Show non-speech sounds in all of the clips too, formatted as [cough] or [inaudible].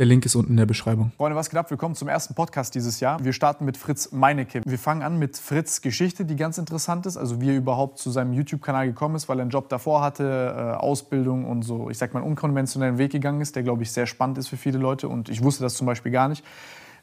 Der Link ist unten in der Beschreibung. Freunde, was geht ab? Willkommen zum ersten Podcast dieses Jahr. Wir starten mit Fritz Meinecke. Wir fangen an mit Fritz Geschichte, die ganz interessant ist. Also wie er überhaupt zu seinem YouTube-Kanal gekommen ist, weil er einen Job davor hatte, äh, Ausbildung und so, ich sag mal, einen unkonventionellen Weg gegangen ist, der, glaube ich, sehr spannend ist für viele Leute. Und ich wusste das zum Beispiel gar nicht.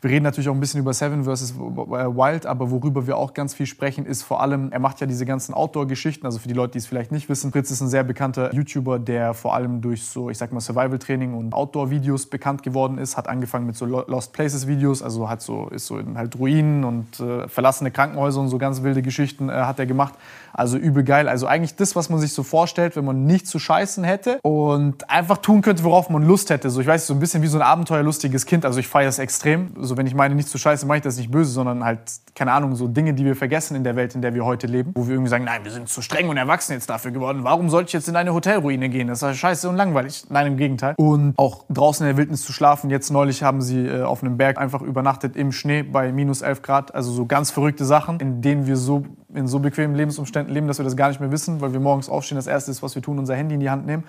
Wir reden natürlich auch ein bisschen über Seven vs. Wild, aber worüber wir auch ganz viel sprechen, ist vor allem, er macht ja diese ganzen Outdoor-Geschichten. Also für die Leute, die es vielleicht nicht wissen, Fritz ist ein sehr bekannter YouTuber, der vor allem durch so, ich sag mal, Survival-Training und Outdoor-Videos bekannt geworden ist. Hat angefangen mit so Lost Places-Videos, also hat so, ist so in halt Ruinen und äh, verlassene Krankenhäuser und so ganz wilde Geschichten äh, hat er gemacht. Also übel geil. Also eigentlich das, was man sich so vorstellt, wenn man nicht zu scheißen hätte und einfach tun könnte, worauf man Lust hätte. So, ich weiß, so ein bisschen wie so ein abenteuerlustiges Kind. Also ich feiere es extrem. So wenn ich meine, nicht zu scheiße, mache ich das nicht böse, sondern halt, keine Ahnung, so Dinge, die wir vergessen in der Welt, in der wir heute leben, wo wir irgendwie sagen, nein, wir sind zu streng und erwachsen jetzt dafür geworden. Warum sollte ich jetzt in eine Hotelruine gehen? Das ist scheiße und langweilig. Nein, im Gegenteil. Und auch draußen in der Wildnis zu schlafen. Jetzt neulich haben sie äh, auf einem Berg einfach übernachtet im Schnee bei minus 11 Grad. Also so ganz verrückte Sachen, in denen wir so in so bequemen Lebensumständen leben, dass wir das gar nicht mehr wissen, weil wir morgens aufstehen, das Erste ist, was wir tun, unser Handy in die Hand nehmen.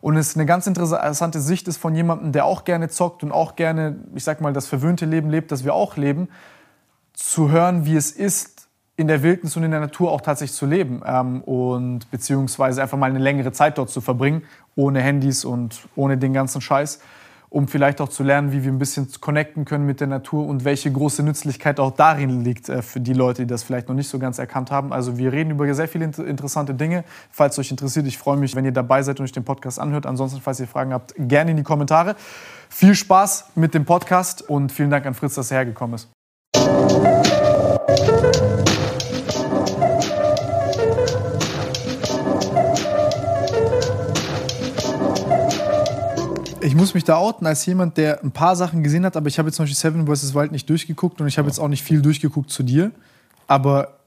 Und es eine ganz interessante Sicht ist von jemandem, der auch gerne zockt und auch gerne, ich sag mal, das verwöhnte Leben lebt, das wir auch leben, zu hören, wie es ist, in der Wildnis und in der Natur auch tatsächlich zu leben ähm, und beziehungsweise einfach mal eine längere Zeit dort zu verbringen, ohne Handys und ohne den ganzen Scheiß um vielleicht auch zu lernen, wie wir ein bisschen connecten können mit der Natur und welche große Nützlichkeit auch darin liegt äh, für die Leute, die das vielleicht noch nicht so ganz erkannt haben. Also wir reden über sehr viele interessante Dinge. Falls euch interessiert, ich freue mich, wenn ihr dabei seid und euch den Podcast anhört. Ansonsten, falls ihr Fragen habt, gerne in die Kommentare. Viel Spaß mit dem Podcast und vielen Dank an Fritz, dass er hergekommen ist. Ich muss mich da outen als jemand, der ein paar Sachen gesehen hat, aber ich habe jetzt zum Beispiel Seven vs. Wild nicht durchgeguckt und ich habe jetzt auch nicht viel durchgeguckt zu dir. Aber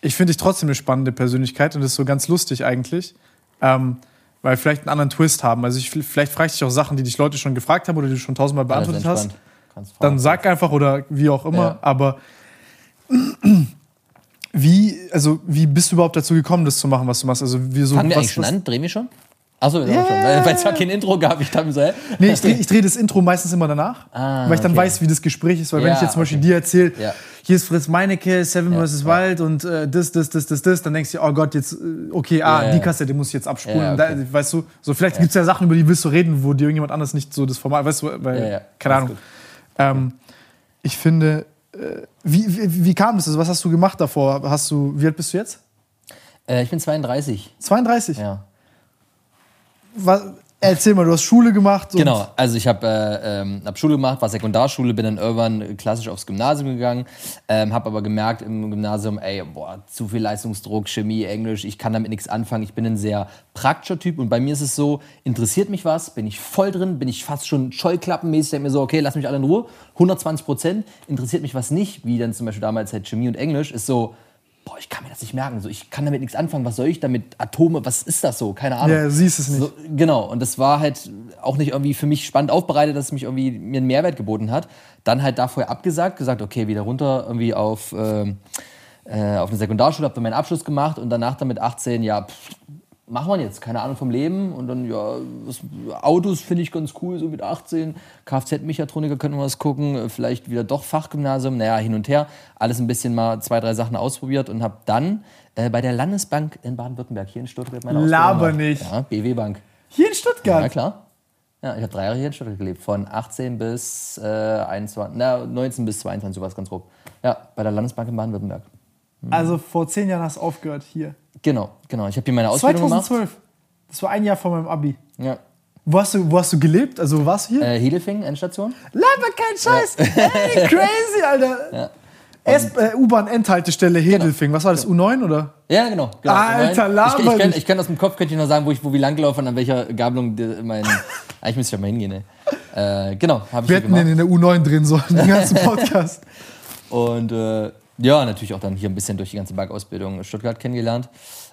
ich finde dich trotzdem eine spannende Persönlichkeit und das ist so ganz lustig eigentlich. Ähm, weil wir vielleicht einen anderen Twist haben. Also ich, vielleicht frage ich dich auch Sachen, die dich Leute schon gefragt haben oder die du schon tausendmal beantwortet ja, hast. Dann sag einfach oder wie auch immer. Ja. Aber [clears throat] wie, also wie bist du überhaupt dazu gekommen, das zu machen, was du machst? Also wie so, Fangen wir was, eigentlich schon an? Drehen wir schon? Achso, yeah. schon. Weil es ja kein Intro gab. Ich dachte so, hä? Nee, ich drehe dreh das Intro meistens immer danach. Ah, weil ich dann okay. weiß, wie das Gespräch ist. Weil ja, wenn ich jetzt zum Beispiel okay. dir erzähle, ja. hier ist Fritz Meinecke, Seven ja, vs. Wild und äh, das, das, das, das, das, dann denkst du, oh Gott, jetzt, äh, okay, ah, die Kassette muss ich jetzt abspulen. Okay. Da, weißt du, so vielleicht es ja Sachen, über die willst du reden, wo dir irgendjemand anders nicht so das Format, weißt du, weil, keine Ahnung. Ähm, ich finde, äh, wie, wie, wie, kam das? Also, was hast du gemacht davor? Hast du, wie alt bist du jetzt? Äh, ich bin 32. 32? Ja was, erzähl mal, du hast Schule gemacht. genau, also ich habe äh, ähm, hab Schule gemacht, war Sekundarschule, bin dann irgendwann klassisch aufs Gymnasium gegangen, ähm, habe aber gemerkt im Gymnasium, ey, boah, zu viel Leistungsdruck, Chemie, Englisch, ich kann damit nichts anfangen. Ich bin ein sehr praktischer Typ und bei mir ist es so, interessiert mich was, bin ich voll drin, bin ich fast schon scheuklappenmäßig, denke mir so, okay, lass mich alle in Ruhe, 120 Prozent, interessiert mich was nicht, wie dann zum Beispiel damals halt Chemie und Englisch, ist so, boah, ich kann mir das nicht merken. So, ich kann damit nichts anfangen. Was soll ich damit? Atome, was ist das so? Keine Ahnung. Ja, siehst es nicht. So, genau. Und das war halt auch nicht irgendwie für mich spannend aufbereitet, dass es mich irgendwie mir einen Mehrwert geboten hat. Dann halt da vorher abgesagt, gesagt, okay, wieder runter irgendwie auf, äh, äh, auf eine Sekundarschule, hab dann meinen Abschluss gemacht und danach dann mit 18, ja, pff, macht man jetzt? Keine Ahnung vom Leben. Und dann, ja, was, Autos finde ich ganz cool, so mit 18. Kfz-Mechatroniker könnten wir was gucken. Vielleicht wieder doch Fachgymnasium. Naja, hin und her. Alles ein bisschen mal zwei, drei Sachen ausprobiert und habe dann äh, bei der Landesbank in Baden-Württemberg, hier in Stuttgart, meine Ausbildung Laber nicht. Ja, BW Bank. Hier in Stuttgart? Ja, klar. Ja, ich habe drei Jahre hier in Stuttgart gelebt. Von 18 bis äh, 21, na, 19 bis 22, sowas ganz grob. Ja, bei der Landesbank in Baden-Württemberg. Mhm. Also vor zehn Jahren hast du aufgehört hier. Genau, genau. Ich habe hier meine Ausbildung 2012. gemacht. 2012. Das war ein Jahr vor meinem Abi. Ja. Wo hast du, wo hast du gelebt? Also wo warst du hier? Äh, Hedelfing, Endstation. Laber kein Scheiß. [laughs] Ey, crazy, Alter. Ja. Äh, U-Bahn-Endhaltestelle Hedelfing. Was war das, U9 oder? Ja, genau. genau. Alter, laber ich, ich, kann, ich kann aus dem Kopf könnte ich noch sagen, wo, ich, wo wir langgelaufen und an welcher Gabelung mein. Eigentlich [laughs] müsste ich ja mal hingehen, ey. Äh, genau, habe ich Wir hätten den in der U9 drehen sollen, den ganzen [laughs] Podcast. Und äh, ja, natürlich auch dann hier ein bisschen durch die ganze Bergausbildung in Stuttgart kennengelernt.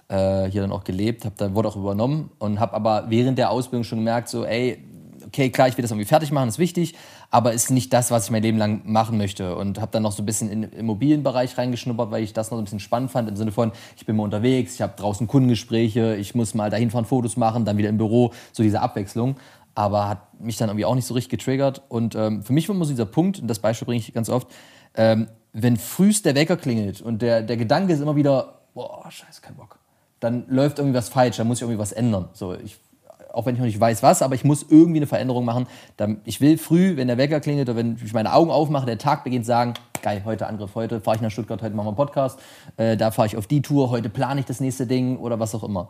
Äh, hier dann auch gelebt, hab dann, wurde auch übernommen und habe aber während der Ausbildung schon gemerkt, so, ey, okay, klar, ich will das irgendwie fertig machen, ist wichtig, aber ist nicht das, was ich mein Leben lang machen möchte. Und habe dann noch so ein bisschen in den Immobilienbereich reingeschnuppert, weil ich das noch ein bisschen spannend fand, im Sinne von, ich bin mal unterwegs, ich habe draußen Kundengespräche, ich muss mal dahin fahren, Fotos machen, dann wieder im Büro, so diese Abwechslung. Aber hat mich dann irgendwie auch nicht so richtig getriggert. Und ähm, für mich war immer so dieser Punkt, und das Beispiel bringe ich ganz oft, ähm, wenn frühst der Wecker klingelt und der, der Gedanke ist immer wieder, boah, scheiße, kein Bock, dann läuft irgendwie was falsch, dann muss ich irgendwie was ändern. So, ich, auch wenn ich noch nicht weiß, was, aber ich muss irgendwie eine Veränderung machen. Dann, ich will früh, wenn der Wecker klingelt oder wenn ich meine Augen aufmache, der Tag beginnt, sagen, geil, heute Angriff, heute fahre ich nach Stuttgart, heute machen wir einen Podcast, äh, da fahre ich auf die Tour, heute plane ich das nächste Ding oder was auch immer.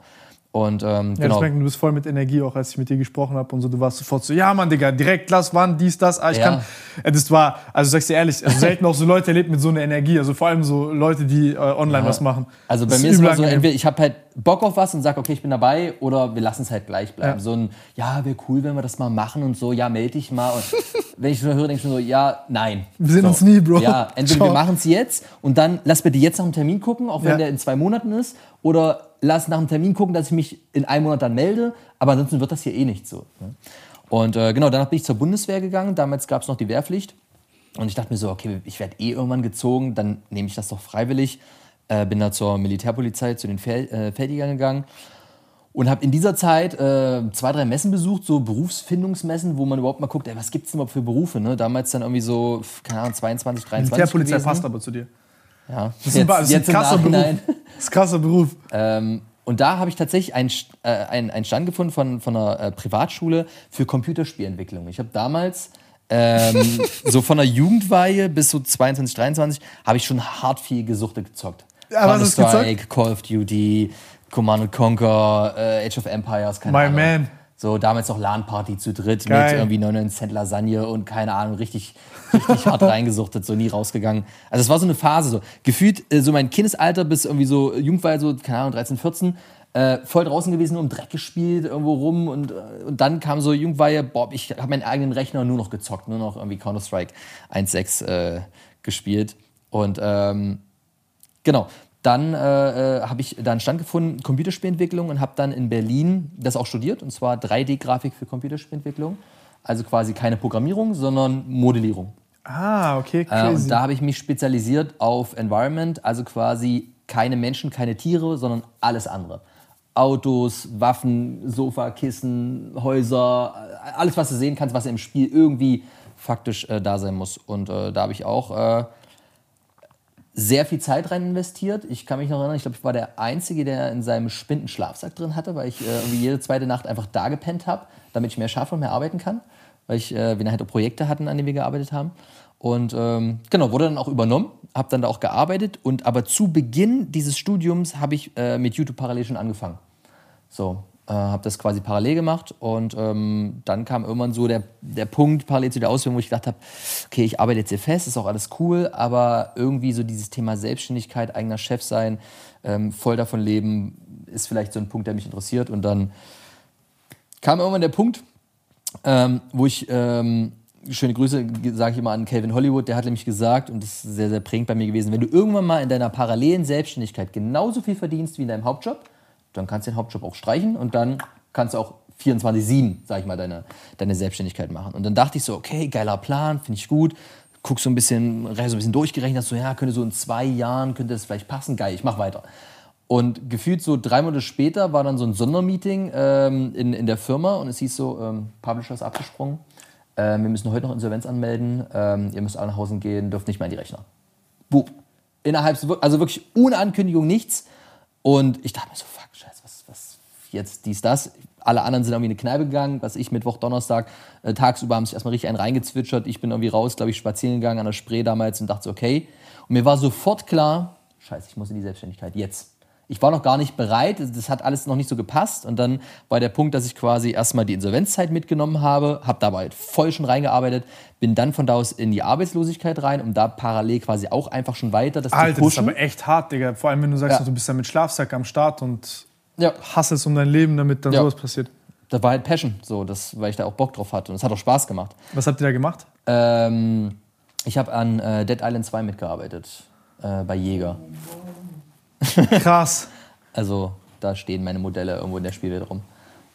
Und ähm, Ja, genau. merkt man, du bist voll mit Energie, auch als ich mit dir gesprochen habe und so. Du warst sofort so, ja, Mann, Digga, direkt, lass, wann, dies, das. Ah, ich Ja. kann. Äh, Das war, also sag's dir ehrlich, also selten auch so Leute erlebt mit so einer Energie. Also vor allem so Leute, die äh, online was machen. Also bei Das mir ist immer so, entweder ich habe halt Bock auf was und sage, okay, ich bin dabei, oder wir lassen es halt gleich bleiben. Ja. So ein, ja, wäre cool, wenn wir das mal machen und so, ja, melde dich mal. Und [laughs] wenn ich so höre, denke ich mir so, ja, nein. Wir sehen so. uns nie, Bro. Ja, entweder Ciao. wir machen es jetzt und dann lass bitte jetzt nach dem Termin gucken, auch wenn Ja. der in zwei Monaten ist, oder lass nach dem Termin gucken, dass ich mich in einem Monat dann melde, aber ansonsten wird das hier eh nicht so. ne? Und äh, genau, danach bin ich zur Bundeswehr gegangen, damals gab es noch die Wehrpflicht. Und ich dachte mir so, okay, ich werde eh irgendwann gezogen, dann nehme ich das doch freiwillig. Äh, bin da zur Militärpolizei, zu den Fel äh, Feldjägern gegangen und habe in dieser Zeit äh, zwei, drei Messen besucht, so Berufsfindungsmessen, wo man überhaupt mal guckt, ey, was gibt es denn überhaupt für Berufe? Ne? Damals dann irgendwie so, keine Ahnung, 22, 23 Militärpolizei gewesen. passt aber zu dir. Ja, Das ist, ein, das ist ein krasser Beruf. Das ist ein krasser Beruf. Ähm, und da habe ich tatsächlich einen, äh, einen, einen Stand gefunden von, von einer äh, Privatschule für Computerspielentwicklung. Ich habe damals ähm, [laughs] so von der Jugendweihe bis so 22, 23 habe ich schon hart viel gesuchtet gezockt. Ja, Counter-Strike, Call of Duty, Command and Conquer, äh, Age of Empires, keine My Ahnung. man. So damals noch LAN-Party zu dritt Geil. mit irgendwie 99 Cent Lasagne und keine Ahnung, richtig, richtig hart [laughs] reingesuchtet, so nie rausgegangen. Also es war so eine Phase so. Gefühlt äh, so mein Kindesalter bis irgendwie so Jugendweihe, so, keine Ahnung, 13, 14, äh, voll draußen gewesen, nur im Dreck gespielt, irgendwo rum und, äh, und dann kam so Jugendweihe, boah, ich habe meinen eigenen Rechner nur noch gezockt, nur noch irgendwie Counter-Strike 1.6 äh, gespielt und ähm, Genau. Dann äh, äh, habe ich da einen Stand gefunden, Computerspielentwicklung und habe dann in Berlin das auch studiert, und zwar 3D-Grafik für Computerspielentwicklung. Also quasi keine Programmierung, sondern Modellierung. Ah, okay, Äh, crazy. und da habe ich mich spezialisiert auf Environment, also quasi keine Menschen, keine Tiere, sondern alles andere. Autos, Waffen, Sofa, Kissen, Häuser, äh, alles, was du sehen kannst, was im Spiel irgendwie faktisch äh, da sein muss. Und äh, da habe ich auch äh, sehr viel Zeit rein investiert. Ich kann mich noch erinnern, ich glaube, ich war der Einzige, der in seinem Spind einen Schlafsack drin hatte, weil ich äh, irgendwie jede zweite Nacht einfach da gepennt habe, damit ich mehr schaffe und mehr arbeiten kann. Weil ich, äh, wir dann halt auch Projekte hatten, an denen wir gearbeitet haben. Und ähm, genau, wurde dann auch übernommen, habe dann da auch gearbeitet. Und aber zu Beginn dieses Studiums habe ich äh, mit YouTube parallel schon angefangen. So, äh, habe das quasi parallel gemacht und ähm, dann kam irgendwann so der, der Punkt parallel zu der Ausbildung, wo ich gedacht habe, okay, ich arbeite jetzt hier fest, ist auch alles cool, aber irgendwie so dieses Thema Selbstständigkeit, eigener Chef sein, ähm, voll davon leben, ist vielleicht so ein Punkt, der mich interessiert. Und dann kam irgendwann der Punkt, ähm, wo ich ähm, schöne Grüße sage ich immer an Calvin Hollywood, der hat nämlich gesagt und das ist sehr sehr prägend bei mir gewesen, wenn du irgendwann mal in deiner parallelen Selbstständigkeit genauso viel verdienst wie in deinem Hauptjob, dann kannst du den Hauptjob auch streichen und dann kannst du auch 24/7, sag ich mal, deine, deine Selbstständigkeit machen. Und dann dachte ich so, okay, geiler Plan, finde ich gut. Guck so ein bisschen, so ein bisschen durchgerechnet, so ja, könnte so in zwei Jahren könnte das vielleicht passen, geil, ich mach weiter. Und gefühlt so drei Monate später war dann so ein Sondermeeting ähm, in, in der Firma und es hieß so, ähm, Publisher ist abgesprungen, ähm, wir müssen heute noch Insolvenz anmelden, ähm, ihr müsst alle nach Hause gehen, dürft nicht mehr in die Rechner. Boop. Innerhalb, also wirklich ohne Ankündigung nichts. Und ich dachte mir so, fuck, scheiße, was, was, jetzt dies, das. Alle anderen sind irgendwie in eine Kneipe gegangen, was ich Mittwoch, Donnerstag, äh, tagsüber haben sich erstmal richtig einen reingezwitschert. Ich bin irgendwie raus, glaube ich, spazieren gegangen an der Spree damals und dachte so, okay. Und mir war sofort klar, scheiße, ich muss in die Selbstständigkeit, jetzt. Ich war noch gar nicht bereit, das hat alles noch nicht so gepasst. Und dann war der Punkt, dass ich quasi erstmal die Insolvenzzeit mitgenommen habe, habe dabei halt voll schon reingearbeitet, bin dann von da aus in die Arbeitslosigkeit rein, um da parallel quasi auch einfach schon weiter das Alter, zu das ist pushen. aber echt hart, Digga. Vor allem, wenn du sagst, Ja. du bist ja mit Schlafsack am Start und ja, hasselst um dein Leben, damit dann Ja. sowas passiert. das war halt Passion, so, das, weil ich da auch Bock drauf hatte. Und es hat auch Spaß gemacht. Was habt ihr da gemacht? Ähm, ich habe an äh, Dead Island 2 mitgearbeitet, äh, bei Jäger. [laughs] Krass. Also da stehen meine Modelle irgendwo in der Spielwelt rum.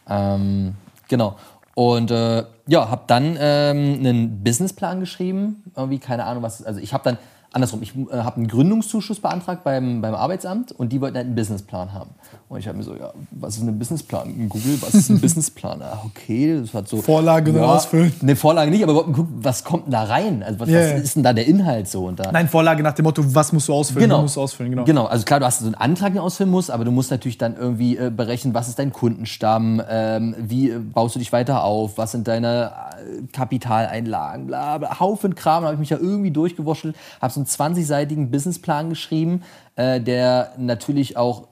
Ähm, genau. Und äh, ja, habe dann ähm, einen Businessplan geschrieben. Irgendwie, keine Ahnung, was. Also ich habe dann, andersrum, ich äh, habe einen Gründungszuschuss beantragt beim, beim Arbeitsamt und die wollten halt einen Businessplan haben. Und ich habe mir so, ja, was ist ein Businessplan? In Google, was ist ein [laughs] Businessplan? Ah, okay, das hat so. Vorlage dann ausfüllen. Ne, Vorlage nicht, aber geguckt, was kommt denn da rein? Also was, Ja, was ja. ist denn da der Inhalt so? Und da, Nein, Vorlage nach dem Motto, was musst du ausfüllen? Genau. Du musst du ausfüllen, genau. Genau, also klar, du hast so einen Antrag, den du ausfüllen musst, aber du musst natürlich dann irgendwie äh, berechnen, was ist dein Kundenstamm, ähm, wie äh, baust du dich weiter auf, was sind deine äh, Kapitaleinlagen, bla, bla, Haufen Kram, da habe ich mich ja irgendwie durchgewurschtelt, habe so einen 20-seitigen Businessplan geschrieben, äh, der natürlich auch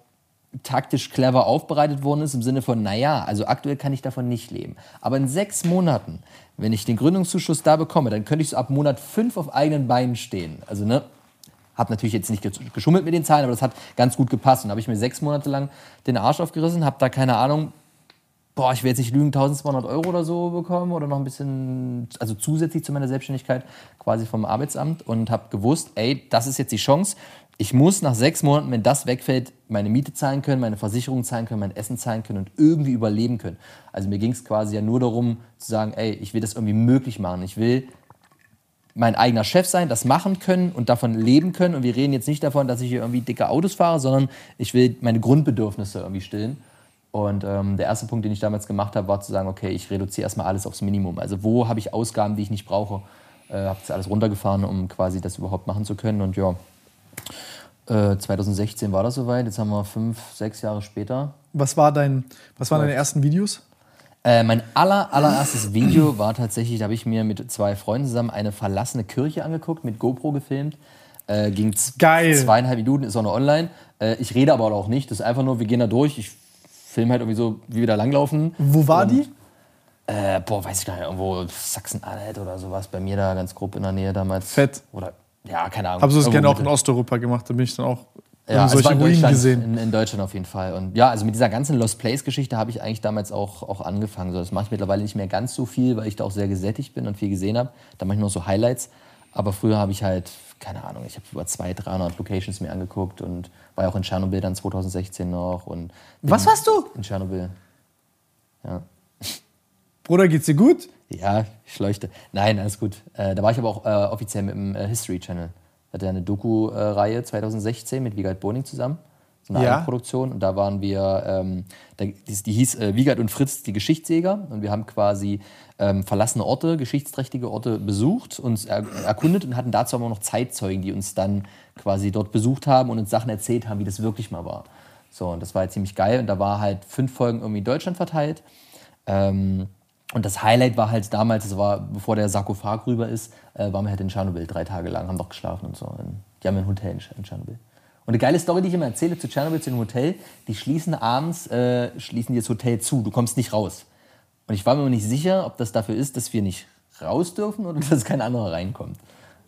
taktisch clever aufbereitet worden ist, im Sinne von, naja, also aktuell kann ich davon nicht leben. Aber in sechs Monaten, wenn ich den Gründungszuschuss da bekomme, dann könnte ich so ab Monat fünf auf eigenen Beinen stehen. Also, ne, hab natürlich jetzt nicht ge- geschummelt mit den Zahlen, aber das hat ganz gut gepasst. Und habe ich mir sechs Monate lang den Arsch aufgerissen, habe da keine Ahnung, boah, ich will jetzt nicht lügen, 1200 Euro oder so bekommen oder noch ein bisschen, also zusätzlich zu meiner Selbstständigkeit quasi vom Arbeitsamt und habe gewusst, ey, das ist jetzt die Chance. Ich muss nach sechs Monaten, wenn das wegfällt, meine Miete zahlen können, meine Versicherung zahlen können, mein Essen zahlen können und irgendwie überleben können. Also mir ging es quasi ja nur darum zu sagen, ey, ich will das irgendwie möglich machen. Ich will mein eigener Chef sein, das machen können und davon leben können. Und wir reden jetzt nicht davon, dass ich hier irgendwie dicke Autos fahre, sondern ich will meine Grundbedürfnisse irgendwie stillen. Und ähm, der erste Punkt, den ich damals gemacht habe, war zu sagen, okay, ich reduziere erstmal alles aufs Minimum. Also wo habe ich Ausgaben, die ich nicht brauche? Äh, habe das alles runtergefahren, um quasi das überhaupt machen zu können. Und ja, äh, 2016 war das soweit. Jetzt haben wir fünf, sechs Jahre später. Was, war dein, was waren deine ersten Videos? Äh, mein aller, allererstes Video war tatsächlich, da habe ich mir mit zwei Freunden zusammen eine verlassene Kirche angeguckt, mit GoPro gefilmt. Äh, ging Geil. zweieinhalb Minuten, ist auch noch online. Äh, ich rede aber auch nicht, das ist einfach nur, wir gehen da durch. Ich filme halt irgendwie so, wie wir da langlaufen. Wo war die? Äh, boah, weiß ich gar nicht, irgendwo Sachsen-Anhalt oder sowas, bei mir da ganz grob in der Nähe damals. Fett. Oder, ja, keine Ahnung. Habe so das gerne auch in Osteuropa gemacht, da bin ich dann auch Ja, solche war in Ruinen gesehen. In, in Deutschland auf jeden Fall. Und ja, also mit dieser ganzen Lost Place-Geschichte habe ich eigentlich damals auch, auch angefangen. So, das mache ich mittlerweile nicht mehr ganz so viel, weil ich da auch sehr gesättigt bin und viel gesehen habe. Da mache ich nur so Highlights. Aber früher habe ich halt, keine Ahnung, ich habe über 200, 300 Locations mir angeguckt und war ja auch in Tschernobyl dann 2016 noch. Und Was warst du? In Tschernobyl. Ja. [laughs] Bruder, geht's dir gut? Ja, ich leuchte. Nein, alles gut. Äh, da war ich aber auch äh, offiziell mit dem äh, History Channel. Hatte eine Doku-Reihe 2016 mit Wiegald Boning zusammen. So eine Ja. Eigenproduktion. Und da waren wir, ähm, da, die, die hieß äh, Wiegald und Fritz, die Geschichtsjäger. Und wir haben quasi ähm, verlassene Orte, geschichtsträchtige Orte besucht, uns er, erkundet und hatten dazu aber noch Zeitzeugen, die uns dann quasi dort besucht haben und uns Sachen erzählt haben, wie das wirklich mal war. So, und das war halt ziemlich geil. Und da war halt fünf Folgen irgendwie in Deutschland verteilt. Ähm, und das Highlight war halt damals, das war bevor der Sarkophag rüber ist, äh, waren wir halt in Tschernobyl drei Tage lang, haben doch geschlafen und so. In, die haben ein Hotel in Tschernobyl. Und eine geile Story, die ich immer erzähle zu Tschernobyl, zu dem Hotel, die schließen abends, äh, schließen die das Hotel zu, du kommst nicht raus. Und ich war mir nicht sicher, ob das dafür ist, dass wir nicht raus dürfen oder [laughs] dass kein anderer reinkommt.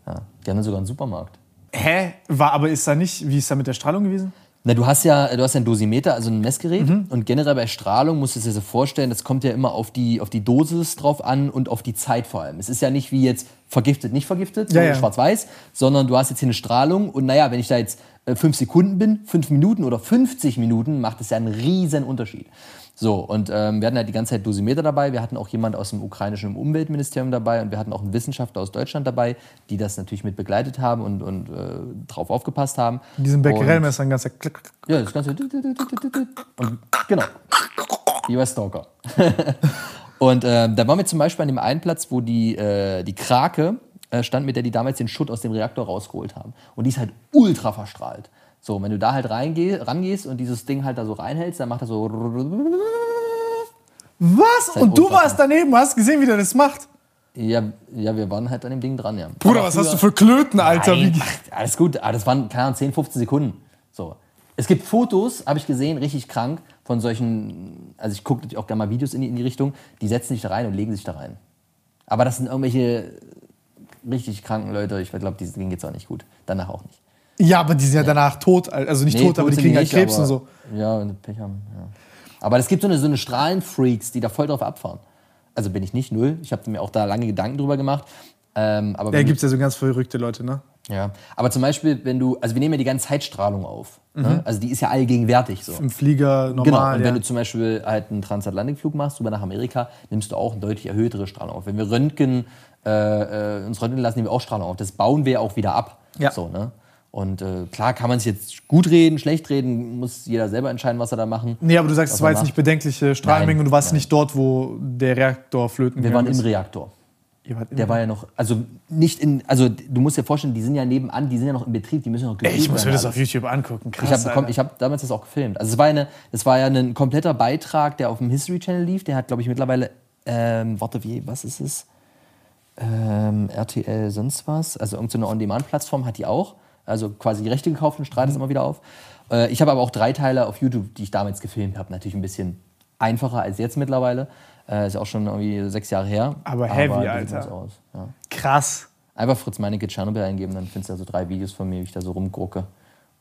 Ja, die haben dann sogar einen Supermarkt. Hä? War, aber ist da nicht, wie ist da mit der Strahlung gewesen? Na, du hast ja, du hast ja ein Dosimeter, also ein Messgerät. Und generell bei Strahlung musst du es dir so vorstellen, das kommt ja immer auf die, auf die Dosis drauf an und auf die Zeit vor allem. Es ist ja nicht wie jetzt vergiftet, nicht vergiftet, Ja, ja. schwarz-weiß, sondern du hast jetzt hier eine Strahlung und naja, wenn ich da jetzt äh, fünf Sekunden bin, fünf Minuten oder 50 Minuten, macht es ja einen riesen Unterschied. So, und ähm, wir hatten halt die ganze Zeit Dosimeter dabei. Wir hatten auch jemand aus dem ukrainischen Umweltministerium dabei und wir hatten auch einen Wissenschaftler aus Deutschland dabei, die das natürlich mit begleitet haben und, und äh, drauf aufgepasst haben. In diesem Becquerel-Messer ein ganzer Klick. ja, das Ganze. Und genau. Bei Stalker. [laughs] und äh, da waren wir zum Beispiel an dem einen Platz, wo die, äh, die Krake äh, stand, mit der die damals den Schutt aus dem Reaktor rausgeholt haben. Und die ist halt ultra verstrahlt. So, wenn du da halt reingeh, rangehst und dieses Ding halt da so reinhältst, dann macht er so. Was? Halt Und du warst daneben, hast gesehen, wie der das macht? Ja, ja, wir waren halt an dem Ding dran, ja. Bruder, Aber was hast du früher- für Klöten, Alter? Nein, ach, alles gut, aber das waren, keine Ahnung, 10, 15 Sekunden. So. Es gibt Fotos, habe ich gesehen, richtig krank, von solchen, also ich gucke auch gerne mal Videos in die, in die Richtung, die setzen sich da rein und legen sich da rein. Aber das sind irgendwelche richtig kranken Leute, ich glaube, denen geht es auch nicht gut. Danach auch nicht. Ja, aber die sind ja danach tot, also nicht Nee, tot, aber die kriegen halt Krebs aber- und so. Ja, wenn die Pech haben, ja. Aber es gibt so eine, so eine Strahlenfreaks, die da voll drauf abfahren. Also bin ich nicht null. Ich habe mir auch da lange Gedanken drüber gemacht. Ähm, aber Da gibt es ja so ganz verrückte Leute, ne? ja. Aber zum Beispiel, wenn du, also wir nehmen ja die ganze Zeitstrahlung auf. Mhm. Ne? Also die ist ja allgegenwärtig so. Im Flieger normal. Genau, und ja. wenn du zum Beispiel halt einen Transatlantikflug machst, rüber nach Amerika, nimmst du auch eine deutlich erhöhtere Strahlung auf. Wenn wir Röntgen, äh, äh, uns röntgen lassen, nehmen wir auch Strahlung auf. Das bauen wir auch wieder ab. Ja. So, ne? Und äh, klar kann man sich jetzt gut reden, schlecht reden, muss jeder selber entscheiden, was er da machen. Nee, aber du sagst, es war jetzt macht. nicht bedenkliche Strahlenmengen und du warst nein. nicht dort, wo der Reaktor flöten Wir waren im ist. Reaktor. Ihr wart im Der war ja noch, also nicht in, also du musst dir vorstellen, die sind ja nebenan, die sind ja noch im Betrieb, die müssen ja noch Ey, ich muss mir das alles. auf YouTube angucken. Krass, Ich habe hab damals das auch gefilmt. Also es war, eine, das war ja ein kompletter Beitrag, der auf dem History Channel lief. Der hat, glaube ich, mittlerweile, ähm, warte, wie, was ist es? Ähm, RTL sonst was. Also irgendeine On-Demand-Plattform hat die auch. Also quasi die Rechte gekauft und strahlt es immer wieder auf. Äh, ich habe aber auch drei Teile auf YouTube, die ich damals gefilmt habe. Natürlich ein bisschen einfacher als jetzt mittlerweile. Äh, ist auch schon irgendwie sechs Jahre her. Aber heavy, sieht Alter. Ja. Krass. Einfach Fritz Meinecke Tschernobyl eingeben, dann findest du da so drei Videos von mir, wie ich da so rumgucke.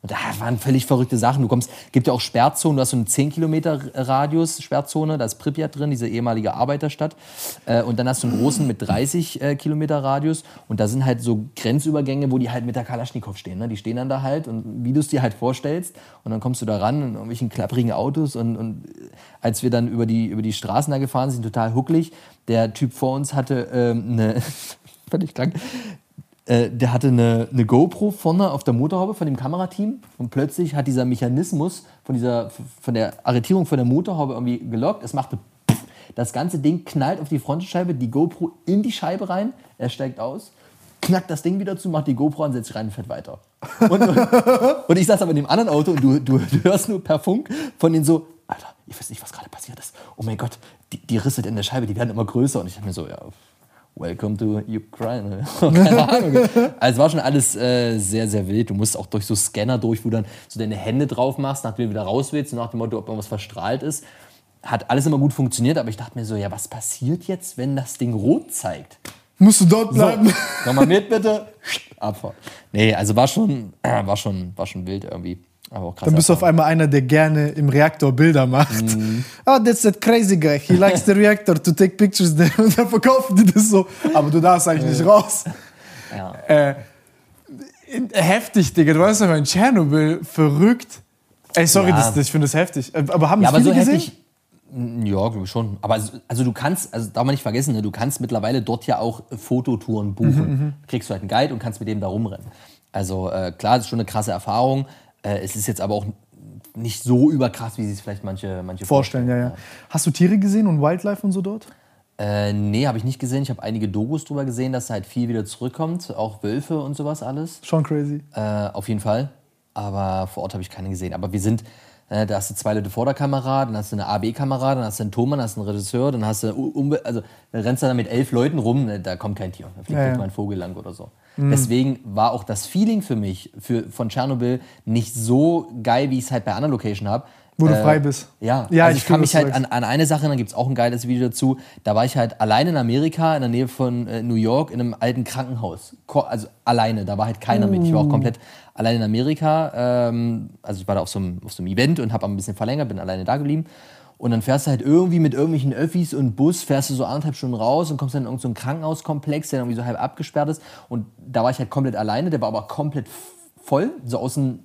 Und da waren völlig verrückte Sachen. Du kommst, gibt ja auch Sperrzonen, du hast so einen 10 Kilometer Radius Sperrzone, da ist Pripyat drin, diese ehemalige Arbeiterstadt. Äh, und dann hast du einen großen mit 30 äh, Kilometer Radius. Und da sind halt so Grenzübergänge, wo die halt mit der Kalaschnikow stehen. Ne? Die stehen dann da halt und wie du es dir halt vorstellst. Und dann kommst du da ran in irgendwelchen klapprigen Autos. Und, und als wir dann über die, über die Straßen da gefahren sind, total hucklig. Der Typ vor uns hatte ähm, eine, [laughs] völlig krank, äh, der hatte eine, eine GoPro vorne auf der Motorhaube von dem Kamerateam und plötzlich hat dieser Mechanismus von, dieser, von der Arretierung von der Motorhaube irgendwie gelockt. Es machte das ganze Ding knallt auf die Frontscheibe, die GoPro in die Scheibe rein, er steigt aus, knackt das Ding wieder zu, macht die GoPro an, setzt sich rein und fährt weiter. Und, [laughs] und, ich saß aber in dem anderen Auto und du, du, du hörst nur per Funk von denen so, Alter, ich weiß nicht, was gerade passiert ist. Oh mein Gott, die, die Risse in der Scheibe, die werden immer größer. Und ich dachte mir so, ja, Welcome to Ukraine. [laughs] [laughs] Keine Ahnung. Also es war schon alles äh, sehr, sehr wild. Du musst auch durch so Scanner durch, wo du dann so deine Hände drauf machst, nachdem du wieder raus willst, nach dem Motto, ob irgendwas verstrahlt ist. Hat alles immer gut funktioniert, aber ich dachte mir so, ja, was passiert jetzt, wenn das Ding rot zeigt? Musst du dort bleiben? Komm mal mit, bitte. Abfahrt. Nee, also war schon, äh, [clears throat] war schon, war schon wild irgendwie. Dann bist du auf einmal einer, der gerne im Reaktor Bilder macht. Mhm. Oh, that's that crazy guy. He likes the reactor to take pictures there. Und dann verkaufen die das so. Aber du darfst eigentlich nicht raus. Ja. Äh, heftig, Digga. Du warst aber in Tschernobyl verrückt. Ey, sorry, Ja. das, das, ich finde das heftig. Äh, Aber haben Ja, das aber viele so gesehen? heftig. Mm, Ja, glaube ich schon. Aber also, also du kannst, also darf man nicht vergessen, ne, du kannst mittlerweile dort ja auch Fototouren buchen. Kriegst du halt einen Guide und kannst mit dem da rumrennen. Also äh, klar, das ist schon eine krasse Erfahrung. Äh, es ist jetzt aber auch nicht so überkrass, wie sich es vielleicht manche, manche Vorstellen, ja, ja. Hast du Tiere gesehen und Wildlife und so dort? Äh, nee, habe ich nicht gesehen. Ich habe einige Dokus drüber gesehen, dass halt viel wieder zurückkommt. Auch Wölfe und sowas alles. Schon crazy. Äh, auf jeden Fall. Aber vor Ort habe ich keine gesehen. Aber wir sind, da hast du zwei Leute vor der Kamera, dann hast du eine AB-Kamera, dann hast du einen Thomann, dann hast du einen Regisseur, dann hast du, Umbe also da rennst du dann mit elf Leuten rum, ne, da kommt kein Tier. Da fliegt Ja, ja. mal ein Vogel lang oder so. Deswegen war auch das Feeling für mich für, von Tschernobyl nicht so geil, wie ich es halt bei anderen Location habe. Wo du frei bist. Ja, Ja, also ich ich kann mich halt an, an eine Sache, dann gibt es auch ein geiles Video dazu. Da war ich halt alleine in Amerika, in der Nähe von äh, New York, in einem alten Krankenhaus. Also alleine, da war halt keiner mit. Ich war auch Uh. komplett alleine in Amerika. Ähm, also ich war da auf so einem, auf so einem Event und habe ein bisschen verlängert, bin alleine da geblieben. Und dann fährst du halt irgendwie mit irgendwelchen Öffis und Bus, fährst du so anderthalb Stunden raus und kommst dann in irgendeinen so Krankenhauskomplex, der irgendwie so halb abgesperrt ist. Und da war ich halt komplett alleine, der war aber komplett voll, so aus den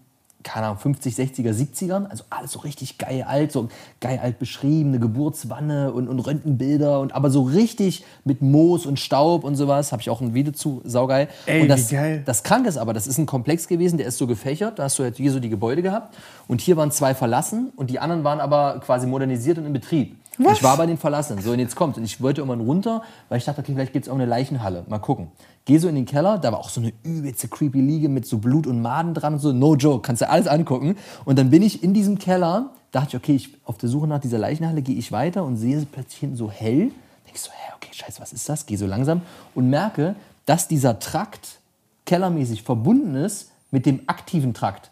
keine Ahnung, 50, 60er, 70ern, also alles so richtig geil alt, so geil alt beschrieben, eine Geburtswanne und, und Röntgenbilder und aber so richtig mit Moos und Staub und sowas, habe ich auch ein Video zu, saugeil. Ey, und das, wie geil. das Kranke ist aber, das ist ein Komplex gewesen, der ist so gefächert, da hast du halt hier so die Gebäude gehabt und hier waren zwei verlassen und die anderen waren aber quasi modernisiert und in Betrieb. Und Ich war bei den Verlassenen. So, und jetzt kommt. Und ich wollte irgendwann runter, weil ich dachte, okay, vielleicht gibt es irgendeine Leichenhalle. Mal gucken. Geh so in den Keller, da war auch so eine übelste creepy Liege mit so Blut und Maden dran und so. No joke, kannst du alles angucken. Und dann bin ich in diesem Keller, dachte ich, okay, ich, auf der Suche nach dieser Leichenhalle gehe ich weiter und sehe es plötzlich hinten so hell. Denke ich so, hä, okay, scheiße, was ist das? Gehe so langsam und merke, dass dieser Trakt kellermäßig verbunden ist mit dem aktiven Trakt.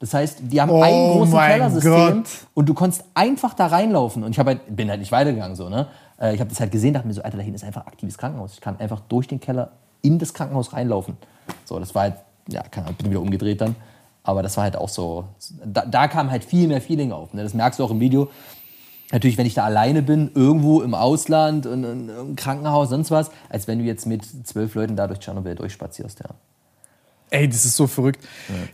Das heißt, die haben Oh ein großes Kellersystem Gott. und du konntest einfach da reinlaufen. Und ich halt, bin halt nicht weitergegangen so, ne? Äh, Ich habe das halt gesehen, dachte mir so, Alter, da hinten ist einfach aktives Krankenhaus. Ich kann einfach durch den Keller in das Krankenhaus reinlaufen. So, das war halt, ja, keine Ahnung, bin wieder umgedreht dann. Aber das war halt auch so, da, da kam halt viel mehr Feeling auf. Ne? Das merkst du auch im Video. Natürlich, wenn ich da alleine bin, irgendwo im Ausland, in, in, im Krankenhaus, sonst was, als wenn du jetzt mit zwölf Leuten da durch Tschernobyl durchspazierst, ja. Ey, das ist so verrückt.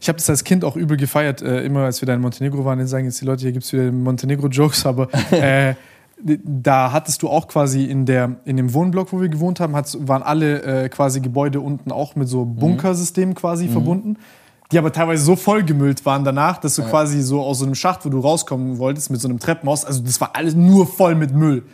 Ich habe das als Kind auch übel gefeiert, äh, immer als wir da in Montenegro waren. Jetzt sagen jetzt die Leute, hier gibt es wieder Montenegro-Jokes, aber [laughs] äh, da hattest du auch quasi in, der, in dem Wohnblock, wo wir gewohnt haben, waren alle äh, quasi Gebäude unten auch mit so Bunkersystemen quasi verbunden, die aber teilweise so vollgemüllt waren danach, dass du quasi so aus so einem Schacht, wo du rauskommen wolltest, mit so einem Treppenhaus, also das war alles nur voll mit Müll.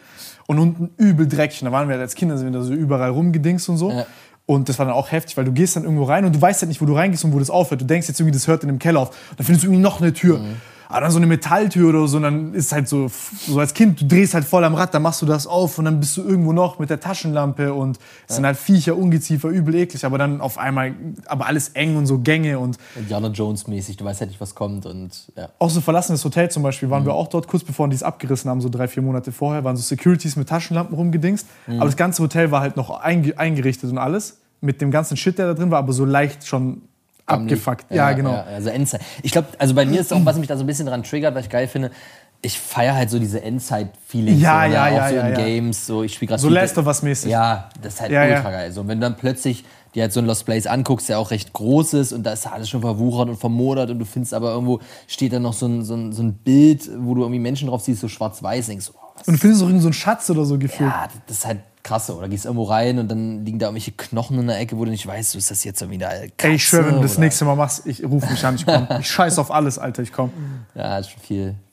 Und unten übel dreckig. Und da waren wir halt als Kinder, sind wir da so überall rumgedingst und so. Ja. Und das war dann auch heftig, weil du gehst dann irgendwo rein und du weißt halt nicht, wo du reingehst und wo das aufhört. Du denkst jetzt irgendwie, das hört in dem Keller auf. Dann findest du irgendwie noch eine Tür. Aber dann so eine Metalltür oder so, und dann ist halt so, so als Kind, du drehst halt voll am Rad, dann machst du das auf und dann bist du irgendwo noch mit der Taschenlampe und es sind halt Viecher, Ungeziefer, übel eklig, aber dann auf einmal, aber alles eng und so Gänge und Indiana Jones mäßig, du weißt halt nicht, was kommt und ja. auch so verlassenes Hotel zum Beispiel, waren wir auch dort, kurz bevor die es abgerissen haben, so drei, vier Monate vorher, waren so Securities mit Taschenlampen rumgedingst. Aber das ganze Hotel war halt noch einge eingerichtet und alles, mit dem ganzen Shit, der da drin war, aber so leicht schon abgefuckt. Ja, genau. Ja, also Endzeit. Ich glaube, also bei mir ist auch, was mich da so ein bisschen dran triggert, was ich geil finde, ich feiere halt so diese Endzeit-Feelings. Ja, so, ne? ja, auch ja, so ja, in ja. Games. So, ich spiele gerade So Last of Us mäßig. Ja, das ist halt Ja, ja. ultra geil. So, und wenn du dann plötzlich dir halt so ein Lost Place anguckst, der auch recht groß ist und da ist alles schon verwuchert und vermodert und du findest aber irgendwo steht da noch so ein, so ein, so ein Bild, wo du irgendwie Menschen drauf siehst, so schwarz-weiß, denkst oh, was Und du findest auch irgend so einen Schatz oder so gefühlt. ja, das ist halt krass. Oder gehst irgendwo rein und dann liegen da irgendwelche Knochen in der Ecke, wo du nicht weißt, so ist das jetzt irgendwie eine Katze? Ey, ich schwöre, wenn du das nächste Mal machst, ich ruf mich an, ich komm. Ich scheiß auf alles, Alter, ich komm. Ja, hat schon viel,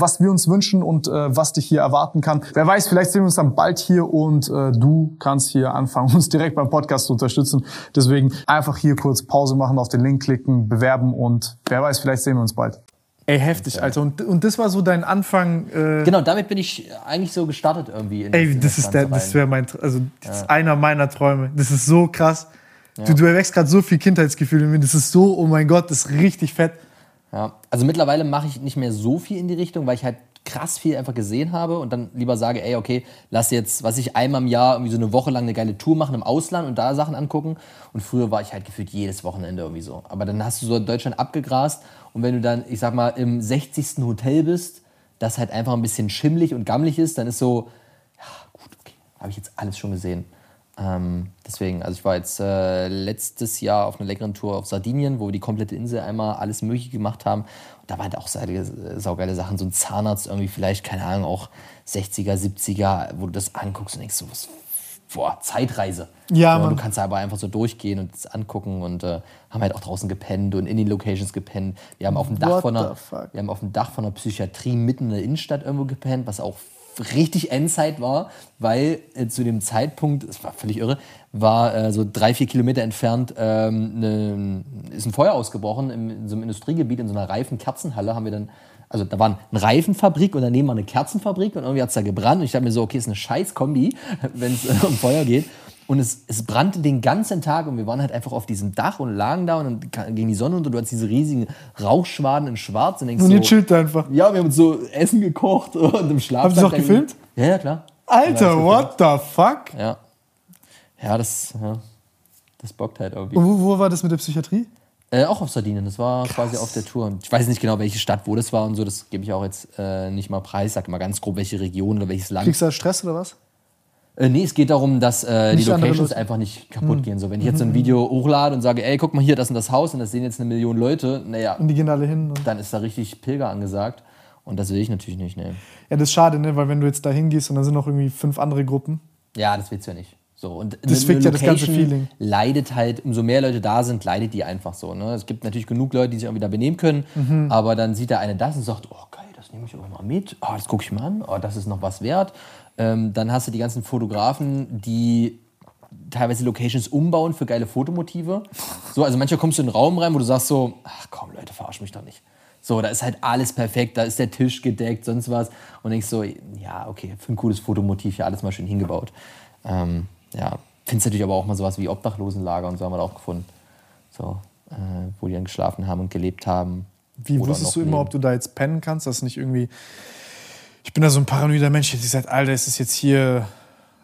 was wir uns wünschen und äh, was dich hier erwarten kann. Wer weiß, vielleicht sehen wir uns dann bald hier und äh, du kannst hier anfangen, [laughs] uns direkt beim Podcast zu unterstützen. Deswegen einfach hier kurz Pause machen, auf den Link klicken, bewerben und wer weiß, vielleicht sehen wir uns bald. Ey, heftig, Alter. Und, und das war so dein Anfang. Äh, Genau, damit bin ich eigentlich so gestartet irgendwie. In Ey, das ist der, das wäre mein, also das ist einer meiner Träume. Das ist so krass. Du, du erwächst gerade so viel Kindheitsgefühle in mir. Das ist so, oh mein Gott, das ist richtig fett. Ja. Also mittlerweile mache ich nicht mehr so viel in die Richtung, weil ich halt krass viel einfach gesehen habe und dann lieber sage, ey, okay, lass jetzt, was ich einmal im Jahr irgendwie so eine Woche lang eine geile Tour machen im Ausland und da Sachen angucken. Und früher war ich halt gefühlt jedes Wochenende irgendwie so. Aber dann hast du so Deutschland abgegrast und wenn du dann, ich sag mal, im 60. Hotel bist, das halt einfach ein bisschen schimmlig und gammelig ist, dann ist so, ja, gut, okay, habe ich jetzt alles schon gesehen. Ähm, deswegen, also ich war jetzt äh, letztes Jahr auf einer leckeren Tour auf Sardinien, wo wir die komplette Insel einmal alles Mögliche gemacht haben. Und da waren halt auch saugeile, Sachen. So ein Zahnarzt irgendwie vielleicht, keine Ahnung, auch 60er, 70er, wo du das anguckst und denkst so, was, boah, Zeitreise. Ja, so. Du kannst aber einfach so durchgehen und das angucken und äh, haben halt auch draußen gepennt und in den Locations gepennt. Wir haben auf dem Dach What von einer, wir haben auf dem Dach von einer Psychiatrie mitten in der Innenstadt irgendwo gepennt, was auch richtig Endzeit war, weil äh, zu dem Zeitpunkt, es war völlig irre, war äh, so drei, vier Kilometer entfernt ähm, ne, ist ein Feuer ausgebrochen im, in so einem Industriegebiet, in so einer Reifenkerzenhalle haben wir dann, also da war eine Reifenfabrik und daneben war eine Kerzenfabrik und irgendwie hat es da gebrannt und ich dachte mir so, okay, ist eine scheiß Kombi, [laughs] wenn es äh, um Feuer geht. Und es, es brannte den ganzen Tag und wir waren halt einfach auf diesem Dach und lagen da und dann ging die Sonne unter und du hattest diese riesigen Rauchschwaden in schwarz und denkst Und so, ihr chillt einfach. ja, wir haben uns so Essen gekocht [laughs] und im Schlaf. Ihr das auch gefilmt? Ja, ja, klar. Alter, what the fuck? Ja. Ja, das, ja, das bockt halt irgendwie. Und wo, wo war das mit der Psychiatrie? Äh, auch auf Sardinien, das war quasi auf der Tour. Ich weiß nicht genau, welche Stadt, wo das war und so, das gebe ich auch jetzt äh, nicht mal preis. Sag mal ganz grob, welche Region oder welches Land. Kriegst du da Stress oder was? Äh, nee, es geht darum, dass äh, die Locations einfach nicht kaputt gehen. So, wenn ich jetzt so ein Video hochlade und sage, ey, guck mal hier, das und das Haus und das sehen jetzt eine Million Leute, naja, Und die gehen alle hin. Und dann ist da richtig Pilger angesagt. Und das will ich natürlich nicht, ne. ja, das ist schade, ne? weil wenn du jetzt da hingehst und dann sind noch irgendwie fünf andere Gruppen. Ja, das willst du ja nicht. So, und Das fickt ja das ganze Feeling. leidet halt, umso mehr Leute da sind, leidet die einfach so. Ne? Es gibt natürlich genug Leute, die sich irgendwie da benehmen können, Mhm. aber dann sieht der eine das und sagt, oh geil, das nehme ich auch mal mit, oh, das gucke ich mal an, oh, das ist noch was wert. Ähm, dann hast du die ganzen Fotografen, die teilweise Locations umbauen für geile Fotomotive. So, also manchmal kommst du in einen Raum rein, wo du sagst so, ach komm Leute, verarsch mich doch nicht. So, da ist halt alles perfekt, da ist der Tisch gedeckt, sonst was. Und denkst so, ja, okay, für ein cooles Fotomotiv, ja, alles mal schön hingebaut. Ähm, ja, findest natürlich aber auch mal sowas wie Obdachlosenlager und so haben wir da auch gefunden. So, äh, wo die dann geschlafen haben und gelebt haben. Wie wusstest du immer, leben. ob du da jetzt pennen kannst, dass nicht irgendwie. Ich bin da so ein paranoider Mensch, der sagt, Alter, ist es jetzt hier.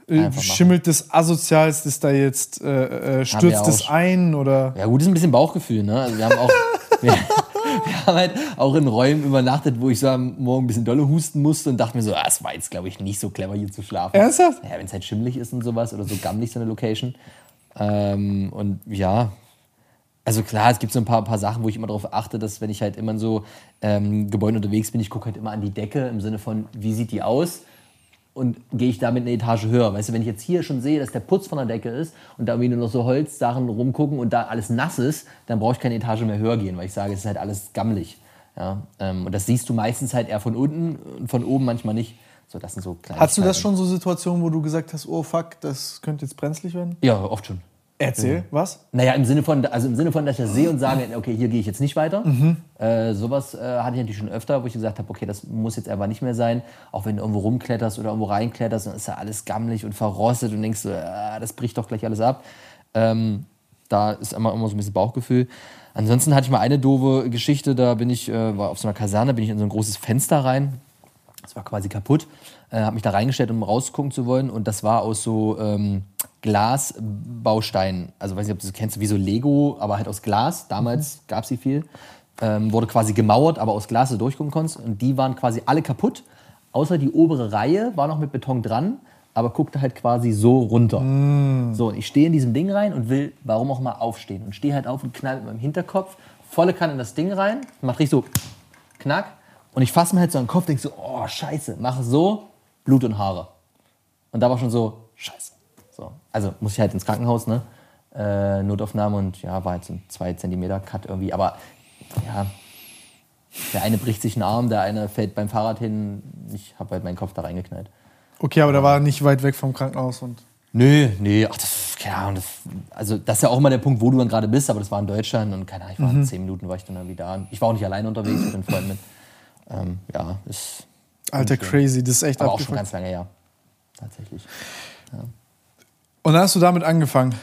äh, machen. Schimmelt das asozial, ist da jetzt, äh, äh, stürzt es ein oder. Ja, gut, ist ein bisschen Bauchgefühl, ne? Also wir haben auch. [laughs] wir, wir haben halt auch in Räumen übernachtet, wo ich so am Morgen ein bisschen dolle husten musste und dachte mir so, ah, es war jetzt, glaube ich, nicht so clever, hier zu schlafen. Ernsthaft? Ja, wenn es halt schimmelig ist und sowas oder so gammelig so eine Location. Ähm, und ja, also klar, es gibt so ein paar, paar Sachen, wo ich immer darauf achte, dass wenn ich halt immer in so ähm, Gebäuden unterwegs bin, ich gucke halt immer an die Decke im Sinne von, wie sieht die aus? Und gehe ich damit eine Etage höher. Weißt du, wenn ich jetzt hier schon sehe, dass der Putz von der Decke ist und da irgendwie nur noch so Holzsachen rumgucken und da alles nass ist, dann brauche ich keine Etage mehr höher gehen, weil ich sage, es ist halt alles gammelig. Ja? Ähm, und das siehst du meistens halt eher von unten und von oben manchmal nicht. So, das sind so kleine Hast du das schon so Situationen, wo du gesagt hast, oh fuck, das könnte jetzt brenzlig werden? Ja, oft schon. Erzähl, was? Naja, im Sinne von, also im Sinne von, dass ich das sehe und sage, okay, hier gehe ich jetzt nicht weiter. Äh, sowas äh, hatte ich natürlich schon öfter, wo ich gesagt habe, okay, das muss jetzt einfach nicht mehr sein. Auch wenn du irgendwo rumkletterst oder irgendwo reinkletterst, dann ist ja alles gammelig und verrostet und denkst so, ah, das bricht doch gleich alles ab. Ähm, da ist immer, immer so ein bisschen Bauchgefühl. Ansonsten hatte ich mal eine doofe Geschichte, da bin ich, äh, war auf so einer Kaserne, bin ich in so ein großes Fenster rein. Das war quasi kaputt. Äh, habe mich da reingestellt, um rausgucken zu wollen. Und das war aus so ähm, Glasbausteinen. Also weiß nicht, ob du das kennst, wie so Lego, aber halt aus Glas. Damals gab es sie viel. Ähm, wurde quasi gemauert, aber aus Glas, so durchgucken konntest. Und die waren quasi alle kaputt. Außer die obere Reihe war noch mit Beton dran, aber guckte halt quasi so runter. So, und ich stehe in diesem Ding rein und will, warum auch mal, aufstehen. Und stehe halt auf und knall mit meinem Hinterkopf volle Kanne in das Ding rein. Macht richtig so knack. Und ich fasse mir halt so an den Kopf, denke so, oh, scheiße. Mache so, Blut und Haare. Und da war schon so, scheiße. So. Also muss ich halt ins Krankenhaus, ne? Äh, Notaufnahme und ja, war halt so ein 2 Zentimeter Cut irgendwie. Aber ja, der eine bricht sich einen Arm, der eine fällt beim Fahrrad hin. Ich habe halt meinen Kopf da reingeknallt. Okay, aber da war nicht weit weg vom Krankenhaus und. Nö, nee, ach, das, keine Ahnung, das, also das ist ja auch mal der Punkt, wo du dann gerade bist, aber das war in Deutschland und keine Ahnung, ich war in zehn Minuten war ich dann irgendwie da. Ich war auch nicht alleine unterwegs, ich hatte einen Freund mit. Ähm, ja, ist Alter, crazy, das ist echt aber auch schon abgefuckt. ganz lange her. Tatsächlich. Und dann hast du damit angefangen.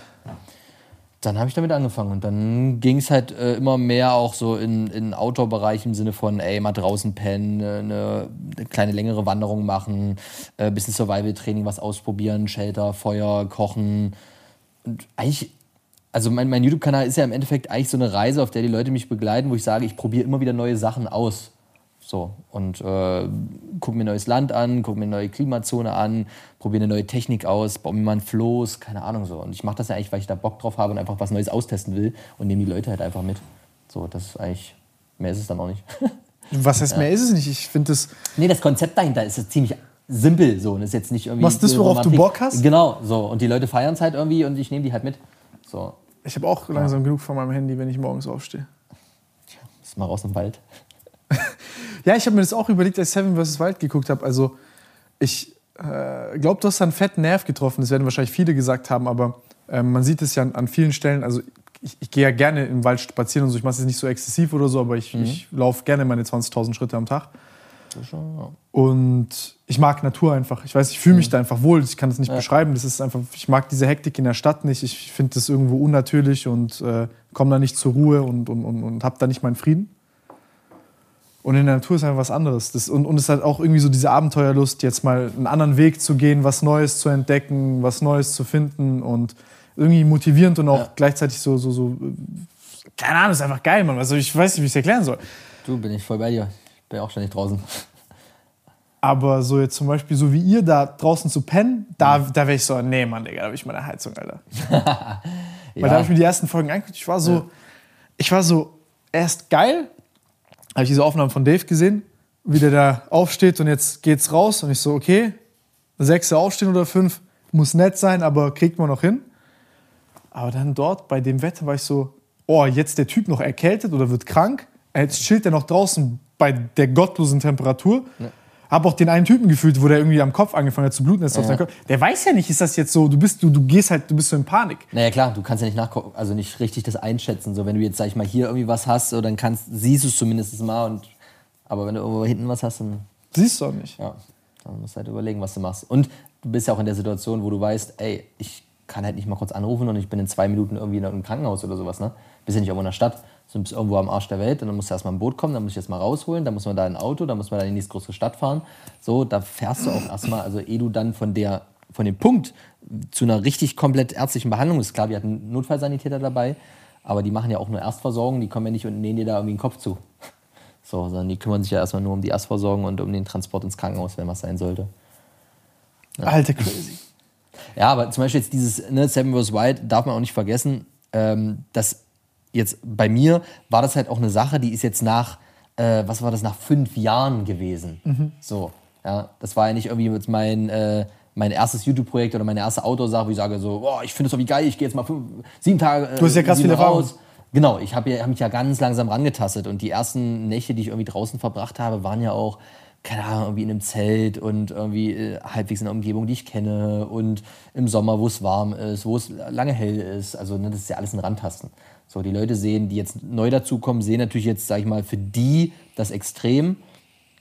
Dann habe ich damit angefangen und dann ging es halt äh, immer mehr auch so in, in Outdoor-Bereich im Sinne von, ey, mal draußen pennen, äh, eine, eine kleine längere Wanderung machen, äh, bisschen Survival-Training, was ausprobieren, Shelter, Feuer, Kochen. Und eigentlich, also mein, mein YouTube-Kanal ist ja im Endeffekt eigentlich so eine Reise, auf der die Leute mich begleiten, wo ich sage, ich probiere immer wieder neue Sachen aus. So, und äh, gucke mir ein neues Land an, gucke mir eine neue Klimazone an, probiere eine neue Technik aus, baue mir mal ein Floß, keine Ahnung so. Und ich mache das ja eigentlich, weil ich da Bock drauf habe und einfach was Neues austesten will und nehme die Leute halt einfach mit. So, das ist eigentlich, mehr ist es dann auch nicht. [laughs] Was heißt mehr ist es nicht? Ich finde das. nee, das Konzept dahinter ist jetzt ziemlich simpel so und ist jetzt nicht irgendwie. Machst das, worauf du Romantik. Bock hast? Genau, so. Und die Leute feiern es halt irgendwie und ich nehme die halt mit. So, Ich habe auch langsam genug von meinem Handy, wenn ich morgens aufstehe. ist mal raus im Wald. Ja, ich habe mir das auch überlegt, als ich Seven vs. Wild geguckt habe. Also, ich äh, glaube, du hast da einen fetten Nerv getroffen. Das werden wahrscheinlich viele gesagt haben, aber ähm, man sieht es ja an, an vielen Stellen. Also, ich, ich gehe ja gerne im Wald spazieren und so. Ich mache es jetzt nicht so exzessiv oder so, aber ich, ich laufe gerne meine 20.000 Schritte am Tag. Das schon, ja. Und ich mag Natur einfach. Ich weiß, ich fühle mich da einfach wohl. Ich kann es nicht beschreiben. Das ist einfach, ich mag diese Hektik in der Stadt nicht. Ich finde das irgendwo unnatürlich und äh, komme da nicht zur Ruhe und, und, und, und habe da nicht meinen Frieden. Und in der Natur ist einfach was anderes. Das, und, und es hat auch irgendwie so diese Abenteuerlust, jetzt mal einen anderen Weg zu gehen, was Neues zu entdecken, was Neues zu finden und irgendwie motivierend und auch Ja. gleichzeitig so, so, so, keine Ahnung, ist einfach geil, Mann. Also ich weiß nicht, wie ich es erklären soll. Du, bin ich voll bei dir. Ich bin ja auch ständig draußen. Aber so jetzt zum Beispiel, so wie ihr da draußen zu pennen, da, da wäre ich so, nee, Mann, Digga, da habe ich meine Heizung, Alter. [laughs] Weil da habe ich mir die ersten Folgen angeguckt. Ich war so, ich war so erst geil, habe ich diese Aufnahmen von Dave gesehen, wie der da aufsteht und jetzt geht's raus und ich so, okay, sechs aufstehen oder fünf, muss nett sein, aber kriegt man noch hin. Aber dann dort bei dem Wetter war ich so, oh, jetzt der Typ noch erkältet oder wird krank. Jetzt chillt er noch draußen bei der gottlosen Temperatur. Ja. Hab auch den einen Typen gefühlt, wo der irgendwie am Kopf angefangen hat zu bluten. Ist ja. Der weiß ja nicht, ist das jetzt so, du bist, du, du gehst halt, du bist so in Panik. Naja klar, du kannst ja nicht nachgucken, also nicht richtig das einschätzen. So, wenn du jetzt, sag ich mal, hier irgendwie was hast, so, dann kannst, siehst du es zumindest mal. Und, aber wenn du irgendwo hinten was hast, dann. Siehst du auch nicht. Ja, dann musst du halt überlegen, was du machst. Und du bist ja auch in der Situation, wo du weißt, ey, ich kann halt nicht mal kurz anrufen und ich bin in zwei Minuten irgendwie in einem Krankenhaus oder sowas, ne? Bist ja nicht irgendwo in der Stadt so bist irgendwo am Arsch der Welt und dann musst du erstmal ein Boot kommen, dann muss ich erstmal rausholen, dann muss man da ein Auto, dann muss man da in die nächste Stadt fahren. So, da fährst du auch erstmal, also eh du dann von der von dem Punkt zu einer richtig komplett ärztlichen Behandlung, ist klar, wir hatten Notfallsanitäter dabei, aber die machen ja auch nur Erstversorgung, die kommen ja nicht und nähen dir da irgendwie den Kopf zu. So, sondern die kümmern sich ja erstmal nur um die Erstversorgung und um den Transport ins Krankenhaus, wenn was sein sollte. Ja. Alte crazy. Ja, aber zum Beispiel jetzt dieses ne, Seven vs. White darf man auch nicht vergessen, ähm, dass jetzt bei mir war das halt auch eine Sache, die ist jetzt nach, äh, was war das, nach fünf Jahren gewesen. Mhm. So, ja, das war ja nicht irgendwie mit mein, äh, mein erstes YouTube-Projekt oder meine erste Outdoor-Sache, wo ich sage so, boah, ich finde das doch wie geil, ich gehe jetzt mal fünf, sieben Tage äh, Du hast ja krass viel Erfahrung. Genau, ich habe ja, hab mich ja ganz langsam rangetastet und die ersten Nächte, die ich irgendwie draußen verbracht habe, waren ja auch keine Ahnung, irgendwie in einem Zelt und irgendwie äh, halbwegs in einer Umgebung, die ich kenne und im Sommer, wo es warm ist, wo es lange hell ist. Also ne, das ist ja alles ein Randtasten. So, die Leute sehen, die jetzt neu dazukommen, sehen natürlich jetzt, sag ich mal, für die das Extrem.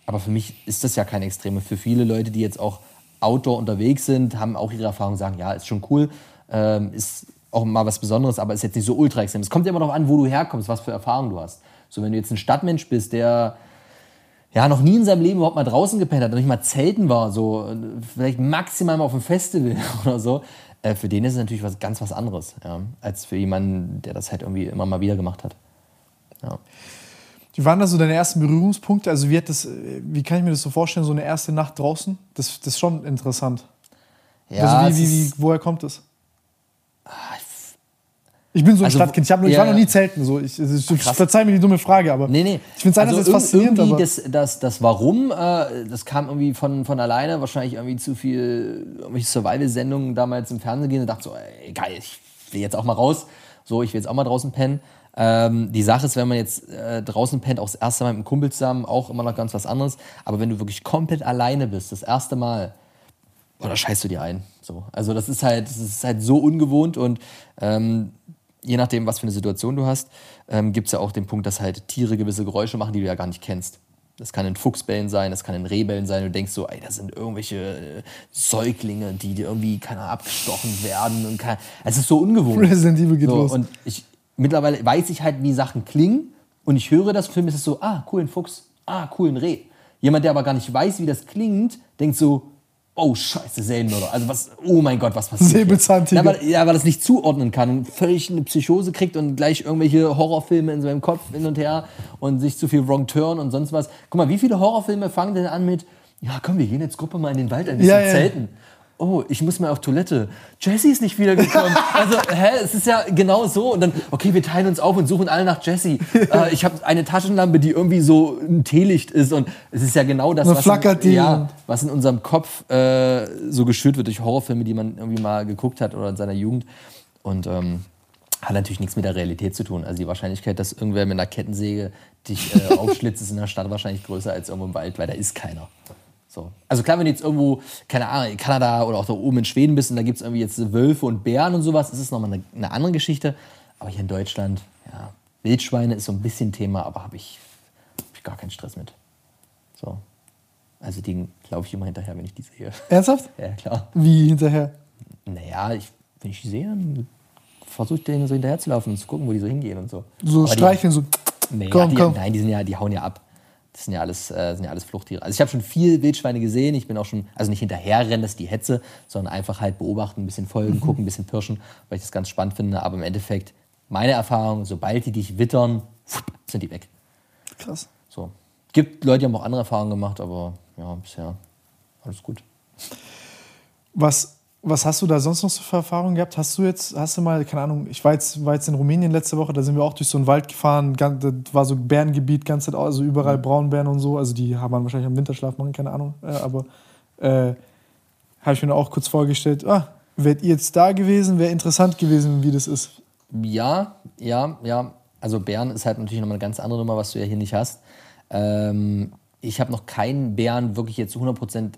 Aber für mich ist das ja kein Extrem. Für viele Leute, die jetzt auch outdoor unterwegs sind, haben auch ihre Erfahrung, sagen, ja, ist schon cool, ähm, ist auch mal was Besonderes, aber ist jetzt nicht so ultra extrem. Es kommt ja immer darauf an, wo du herkommst, was für Erfahrungen du hast. So, wenn du jetzt ein Stadtmensch bist, der ja, noch nie in seinem Leben überhaupt mal draußen gepennt hat, noch nicht mal zelten war, so vielleicht maximal mal auf einem Festival [laughs] oder so, äh, für den ist es natürlich was ganz was anderes, ja, als für jemanden, der das halt irgendwie immer mal wieder gemacht hat. Ja. Wie waren da so deine ersten Berührungspunkte? Also wie, hat das, wie kann ich mir das so vorstellen, so eine erste Nacht draußen? Das, das ist schon interessant. Ja, also wie, wie, wie, woher kommt das? Ich bin so ein also, Stadtkind. Ich, hab, ja, ich war noch nie zelten. So. Ich, ich, ich verzeih mir die dumme Frage, aber nee, nee. ich finde es einerseits also faszinierend. Irgendwie das, das, das Warum, äh, das kam irgendwie von, von alleine. Wahrscheinlich irgendwie zu viel irgendwelche Survival-Sendungen damals im Fernsehen gehen und dachte so, ey, geil, ich will jetzt auch mal raus. So, ich will jetzt auch mal draußen pennen. Ähm, die Sache ist, wenn man jetzt äh, draußen pennt, auch das erste Mal mit einem Kumpel zusammen, auch immer noch ganz was anderes. Aber wenn du wirklich komplett alleine bist, das erste Mal, oder scheißt du dir ein. So. Also das ist halt, das ist halt so ungewohnt und ähm, je nachdem, was für eine Situation du hast, ähm, gibt es ja auch den Punkt, dass halt Tiere gewisse Geräusche machen, die du ja gar nicht kennst. Das kann ein Fuchsbellen sein, das kann ein Rehbellen sein. Du denkst so, ey, das sind irgendwelche äh, Säuglinge, die dir irgendwie keine abgestochen werden. Und kann, es ist so ungewohnt. Resident Evil geht so, los. Und ich, mittlerweile weiß ich halt, wie Sachen klingen. Und ich höre das Film, ist es so, ah, cool, ein Fuchs. Ah, cool, ein Reh. Jemand, der aber gar nicht weiß, wie das klingt, denkt so, oh scheiße, Serienmörder. Also was, oh mein Gott, was passiert? Säbelzahntiger. Ja, weil, ja, weil das nicht zuordnen kann und völlig eine Psychose kriegt und gleich irgendwelche Horrorfilme in seinem Kopf hin und her und sich zu viel Wrong Turn und sonst was. Guck mal, wie viele Horrorfilme fangen denn an mit, ja komm, wir gehen jetzt Gruppe mal in den Wald ein bisschen ja, ja. Oh, ich muss mal auf Toilette. Jesse ist nicht wiedergekommen. [laughs] also, hä, es ist ja genau so. Und dann, okay, wir teilen uns auf und suchen alle nach Jesse. [laughs] Äh, ich habe eine Taschenlampe, die irgendwie so ein Teelicht ist. Und es ist ja genau das, was in, ja, was in unserem Kopf äh, so geschürt wird durch Horrorfilme, die man irgendwie mal geguckt hat oder in seiner Jugend. Und ähm, hat natürlich nichts mit der Realität zu tun. Also die Wahrscheinlichkeit, dass irgendwer mit einer Kettensäge dich äh, aufschlitzt, ist in der Stadt wahrscheinlich größer als irgendwo im Wald, weil da ist keiner. So. Also klar, wenn du jetzt irgendwo, keine Ahnung, in Kanada oder auch da oben in Schweden bist und da gibt es irgendwie jetzt Wölfe und Bären und sowas, ist es nochmal eine, eine andere Geschichte. Aber hier in Deutschland, ja, Wildschweine ist so ein bisschen Thema, aber habe ich, hab ich gar keinen Stress mit. So. Also die laufe ich immer hinterher, wenn ich die sehe. [laughs] Ernsthaft? Ja, klar. Wie hinterher? Naja, ich, wenn ich die sehe, versuche ich denen so hinterher zu laufen und zu gucken, wo die so hingehen und so. So aber streicheln, die, so. Nee, komm, ja, die, komm. Nein, die, sind ja, die hauen ja ab. Das sind ja alles, äh, sind ja alles Fluchttiere. Also ich habe schon viel Wildschweine gesehen. Ich bin auch schon, also nicht hinterherrennen, das ist die Hetze, sondern einfach halt beobachten, ein bisschen folgen, mhm. gucken, ein bisschen pirschen, weil ich das ganz spannend finde. Aber im Endeffekt, meine Erfahrung, sobald die dich wittern, sind die weg. Krass. So. Gibt Leute, die haben auch andere Erfahrungen gemacht, aber ja, bisher alles gut. Was was hast du da sonst noch so für Erfahrungen gehabt? Hast du jetzt, hast du mal, keine Ahnung, ich war jetzt, war jetzt in Rumänien letzte Woche, da sind wir auch durch so einen Wald gefahren, das war so Bärengebiet, ganz Zeit, also überall mhm. Braunbären und so, also die haben man wahrscheinlich am Winterschlaf machen, keine Ahnung, äh, aber äh, habe ich mir auch kurz vorgestellt, ah, wärt ihr jetzt da gewesen, wäre interessant gewesen, wie das ist. Ja, ja, ja. Also Bären ist halt natürlich nochmal eine ganz andere Nummer, was du ja hier nicht hast. Ähm, ich habe noch keinen Bären wirklich jetzt zu 100%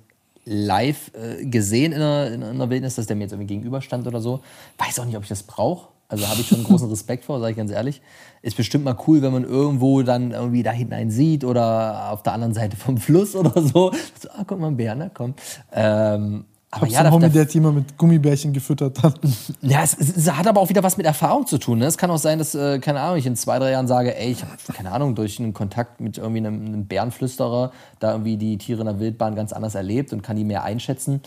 live äh, gesehen in der, in der Wildnis, dass der mir jetzt irgendwie gegenüberstand oder so. Weiß auch nicht, ob ich das brauche. Also habe ich schon großen [laughs] Respekt vor, sage ich ganz ehrlich. Ist bestimmt mal cool, wenn man irgendwo dann irgendwie da hinein sieht oder auf der anderen Seite vom Fluss oder so. so ah, guck mal, ein Bär, ne? Komm. Ähm, aber ja, einen da, Homie, der hat immer mit Gummibärchen gefüttert hat. ja es, es, es hat aber auch wieder was mit Erfahrung zu tun. Ne? Es kann auch sein, dass, äh, keine Ahnung, ich in zwei, drei Jahren sage, ey, ich habe, keine Ahnung, durch einen Kontakt mit irgendwie einem, einem Bärenflüsterer da irgendwie die Tiere in der Wildbahn ganz anders erlebt und kann die mehr einschätzen.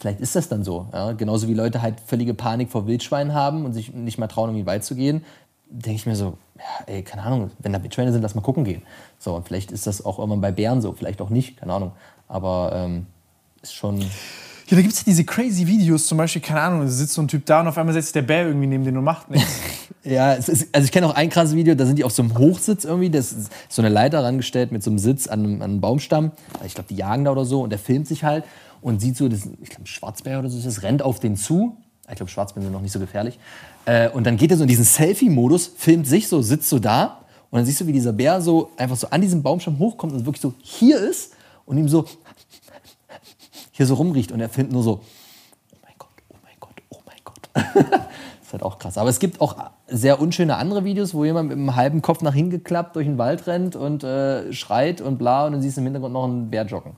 Vielleicht ist das dann so. Ja? Genauso wie Leute halt völlige Panik vor Wildschweinen haben und sich nicht mal trauen, irgendwie weit zu gehen, denke ich mir so, ja, ey, keine Ahnung, wenn da Wildschweine sind, lass mal gucken gehen. So, und vielleicht ist das auch irgendwann bei Bären so, vielleicht auch nicht, keine Ahnung. Aber ähm, ist schon. Ja, da gibt es ja diese crazy Videos, zum Beispiel, keine Ahnung, da sitzt so ein Typ da und auf einmal setzt der Bär irgendwie neben den und macht nichts. [laughs] Ja, ist, also ich kenne auch ein krasses Video, da sind die auf so einem Hochsitz irgendwie, das ist so eine Leiter rangestellt mit so einem Sitz an einem, an einem Baumstamm. Ich glaube, die jagen da oder so und der filmt sich halt und sieht so, das, ich glaube, Schwarzbär oder so, das rennt auf den zu. Ich glaube, Schwarzbären sind noch nicht so gefährlich. Äh, und dann geht er so in diesen Selfie-Modus, filmt sich so, sitzt so da und dann siehst du, wie dieser Bär so einfach so an diesem Baumstamm hochkommt und wirklich so hier ist und ihm so hier so rumriecht und er filmt nur so, oh mein Gott, oh mein Gott, oh mein Gott. das [laughs] ist halt auch krass. Aber es gibt auch sehr unschöne andere Videos, wo jemand mit einem halben Kopf nach hinten geklappt durch den Wald rennt und äh, schreit und bla und dann siehst du im Hintergrund noch einen Bär joggen.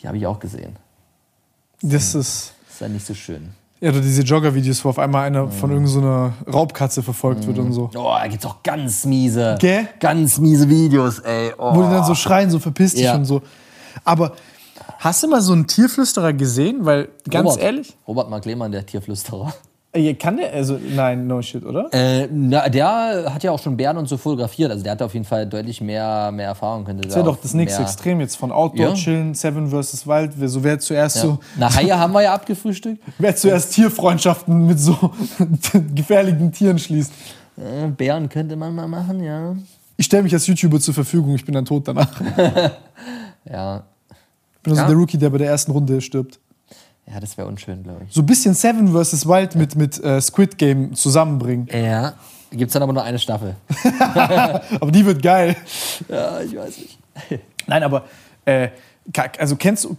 Die habe ich auch gesehen. Das ist. Das ist ja nicht so schön. Ja, oder diese Jogger-Videos, wo auf einmal einer von irgendeiner Raubkatze verfolgt wird und so. Oh, da gibt's auch ganz miese, Gell? ganz miese Videos, ey. Oh. Wo die dann so schreien, so verpiss dich Ja. und so. Aber hast du mal so einen Tierflüsterer gesehen? Weil, ganz Robert, ehrlich, Robert Mark Lehmann, der Tierflüsterer. äh, kann der, also, nein, no shit, oder? Äh, na, der hat ja auch schon Bären und so fotografiert. Also der hat auf jeden Fall deutlich mehr, mehr Erfahrung. Könnte Das wäre doch das nächste Extrem jetzt von Outdoor Ja. chillen, Seven vs. Wild. Wer- So wer zuerst so, Na, Haie haben wir ja abgefrühstückt. [laughs] wer zuerst Tierfreundschaften mit so [laughs] gefährlichen Tieren schließt. Äh, Bären könnte man mal machen, ja. Ich stelle mich als YouTuber zur Verfügung, ich bin dann tot danach. [laughs] Ja, also Ja. der Rookie, der bei der ersten Runde stirbt. ja das wäre unschön, glaube ich. So ein bisschen Seven vs. Wild mit, mit äh, Squid Game zusammenbringen. Ja. Gibt es dann aber nur eine Staffel. [laughs] Aber die wird geil. Ja, ich weiß nicht. [laughs] Nein, aber äh, also kennst du,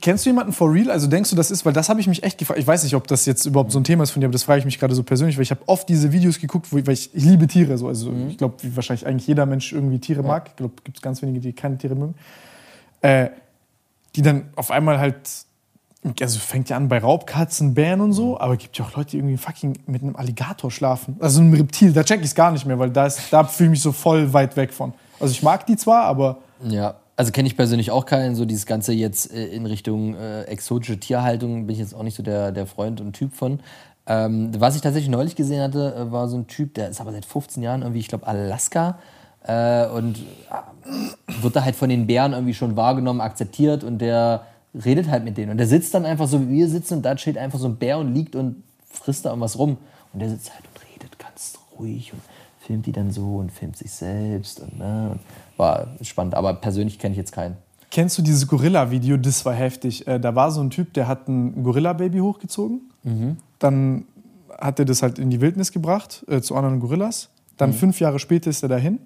kennst du jemanden for real? Also denkst du, das ist, weil das habe ich mich echt gefragt. Ich weiß nicht, ob das jetzt überhaupt so ein Thema ist von dir, aber das frage ich mich gerade so persönlich, weil ich habe oft diese Videos geguckt, wo ich, weil ich, ich liebe Tiere. So. Also ich glaube, wie wahrscheinlich eigentlich jeder Mensch irgendwie Tiere mag. Ich glaube, gibt es ganz wenige, die keine Tiere mögen. Äh, die dann auf einmal halt, also fängt ja an bei Raubkatzen, Bären und so, aber gibt ja auch Leute, die irgendwie fucking mit einem Alligator schlafen. Also einem Reptil, da check ich es gar nicht mehr, weil da, ist- da fühle ich mich so voll weit weg von. Also ich mag die zwar, aber Ja, also kenne ich persönlich auch keinen. So dieses Ganze jetzt äh, in Richtung äh, exotische Tierhaltung bin ich jetzt auch nicht so der, der Freund und Typ von. Ähm, was ich tatsächlich neulich gesehen hatte, äh, war so ein Typ, der ist aber seit 15 Jahren irgendwie, ich glaube, Alaska. Äh, und äh, wird da halt von den Bären irgendwie schon wahrgenommen, akzeptiert und der redet halt mit denen. Und der sitzt dann einfach so, wie wir sitzen und da steht einfach so ein Bär und liegt und frisst da irgendwas rum. Und der sitzt halt und redet ganz ruhig und filmt die dann so und filmt sich selbst. Und, ne, und war spannend, aber persönlich kenne ich jetzt keinen. Kennst du dieses Gorilla-Video? Das war heftig. Äh, da war so ein Typ, der hat ein Gorilla-Baby hochgezogen. Dann hat er das halt in die Wildnis gebracht, äh, zu anderen Gorillas. Dann fünf Jahre später ist er dahin.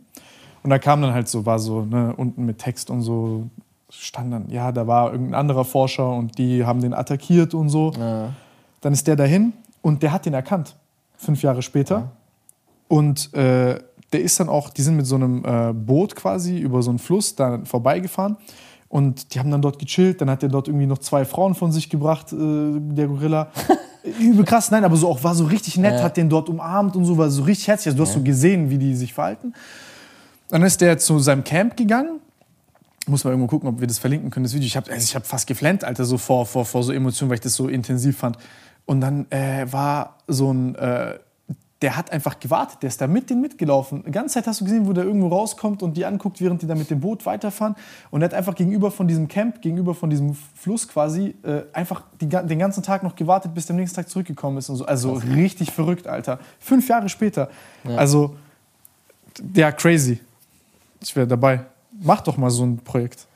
Und da kam dann halt so, war so ne, unten mit Text und so, stand dann, ja, da war irgendein anderer Forscher und die haben den attackiert und so. Dann ist der dahin und der hat den erkannt, fünf Jahre später. Und äh, der ist dann auch, die sind mit so einem äh, Boot quasi über so einen Fluss da vorbeigefahren. Und die haben dann dort gechillt. Dann hat er dort irgendwie noch zwei Frauen von sich gebracht, äh, der Gorilla. [laughs] Übel krass, nein, aber so auch war so richtig nett, Ja. hat den dort umarmt und so, war so richtig herzlich. Also du hast so gesehen, wie die sich verhalten. Dann ist der zu seinem Camp gegangen. Muss mal irgendwo gucken, ob wir das verlinken können, das Video. Ich habe also ich hab fast geflennt, Alter, so vor, vor, vor so Emotionen, weil ich das so intensiv fand. Und dann äh, war so ein, äh, der hat einfach gewartet, der ist da mit denen mitgelaufen. Die ganze Zeit hast du gesehen, wo der irgendwo rauskommt und die anguckt, während die da mit dem Boot weiterfahren. Und er hat einfach gegenüber von diesem Camp, gegenüber von diesem Fluss quasi, äh, einfach die, den ganzen Tag noch gewartet, bis der nächsten Tag zurückgekommen ist. Und so. Also richtig verrückt, Alter. Fünf Jahre später. Also, ja, crazy. Ich wäre dabei. Mach doch mal so ein Projekt.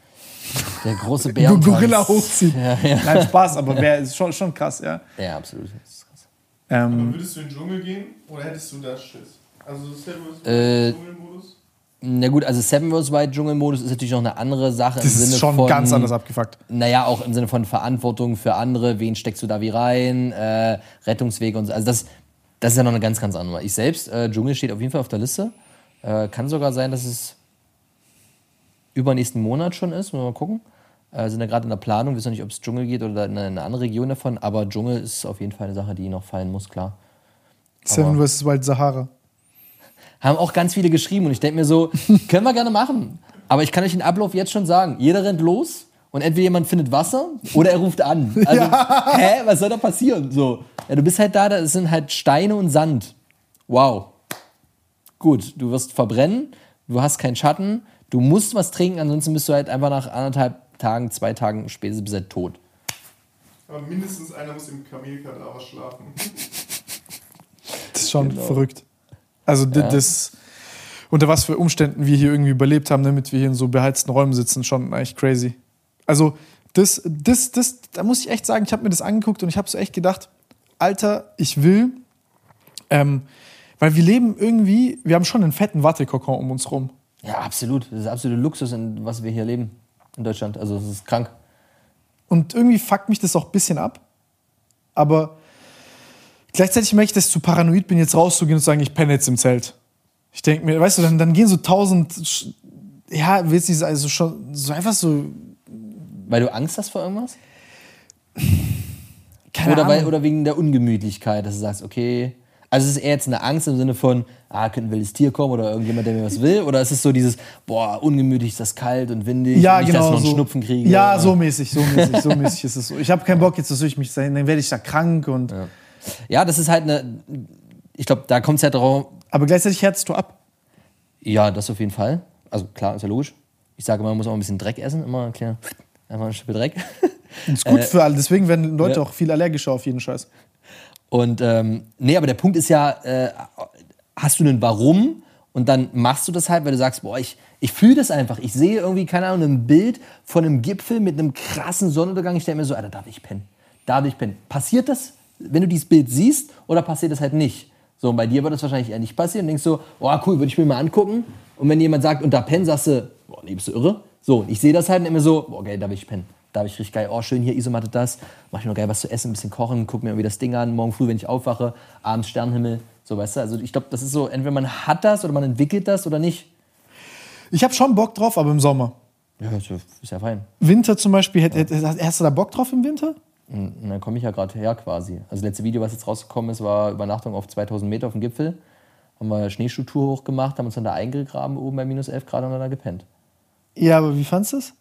Der große [laughs] Bär. Gorilla hochziehen. Ja, ja. Nein, Spaß, aber wär, ist schon, schon krass, ja. Ja, absolut. Das ist krass. Ähm, würdest du in den Dschungel gehen oder hättest du da Schiss? Also Seven vs. Wild Dschungelmodus? Na gut, also Seven vs. Wild Dschungelmodus ist natürlich noch eine andere Sache. Das ist schon von, ganz anders abgefuckt. Naja, auch im Sinne von Verantwortung für andere. Wen steckst du da wie rein? Äh, Rettungswege und so. Also das, das ist ja noch eine ganz, ganz andere. Ich selbst, äh, Dschungel steht auf jeden Fall auf der Liste. Äh, kann sogar sein, dass es übernächsten Monat schon ist. Mal gucken. Äh, sind ja gerade in der Planung. Wir wissen nicht, ob es Dschungel geht oder in eine andere Region davon. Aber Dschungel ist auf jeden Fall eine Sache, die noch fallen muss, klar. Seven vs. Wild Sahara. Haben auch ganz viele geschrieben und ich denke mir so, [laughs] können wir gerne machen. Aber ich kann euch den Ablauf jetzt schon sagen. Jeder rennt los und entweder jemand findet Wasser oder er ruft an. [laughs] Also, ja. hä, was soll da passieren? So, ja, du bist halt da, da sind halt Steine und Sand. Wow. Gut, du wirst verbrennen, du hast keinen Schatten, du musst was trinken, ansonsten bist du halt einfach nach anderthalb Tagen, zwei Tagen spätestens bist halt tot. Aber mindestens einer muss im Kamelkadaver schlafen. Das ist schon genau. verrückt. Also ja. das, unter was für Umständen wir hier irgendwie überlebt haben, damit wir hier in so beheizten Räumen sitzen, schon eigentlich crazy. Also das, das, das, da muss ich echt sagen, ich habe mir das angeguckt und ich habe so echt gedacht, Alter, ich will, ähm, weil wir leben irgendwie, wir haben schon einen fetten Wattekokon um uns rum. Ja, absolut. Das ist absolute Luxus, in was wir hier leben in Deutschland. Also das ist krank. Und irgendwie fuckt mich das auch ein bisschen ab. Aber Gleichzeitig merke ich, dass ich zu paranoid bin, jetzt rauszugehen und zu sagen, ich penne jetzt im Zelt. Ich denke mir, weißt du, dann, dann gehen so tausend, ja, willst du also schon so einfach so. Weil du Angst hast vor irgendwas? Keine oder, Ahnung. Weil, oder wegen der Ungemütlichkeit, dass du sagst, okay. Also es ist eher jetzt eine Angst im Sinne von, ah, könnte ein wildes Tier kommen oder irgendjemand, der mir was will? Oder ist es so dieses, boah, ungemütlich ist das kalt und windig, ja, und nicht, genau, dass ich noch einen so. Schnupfen kriege? Ja, so mäßig, so mäßig, so mäßig ist es so. Ich habe keinen Bock jetzt, dass ich mich sein, dann werde ich da krank und. Ja. Ja, das ist halt eine. Ich glaube, da kommt es ja darauf. Aber gleichzeitig härtest du ab. Ja, das auf jeden Fall. Also klar, ist ja logisch. Ich sage immer, man muss auch ein bisschen Dreck essen, immer ein kleiner, [laughs] einfach ein Stück Dreck. Das ist gut äh, für alle, deswegen werden Leute ja. auch viel allergischer auf jeden Scheiß. Und ähm, nee, aber der Punkt ist ja, äh, hast du einen Warum und dann machst du das halt, weil du sagst, boah, ich, ich fühle das einfach. Ich sehe irgendwie, keine Ahnung, ein Bild von einem Gipfel mit einem krassen Sonnenuntergang. Ich denke mir so, Alter, darf ich pennen. Darf ich pennen. Passiert das? wenn du dieses Bild siehst oder passiert das halt nicht? So, und bei dir wird das wahrscheinlich eher nicht passieren. Und denkst du, oh cool, würde ich mir mal angucken. Und wenn jemand sagt, unter pennen, sagst du, boah, nee, bist du irre? So, ich sehe das halt und immer so, boah, geil, da will ich pennen. Da habe ich richtig geil, oh, schön hier Isomatte das. Mach ich noch geil was zu essen, ein bisschen kochen, guck mir irgendwie das Ding an, morgen früh, wenn ich aufwache, abends Sternenhimmel. So, weißt du, also ich glaube, das ist so, entweder man hat das oder man entwickelt das oder nicht. Ich habe schon Bock drauf, aber im Sommer. Ja, ist ja fein. Winter zum Beispiel, hast du da Bock drauf im Winter? Und dann komme ich ja gerade her quasi. Also das letzte Video, was jetzt rausgekommen ist, war Übernachtung auf 2000 Meter auf dem Gipfel. Haben wir Schneeschuhtour hochgemacht, haben uns dann da eingegraben, oben bei minus 11 Grad und dann da gepennt. Ja, aber wie fandest du es?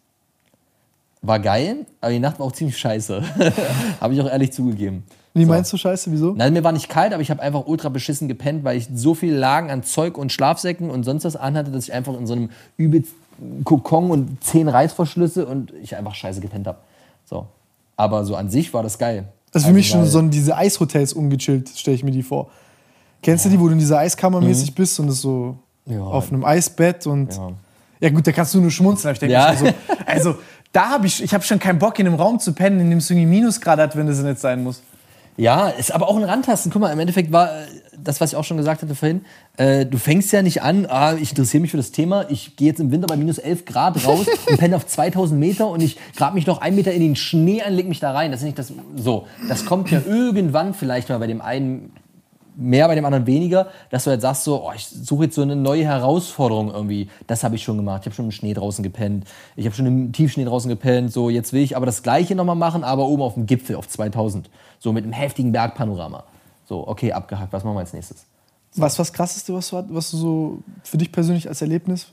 War geil, aber die Nacht war auch ziemlich scheiße. [laughs] habe ich auch ehrlich zugegeben. Wie so. meinst du scheiße? Wieso? Nein, mir war nicht kalt, aber ich habe einfach ultra beschissen gepennt, weil ich so viel Lagen an Zeug und Schlafsäcken und sonst was anhatte, dass ich einfach in so einem übelst Kokon und zehn Reißverschlüsse und ich einfach scheiße gepennt habe. So. Aber so an sich war das geil. Das ist für also mich schon so diese Eishotels ungechillt, stelle ich mir die vor. Kennst ja. du die, wo du in dieser Eiskammer mhm. mäßig bist und es so ja. auf einem Eisbett und. Ja. ja. gut, da kannst du nur schmunzeln. Ich denke ja. so, also [laughs] da habe ich, ich habe schon keinen Bock, in einem Raum zu pennen, in dem es irgendwie Minusgrad hat, wenn das nicht sein muss. Ja, ist aber auch ein Randtasten. Guck mal, im Endeffekt war äh, das, was ich auch schon gesagt hatte vorhin, äh, du fängst ja nicht an, ah, ich interessiere mich für das Thema, ich gehe jetzt im Winter bei minus 11 Grad raus [laughs] und penne auf 2000 Meter und ich grab mich noch einen Meter in den Schnee an, leg mich da rein. Das ist nicht das, so. Das kommt ja irgendwann vielleicht mal bei dem einen mehr, bei dem anderen weniger, dass du halt sagst so, oh, ich suche jetzt so eine neue Herausforderung irgendwie. Das habe ich schon gemacht. Ich habe schon im Schnee draußen gepennt. Ich habe schon im Tiefschnee draußen gepennt. So, jetzt will ich aber das Gleiche nochmal machen, aber oben auf dem Gipfel auf 2000. So mit einem heftigen Bergpanorama. So, okay, abgehakt. Was machen wir als nächstes? So. Was was krasseste, was du, was du so für dich persönlich als Erlebnis?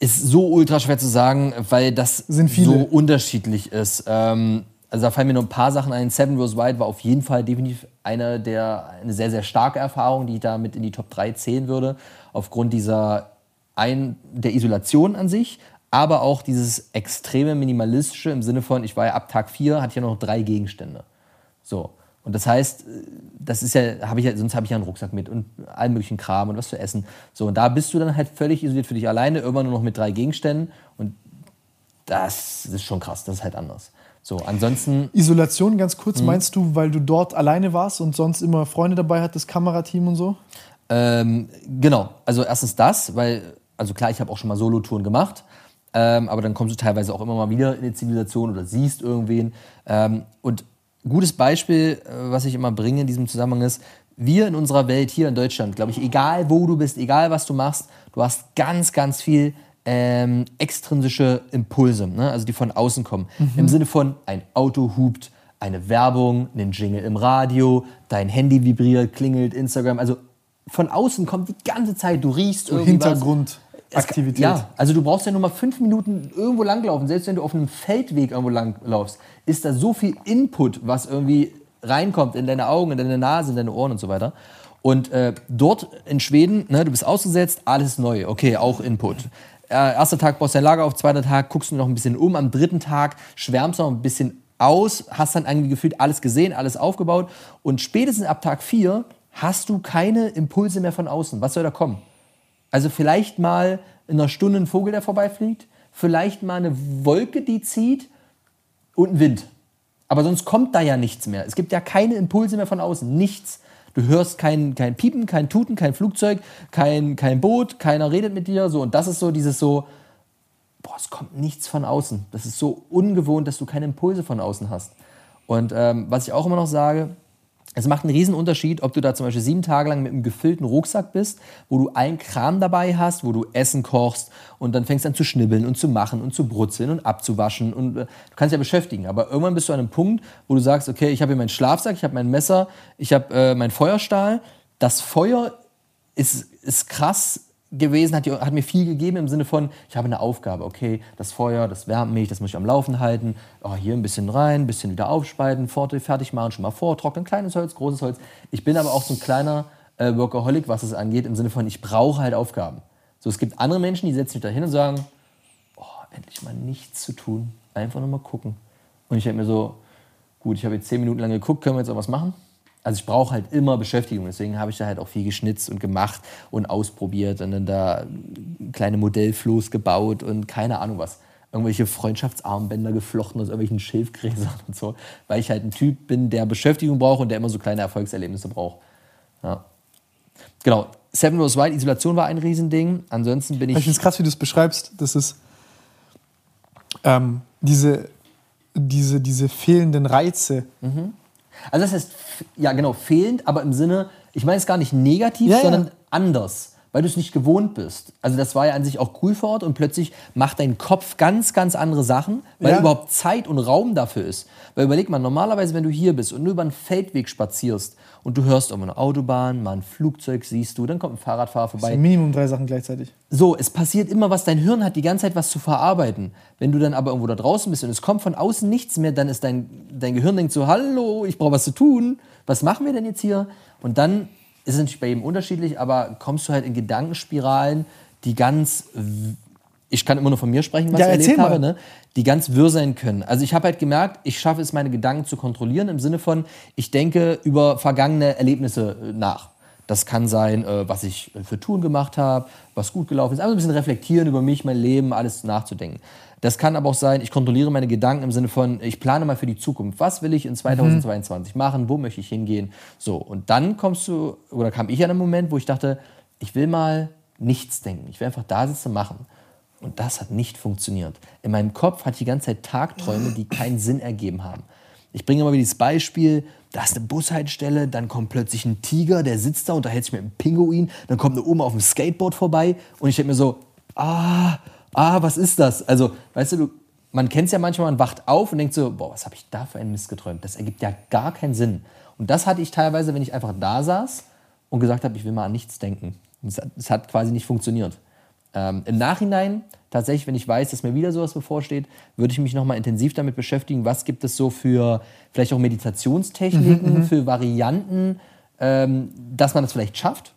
Ist so ultra schwer zu sagen, weil das so unterschiedlich ist. Ähm, also da fallen mir nur ein paar Sachen ein. Seven Rose Wild war auf jeden Fall definitiv eine der eine sehr sehr starke Erfahrung, die ich da mit in die Top 3 zählen würde, aufgrund dieser ein der Isolation an sich, aber auch dieses extreme minimalistische im Sinne von ich war ja ab Tag 4 hatte ich ja noch drei Gegenstände. So und das heißt, das ist ja, habe ich ja, sonst habe ich ja einen Rucksack mit und allen möglichen Kram und was zu essen. So, und da bist du dann halt völlig isoliert für dich alleine, irgendwann nur noch mit drei Gegenständen. Und das ist schon krass, das ist halt anders. So, ansonsten. Isolation, ganz kurz, Mhm. meinst du, weil du dort alleine warst und sonst immer Freunde dabei hattest, Kamerateam und so? Ähm, genau, also erstens das, weil, also klar, ich habe auch schon mal Solo-Touren gemacht, ähm, aber dann kommst du teilweise auch immer mal wieder in die Zivilisation oder siehst irgendwen. Ähm, und gutes Beispiel, äh, was ich immer bringe in diesem Zusammenhang ist, wir in unserer Welt hier in Deutschland, glaube ich, egal wo du bist, egal was du machst, du hast ganz, ganz viel ähm, extrinsische Impulse, ne? also die von außen kommen. Im Sinne von ein Auto hupt, eine Werbung, einen Jingle im Radio, dein Handy vibriert, klingelt, Instagram. Also von außen kommt die ganze Zeit, du riechst So irgendwie was. Hintergrundaktivität. Ja, also du brauchst ja nur mal fünf Minuten irgendwo langlaufen. Selbst wenn du auf einem Feldweg irgendwo langlaufst, ist da so viel Input, was irgendwie reinkommt in deine Augen, in deine Nase, in deine Ohren und so weiter. Und äh, dort in Schweden, ne, du bist ausgesetzt, alles neu. Okay, auch Input. Äh, erster Tag baust dein Lager auf, zweiter Tag guckst du noch ein bisschen um, am dritten Tag schwärmst du noch ein bisschen aus, hast dann irgendwie gefühlt alles gesehen, alles aufgebaut und spätestens ab Tag vier hast du keine Impulse mehr von außen. Was soll da kommen? Also vielleicht mal in einer Stunde ein Vogel, der vorbeifliegt, vielleicht mal eine Wolke, die zieht und ein Wind. Aber sonst kommt da ja nichts mehr. Es gibt ja keine Impulse mehr von außen, nichts. Du hörst kein, kein Piepen, kein Tuten, kein Flugzeug, kein, kein Boot, keiner redet mit dir. So. Und das ist so dieses so, boah, es kommt nichts von außen. Das ist so ungewohnt, dass du keine Impulse von außen hast. Und ähm, was ich auch immer noch sage, es macht einen riesen Unterschied, ob du da zum Beispiel sieben Tage lang mit einem gefüllten Rucksack bist, wo du allen Kram dabei hast, wo du Essen kochst und dann fängst an zu schnibbeln und zu machen und zu brutzeln und abzuwaschen und äh, du kannst ja beschäftigen. Aber irgendwann bist du an einem Punkt, wo du sagst, okay, ich habe hier meinen Schlafsack, ich habe mein Messer, ich habe äh, meinen Feuerstahl. Das Feuer ist, ist krass gewesen, hat, hat mir viel gegeben im Sinne von, ich habe eine Aufgabe, okay, das Feuer, das wärmt mich, das muss ich am Laufen halten, oh, hier ein bisschen rein, ein bisschen wieder aufspalten, fertig machen, schon mal vortrocknen, kleines Holz, großes Holz. Ich bin aber auch so ein kleiner äh, Workaholic, was es angeht, im Sinne von, ich brauche halt Aufgaben. So, es gibt andere Menschen, die setzen sich da hin und sagen, oh, endlich mal nichts zu tun, einfach nur mal gucken. Und ich denke mir so, gut, ich habe jetzt zehn Minuten lang geguckt, können wir jetzt auch was machen? Also ich brauche halt immer Beschäftigung, deswegen habe ich da halt auch viel geschnitzt und gemacht und ausprobiert und dann da kleine Modellflohs gebaut und keine Ahnung was. Irgendwelche Freundschaftsarmbänder geflochten aus irgendwelchen Schilfgräsern und so, weil ich halt ein Typ bin, der Beschäftigung braucht und der immer so kleine Erfolgserlebnisse braucht. Ja. Genau, Seven Rose Wild, Isolation war ein Riesending. Ansonsten bin Ich finde es ich... krass, wie du es beschreibst. Das ist ähm, diese, diese, diese fehlenden Reize. Also das heißt, ja genau, fehlend, aber im Sinne, ich meine es gar nicht negativ, Ja, ja. sondern anders, weil du es nicht gewohnt bist. Also das war ja an sich auch cool vor Ort und plötzlich macht dein Kopf ganz, ganz andere Sachen, weil Ja. überhaupt Zeit und Raum dafür ist. Weil überleg mal, normalerweise, wenn du hier bist und nur über einen Feldweg spazierst und du hörst irgendwo eine Autobahn, mal ein Flugzeug siehst du, dann kommt ein Fahrradfahrer vorbei. Minimum drei Sachen gleichzeitig. So, es passiert immer was, dein Hirn hat die ganze Zeit was zu verarbeiten. Wenn du dann aber irgendwo da draußen bist und es kommt von außen nichts mehr, dann ist dein, dein Gehirn denkt so, hallo, ich brauche was zu tun, was machen wir denn jetzt hier? Und dann ist natürlich bei jedem unterschiedlich, aber kommst du halt in Gedankenspiralen, die ganz, ich kann immer nur von mir sprechen, was Ja, ich erlebt mal. habe, ne? die ganz wirr sein können. Also ich habe halt gemerkt, ich schaffe es, meine Gedanken zu kontrollieren im Sinne von, ich denke über vergangene Erlebnisse äh, nach. Das kann sein, äh, was ich für Touren gemacht habe, was gut gelaufen ist. Einfach ein bisschen reflektieren über mich, mein Leben, alles nachzudenken. Das kann aber auch sein, ich kontrolliere meine Gedanken im Sinne von, ich plane mal für die Zukunft. Was will ich in 2022 machen? Wo möchte ich hingehen? So, und dann kommst du, oder kam ich an einen Moment, wo ich dachte, ich will mal nichts denken. Ich will einfach da sitzen und machen. Und das hat nicht funktioniert. In meinem Kopf hatte ich die ganze Zeit Tagträume, die keinen Sinn ergeben haben. Ich bringe immer wieder dieses Beispiel, da ist eine Bushaltestelle, dann kommt plötzlich ein Tiger, der sitzt da, unterhält sich mit einem Pinguin, dann kommt eine Oma auf dem Skateboard vorbei und ich denke mir so, ah, ah, was ist das? Also, weißt du, du man kennt es ja manchmal, man wacht auf und denkt so, boah, was habe ich da für einen Mist geträumt? Das ergibt ja gar keinen Sinn. Und das hatte ich teilweise, wenn ich einfach da saß und gesagt habe, ich will mal an nichts denken. Es hat, quasi nicht funktioniert. Ähm, Im Nachhinein, tatsächlich, wenn ich weiß, dass mir wieder sowas bevorsteht, würde ich mich nochmal intensiv damit beschäftigen, was gibt es so für vielleicht auch Meditationstechniken, für Varianten, ähm, dass man das vielleicht schafft.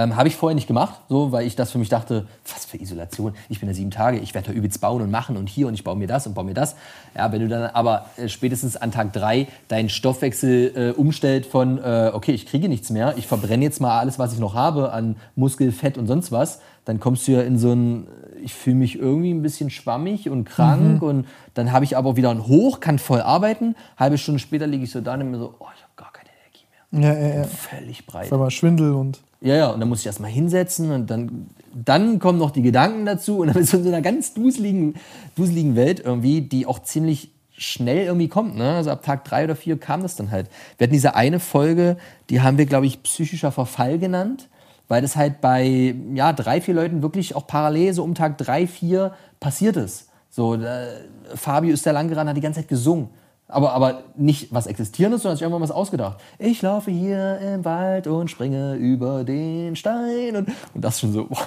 Ähm, Habe ich vorher nicht gemacht, so, weil ich das für mich dachte, was für Isolation. Ich bin ja sieben Tage, ich werde da übelst bauen und machen und hier und ich baue mir das und baue mir das. Ja, wenn du dann aber äh, spätestens an Tag drei deinen Stoffwechsel äh, umstellt von, äh, okay, ich kriege nichts mehr, ich verbrenne jetzt mal alles, was ich noch habe an Muskel, Fett und sonst was, dann kommst du ja in so einen ich fühle mich irgendwie ein bisschen schwammig und krank und dann habe ich aber wieder ein Hoch, kann voll arbeiten. Halbe Stunde später liege ich so da und mir so, oh, ich habe gar keine Energie mehr. Ja, ja, ja. Völlig breit. Mal Schwindel und. Ja, ja, und dann muss ich erstmal hinsetzen und dann, dann kommen noch die Gedanken dazu und dann ist man in so einer ganz duseligen, duseligen Welt irgendwie, die auch ziemlich schnell irgendwie kommt. Ne? Also ab Tag drei oder vier kam das dann halt. Wir hatten diese eine Folge, die haben wir, glaube ich, psychischer Verfall genannt, weil das halt bei ja, drei, vier Leuten wirklich auch parallel so um Tag drei, vier passiert ist. So, äh, Fabio ist da lang gerannt, hat die ganze Zeit gesungen. Aber, aber nicht was Existierendes, sondern hat sich irgendwann was ausgedacht. Ich laufe hier im Wald und springe über den Stein. Und, und das schon so, boah,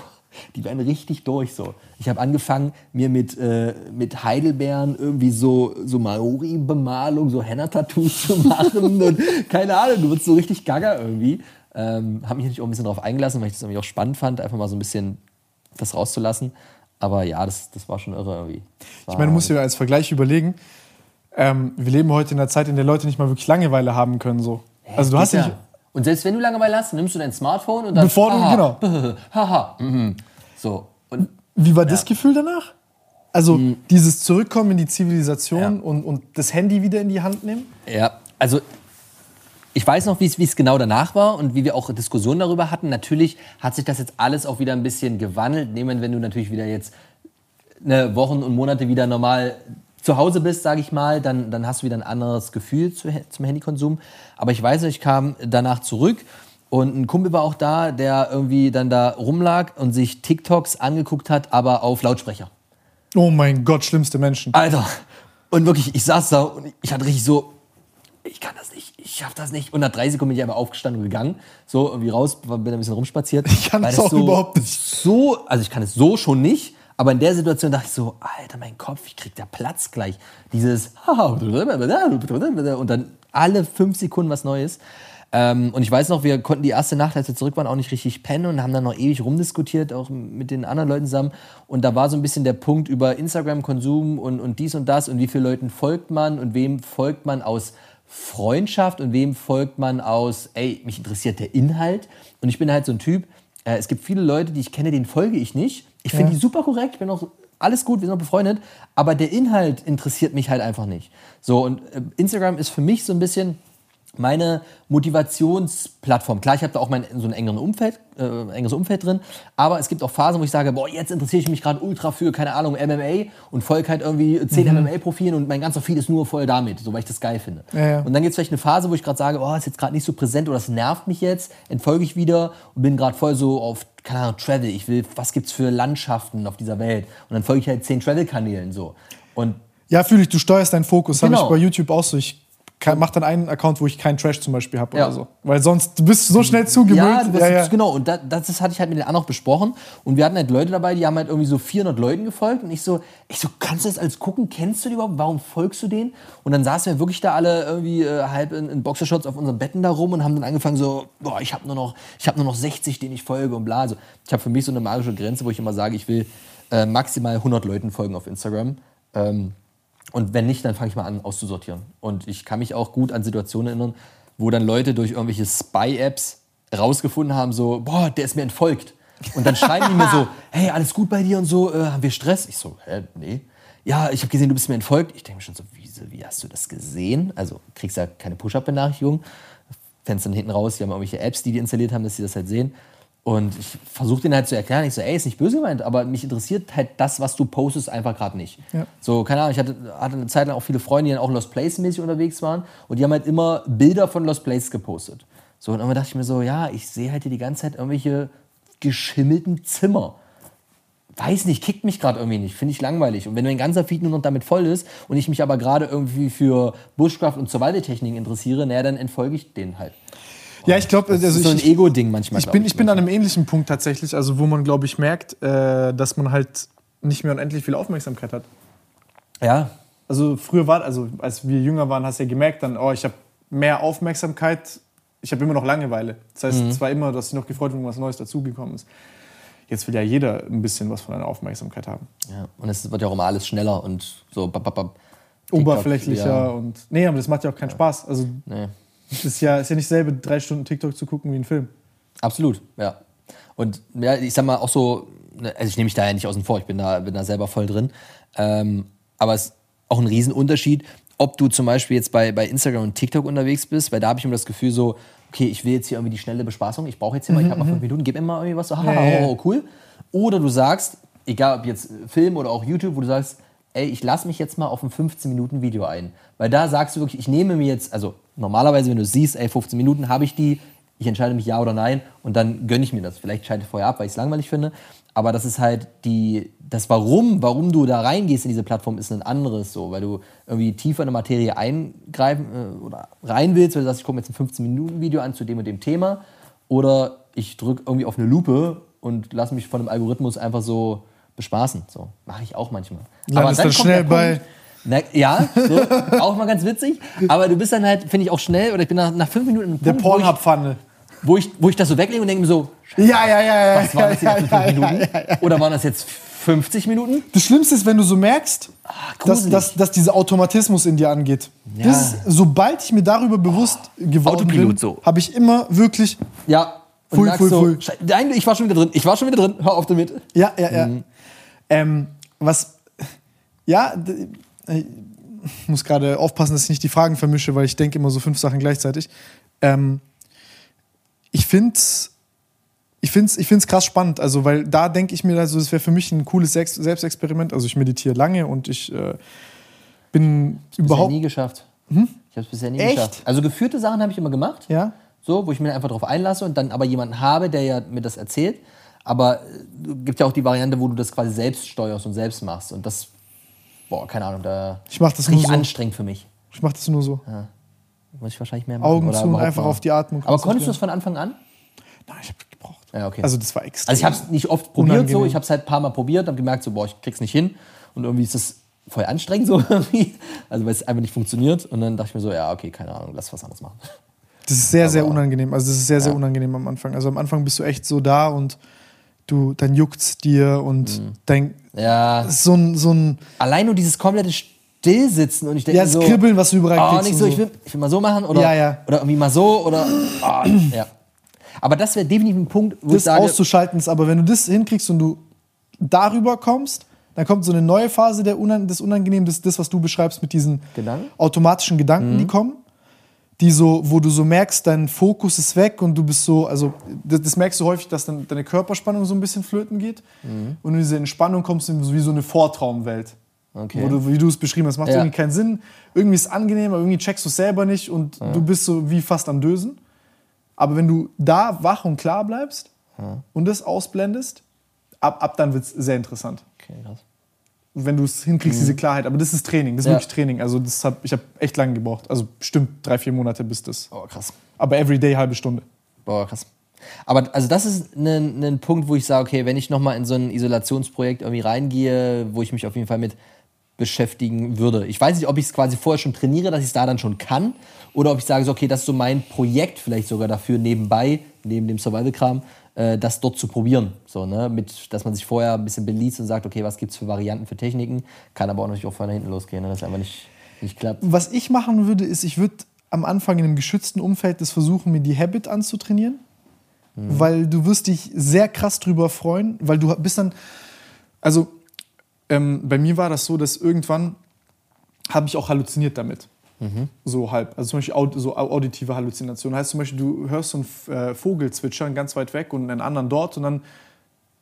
die werden richtig durch so. Ich habe angefangen, mir mit, äh, mit Heidelbeeren irgendwie so, so Maori-Bemalung, so Henna-Tattoos zu machen. [laughs] und keine Ahnung, du wirst so richtig gaga irgendwie. Ähm, habe mich natürlich auch ein bisschen darauf eingelassen, weil ich das irgendwie auch spannend fand, einfach mal so ein bisschen das rauszulassen. Aber ja, das, das war schon irre irgendwie. Ich meine, du musst dir als Vergleich überlegen, ähm, wir leben heute in einer Zeit, in der Leute nicht mal wirklich Langeweile haben können. So. Also du hast Geht nicht. ja. Und selbst wenn du Langeweile hast, nimmst du dein Smartphone und dann. Bevor du- genau. [laughs] Haha. Mhm. So. Und Wie war das Gefühl danach? Also dieses Zurückkommen in die Zivilisation und, und das Handy wieder in die Hand nehmen? Ja, also ich weiß noch, wie es genau danach war und wie wir auch Diskussionen darüber hatten. Natürlich hat sich das jetzt alles auch wieder ein bisschen gewandelt. Nehmen, wenn du natürlich wieder jetzt eine Wochen und Monate wieder normal zu Hause bist, sage ich mal, dann, dann hast du wieder ein anderes Gefühl zu, zum Handykonsum. Aber ich weiß noch, ich kam danach zurück und ein Kumpel war auch da, der irgendwie dann da rumlag und sich TikToks angeguckt hat, aber auf Lautsprecher. Oh mein Gott, schlimmste Menschen. Alter. Und wirklich, ich saß da und ich hatte richtig so, ich kann das nicht, ich schaff das nicht. Und nach drei Sekunden bin ich einfach aufgestanden und gegangen. So irgendwie raus, bin ein bisschen rumspaziert. Ich kann das auch so, überhaupt nicht. So, also ich kann es so schon nicht. Aber in der Situation dachte ich so, Alter, mein Kopf, ich krieg da Platz gleich. Dieses und dann alle fünf Sekunden was Neues. Ähm, und ich weiß noch, wir konnten die erste Nacht, als wir zurück waren, auch nicht richtig pennen und haben dann noch ewig rumdiskutiert, auch mit den anderen Leuten zusammen. Und da war so ein bisschen der Punkt über Instagram-Konsum und, und dies und das und wie viele Leuten folgt man und wem folgt man aus Freundschaft und wem folgt man aus, ey, mich interessiert der Inhalt. Und ich bin halt so ein Typ, äh, es gibt viele Leute, die ich kenne, denen folge ich nicht. Ich finde die super korrekt, ich bin auch alles gut, wir sind auch befreundet, aber der Inhalt interessiert mich halt einfach nicht. So, und äh, Instagram ist für mich so ein bisschen meine Motivationsplattform. Klar, ich habe da auch mein so ein engeren Umfeld, äh, engeres Umfeld drin, aber es gibt auch Phasen, wo ich sage, boah, jetzt interessiere ich mich gerade ultra für, keine Ahnung, MMA und folge halt irgendwie 10 MMA-Profilen und mein ganzer Feed ist nur voll damit, so weil ich das geil finde. Ja, ja. Und dann gibt es vielleicht eine Phase, wo ich gerade sage, oh, ist jetzt gerade nicht so präsent oder das nervt mich jetzt, entfolge ich wieder und bin gerade voll so auf, keine Ahnung, Travel. Ich will, was gibt's für Landschaften auf dieser Welt? Und dann folge ich halt 10 Travel-Kanälen so. Und Ja, fühle ich, du steuerst deinen Fokus. Habe Genau. ich bei YouTube auch so. Ich mache dann einen Account, wo ich keinen Trash zum Beispiel habe Ja. oder so. Weil sonst du bist so schnell zugemüllt. Ja, ja, ja. Genau. Und das, das, hatte ich halt mit den anderen auch besprochen. Und wir hatten halt Leute dabei, die haben halt irgendwie so 400 Leuten gefolgt. Und ich so, ich so, kannst du das alles gucken? Kennst du die überhaupt? Warum folgst du denen? Und dann saßen wir wirklich da alle irgendwie äh, halb in, in Boxershorts auf unseren Betten da rum und haben dann angefangen so, boah, ich habe nur noch, ich habe nur noch 60, denen ich folge und bla. Also ich habe für mich so eine magische Grenze, wo ich immer sage, ich will äh, maximal 100 Leuten folgen auf Instagram. Ähm, und wenn nicht, dann fange ich mal an auszusortieren. Und ich kann mich auch gut an Situationen erinnern, wo dann Leute durch irgendwelche Spy-Apps rausgefunden haben, so, boah, der ist mir entfolgt. Und dann schreiben die mir so, [laughs] hey, alles gut bei dir und so, äh, haben wir Stress? Ich so, hä, nee. Ja, ich habe gesehen, du bist mir entfolgt. Ich denke mir schon so, wie, wie hast du das gesehen? Also kriegst ja keine Push-Up-Benachrichtigung. Dann hinten raus, die haben irgendwelche Apps, die die installiert haben, dass sie das halt sehen. Und ich versuche denen halt zu erklären, ich so, ey, ist nicht böse gemeint, aber mich interessiert halt das, was du postest, einfach gerade nicht. Ja. So, keine Ahnung, ich hatte, hatte eine Zeit lang auch viele Freunde, die dann auch Lost Place mäßig unterwegs waren und die haben halt immer Bilder von Lost Place gepostet. So, und irgendwann dachte ich mir so, ja, ich sehe halt hier die ganze Zeit irgendwelche geschimmelten Zimmer. Weiß nicht, kickt mich gerade irgendwie nicht, finde ich langweilig. Und wenn mein ganzer Feed nur noch damit voll ist und ich mich aber gerade irgendwie für Bushcraft und Survival-Techniken interessiere, naja, dann entfolge ich denen halt. Ja, ich glaube, Das also ist so ein Ego-Ding manchmal. ich bin, ich bin an einem ähnlichen Punkt tatsächlich, also wo man, glaube ich, merkt, äh, dass man halt nicht mehr unendlich viel Aufmerksamkeit hat. Ja, Also früher war, also als wir jünger waren, hast du ja gemerkt, dann, oh, ich habe mehr Aufmerksamkeit, ich habe immer noch Langeweile. Das heißt, Mhm. es war immer, dass ich noch gefreut bin, wenn was Neues dazugekommen ist. Jetzt will ja jeder ein bisschen was von deiner Aufmerksamkeit haben. ja. Und es wird ja auch immer alles schneller und so. Bap, bap, bap. Oberflächlicher Ja. und. Nee, aber das macht ja auch keinen Spaß. Also Nee. Es ist ja, ist ja nicht selbe, drei Stunden TikTok zu gucken wie ein Film. Absolut, ja. Und ja, ich sag mal auch so, ne, also ich nehme mich da ja nicht außen vor, ich bin da, bin da selber voll drin. Ähm, aber es ist auch ein Riesenunterschied, ob du zum Beispiel jetzt bei, bei Instagram und TikTok unterwegs bist, weil da habe ich immer das Gefühl so, okay, ich will jetzt hier irgendwie die schnelle Bespaßung, ich brauche jetzt hier mal, ich habe mal fünf Minuten, gib mir mal irgendwie was so, haha, Ja, ja, ja. oh, cool. Oder du sagst, egal ob jetzt Film oder auch YouTube, wo du sagst, ey, ich lasse mich jetzt mal auf ein 15-Minuten-Video ein. Weil da sagst du wirklich, ich nehme mir jetzt, also normalerweise, wenn du siehst, ey, 15 Minuten habe ich die, ich entscheide mich ja oder nein und dann gönne ich mir das. Vielleicht schalte ich vorher ab, weil ich es langweilig finde. Aber das ist halt die, das Warum, warum du da reingehst in diese Plattform, ist ein anderes so, weil du irgendwie tiefer in eine Materie eingreifen äh, oder rein willst, weil du sagst, ich gucke jetzt ein 15-Minuten-Video an zu dem und dem Thema. Oder ich drücke irgendwie auf eine Lupe und lasse mich von einem Algorithmus einfach so bespaßen. So, mache ich auch manchmal. Landest dann kommt schnell der bei- Punkt, na, ja, so, [laughs] auch mal ganz witzig. Aber du bist dann halt, finde ich, auch schnell, oder ich bin nach, nach fünf Minuten im Der Punkt, wo ich, Pornhub-Pfanne. wo, ich, wo ich das so weglege und denke mir so, Ja, ja, ja, ja. was waren das ja, jetzt ja, fünf ja, Minuten? Oder waren das jetzt 50 Minuten? Das Schlimmste ist, wenn du so merkst, dass, gruselig. dass, dass dieser Automatismus in dir angeht. Ja. Das sobald ich mir darüber bewusst geworden Autopilot bin, so. habe ich immer wirklich. Ja. Pfui, pfui, so, pfui. Schei- Nein, ich war schon wieder drin. Ich war schon wieder drin. Hör auf damit. Ja, ja, ja. Mhm. Ähm, was. Ja, ich muss gerade aufpassen, dass ich nicht die Fragen vermische, weil ich denke immer so fünf Sachen gleichzeitig. Ähm, ich finde ich finde es ich find's krass spannend, also weil da denke ich mir, also das wäre für mich ein cooles Sex Selbstexperiment. Also ich meditiere lange und ich äh, bin Bisher überhaupt. nie geschafft. Ich habe es bisher nie Echt? geschafft. Also geführte Sachen habe ich immer gemacht. Ja? So, wo ich mir einfach drauf einlasse und dann aber jemanden habe, der ja mir das erzählt. Aber es gibt ja auch die Variante, wo du das quasi selbst steuerst und selbst machst. Und das, boah, keine Ahnung, da Ich mach das richtig so. anstrengend für mich. Ich mache das nur so. Muss ich wahrscheinlich mehr machen. Augen zu und einfach mal- auf die Atmung. Aber konntest du das von Anfang an? Nein, ich habe gebraucht. Ja, okay. Also das war extrem. Also ich habe es nicht oft probiert so, Unangenehm. ich habe es halt ein paar Mal probiert, habe gemerkt so, boah, ich krieg's nicht hin und irgendwie ist das voll anstrengend so [laughs] irgendwie, also weil es einfach nicht funktioniert und dann dachte ich mir so, ja, okay, keine Ahnung, lass was anderes machen. Das ist sehr, sehr Aber- unangenehm. Also das ist sehr, sehr Ja. unangenehm am Anfang. Also am Anfang bist du echt so da und du, dann juckt's dir und Mhm. dein, Ja, so ein, so ein allein nur dieses komplette Stillsitzen und ich denke ja, das so, Kribbeln, was du überall oh, kriegst. nicht und so, ich will, ich will mal so machen oder, Ja, ja. oder irgendwie mal so oder, ah, ja. Aber das wäre definitiv ein Punkt, wo ich das sage, auszuschalten ist, aber wenn du das hinkriegst und du darüber kommst, dann kommt so eine neue Phase der Unan des Unangenehmen, das, das, was du beschreibst mit diesen Gedanken? automatischen Gedanken, Mhm. die kommen, die so, wo du so merkst, dein Fokus ist weg und du bist so, also das, das merkst du häufig, dass dann deine Körperspannung so ein bisschen flöten geht Mhm. und in diese Entspannung kommst du in so wie so eine Vortraumwelt. Okay. Wo du, wie du es beschrieben hast, macht Ja. irgendwie keinen Sinn. Irgendwie ist es angenehm, aber irgendwie checkst du es selber nicht und du bist so wie fast am Dösen. Aber wenn du da wach und klar bleibst und das ausblendest, ab, ab dann wird es sehr interessant. okay, krass. Wenn du es hinkriegst, diese Klarheit. Aber das ist Training, das ist Mhm. Ja. wirklich Training. Also das hab, ich habe echt lange gebraucht. Also bestimmt drei, vier Monate bis das. Oh, krass. Aber everyday halbe Stunde. Boah, krass. Aber also das ist ein, ein Punkt, wo ich sage, okay, wenn ich nochmal in so ein Isolationsprojekt irgendwie reingehe, wo ich mich auf jeden Fall mit beschäftigen würde. Ich weiß nicht, ob ich es quasi vorher schon trainiere, dass ich es da dann schon kann, oder ob ich sage, so, okay, das ist so mein Projekt vielleicht sogar dafür nebenbei, neben dem Survival-Kram, äh, das dort zu probieren. So, ne? Mit, dass man sich vorher ein bisschen beliest und sagt, okay, was gibt es für Varianten, für Techniken, kann aber auch natürlich auch von hinten losgehen, ne? dass einfach nicht, nicht klappt. Was ich machen würde, ist, ich würde am Anfang in einem geschützten Umfeld das versuchen, mir die Habit anzutrainieren. Mhm. Weil du wirst dich sehr krass drüber freuen, weil du bist dann, also ähm, bei mir war das so, dass irgendwann habe ich auch halluziniert damit. Mhm. So halb. Also zum Beispiel aud so au- auditive Halluzinationen. Heißt zum Beispiel, du hörst so einen äh, Vogel zwitschern ganz weit weg und einen anderen dort und dann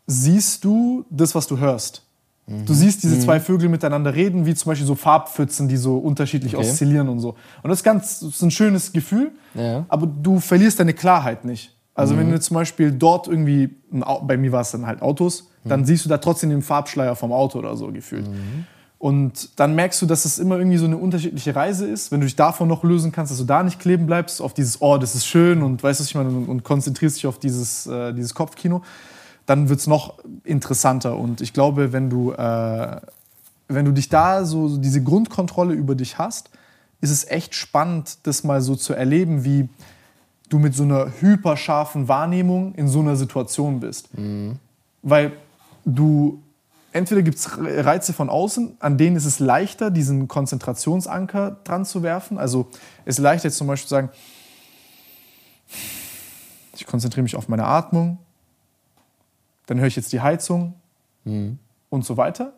siehst du das, was du hörst. Mhm. Du siehst diese zwei Vögel miteinander reden, wie zum Beispiel so Farbpfützen, die so unterschiedlich Okay. oszillieren und so. Und das ist ganz das ist ein schönes Gefühl, Ja. aber du verlierst deine Klarheit nicht. Also Mhm. wenn du zum Beispiel dort irgendwie, bei mir war es dann halt Autos, Mhm. dann siehst du da trotzdem den Farbschleier vom Auto oder so gefühlt. Und dann merkst du, dass es immer irgendwie so eine unterschiedliche Reise ist. Wenn du dich davon noch lösen kannst, dass du da nicht kleben bleibst, auf dieses, oh, das ist schön und weißt du, was ich meine, und, und konzentrierst dich auf dieses, äh, dieses Kopfkino, dann wird es noch interessanter. Und ich glaube, wenn du, äh, wenn du dich da so, so diese Grundkontrolle über dich hast, ist es echt spannend, das mal so zu erleben, wie du mit so einer hyperscharfen Wahrnehmung in so einer Situation bist. Weil du, entweder gibt es Reize von außen, an denen ist es leichter, diesen Konzentrationsanker dran zu werfen. Also es ist leichter jetzt zum Beispiel zu sagen, ich konzentriere mich auf meine Atmung dann höre ich jetzt die Heizung und so weiter.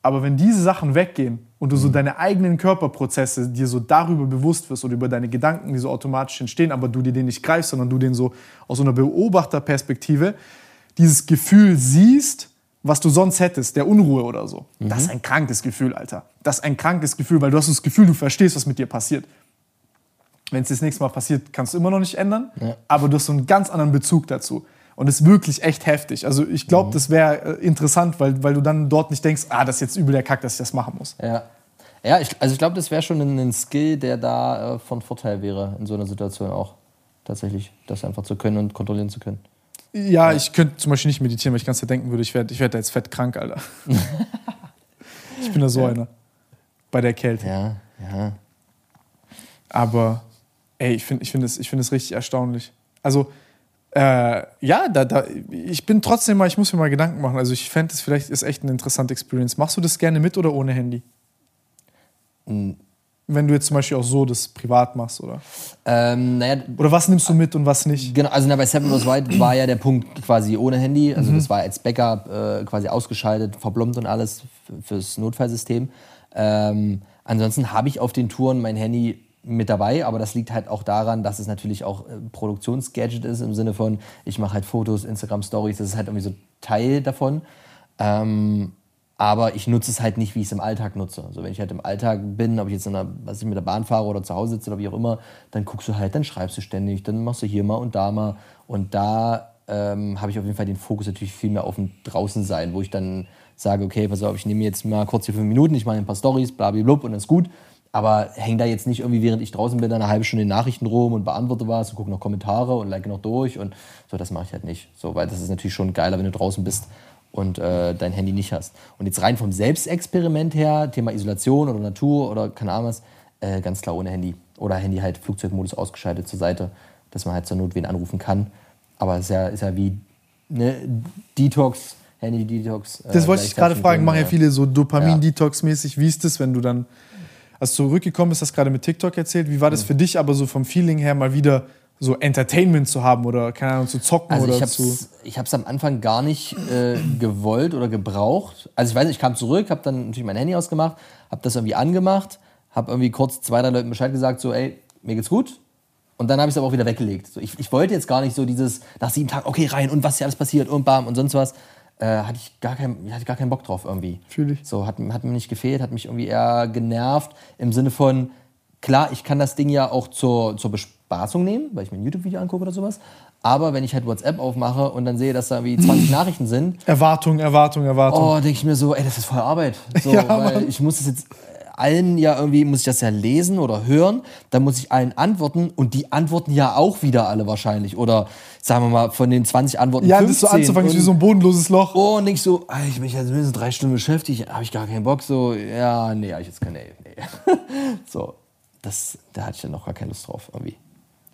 Aber wenn diese Sachen weggehen und du so deine eigenen Körperprozesse dir so darüber bewusst wirst oder über deine Gedanken, die so automatisch entstehen, aber du dir den nicht greifst, sondern du den so aus so einer Beobachterperspektive dieses Gefühl siehst, was du sonst hättest, der Unruhe oder so. Das ist ein krankes Gefühl, Alter. Das ist ein krankes Gefühl, weil du hast das Gefühl, du verstehst, was mit dir passiert. Wenn es das nächste Mal passiert, kannst du immer noch nicht ändern, aber du hast so einen ganz anderen Bezug dazu. Und es ist wirklich echt heftig. Also ich glaube, das wäre äh, interessant, weil, weil du dann dort nicht denkst, ah, das ist jetzt übel der Kack, dass ich das machen muss. Ja. Ja, ich, also ich glaube, das wäre schon ein, ein Skill, der da äh, von Vorteil wäre in so einer Situation auch. Tatsächlich, das einfach zu können und kontrollieren zu können. Ja, ich könnte zum Beispiel nicht meditieren, weil ich ganz denken würde, ich werde ich werd da jetzt fett krank, Alter. [laughs] ich bin da so einer. Bei der Kälte. Ja, ja. Aber ey, ich finde ich find es ich find es richtig erstaunlich. Also, äh, ja, da, da, ich bin trotzdem mal, ich muss mir mal Gedanken machen. Also, ich fände es vielleicht ist echt eine interessante Experience. Machst du das gerne mit oder ohne Handy? Wenn du jetzt zum Beispiel auch so das privat machst, oder? Ähm, naja, Oder was nimmst du mit und was nicht? Genau, also na, bei Seven Goes White war ja der Punkt quasi ohne Handy. Also das war als Backup äh, quasi ausgeschaltet, verblombt und alles fürs Notfallsystem. Ähm, ansonsten habe ich auf den Touren mein Handy mit dabei, aber das liegt halt auch daran, dass es natürlich auch äh, Produktionsgadget ist im Sinne von, ich mache halt Fotos, Instagram-Stories, das ist halt irgendwie so Teil davon. Ähm, aber ich nutze es halt nicht, wie ich es im Alltag nutze. Also wenn ich halt im Alltag bin, ob ich jetzt in der, was ich mit der Bahn fahre oder zu Hause sitze oder wie auch immer, dann guckst du halt, dann schreibst du ständig, dann machst du hier mal und da mal. Und da ähm, habe ich auf jeden Fall den Fokus natürlich viel mehr auf dem Draußensein, wo ich dann sage, okay, pass auf, ich nehme jetzt mal kurz hier fünf Minuten, ich mache ein paar Stories, blablablub und dann ist gut. Aber häng da jetzt nicht irgendwie, während ich draußen bin, eine halbe Stunde Nachrichten rum und beantworte was und gucke noch Kommentare und like noch durch und so, das mache ich halt nicht. So, weil das ist natürlich schon geiler, wenn du draußen bist und äh, dein Handy nicht hast. Und jetzt rein vom Selbstexperiment her, Thema Isolation oder Natur oder keine Ahnung was, äh, ganz klar ohne Handy. Oder Handy halt Flugzeugmodus ausgeschaltet zur Seite, dass man halt zur Not wen anrufen kann. Aber es ist ja, ist ja wie ne, Detox, Handy-Detox. äh, Das wollte ich gerade fragen. Machen ja dem, viele so Dopamin-Detox-mäßig. Wie ist das, wenn du dann, als du zurückgekommen bist, hast gerade mit TikTok erzählt. Wie war das für dich aber so vom Feeling her mal wieder so Entertainment zu haben oder keine Ahnung, zu zocken Also oder ich zu. hab's, ich hab's am Anfang gar nicht äh, gewollt oder gebraucht. Also ich weiß nicht, ich kam zurück, habe dann natürlich mein Handy ausgemacht, habe das irgendwie angemacht, habe irgendwie kurz zwei, drei Leuten Bescheid gesagt, so ey, mir geht's gut. Und dann habe ich es aber auch wieder weggelegt. So, ich, ich wollte jetzt gar nicht so dieses nach sieben Tagen, okay, rein und was hier alles passiert und bam und sonst was. Äh, hatte, ich gar kein, hatte ich gar keinen Bock drauf irgendwie. Fühl ich. So, hat, hat mir nicht gefehlt, hat mich irgendwie eher genervt. Im Sinne von, klar, ich kann das Ding ja auch zur, zur Bespaßung nehmen, weil ich mir ein YouTube-Video angucke oder sowas. Aber wenn ich halt WhatsApp aufmache und dann sehe, dass da irgendwie 20 [laughs] Nachrichten sind, Erwartung, Erwartung, Erwartung. oh, denke ich mir so, ey, das ist voll Arbeit. So, [laughs] Ja, weil Mann. ich muss das jetzt allen ja irgendwie, muss ich das ja lesen oder hören, dann muss ich allen antworten und die antworten ja auch wieder alle wahrscheinlich. Oder sagen wir mal, von den 20 Antworten ja, 15. das so anzufangen ist wie so ein bodenloses Loch. Oh, und ich so, ah, ich bin jetzt mindestens drei Stunden beschäftigt, habe ich gar keinen Bock. So, ja, nee, ich jetzt keine, nee. [laughs] so, das, da hatte ich dann noch gar keine Lust drauf irgendwie.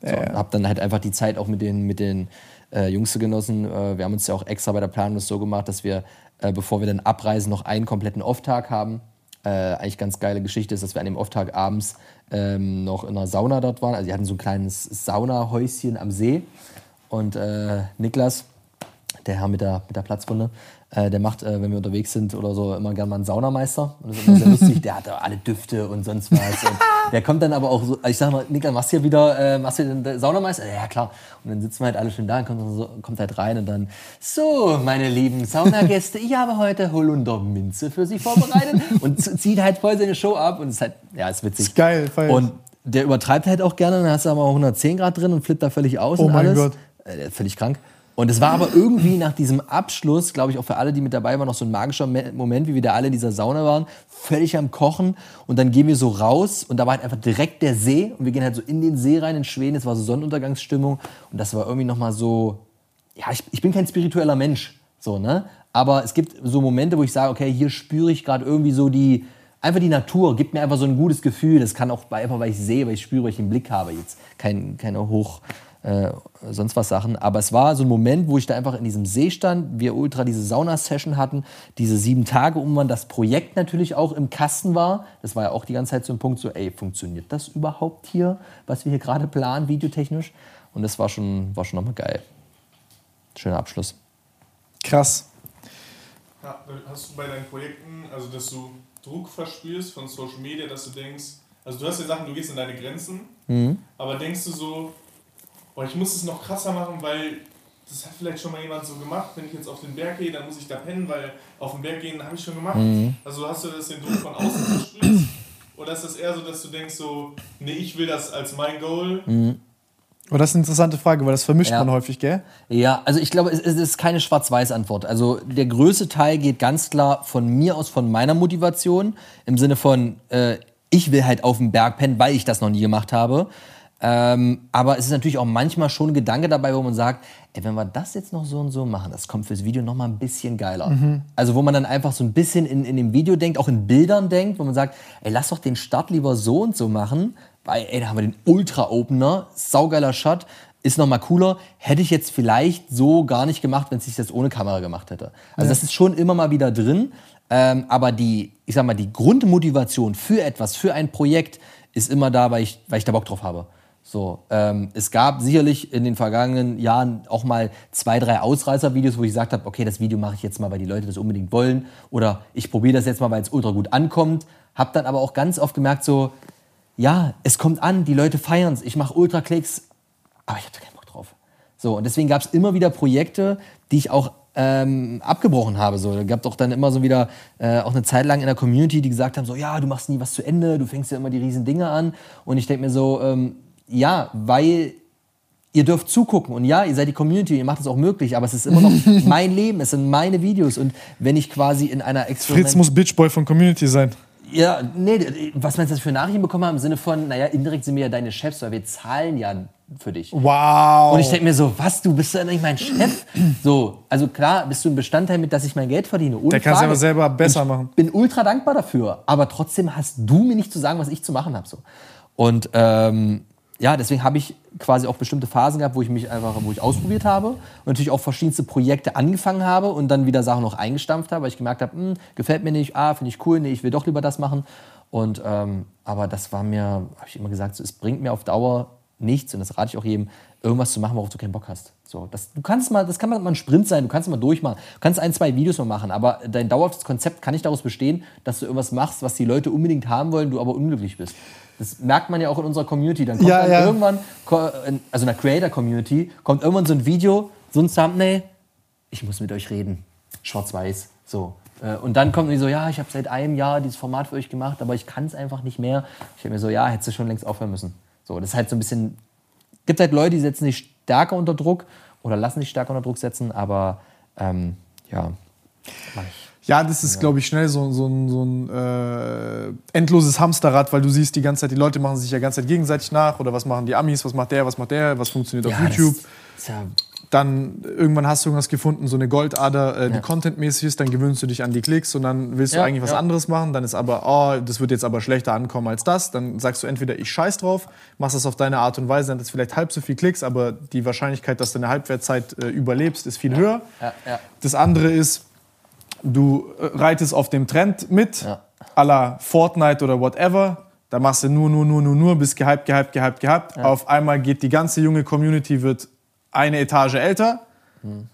So, Ja, ja. Hab dann halt einfach die Zeit auch mit den, mit den äh, Jungs genossen. Äh, wir haben uns ja auch extra bei der Planung das so gemacht, dass wir, äh, bevor wir dann abreisen, noch einen kompletten Off-Tag haben. Äh, eigentlich ganz geile Geschichte ist, dass wir an dem Off-Tag abends ähm, noch in einer Sauna dort waren. Also die hatten so ein kleines Saunahäuschen am See. Und äh, Niklas, der Herr mit der, mit der Platzwunde, äh, der macht, äh, wenn wir unterwegs sind oder so, immer gerne mal einen Saunameister. Und das ist immer sehr [laughs] lustig. Der hat da alle Düfte und sonst was. Und der kommt dann aber auch so, ich sag mal, Niklas, machst du hier wieder, äh, machst du den Saunameister? Ja, klar. Und dann sitzen wir halt alle schön da und kommt, so, kommt halt rein und dann, so, meine lieben Saunagäste, ich habe heute Holunderminze für Sie vorbereitet. Und zieht halt voll seine Show ab und ist halt, ja, ist witzig. Ist geil, ich. Und der übertreibt halt auch gerne, dann hast du aber auch 110 Grad drin und flippt da völlig aus Oh und alles. Gott. Äh, völlig krank. Und es war aber irgendwie nach diesem Abschluss, glaube ich, auch für alle, die mit dabei waren, noch so ein magischer Me- Moment, wie wir da alle in dieser Sauna waren, völlig am Kochen. Und dann gehen wir so raus und da war halt einfach direkt der See und wir gehen halt so in den See rein in Schweden. Es war so Sonnenuntergangsstimmung und das war irgendwie nochmal so, ja, ich, ich bin kein spiritueller Mensch, so, ne? Aber es gibt so Momente, wo ich sage, okay, hier spüre ich gerade irgendwie so die, einfach die Natur, gibt mir einfach so ein gutes Gefühl. Das kann auch einfach, weil ich sehe, weil ich spüre, weil ich den Blick habe. Jetzt kein, keine hoch, äh, sonst was Sachen. Aber es war so ein Moment, wo ich da einfach in diesem See stand, wir ultra diese Sauna-Session hatten, diese sieben Tage um wann das Projekt natürlich auch im Kasten war. Das war ja auch die ganze Zeit so ein Punkt, so, ey, funktioniert das überhaupt hier, was wir hier gerade planen, videotechnisch? Und das war schon, war schon nochmal geil. Schöner Abschluss. Krass. Ja, hast du bei deinen Projekten, also dass du Druck verspürst von Social Media, dass du denkst, also du hast ja Sachen, du gehst in deine Grenzen, aber denkst du so, boah, ich muss es noch krasser machen, weil das hat vielleicht schon mal jemand so gemacht, wenn ich jetzt auf den Berg gehe, dann muss ich da pennen, weil auf den Berg gehen habe ich schon gemacht. Also hast du das den Druck von außen verspürst? Oder ist das eher so, dass du denkst so, nee, ich will das als mein Goal? Aber das ist eine interessante Frage, weil das vermischt Ja. man häufig, gell? Ja, also ich glaube, es, es ist keine Schwarz-Weiß-Antwort. Also der größte Teil geht ganz klar von mir aus, von meiner Motivation, im Sinne von, äh, ich will halt auf dem Berg pennen, weil ich das noch nie gemacht habe. Ähm, aber es ist natürlich auch manchmal schon ein Gedanke dabei, wo man sagt, ey, wenn wir das jetzt noch so und so machen, das kommt fürs Video noch mal ein bisschen geiler. Also wo man dann einfach so ein bisschen in, in dem Video denkt, auch in Bildern denkt, wo man sagt, ey, lass doch den Start lieber so und so machen, weil, ey, da haben wir den Ultra-Opener, saugeiler Shot, ist noch mal cooler. Hätte ich jetzt vielleicht so gar nicht gemacht, wenn es sich das ohne Kamera gemacht hätte. Also das ist schon immer mal wieder drin. Ähm, aber die, ich sag mal, die Grundmotivation für etwas, für ein Projekt ist immer da, weil ich, weil ich da Bock drauf habe. So, ähm, es gab sicherlich in den vergangenen Jahren auch mal zwei, drei Ausreißer-Videos, wo ich gesagt habe, okay, das Video mache ich jetzt mal, weil die Leute das unbedingt wollen. Oder ich probiere das jetzt mal, weil es ultra gut ankommt. Hab dann aber auch ganz oft gemerkt, so, ja, es kommt an, die Leute feiern es, ich mache Ultra-Klicks, aber ich hatte keinen Bock drauf. So, und deswegen gab es immer wieder Projekte, die ich auch ähm, abgebrochen habe. So, da gab doch dann immer so wieder äh, auch eine Zeit lang in der Community, die gesagt haben, so, ja, du machst nie was zu Ende, du fängst ja immer die riesen Dinge an. Und ich denke mir so, ähm, ja, weil ihr dürft zugucken und ja, ihr seid die Community, ihr macht es auch möglich, aber es ist immer noch [laughs] mein Leben, es sind meine Videos und wenn ich quasi in einer Experiment Fritz muss Bitchboy von Community sein. ja, nee, was meinst du, dass für Nachrichten bekommen haben im Sinne von, naja, indirekt sind wir ja deine Chefs, weil wir zahlen ja für dich. Wow. Und ich denke mir so, was, du bist ja nicht mein Chef? So, also klar, bist du ein Bestandteil mit, dass ich mein Geld verdiene. Ohne Der kann's Frage. aber selber besser ich machen. bin ultra dankbar dafür. Aber trotzdem hast du mir nicht zu sagen, was ich zu machen habe. So. Und ähm, ja, deswegen habe ich quasi auch bestimmte Phasen gehabt, wo ich mich einfach, wo ich ausprobiert habe und natürlich auch verschiedenste Projekte angefangen habe und dann wieder Sachen noch eingestampft habe, weil ich gemerkt habe, hm, gefällt mir nicht, ah, finde ich cool, nee, ich will doch lieber das machen. Und ähm, aber das war mir, habe ich immer gesagt, so, es bringt mir auf Dauer nichts und das rate ich auch jedem, irgendwas zu machen, worauf du keinen Bock hast. So, das, du kannst mal, das kann mal ein Sprint sein, du kannst mal durchmachen, du kannst ein, zwei Videos mal machen, aber dein dauerhaftes Konzept kann nicht daraus bestehen, dass du irgendwas machst, was die Leute unbedingt haben wollen, du aber unglücklich bist. Das merkt man ja auch in unserer Community. Dann kommt Ja, dann ja. irgendwann, also in der Creator-Community, kommt irgendwann so ein Video, so ein Thumbnail, ich muss mit euch reden. Schwarz-Weiß. So. Äh, Und dann kommt die so, ja, ich habe seit einem Jahr dieses Format für euch gemacht, aber ich kann es einfach nicht mehr. Ich habe mir so, ja, hättest du schon längst aufhören müssen. So, das ist halt so ein bisschen. gibt halt Leute, die setzen sich stärker unter Druck oder lassen sich stärker unter Druck setzen, aber ähm, ja, mach ich. Ja, das ist, glaube ich, schnell so, so ein, so ein äh, endloses Hamsterrad, weil du siehst die ganze Zeit, die Leute machen sich ja die ganze Zeit gegenseitig nach oder was machen die Amis, was macht der, was macht der, was funktioniert auf Ja, YouTube. Das ist ja, Dann irgendwann hast du irgendwas gefunden, so eine Goldader, äh, die Ja. contentmäßig ist, dann gewöhnst du dich an die Klicks und dann willst du Ja, eigentlich was ja. anderes machen, dann ist aber, oh, das wird jetzt aber schlechter ankommen als das. Dann sagst du entweder, ich scheiß drauf, machst das auf deine Art und Weise, dann hat das vielleicht halb so viel Klicks, aber die Wahrscheinlichkeit, dass du eine Halbwertzeit äh, überlebst, ist viel höher. ja, ja. Das andere ist, du äh, reitest auf dem Trend mit, Ja. à la Fortnite oder whatever. Da machst du nur, nur, nur, nur, nur, bist gehypt, gehypt, gehypt, gehypt. Auf einmal geht die ganze junge Community, wird eine Etage älter. Hm.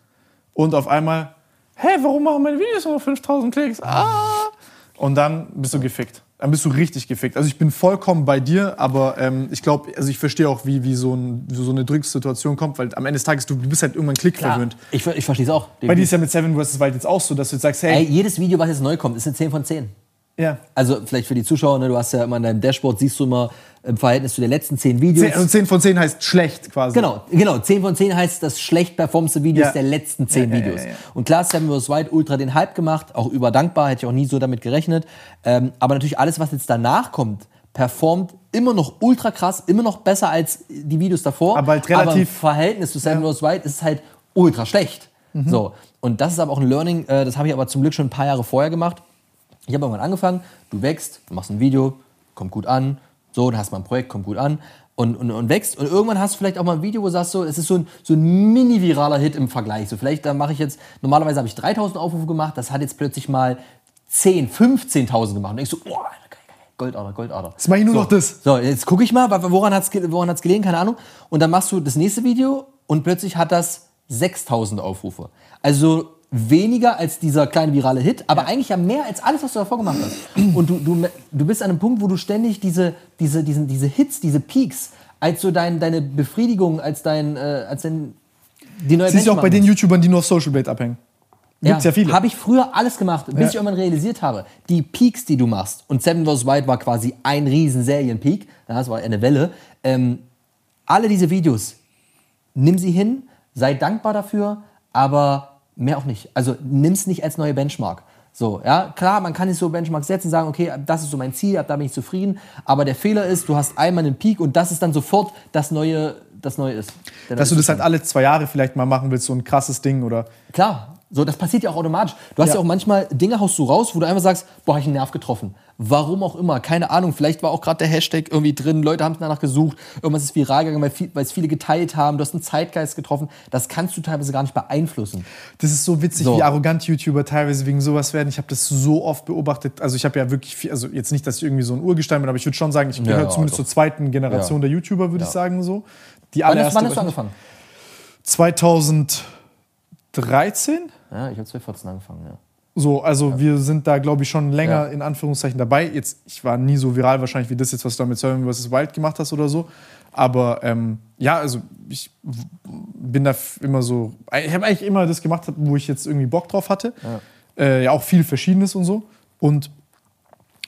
Und auf einmal, hey, warum machen meine Videos nur 5000 Klicks? Ah! Und dann bist du gefickt. Dann bist du richtig gefickt. Also ich bin vollkommen bei dir, aber ähm, ich glaube, also ich verstehe auch, wie, wie, so ein, so eine Drückssituation kommt, weil am Ende des Tages, du, du bist halt irgendwann Klick Klar, verwöhnt. ich, ich verstehe es auch. Bei dir ist ja mit Seven vs. Wild jetzt auch so, dass du jetzt sagst, hey, Ey, jedes Video, was jetzt neu kommt, ist eine 10 von 10. ja. Also vielleicht für die Zuschauer, ne, du hast ja immer in deinem Dashboard, siehst du immer im Verhältnis zu den letzten 10 Videos. 10, also 10 von 10 heißt schlecht quasi. Genau, genau. 10 von 10 heißt das schlecht performste Videos Ja. der letzten 10 Ja, ja, Videos. Und klar, Seven vs. Wild ultra den Hype gemacht, auch überdankbar, hätte ich auch nie so damit gerechnet. Ähm, aber natürlich alles, was jetzt danach kommt, performt immer noch ultra krass, immer noch besser als die Videos davor. Aber halt im relativ- Verhältnis zu Seven vs. Wild ist es halt ultra schlecht. Mhm. So. Und das ist aber auch ein Learning, äh, das habe ich aber zum Glück schon ein paar Jahre vorher gemacht. Ich habe irgendwann angefangen, du wächst, du machst ein Video, kommt gut an, so, dann hast du mal ein Projekt, kommt gut an und, und, und wächst. Und irgendwann hast du vielleicht auch mal ein Video, wo du sagst, so, es ist so ein, so ein mini-viraler Hit im Vergleich. So, vielleicht, da mache ich jetzt, normalerweise habe ich 3000 Aufrufe gemacht, das hat jetzt plötzlich mal 10, 15.000 gemacht. Und ich so, oh, Goldader, Goldader. Jetzt mach ich nur so, noch das. So, jetzt gucke ich mal, woran hat es woran hat's gelegen, keine Ahnung. Und dann machst du das nächste Video und plötzlich hat das 6000 Aufrufe. Also weniger als dieser kleine virale Hit, aber eigentlich ja mehr als alles, was du davor gemacht hast. Und du, du, du bist an einem Punkt, wo du ständig diese, diese, diesen, diese Hits, diese Peaks, als so dein, deine Befriedigung, als dein, äh, als dein, die neue ist ja auch bei den. YouTubern, die nur auf Social Blade abhängen. Gibt's ja, viele. Habe ich früher alles gemacht, bis Ja. ich irgendwann realisiert habe, die Peaks, die du machst, und Seven vs. White war quasi ein riesen Serienpeak, ja, das war eine Welle, ähm, alle diese Videos, nimm sie hin, sei dankbar dafür, aber mehr auch nicht. Also nimm's nicht als neue Benchmark. So, ja, klar, man kann sich so Benchmarks setzen und sagen, okay, das ist so mein Ziel, ab da bin ich zufrieden. Aber der Fehler ist, du hast einmal einen Peak und das ist dann sofort das Neue, das Neue ist. Dass du das halt alle zwei Jahre vielleicht mal machen willst, so ein krasses Ding oder. Klar, so, das passiert ja auch automatisch. Du hast ja, Ja. auch manchmal Dinge haust du raus, wo du einfach sagst, boah, hab ich einen Nerv getroffen. Warum auch immer, keine Ahnung. Vielleicht war auch gerade der Hashtag irgendwie drin, Leute haben danach gesucht, irgendwas ist viral gegangen, weil, viel, weil es viele geteilt haben, du hast einen Zeitgeist getroffen. Das kannst du teilweise gar nicht beeinflussen. Das ist so witzig, So. wie arrogant YouTuber teilweise wegen sowas werden. Ich habe das so oft beobachtet. Also ich habe ja wirklich viel, also jetzt nicht, dass ich irgendwie so ein Urgestein bin, aber ich würde schon sagen, ich gehöre ja, zumindest doch. zur zweiten Generation Ja. der YouTuber, würde ich sagen so. Die Wann, ist, allererste wann hast du angefangen? 2013? Ja, ich habe 2014 angefangen, ja. So, also wir sind da, glaube ich, schon länger Ja. in Anführungszeichen dabei. Jetzt, ich war nie so viral wahrscheinlich wie das jetzt, was du da mit Seven vs. Wild gemacht hast oder so. Aber ähm, ja, also ich bin da immer so. Ich habe eigentlich immer das gemacht, wo ich jetzt irgendwie Bock drauf hatte. Ja, äh, ja auch viel Verschiedenes und so. Und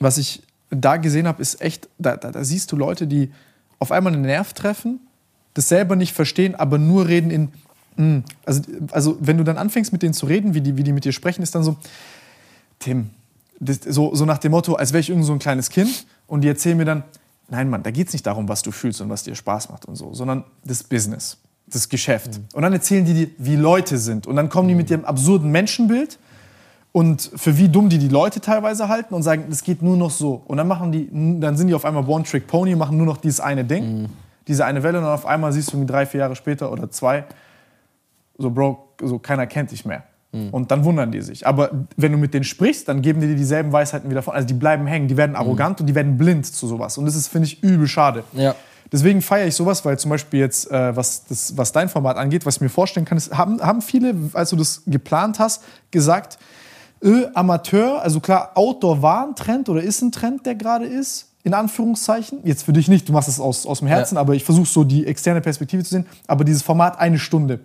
was ich da gesehen habe, ist echt, da, da, da siehst du Leute, die auf einmal einen Nerv treffen, das selber nicht verstehen, aber nur reden in. Mm. Also, also wenn du dann anfängst mit denen zu reden, wie die, wie die mit dir sprechen, ist dann so, Tim, das, so, so nach dem Motto, als wäre ich irgend so ein kleines Kind und die erzählen mir dann, nein Mann, da geht es nicht darum, was du fühlst und was dir Spaß macht und so, sondern das Business, das Geschäft. Und dann erzählen die dir, wie Leute sind und dann kommen die mit ihrem absurden Menschenbild und für wie dumm die die Leute teilweise halten und sagen, das geht nur noch so. Und dann machen die, dann sind die auf einmal One Trick Pony, machen nur noch dieses eine Ding, diese eine Welle und dann auf einmal siehst du drei, vier Jahre später oder zwei, so Bro, so keiner kennt dich mehr. Und dann wundern die sich. Aber wenn du mit denen sprichst, dann geben die dir dieselben Weisheiten wieder von. Also die bleiben hängen, die werden arrogant und die werden blind zu sowas. Und das ist, finde ich, übel schade. Ja. Deswegen feiere ich sowas, weil zum Beispiel jetzt, äh, was, das, was dein Format angeht, was ich mir vorstellen kann, ist, haben, haben viele, als du das geplant hast, gesagt, äh, Amateur, also klar, Outdoor war ein Trend oder ist ein Trend, der gerade ist, in Anführungszeichen. Jetzt für dich nicht, du machst es aus, aus dem Herzen, Ja. aber ich versuche so die externe Perspektive zu sehen. Aber dieses Format eine Stunde.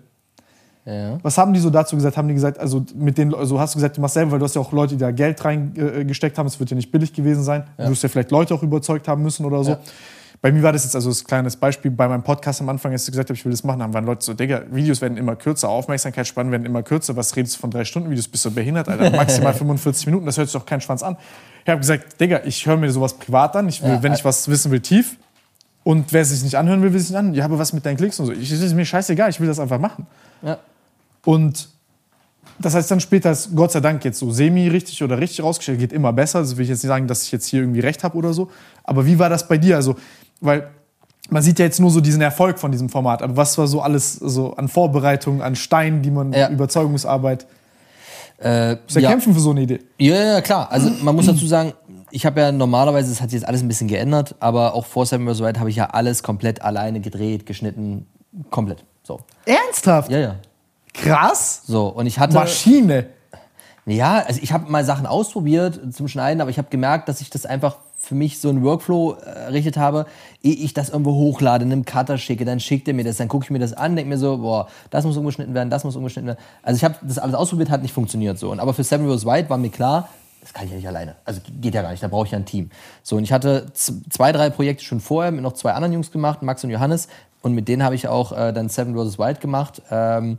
Ja. Was haben die so dazu gesagt? Haben die gesagt, also mit den, also hast du gesagt, du machst selber, weil du hast ja auch Leute, die da Geld reingesteckt haben, es wird ja nicht billig gewesen sein. Du wirst ja vielleicht Leute auch überzeugt haben müssen oder so. Ja. Bei mir war das jetzt also das kleines Beispiel bei meinem Podcast am Anfang, als ich gesagt habe, ich will das machen, haben waren Leute so, Digga, Videos werden immer kürzer, Aufmerksamkeitsspannen werden immer kürzer, was redest du von drei Stunden Videos, bist du behindert, Alter, [laughs] maximal 45 Minuten, das hört sich doch keinen Schwanz an. Ich habe gesagt, Digga, ich höre mir sowas privat an, ich will, Ja, wenn ich was wissen will, tief. Und wer es sich nicht anhören will, will es nicht anhören. Ja, aber was mit deinen Klicks und so? Ich, ist mir scheißegal, ich will das einfach machen. Ja. Und das heißt dann später ist Gott sei Dank jetzt so semi-richtig oder richtig rausgestellt, geht immer besser. Also will ich jetzt nicht sagen, dass ich jetzt hier irgendwie recht habe oder so. Aber wie war das bei dir? Also, weil man sieht ja jetzt nur so diesen Erfolg von diesem Format. Aber was war so alles so an Vorbereitungen, an Steinen, die man, Ja. Überzeugungsarbeit? Äh, ja, ja. kämpfen für so eine Idee. Ja, ja, klar. Also man muss dazu sagen, ich habe ja normalerweise, das hat sich jetzt alles ein bisschen geändert, aber auch vor Seven vs. Wild habe ich ja alles komplett alleine gedreht, geschnitten, komplett. So. Ernsthaft? Ja, ja. Krass. So, und ich hatte. Maschine. Ja, also ich habe mal Sachen ausprobiert zum Schneiden, aber ich habe gemerkt, dass ich das einfach für mich so einen Workflow äh, errichtet habe, ehe ich das irgendwo hochlade, einem Cutter schicke, dann schickt er mir das, dann gucke ich mir das an, denke mir so, boah, das muss umgeschnitten werden, das muss umgeschnitten werden. Also ich habe das alles ausprobiert, hat nicht funktioniert so. Und aber für Seven vs. White war mir klar, das kann ich ja nicht alleine. Also geht ja gar nicht, da brauche ich ja ein Team. So, und ich hatte zwei, drei Projekte schon vorher mit noch zwei anderen Jungs gemacht, Max und Johannes. Und mit denen habe ich auch äh, dann Seven vs. Wild gemacht. Ähm,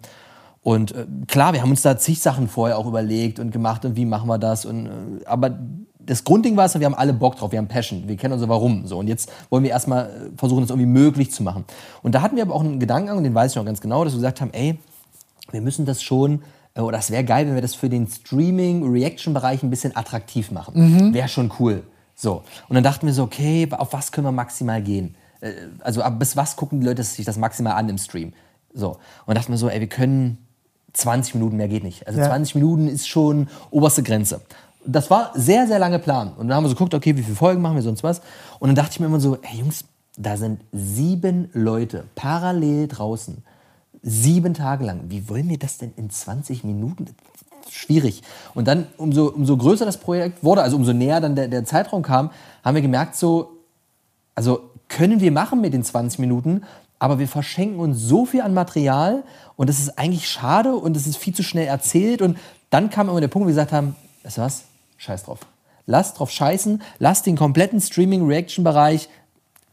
und äh, klar, wir haben uns da zig Sachen vorher auch überlegt und gemacht und wie machen wir das. Und, äh, aber das Grundding war es, wir haben alle Bock drauf, wir haben Passion, wir kennen unser Warum. So, und jetzt wollen wir erstmal äh, versuchen, das irgendwie möglich zu machen. Und da hatten wir aber auch einen Gedanken, und den weiß ich noch ganz genau, dass wir gesagt haben, ey, wir müssen das schon, äh, oder das wäre geil, wenn wir das für den Streaming-Reaction-Bereich ein bisschen attraktiv machen. Wäre schon cool. So. Und dann dachten wir so, okay, auf was können wir maximal gehen? Äh, Also ab bis was gucken die Leute sich das maximal an im Stream? So. Und dann dachten wir so, ey, wir können 20 Minuten mehr geht nicht. Also Ja. 20 Minuten ist schon oberste Grenze. Das war sehr, sehr lange Plan. Und dann haben wir so geguckt, okay, wie viele Folgen machen wir sonst was? Und dann dachte ich mir immer so, ey Jungs, da sind sieben Leute parallel draußen. Sieben Tage lang. Wie wollen wir das denn in 20 Minuten? schwierig. Und dann, umso, umso größer das Projekt wurde, also umso näher dann der, der Zeitraum kam, haben wir gemerkt, so, also können wir machen mit den 20 Minuten, aber wir verschenken uns so viel an Material und das ist eigentlich schade und es ist viel zu schnell erzählt. Und dann kam immer der Punkt, wo wir gesagt haben, weißt du was, scheiß drauf. Lass drauf scheißen, lass den kompletten Streaming-Reaction-Bereich,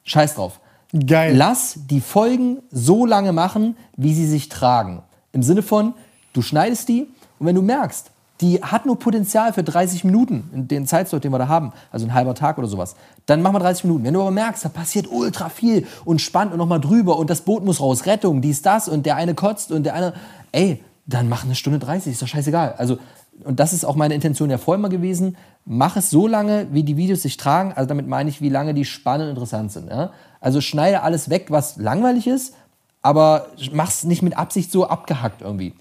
scheiß drauf. Geil. Lass die Folgen so lange machen, wie sie sich tragen. Im Sinne von, du schneidest die und wenn du merkst, die hat nur Potenzial für 30 Minuten, in den Zeitslot, den wir da haben, also ein halber Tag oder sowas, dann machen wir 30 Minuten. Wenn du aber merkst, da passiert ultra viel und spannend und nochmal drüber und das Boot muss raus, Rettung, dies, das und der eine kotzt und der eine, ey, dann mach eine Stunde 30, ist doch scheißegal. Also, und das ist auch meine Intention ja vorher mal gewesen, mach es so lange, wie die Videos sich tragen, also damit meine ich, wie lange die spannend und interessant sind. Ja? Also schneide alles weg, was langweilig ist, aber mach's nicht mit Absicht so abgehackt irgendwie.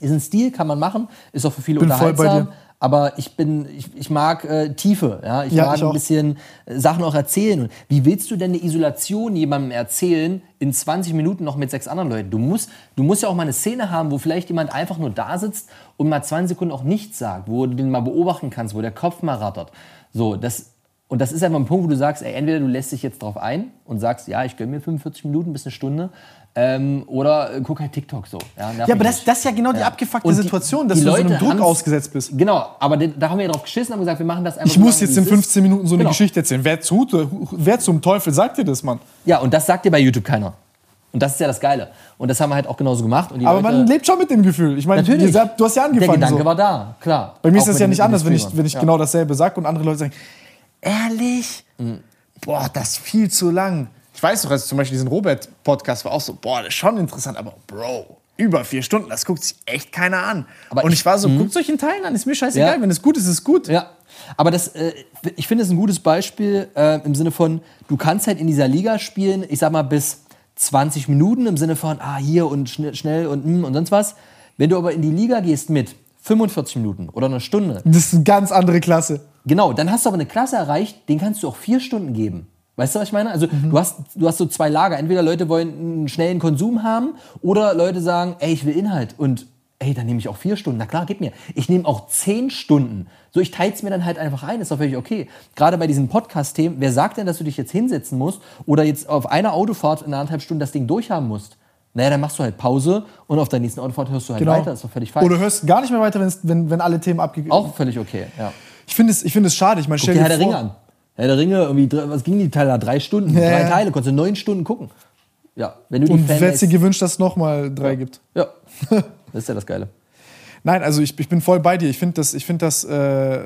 Ist ein Stil, kann man machen, ist auch für viele Bin unterhaltsam. Aber ich bin, ich, ich mag äh, Tiefe, ja. Ich Ja, mag ich ein bisschen äh, Sachen auch erzählen. Und wie willst du denn eine Isolation jemandem erzählen in 20 Minuten noch mit sechs anderen Leuten? Du musst, du musst ja auch mal eine Szene haben, wo vielleicht jemand einfach nur da sitzt und mal 20 Sekunden auch nichts sagt, wo du den mal beobachten kannst, wo der Kopf mal rattert. So, das, und das ist einfach ein Punkt, wo du sagst, ey, entweder du lässt dich jetzt drauf ein und sagst, ja, ich gönn mir 45 Minuten bis eine Stunde, ähm, oder äh, guck halt TikTok so. Ja, Ja, aber das, das ist ja genau die abgefuckte Und Situation, dass die du so einem Druck haben's- ausgesetzt bist. Genau, aber den, da haben wir ja drauf geschissen und haben gesagt, wir machen das einfach Ich so muss lange, jetzt wie in es ist. 15 Minuten so eine Genau. Geschichte erzählen. Wer, zu, wer zum Teufel sagt dir das, Mann? Ja, und das sagt dir bei YouTube keiner. Und das ist ja das Geile. Und das haben wir halt auch genauso gemacht. Und die Aber Leute, man lebt schon mit dem Gefühl. Ich meine, Natürlich. ihr sagt- du hast ja Der angefangen. Gedanke so. war da, klar. Bei mir ist das ja nicht anders, wenn ich, wenn ich genau dasselbe sage und andere Leute sagen, ehrlich? Mhm. Boah, das ist viel zu lang. Ich weiß doch, also zum Beispiel diesen Robert-Podcast war auch so, boah, das ist schon interessant, aber Bro, über vier Stunden, das guckt sich echt keiner an. Aber und ich- ich war so, guckt euch in Teilen an, ist mir scheißegal, Ja. wenn es gut ist, ist es gut. Ja, aber das, äh, ich finde es ein gutes Beispiel äh, im Sinne von, du kannst halt in dieser Liga spielen, ich sag mal bis 20 Minuten im Sinne von, ah, hier und schnell, schnell und mm, und sonst was. Wenn du aber in die Liga gehst mit 45 Minuten oder einer Stunde, Das ist eine ganz andere Klasse. Genau, dann hast du aber eine Klasse erreicht, den kannst du auch vier Stunden geben. Weißt du, was ich meine? Also Mhm. du, hast, du hast so zwei Lager. Entweder Leute wollen einen schnellen Konsum haben oder Leute sagen, ey, ich will Inhalt. Und ey, dann nehme ich auch vier Stunden. Na klar, gib mir. Ich nehme auch zehn Stunden. So, ich teile es mir dann halt einfach ein. Ist doch völlig okay. Gerade bei diesen Podcast-Themen, wer sagt denn, dass du dich jetzt hinsetzen musst oder jetzt auf einer Autofahrt in anderthalb Stunden das Ding durchhaben musst? Naja, dann machst du halt Pause und auf der nächsten Autofahrt hörst du halt Genau. weiter. Ist doch völlig falsch. Oder hörst gar nicht mehr weiter, wenn, wenn alle Themen abgegeben auch völlig okay, ja. Ich finde es, ich finde es schade. Ich meine, stell dir dir Herr der vor, Ringe an. Herr der Ringe, irgendwie, was ging die Teile da? Drei Stunden? Ja, Drei ja. Teile, konntest du neun Stunden gucken. Ja, wenn du die Und wer Fanbase... hätte dir gewünscht, dass es nochmal drei gibt? Ja, [laughs] das ist ja das Geile. Nein, also ich, ich bin voll bei dir. Ich finde das, ich finde das, äh,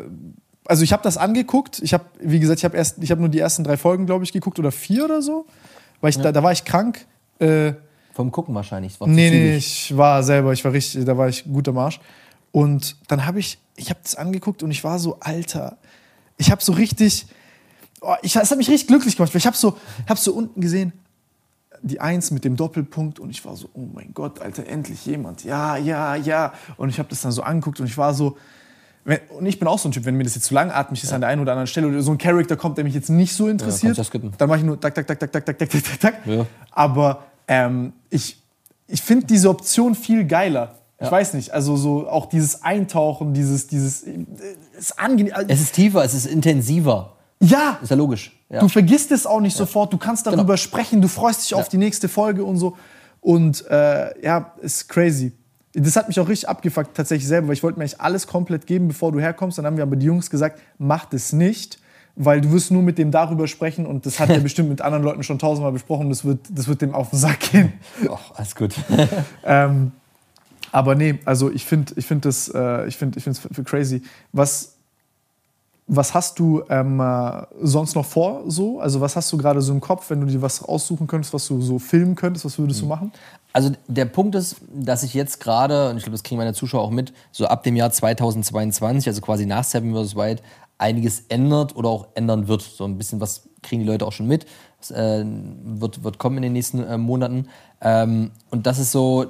also ich habe das angeguckt. Ich habe, wie gesagt, ich habe erst, ich habe nur die ersten drei Folgen, glaube ich, geguckt oder vier oder so, weil ich da, da war ich krank. Äh, Vom Gucken wahrscheinlich. War nee, nee, ich war selber, ich war richtig, da war ich gut am Arsch. Und dann habe ich, ich habe das angeguckt und ich war so, Alter, ich habe so richtig, oh, ich, es hat mich richtig glücklich gemacht, weil ich habe so, hab so unten gesehen, die Eins mit dem Doppelpunkt und ich war so, oh mein Gott, Alter, endlich jemand. Ja, ja, ja. Und ich habe das dann so angeguckt und ich war so, wenn, und ich bin auch so ein Typ, wenn mir das jetzt zu langatmig ist an der einen oder anderen Stelle oder so ein Charakter kommt, der mich jetzt nicht so interessiert, ja dann mache ich nur tak, tak, tak, tak, tak, tak, tak, tak, tak. Ja. Aber ähm, ich, ich finde diese Option viel geiler. Ich Ja. weiß nicht, also so auch dieses Eintauchen, dieses, dieses, äh, ist angenehm. Es ist tiefer, es ist intensiver. Ja, Ist ja logisch. Ja. Du vergisst es auch nicht sofort, du kannst darüber Genau. sprechen, du freust dich auf die nächste Folge und so. Und äh, ja, ist crazy. Das hat mich auch richtig abgefuckt, tatsächlich selber, weil ich wollte mir eigentlich alles komplett geben, bevor du herkommst. Dann haben wir aber die Jungs gesagt, mach das nicht, weil du wirst nur mit dem darüber sprechen und das hat [laughs] er bestimmt mit anderen Leuten schon tausendmal besprochen, das wird, das wird dem auf den Sack gehen. Och, alles gut. [laughs] Ähm, aber nee, also ich finde ich find das äh, ich find, ich find's crazy. Was, was hast du ähm, äh, sonst noch vor so? Also was hast du gerade so im Kopf, wenn du dir was aussuchen könntest, was du so filmen könntest, was würdest du machen? Also der Punkt ist, dass ich jetzt gerade, und ich glaube, das kriegen meine Zuschauer auch mit, so ab dem Jahr 2022, also quasi nach Seven vs. Wild, einiges ändert oder auch ändern wird. So ein bisschen was kriegen die Leute auch schon mit. Das äh, wird, wird kommen in den nächsten äh, Monaten. Ähm, und das ist so,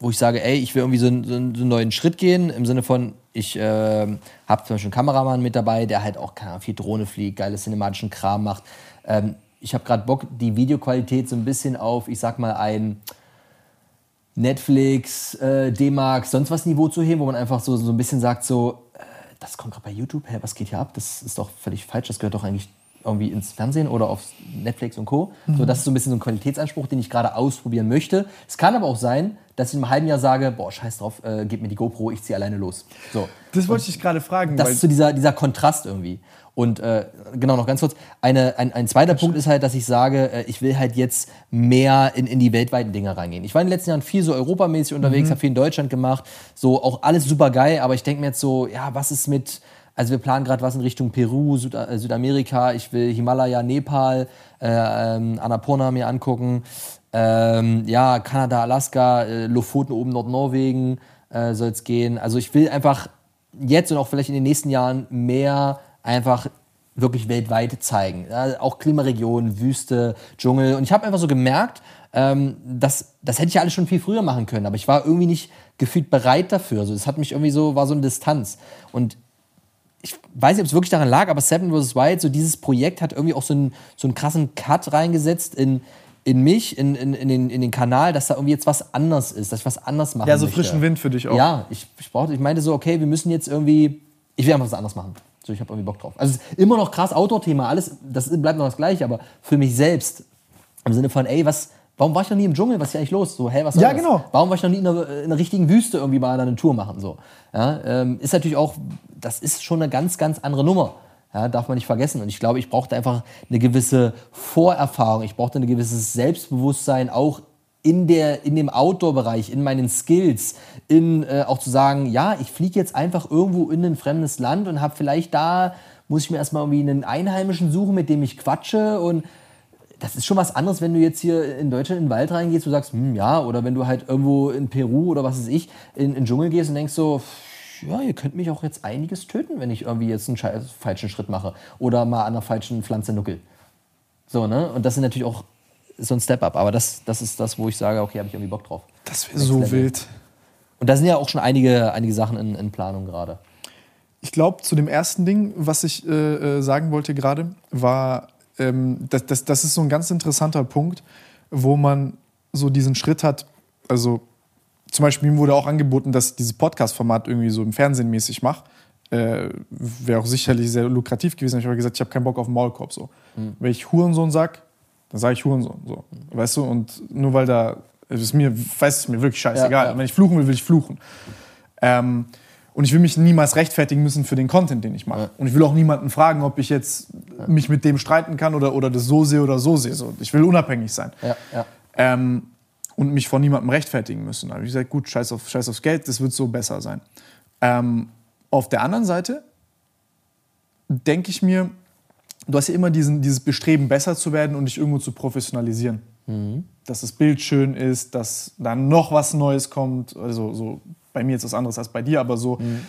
wo ich sage, ey, ich will irgendwie so, so, so einen neuen Schritt gehen, im Sinne von, ich ähm, habe zum Beispiel einen Kameramann mit dabei, der halt auch keine Ahnung, viel Drohne fliegt, geile cinematischen Kram macht. Ähm, ich habe gerade Bock, die Videoqualität so ein bisschen auf, ich sag mal, ein Netflix, äh, D-Max, sonst was Niveau zu heben, wo man einfach so, so ein bisschen sagt, so, äh, das kommt gerade bei YouTube, hä, was geht hier ab? Das ist doch völlig falsch, das gehört doch eigentlich irgendwie ins Fernsehen oder auf Netflix und Co. Mhm. So, das ist so ein bisschen so ein Qualitätsanspruch, den ich gerade ausprobieren möchte. Es kann aber auch sein, dass ich in einem halben Jahr sage, boah, scheiß drauf, äh, gib mir die GoPro, ich ziehe alleine los. So. Das wollte ich gerade fragen. Das ist so dieser, dieser Kontrast irgendwie. Und äh, genau, noch ganz kurz, eine, ein, ein zweiter Punkt ist halt, dass ich sage, äh, ich will halt jetzt mehr in, in die weltweiten Dinge reingehen. Ich war in den letzten Jahren viel so europamäßig unterwegs, mhm. habe viel in Deutschland gemacht, so auch alles super geil, aber ich denke mir jetzt so, ja, was ist mit, also wir planen gerade was in Richtung Peru, Süd äh, Südamerika, ich will Himalaya, Nepal, äh, ähm, Annapurna mir angucken, ähm, ja, Kanada, Alaska, äh, Lofoten oben Nordnorwegen äh, soll es gehen. Also ich will einfach jetzt und auch vielleicht in den nächsten Jahren mehr einfach wirklich weltweit zeigen. Ja, auch Klimaregionen, Wüste, Dschungel. Und ich habe einfach so gemerkt, ähm, das, das hätte ich ja alles schon viel früher machen können, aber ich war irgendwie nicht gefühlt bereit dafür. Also es hat mich irgendwie so, war so eine Distanz. Und ich weiß nicht, ob es wirklich daran lag, aber Seven vs. Wild, so dieses Projekt hat irgendwie auch so einen, so einen krassen Cut reingesetzt in, in mich, in, in, in, den, in den Kanal, dass da irgendwie jetzt was anders ist, dass ich was anders machen Ja, so möchte. frischen Wind für dich auch. Ja, ich, ich, brauchte, ich meinte so, okay, wir müssen jetzt irgendwie, ich will einfach was anderes machen. So, ich habe irgendwie Bock drauf. Also es ist immer noch krass Outdoor-Thema, alles, das bleibt noch das Gleiche, aber für mich selbst, im Sinne von, ey, was, warum war ich noch nie im Dschungel? Was ist hier eigentlich los? So, hä, was Ja, das? genau. Warum war ich noch nie in einer, in einer richtigen Wüste irgendwie mal eine Tour machen? So. Ja, ähm, ist natürlich auch, das ist schon eine ganz, ganz andere Nummer. Ja, darf man nicht vergessen. Und ich glaube, ich brauchte einfach eine gewisse Vorerfahrung. Ich brauchte ein gewisses Selbstbewusstsein, auch in, der, in dem Outdoor-Bereich, in meinen Skills, in äh, auch zu sagen, ja, ich fliege jetzt einfach irgendwo in ein fremdes Land und habe vielleicht da, muss ich mir erstmal irgendwie einen Einheimischen suchen, mit dem ich quatsche und das ist schon was anderes, wenn du jetzt hier in Deutschland in den Wald reingehst und sagst, hm, ja, oder wenn du halt irgendwo in Peru oder was weiß ich, in, in den Dschungel gehst und denkst so, ja, ihr könnt mich auch jetzt einiges töten, wenn ich irgendwie jetzt einen falschen Schritt mache oder mal an einer falschen Pflanze nuckel. So, ne? Und das sind natürlich auch so ein Step-up. Aber das, das ist das, wo ich sage, okay, habe ich irgendwie Bock drauf. Das wäre so wild. Und da sind ja auch schon einige, einige Sachen in, in Planung gerade. Ich glaube, zu dem ersten Ding, was ich äh, äh, sagen wollte gerade, war, ähm, das, das, das ist so ein ganz interessanter Punkt, wo man so diesen Schritt hat, also zum Beispiel mir wurde auch angeboten, dass ich dieses Podcast-Format irgendwie so im Fernsehen mäßig mache. Äh, Wäre auch sicherlich sehr lukrativ gewesen. Ich habe gesagt, ich habe keinen Bock auf Maulkorb. So. Mhm. Wenn ich Hurensohn sag, dann sage ich Hurensohn. So. Mhm. Weißt du? Und nur weil da, es ist mir, weiß es mir wirklich scheißegal. Ja, ja. Wenn ich fluchen will, will ich fluchen. Ähm, und ich will mich niemals rechtfertigen müssen für den Content, den ich mache. Ja. Und ich will auch niemanden fragen, ob ich jetzt mich mit dem streiten kann oder, oder das so sehe oder so sehe. So, ich will unabhängig sein. Ähm, und mich vor niemandem rechtfertigen müssen. Da habe ich gesagt, gut, scheiß, auf, scheiß aufs Geld, das wird so besser sein. Ähm, auf der anderen Seite denke ich mir, du hast ja immer diesen, dieses Bestreben, besser zu werden und dich irgendwo zu professionalisieren. Mhm. Dass das Bild schön ist, dass dann noch was Neues kommt. Also so, bei mir jetzt was anderes als bei dir, aber so. Mhm.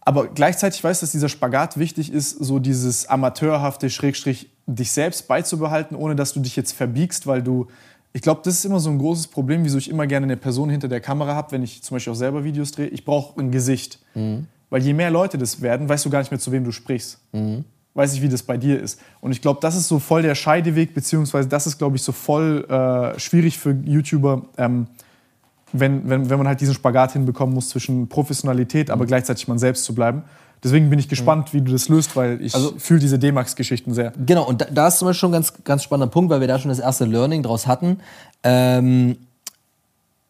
Aber gleichzeitig weiß, dass dieser Spagat wichtig ist, so dieses amateurhafte Schrägstrich dich selbst beizubehalten, ohne dass du dich jetzt verbiegst, weil du ich glaube, das ist immer so ein großes Problem, wieso ich immer gerne eine Person hinter der Kamera habe, wenn ich zum Beispiel auch selber Videos drehe. Ich brauche ein Gesicht. Mhm. Weil je mehr Leute das werden, weißt du gar nicht mehr, zu wem du sprichst. Mhm. Weiß ich, wie das bei dir ist. Und ich glaube, das ist so voll der Scheideweg, beziehungsweise das ist, glaube ich, so voll äh, schwierig für YouTuber, ähm, wenn, wenn, wenn man halt diesen Spagat hinbekommen muss zwischen Professionalität, mhm. aber gleichzeitig man selbst zu bleiben. Deswegen bin ich gespannt, wie du das löst, weil ich also, fühle diese D-Max-Geschichten sehr. Genau, und da, da, ist zum Beispiel schon ein ganz, ganz spannender Punkt, weil wir da schon das erste Learning draus hatten. Ähm,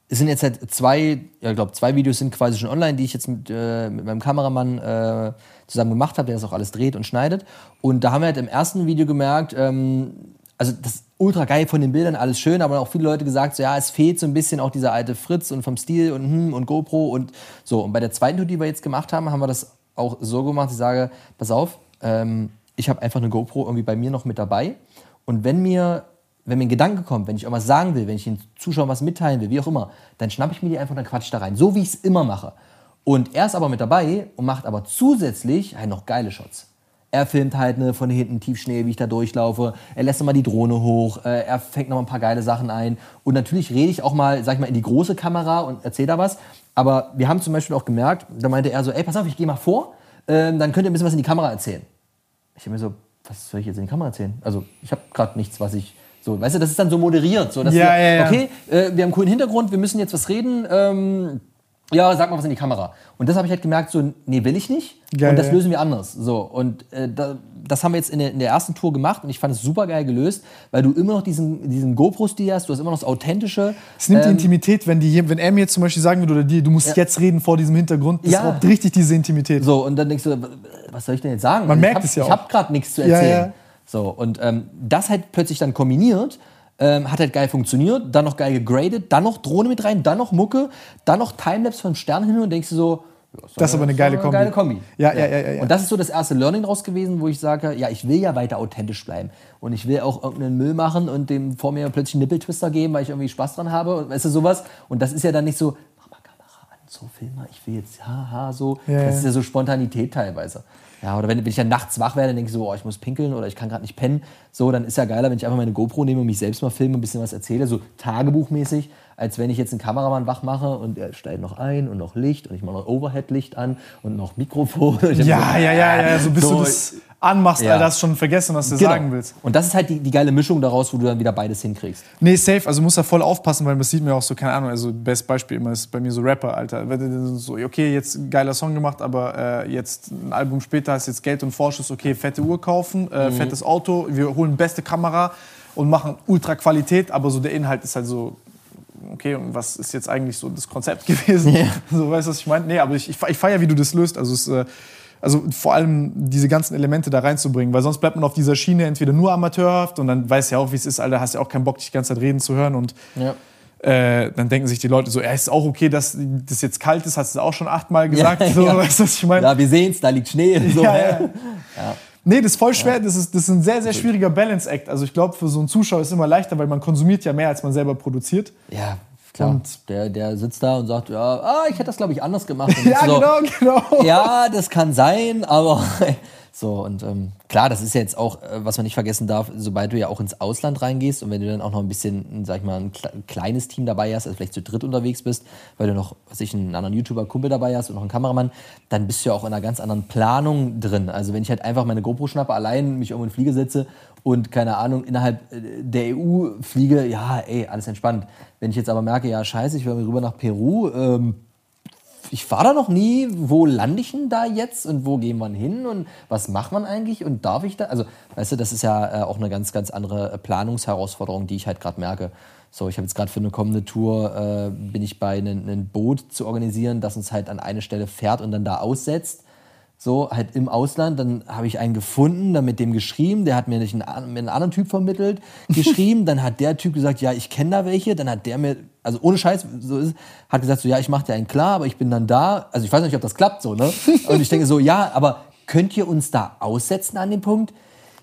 es sind jetzt halt zwei, ja, ich glaube, zwei Videos sind quasi schon online, die ich jetzt mit, äh, mit meinem Kameramann äh, zusammen gemacht habe, der das auch alles dreht und schneidet. Und da haben wir halt im ersten Video gemerkt, ähm, also das ultra geil von den Bildern, alles schön, aber auch viele Leute gesagt, so, ja, es fehlt so ein bisschen auch dieser alte Fritz und vom Stil und hm und GoPro und so. Und bei der zweiten Tour, die wir jetzt gemacht haben, haben wir das auch so gemacht, ich sage, pass auf, ähm, ich habe einfach eine GoPro irgendwie bei mir noch mit dabei. Und wenn mir, wenn mir ein Gedanke kommt, wenn ich irgendwas sagen will, wenn ich den Zuschauern was mitteilen will, wie auch immer, dann schnappe ich mir die einfach und dann quatsch da rein. So wie ich es immer mache. Und er ist aber mit dabei und macht aber zusätzlich halt noch geile Shots. Er filmt halt ne, von hinten Tiefschnee, wie ich da durchlaufe. Er lässt nochmal die Drohne hoch. Äh, er fängt noch mal ein paar geile Sachen ein. Und natürlich rede ich auch mal, sag ich mal, in die große Kamera und erzähle da was. Aber wir haben zum Beispiel auch gemerkt, da meinte er so, ey, pass auf, ich gehe mal vor, ähm, dann könnt ihr ein bisschen was in die Kamera erzählen. Ich habe mir so, was soll ich jetzt in die Kamera erzählen? Also ich habe gerade nichts, was ich So, weißt du, das ist dann so moderiert. So, dass Ja, wir, ja, ja. Okay, äh, wir haben einen coolen Hintergrund, wir müssen jetzt was reden. Ähm, ja, sag mal was in die Kamera. Und das habe ich halt gemerkt, so, nee, will ich nicht. Geil, und das ja. lösen wir anders. So, und äh, da, das haben wir jetzt in der, in der ersten Tour gemacht und ich fand es super geil gelöst, weil du immer noch diesen, diesen GoPro-Stil hast, du hast immer noch das Authentische. Es nimmt die Ähm, Intimität, wenn, die, wenn er mir jetzt zum Beispiel sagen würde, oder dir, du musst jetzt reden vor diesem Hintergrund, das Ja. raubt richtig diese Intimität. So, und dann denkst du, was soll ich denn jetzt sagen? Man ich merkt hab, es ja Ich auch. habe gerade nichts zu Ja, erzählen. ja. So, und ähm, das halt plötzlich dann kombiniert, ähm, hat halt geil funktioniert, dann noch geil gegradet, dann noch Drohne mit rein, dann noch Mucke, dann noch Timelapse von Sternenhimmel und denkst du so, ja, Das ist aber eine geile doch Kombi. geile Kombi. Ja, ja, ja, ja, ja. Und das ist so das erste Learning daraus gewesen, wo ich sage, ja, ich will ja weiter authentisch bleiben. Und ich will auch irgendeinen Müll machen und dem vor mir plötzlich einen Nippeltwister geben, weil ich irgendwie Spaß dran habe. Und weißt du, sowas. Und das ist ja dann nicht so, mach mal Kamera an, so Film mal, ich will jetzt, haha, so. Das ist ja so Spontanität teilweise. Ja, oder wenn, wenn ich dann nachts wach werde, denke ich so, oh, ich muss pinkeln oder ich kann gerade nicht pennen. So, dann ist ja geiler, wenn ich einfach meine GoPro nehme und mich selbst mal filme, ein bisschen was erzähle, so tagebuchmäßig, als wenn ich jetzt einen Kameramann wach mache und er stellt noch ein und noch Licht und ich mache noch Overhead-Licht an und noch Mikrofon. [laughs] Und Ja, so, ja, ja, ja, so bis So, du das anmachst, ja. Alter, hast schon vergessen, was du Genau. sagen willst. Und das ist halt die, die geile Mischung daraus, wo du dann wieder beides hinkriegst. Nee, safe, also muss da voll aufpassen, weil das sieht mir auch so, keine Ahnung, also best Beispiel immer ist bei mir so Rapper, Alter. Wenn du So, okay, jetzt geiler Song gemacht, aber äh, jetzt ein Album später hast jetzt Geld und Vorschuss, okay, fette Uhr kaufen, äh, fettes Auto, wir holen beste Kamera und machen ultra Qualität, aber so der Inhalt ist halt so, okay, und was ist jetzt eigentlich so das Konzept [laughs] gewesen? So, weißt du, was ich meine? Nee, aber ich, ich feiere, wie du das löst. Also, es, äh, also vor allem diese ganzen Elemente da reinzubringen, weil sonst bleibt man auf dieser Schiene entweder nur amateurhaft und dann weiß ja auch, wie es ist, Alter, hast ja auch keinen Bock, dich die ganze Zeit reden zu hören und Ja. äh, dann denken sich die Leute so, ja, ist auch okay, dass das jetzt kalt ist, hast du auch schon achtmal gesagt, Ja, so, [laughs] ja. weißt du, was ich meine? Ja, wir sehen's, da liegt Schnee. [laughs] und So, Ja, hä? ja. Nee, das ist voll schwer. Das, ist, das ist ein sehr, sehr schwieriger Balance-Act. Also ich glaube, für so einen Zuschauer ist es immer leichter, weil man konsumiert ja mehr, als man selber produziert. Ja, klar. Und- der, der sitzt da und sagt, ja, ah, ich hätte das, glaube ich, anders gemacht. [laughs] Ja, so, genau, genau. Ja, das kann sein, aber [laughs] so und ähm, klar, das ist ja jetzt auch, äh, was man nicht vergessen darf, sobald du ja auch ins Ausland reingehst und wenn du dann auch noch ein bisschen, sag ich mal, ein kle- kleines Team dabei hast, also vielleicht zu dritt unterwegs bist, weil du noch, was ich, einen anderen YouTuber-Kumpel dabei hast und noch einen Kameramann, dann bist du ja auch in einer ganz anderen Planung drin. Also wenn ich halt einfach meine GoPro schnappe, allein mich irgendwo in den Flieger setze und keine Ahnung, innerhalb äh, der EU fliege, ja, ey, alles entspannt. Wenn ich jetzt aber merke, ja, scheiße, ich will rüber nach Peru, ähm, ich war da noch nie, wo lande ich denn da jetzt und wo gehen wir hin und was macht man eigentlich und darf ich da? Also, weißt du, das ist ja äh, auch eine ganz, ganz andere äh, Planungsherausforderung, die ich halt gerade merke. So, ich habe jetzt gerade für eine kommende Tour, äh, bin ich bei einem ein Boot zu organisieren, das uns halt an eine Stelle fährt und dann da aussetzt. So, halt im Ausland, dann habe ich einen gefunden, dann mit dem geschrieben, der hat mir nicht einen, einen anderen Typ vermittelt, [laughs] geschrieben, dann hat der Typ gesagt, ja, ich kenne da welche, dann hat der mir, also ohne Scheiß, so ist, hat gesagt, so, ja, ich mache dir einen klar, aber ich bin dann da, also ich weiß nicht, ob das klappt so, ne? [laughs] Und ich denke so, ja, aber könnt ihr uns da aussetzen an dem Punkt?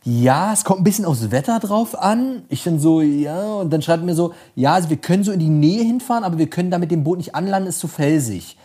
Ja, es kommt ein bisschen aufs Wetter drauf an. Ich dann so, ja, und dann schreibt er mir so, ja, also wir können so in die Nähe hinfahren, aber wir können da mit dem Boot nicht anlanden, ist zu felsig.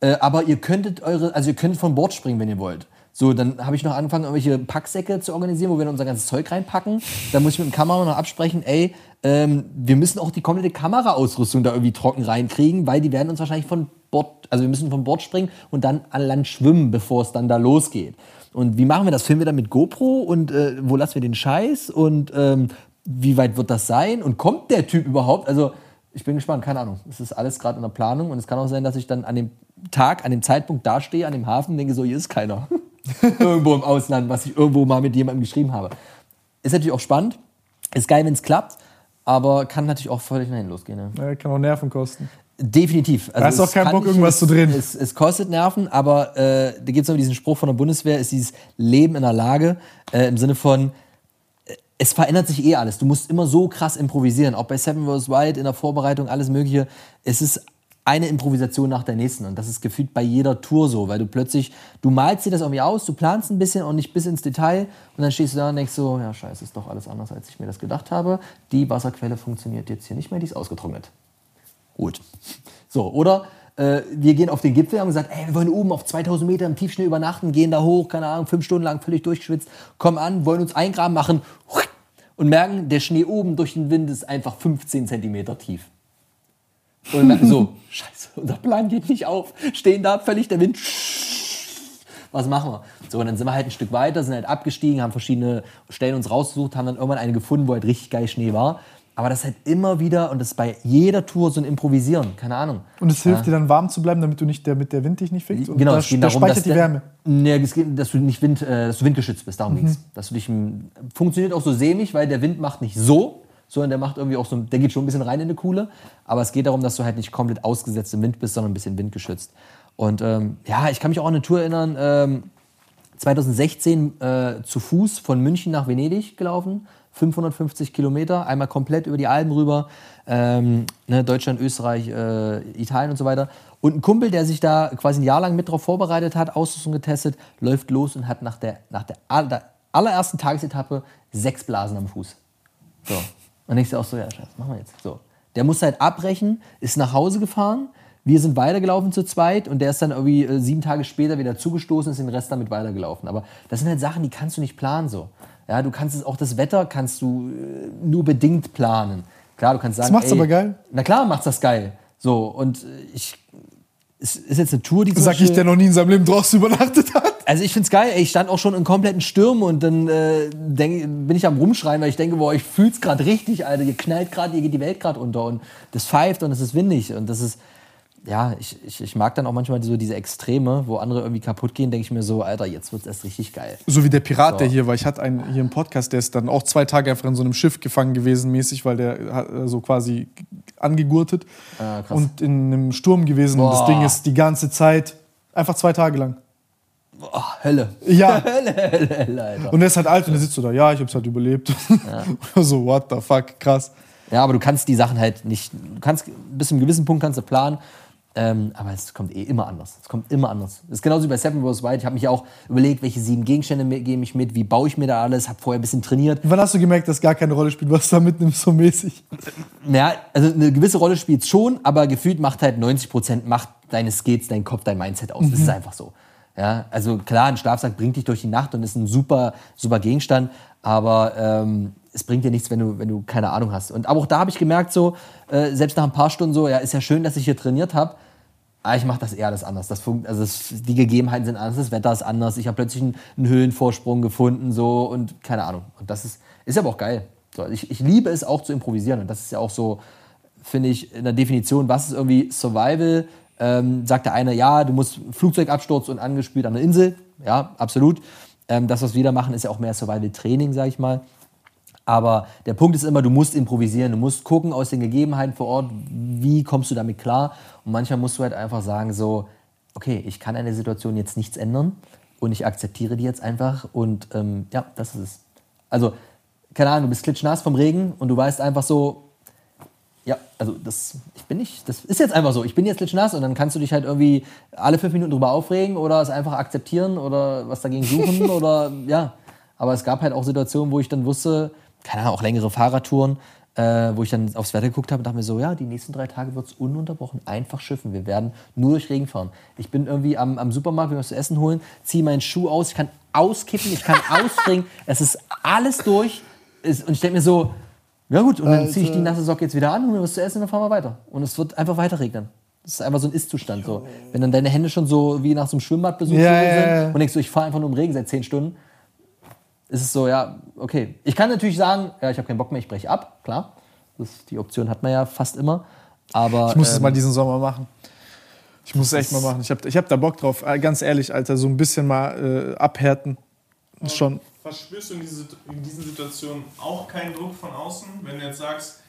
Äh, aber ihr könntet eure, also ihr könntet von Bord springen, wenn ihr wollt. So, dann habe ich noch angefangen, irgendwelche Packsäcke zu organisieren, wo wir dann unser ganzes Zeug reinpacken. Dann muss ich mit dem Kameramann noch absprechen, ey, ähm, wir müssen auch die komplette Kameraausrüstung da irgendwie trocken reinkriegen, weil die werden uns wahrscheinlich von Bord, also wir müssen von Bord springen und dann an Land schwimmen, bevor es dann da losgeht. Und wie machen wir das? Filmen wir dann mit GoPro und äh, wo lassen wir den Scheiß und ähm, wie weit wird das sein und kommt der Typ überhaupt? Also ich bin gespannt, keine Ahnung. Es ist alles gerade in der Planung und es kann auch sein, dass ich dann an dem Tag, an dem Zeitpunkt dastehe, an dem Hafen denke so, hier ist keiner. [laughs] irgendwo im Ausland, was ich irgendwo mal mit jemandem geschrieben habe. Ist natürlich auch spannend. Ist geil, wenn es klappt, aber kann natürlich auch völlig nach hinten losgehen. Ne? Ja, kann auch Nerven kosten. Definitiv. Also hast auch es keinen Bock, irgendwas zu drehen. Es, es kostet Nerven, aber äh, da gibt es noch diesen Spruch von der Bundeswehr, ist dieses Leben in der Lage, äh, im Sinne von, äh, es verändert sich eh alles. Du musst immer so krass improvisieren, auch bei Seven vs. Wild, in der Vorbereitung, alles mögliche. Es ist eine Improvisation nach der nächsten und das ist gefühlt bei jeder Tour so, weil du plötzlich, du malst dir das irgendwie aus, du planst ein bisschen und nicht bis ins Detail und dann stehst du da und denkst so, ja scheiße, ist doch alles anders, als ich mir das gedacht habe. Die Wasserquelle funktioniert jetzt hier nicht mehr, die ist ausgetrocknet. Gut. So, oder äh, wir gehen auf den Gipfel, haben gesagt, ey, wir wollen oben auf 2000 Meter im Tiefschnee übernachten, gehen da hoch, keine Ahnung, fünf Stunden lang völlig durchgeschwitzt, kommen an, wollen uns eingraben machen und merken, der Schnee oben durch den Wind ist einfach 15 Zentimeter tief. Und merken so, [laughs] scheiße, unser Plan geht nicht auf. Stehen da völlig der Wind [laughs] was machen wir? So, und dann sind wir halt ein Stück weiter, sind halt abgestiegen, haben verschiedene Stellen uns rausgesucht, haben dann irgendwann eine gefunden, wo halt richtig geil Schnee war. Aber das ist halt immer wieder, und das ist bei jeder Tour so ein Improvisieren, keine Ahnung. Und es hilft dir dann warm zu bleiben, damit du nicht, damit der Wind dich nicht fickt? Und Genau, da, es geht da darum, speichert dass die Wärme. Nee, es geht, dass du nicht Wind, äh, dass du windgeschützt bist, darum ging's. Dass du dich im- funktioniert auch so sämig, weil der Wind macht nicht so, sondern der macht irgendwie auch so, der geht schon ein bisschen rein in eine Kuhle. Aber es geht darum, dass du halt nicht komplett ausgesetzt im Wind bist, sondern ein bisschen windgeschützt. Und ähm, ja, ich kann mich auch an eine Tour erinnern. Ähm, 2016 äh, zu Fuß von München nach Venedig gelaufen. 550 Kilometer, einmal komplett über die Alpen rüber. Ähm, ne, Deutschland, Österreich, äh, Italien und so weiter. Und ein Kumpel, der sich da quasi ein Jahr lang mit drauf vorbereitet hat, Ausrüstung getestet, läuft los und hat nach der, nach der, aller- allerersten Tagesetappe sechs Blasen am Fuß. So. Und ich auch so, ja, Scheiße, was machen wir jetzt? So. Der musste halt abbrechen, ist nach Hause gefahren. Wir sind weitergelaufen zu zweit und der ist dann irgendwie äh, sieben Tage später wieder zugestoßen, ist den Rest damit weitergelaufen. Aber das sind halt Sachen, die kannst du nicht planen so. Ja, du kannst es, auch das Wetter kannst du äh, nur bedingt planen. Klar, du kannst sagen, macht's ey, aber geil. Na klar, macht's das geil. So, und äh, ich, es ist jetzt eine Tour, die Sag ich, der noch nie in seinem Leben draußen übernachtet hat. Also ich find's geil, ey, ich stand auch schon in kompletten Stürmen und dann äh, denk, bin ich am rumschreien, weil ich denke, boah, ich fühl's gerade richtig, Alter, ihr knallt gerade, ihr geht die Welt gerade unter und das pfeift und es ist windig und das ist, ja, ich, ich, ich mag dann auch manchmal so diese Extreme, wo andere irgendwie kaputt gehen, denke ich mir so, Alter, jetzt wird's erst richtig geil. So wie der Pirat, So. der hier war. Ich hatte einen hier im Podcast, der ist dann auch zwei Tage einfach in so einem Schiff gefangen gewesen, mäßig, weil der hat äh, so quasi angegurtet Ah, und in einem Sturm gewesen. Und das. Ding ist die ganze Zeit einfach zwei Tage lang. Boah, Hölle. Ja. [laughs] Hölle, Hölle, Hölle, Alter. Und er ist halt alt und er sitzt so da, ja, ich hab's halt überlebt. [laughs] so, what the fuck, krass. Ja, aber du kannst die Sachen halt nicht, du kannst, bis zu einem gewissen Punkt kannst du planen, ähm, aber es kommt eh immer anders. Es kommt immer anders. Das ist genauso wie bei Seven Wars White. Ich habe mich auch überlegt, welche sieben Gegenstände gebe ich mit, wie baue ich mir da alles, habe vorher ein bisschen trainiert. Wann hast du gemerkt, dass gar keine Rolle spielt, was du da mitnimmst, so mäßig? Ja, also eine gewisse Rolle spielt schon, aber gefühlt macht halt 90 Prozent macht deine Skills, dein Kopf, dein Mindset aus. Das ist einfach so. Ja, also klar, ein Schlafsack bringt dich durch die Nacht und ist ein super, super Gegenstand, aber ähm, es bringt dir nichts, wenn du, wenn du keine Ahnung hast. Und aber auch da habe ich gemerkt, so, äh, selbst nach ein paar Stunden so, ja, ist ja schön, dass ich hier trainiert habe. Aber ich mache das eher alles anders. Das funkt, also es, die Gegebenheiten sind anders, das Wetter ist anders. Ich habe plötzlich einen, einen Höhenvorsprung gefunden so und keine Ahnung. Und das ist, ist aber auch geil. So, ich, ich liebe es auch zu improvisieren und das ist ja auch so, finde ich, in der Definition, was ist irgendwie Survival? Ähm, sagt der eine, ja, du musst Flugzeugabsturz und angespült an der Insel. Ja, absolut. Ähm, das, was wir da machen, ist ja auch mehr Survival-Training, sag ich mal. Aber der Punkt ist immer, du musst improvisieren, du musst gucken aus den Gegebenheiten vor Ort, wie kommst du damit klar. Und manchmal musst du halt einfach sagen, so, okay, ich kann an der Situation jetzt nichts ändern und ich akzeptiere die jetzt einfach und ähm, ja, das ist es. Also, keine Ahnung, du bist klitschnass vom Regen und du weißt einfach so, also das, ich bin nicht, das ist jetzt einfach so. Ich bin jetzt klitschnass und dann kannst du dich halt irgendwie alle fünf Minuten drüber aufregen oder es einfach akzeptieren oder was dagegen suchen [laughs] oder ja. Aber es gab halt auch Situationen, wo ich dann wusste, keine Ahnung, auch längere Fahrradtouren, äh, wo ich dann aufs Wetter geguckt habe und dachte mir so, ja, die nächsten drei Tage wird es ununterbrochen einfach schiffen. Wir werden nur durch Regen fahren. Ich bin irgendwie am, am Supermarkt, will was zu essen holen, ziehe meinen Schuh aus, ich kann auskippen, ich kann [laughs] ausspringen, es ist alles durch. Ist, und ich denke mir so, ja gut, und dann ziehe ich die nasse Socke jetzt wieder an, hole mir was zu essen und dann fahren wir weiter. Und es wird einfach weiter regnen. Das ist einfach so ein Ist-Zustand. So. Wenn dann deine Hände schon so wie nach so einem Schwimmbadbesuch Ja, so ja, sind ja. und denkst du, ich fahre einfach nur im Regen seit zehn Stunden, ist es so, ja, okay. Ich kann natürlich sagen, ja, ich habe keinen Bock mehr, ich breche ab, klar. Das, die Option hat man ja fast immer. Aber Ich muss es ähm, mal diesen Sommer machen. Ich muss es echt mal machen. Ich habe ich hab da Bock drauf. Äh, Ganz ehrlich, Alter, so ein bisschen mal äh, abhärten. Ist schon. Verspürst du in, diese, in diesen Situationen auch keinen Druck von außen, wenn du jetzt sagst,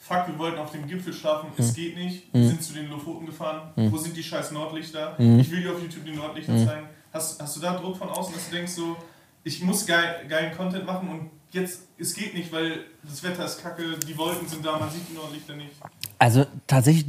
fuck, wir wollten auf dem Gipfel schlafen, es geht nicht, wir sind zu den Lofoten gefahren, wo sind die scheiß Nordlichter? Ich will dir auf YouTube die Nordlichter zeigen. Hast, hast du da Druck von außen, dass du denkst so, ich muss geil, geilen Content machen und jetzt, es geht nicht, weil das Wetter ist kacke, die Wolken sind da, man sieht die Nordlichter nicht. Also tatsächlich,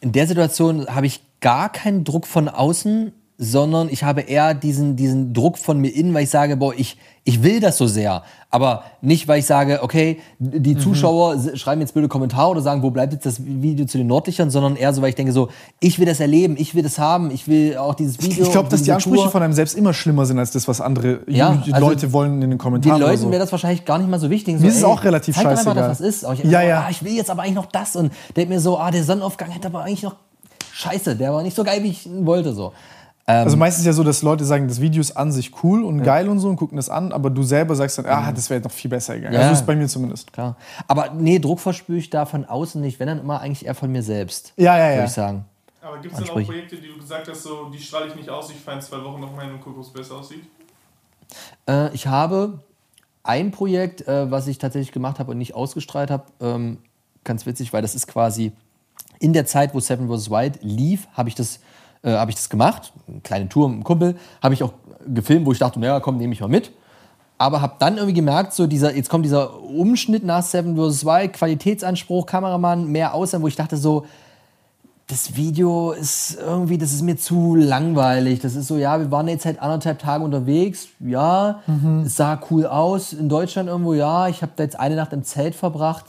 in der Situation habe ich gar keinen Druck von außen, sondern ich habe eher diesen, diesen Druck von mir innen, weil ich sage, boah, ich, ich will das so sehr. Aber nicht, weil ich sage, okay, die Mhm. Zuschauer s- schreiben jetzt blöde Kommentare oder sagen, wo bleibt jetzt das Video zu den Nordlichtern, sondern eher so, weil ich denke so, ich will das erleben, ich will das haben, ich will auch dieses Video. Ich glaube, dass die Ansprüche Tour. von einem selbst immer schlimmer sind als das, was andere Ja, also Leute wollen in den Den Kommentaren. oder Leuten so. wäre das wahrscheinlich gar nicht mal so wichtig. So, Mir ist es auch relativ zeig doch einfach, scheißegal. dass was ist. Ich, Ja, ja. Ah, ich will jetzt aber eigentlich noch das und denk mir so, ah, der Sonnenaufgang hätte aber eigentlich noch scheiße, der war nicht so geil, wie ich wollte. So. Also meistens ist ja so, dass Leute sagen, das Video ist an sich cool und geil und so und gucken das an, aber du selber sagst dann, ah, das wäre noch viel besser gegangen. Ja. Also ist bei mir zumindest. Klar. Aber nee, Druck verspüre ich da von außen nicht, wenn dann immer eigentlich eher von mir selbst. Ja, ja, Würde ja. ich sagen. Aber gibt es denn auch. Projekte, die du gesagt hast, so, die strahle ich nicht aus, ich fahre in zwei Wochen noch mal und gucke, es besser aussieht? Äh, ich habe ein Projekt, äh, was ich tatsächlich gemacht habe und nicht ausgestrahlt habe. Ähm, ganz witzig, weil das ist quasi in der Zeit, wo Seven vs. Wild lief, habe ich das äh, habe ich das gemacht, eine kleine Tour mit einem Kumpel, habe ich auch gefilmt, wo ich dachte, naja, komm, nehme ich mal mit. Aber habe dann irgendwie gemerkt, so dieser, jetzt kommt dieser Umschnitt nach Seven vs. Wild, Qualitätsanspruch, Kameramann, mehr Aussehen, wo ich dachte so, das Video ist irgendwie, das ist mir zu langweilig. Das ist so, ja, wir waren jetzt halt anderthalb Tage unterwegs. Ja, es sah cool aus. In Deutschland irgendwo, ja, ich habe da jetzt eine Nacht im Zelt verbracht.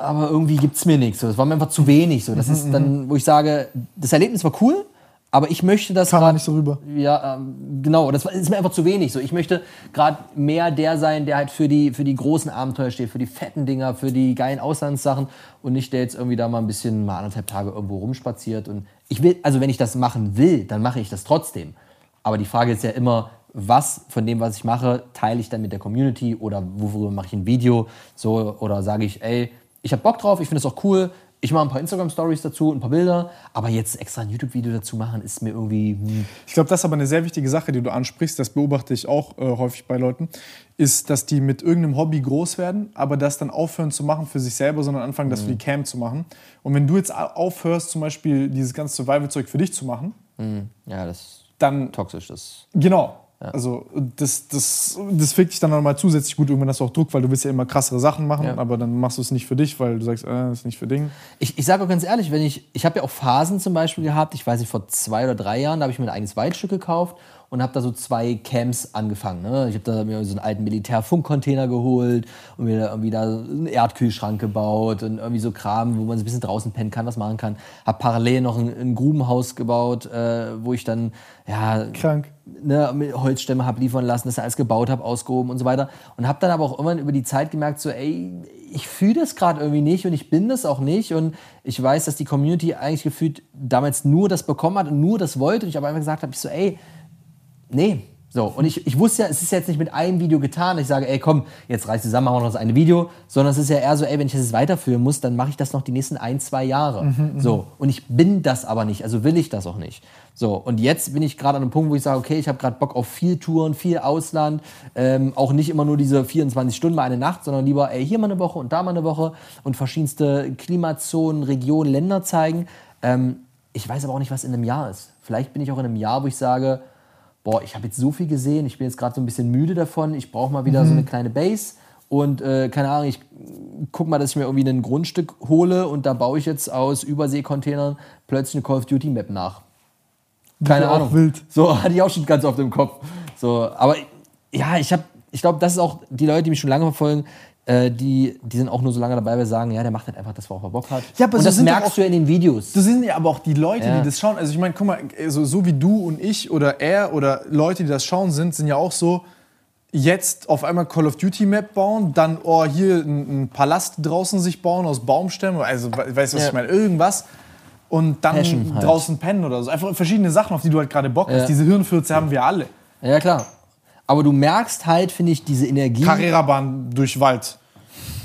Aber irgendwie gibt es mir nichts. So. Das war mir einfach zu wenig. So. Das ist dann, wo ich sage, das Erlebnis war cool, aber ich möchte das Kam grad- nicht so rüber. ja, ähm, genau. Das ist mir einfach zu wenig. So, ich möchte gerade mehr der sein, der halt für die, für die großen Abenteuer steht, für die fetten Dinger, für die geilen Auslandssachen und nicht der jetzt irgendwie da mal ein bisschen mal anderthalb Tage irgendwo rumspaziert. Und ich will, also wenn ich das machen will, dann mache ich das trotzdem. Aber die Frage ist ja immer, was von dem, was ich mache, teile ich dann mit der Community oder worüber mache ich ein Video? So, oder sage ich, ey, ich habe Bock drauf, ich finde das auch cool. Ich mache ein paar Instagram-Stories dazu, ein paar Bilder, aber jetzt extra ein YouTube-Video dazu machen, ist mir irgendwie. Hm. Ich glaube, das ist aber eine sehr wichtige Sache, die du ansprichst, das beobachte ich auch äh, häufig bei Leuten, ist, dass die mit irgendeinem Hobby groß werden, aber das dann aufhören zu machen für sich selber, sondern anfangen, das für die Cam zu machen. Und wenn du jetzt aufhörst, zum Beispiel dieses ganze Survival-Zeug für dich zu machen, Ja, das ist dann toxisch. Das Genau. Also das, das, das fickt dich dann nochmal zusätzlich gut. Irgendwann hast du auch Druck, weil du willst ja immer krassere Sachen machen, Ja. aber dann machst du es nicht für dich, weil du sagst, äh, das ist nicht für Ding. Ich, ich sage auch ganz ehrlich, wenn ich, ich habe ja auch Phasen zum Beispiel gehabt, ich weiß nicht, vor zwei oder drei Jahren, da habe ich mir ein eigenes Waldstück gekauft und habe da so zwei Camps angefangen. Ne? Ich habe da mir so einen alten Militärfunkcontainer geholt und mir da irgendwie da einen Erdkühlschrank gebaut und irgendwie so Kram, wo man so ein bisschen draußen pennen kann, was machen kann. Habe parallel noch ein, ein Grubenhaus gebaut, äh, wo ich dann, ja, Krank. ne, mit Holzstämme habe liefern lassen, das alles gebaut habe, ausgehoben und so weiter. Und habe dann aber auch irgendwann über die Zeit gemerkt, so, ey, ich fühle das gerade irgendwie nicht und ich bin das auch nicht. Und ich weiß, dass die Community eigentlich gefühlt damals nur das bekommen hat und nur das wollte. Und ich aber einfach gesagt habe, ich so, ey, nee. So, und ich, ich wusste ja, es ist jetzt nicht mit einem Video getan. Ich sage, ey, komm, jetzt reiß zusammen, machen wir noch das eine Video. Sondern es ist ja eher so, ey, wenn ich das jetzt weiterführen muss, dann mache ich das noch die nächsten ein, zwei Jahre. so, und ich bin das aber nicht, also will ich das auch nicht. So, und jetzt bin ich gerade an einem Punkt, wo ich sage, okay, ich habe gerade Bock auf viel Touren, viel Ausland. Ähm, auch nicht immer nur diese 24 Stunden mal eine Nacht, sondern lieber, ey, hier mal eine Woche und da mal eine Woche und verschiedenste Klimazonen, Regionen, Länder zeigen. Ähm, ich weiß aber auch nicht, was in einem Jahr ist. Vielleicht bin ich auch in einem Jahr, wo ich sage, boah, ich habe jetzt so viel gesehen, ich bin jetzt gerade so ein bisschen müde davon, ich brauche mal wieder so eine kleine Base und äh, keine Ahnung, ich guck mal, dass ich mir irgendwie ein Grundstück hole und da baue ich jetzt aus Überseekontainern plötzlich eine Call of Duty Map nach. Keine Ja, Ahnung. wild. So [laughs] hatte ich auch schon ganz oft im Kopf. So, aber ja, ich habe, ich glaube, das ist auch die Leute, die mich schon lange verfolgen. Äh, Die, die sind auch nur so lange dabei, weil sie sagen, ja, der macht halt einfach das, worauf er Bock hat. Ja, aber und so das merkst auch- du ja in den Videos. Das sind ja aber auch die Leute, Ja. die das schauen. Also ich meine, guck mal, so, so wie du und ich oder er oder Leute, die das schauen sind, sind ja auch so, jetzt auf einmal Call of Duty Map bauen, dann oh, hier einen Palast draußen sich bauen aus Baumstämmen, also we- weißt du, was Ja. ich meine, irgendwas. Und dann Passion halt. draußen pennen oder so. Einfach verschiedene Sachen, auf die du halt gerade Bock hast. Ja. Diese Hirnfürze haben wir alle. Ja, klar. Aber du merkst halt, finde ich, diese Energie Carrera-Bahn durch Wald.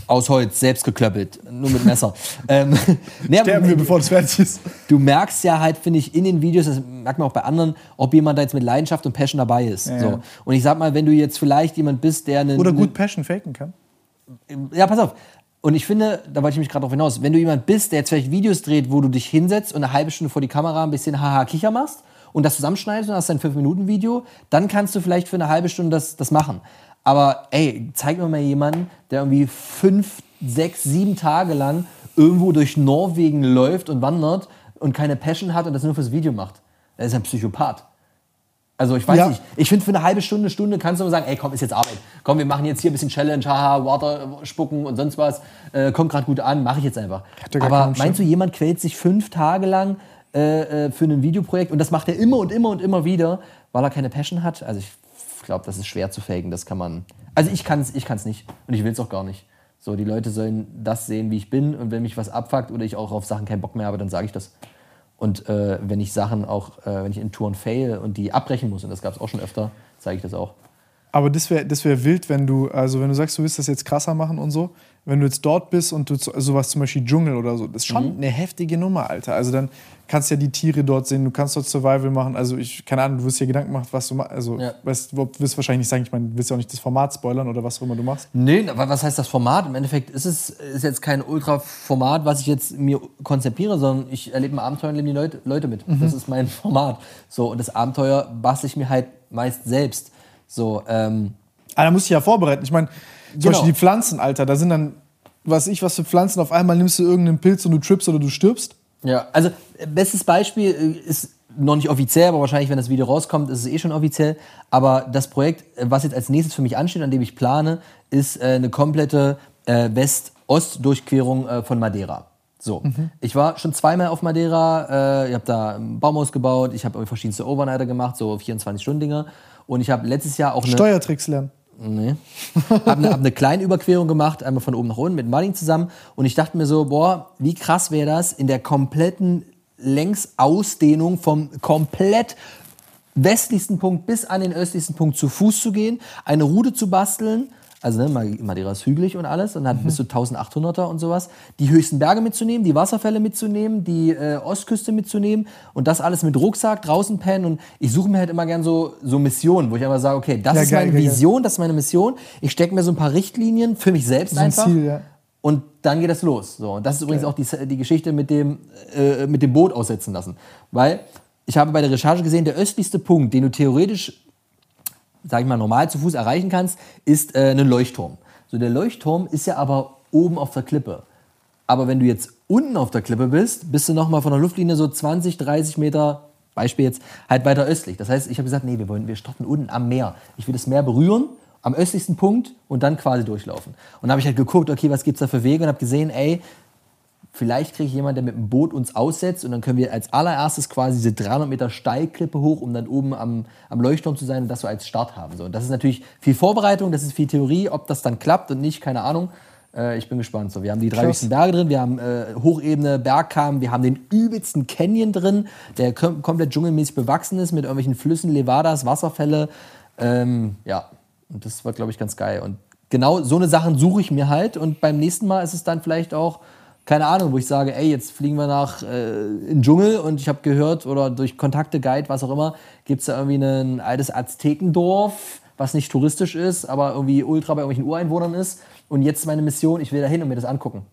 aus Holz, selbst geklöppelt, nur mit Messer. [laughs] ähm, [laughs] Sterben wir, bevor das fertig ist. du merkst ja halt, finde ich, in den Videos, das merkt man auch bei anderen, ob jemand da jetzt mit Leidenschaft und Passion dabei ist. Ja. So. Und ich sag mal, wenn du jetzt vielleicht jemand bist, der einen. Oder gut Passion faken kann. Ja, pass auf. Und ich finde, da wollte ich mich gerade drauf hinaus, wenn du jemand bist, der jetzt vielleicht Videos dreht, wo du dich hinsetzt und eine halbe Stunde vor die Kamera ein bisschen haha kicher machst und das zusammenschneidest und hast ein 5-Minuten-Video, dann kannst du vielleicht für eine halbe Stunde das, das machen. Aber ey, zeig mir mal jemanden, der irgendwie fünf, sechs, sieben Tage lang irgendwo durch Norwegen läuft und wandert und keine Passion hat und das nur fürs Video macht. Er ist ein Psychopath. Also ich weiß Ja. nicht. Ich finde, für eine halbe Stunde, Stunde kannst du immer sagen, ey, komm, ist jetzt Arbeit. Komm, wir machen jetzt hier ein bisschen Challenge, haha, Water spucken und sonst was. Äh, kommt gerade gut an, mache ich jetzt einfach. Aber meinst du, jemand quält sich fünf Tage lang äh, äh, für ein Videoprojekt und das macht er immer und immer und immer wieder, weil er keine Passion hat? Also ich glaube, das ist schwer zu faken. Das kann man. Also ich kann es ich kann's nicht und ich will es auch gar nicht. So, die Leute sollen das sehen, wie ich bin und wenn mich was abfuckt oder ich auch auf Sachen keinen Bock mehr habe, dann sage ich das. Und äh, wenn ich Sachen auch, äh, wenn ich in Touren fail und die abbrechen muss, und das gab es auch schon öfter, zeige ich das auch. Aber das wäre das wär wild, wenn du, also wenn du sagst, du willst das jetzt krasser machen und so, wenn du jetzt dort bist und du so- sowas zum Beispiel Dschungel oder so, das ist schon eine heftige Nummer, Alter. Also dann kannst du ja die Tiere dort sehen, du kannst dort Survival machen. Also ich, keine Ahnung, du wirst dir Gedanken machen, was du machst. Also Ja. weißt, du wirst wahrscheinlich nicht sagen, ich meine, du willst ja auch nicht das Format spoilern oder was auch immer du machst. Nee, aber was heißt das Format? Im Endeffekt ist es ist jetzt kein Ultra-Format, was ich jetzt mir konzipiere, sondern ich erlebe ein Abenteuer und nehme die Leute, Leute mit. Das ist mein [laughs] Format. So, und das Abenteuer bastel ich mir halt meist selbst. So, ähm, Aber da musst du dich ja vorbereiten. Ich meine, zum Genau. Beispiel die Pflanzen, Alter, da sind dann, was ich, was für Pflanzen, auf einmal nimmst du irgendeinen Pilz und du trippst oder du stirbst. Ja, also äh, bestes Beispiel äh, ist noch nicht offiziell, aber wahrscheinlich, wenn das Video rauskommt, ist es eh schon offiziell. Aber das Projekt, äh, was jetzt als nächstes für mich ansteht, an dem ich plane, ist äh, eine komplette äh, West-Ost-Durchquerung äh, von Madeira. So, ich war schon zweimal auf Madeira, ich habe da ein Baumhaus gebaut, ich habe verschiedenste Overnighter gemacht, so 24-Stunden-Dinger. Und ich habe letztes Jahr auch eine... Steuertricks lernen. Nee. [laughs] Hab eine, hab eine kleine Überquerung gemacht, einmal von oben nach unten mit Martin zusammen. Und ich dachte mir so, boah, wie krass wäre das, in der kompletten Längsausdehnung vom komplett westlichsten Punkt bis an den östlichsten Punkt zu Fuß zu gehen, eine Route zu basteln. Also ne, Ma- Madeira ist hügelig und alles und hat bis zu 1800er und sowas. Die höchsten Berge mitzunehmen, die Wasserfälle mitzunehmen, die äh, Ostküste mitzunehmen und das alles mit Rucksack draußen pennen. Und ich suche mir halt immer gern so, so Missionen, wo ich einfach sage, okay, das Ja, ist geil, meine geil, geil. Vision, das ist meine Mission. Ich stecke mir so ein paar Richtlinien für mich selbst So ein einfach. Ziel, ja. Und dann geht das los. So, und das ist übrigens auch die, die Geschichte mit dem, äh, mit dem Boot aussetzen lassen. Weil ich habe bei der Recherche gesehen, der östlichste Punkt, den du theoretisch, sag ich mal, normal zu Fuß erreichen kannst, ist äh, ein Leuchtturm. So, der Leuchtturm ist ja aber oben auf der Klippe. Aber wenn du jetzt unten auf der Klippe bist, bist du nochmal von der Luftlinie so 20, 30 Meter, Beispiel jetzt, halt weiter östlich. Das heißt, ich habe gesagt, nee, wir wollen, wir starten unten am Meer. Ich will das Meer berühren, am östlichsten Punkt und dann quasi durchlaufen. Und dann habe ich halt geguckt, okay, was gibt's da für Wege und habe gesehen, ey, vielleicht kriege ich jemanden, der mit dem Boot uns aussetzt und dann können wir als allererstes quasi diese 300 Meter Steilklippe hoch, um dann oben am, am Leuchtturm zu sein und das so als Start haben. So, und das ist natürlich viel Vorbereitung, das ist viel Theorie, ob das dann klappt und nicht, keine Ahnung. Äh, ich bin gespannt. So, wir haben die drei höchsten Berge drin, wir haben äh, Hochebene, Bergkamm, wir haben den übelsten Canyon drin, der kom komplett dschungelmäßig bewachsen ist mit irgendwelchen Flüssen, Levadas, Wasserfälle. Ähm, ja, und das war, glaube ich, ganz geil. Und genau so eine Sachen suche ich mir halt und beim nächsten Mal ist es dann vielleicht auch keine Ahnung, wo ich sage, ey, jetzt fliegen wir nach äh, in den Dschungel und ich habe gehört oder durch Kontakte, Guide, was auch immer, gibt es da irgendwie ein altes Aztekendorf, was nicht touristisch ist, aber irgendwie ultra bei irgendwelchen Ureinwohnern ist. Und jetzt ist meine Mission, ich will da hin und mir das angucken.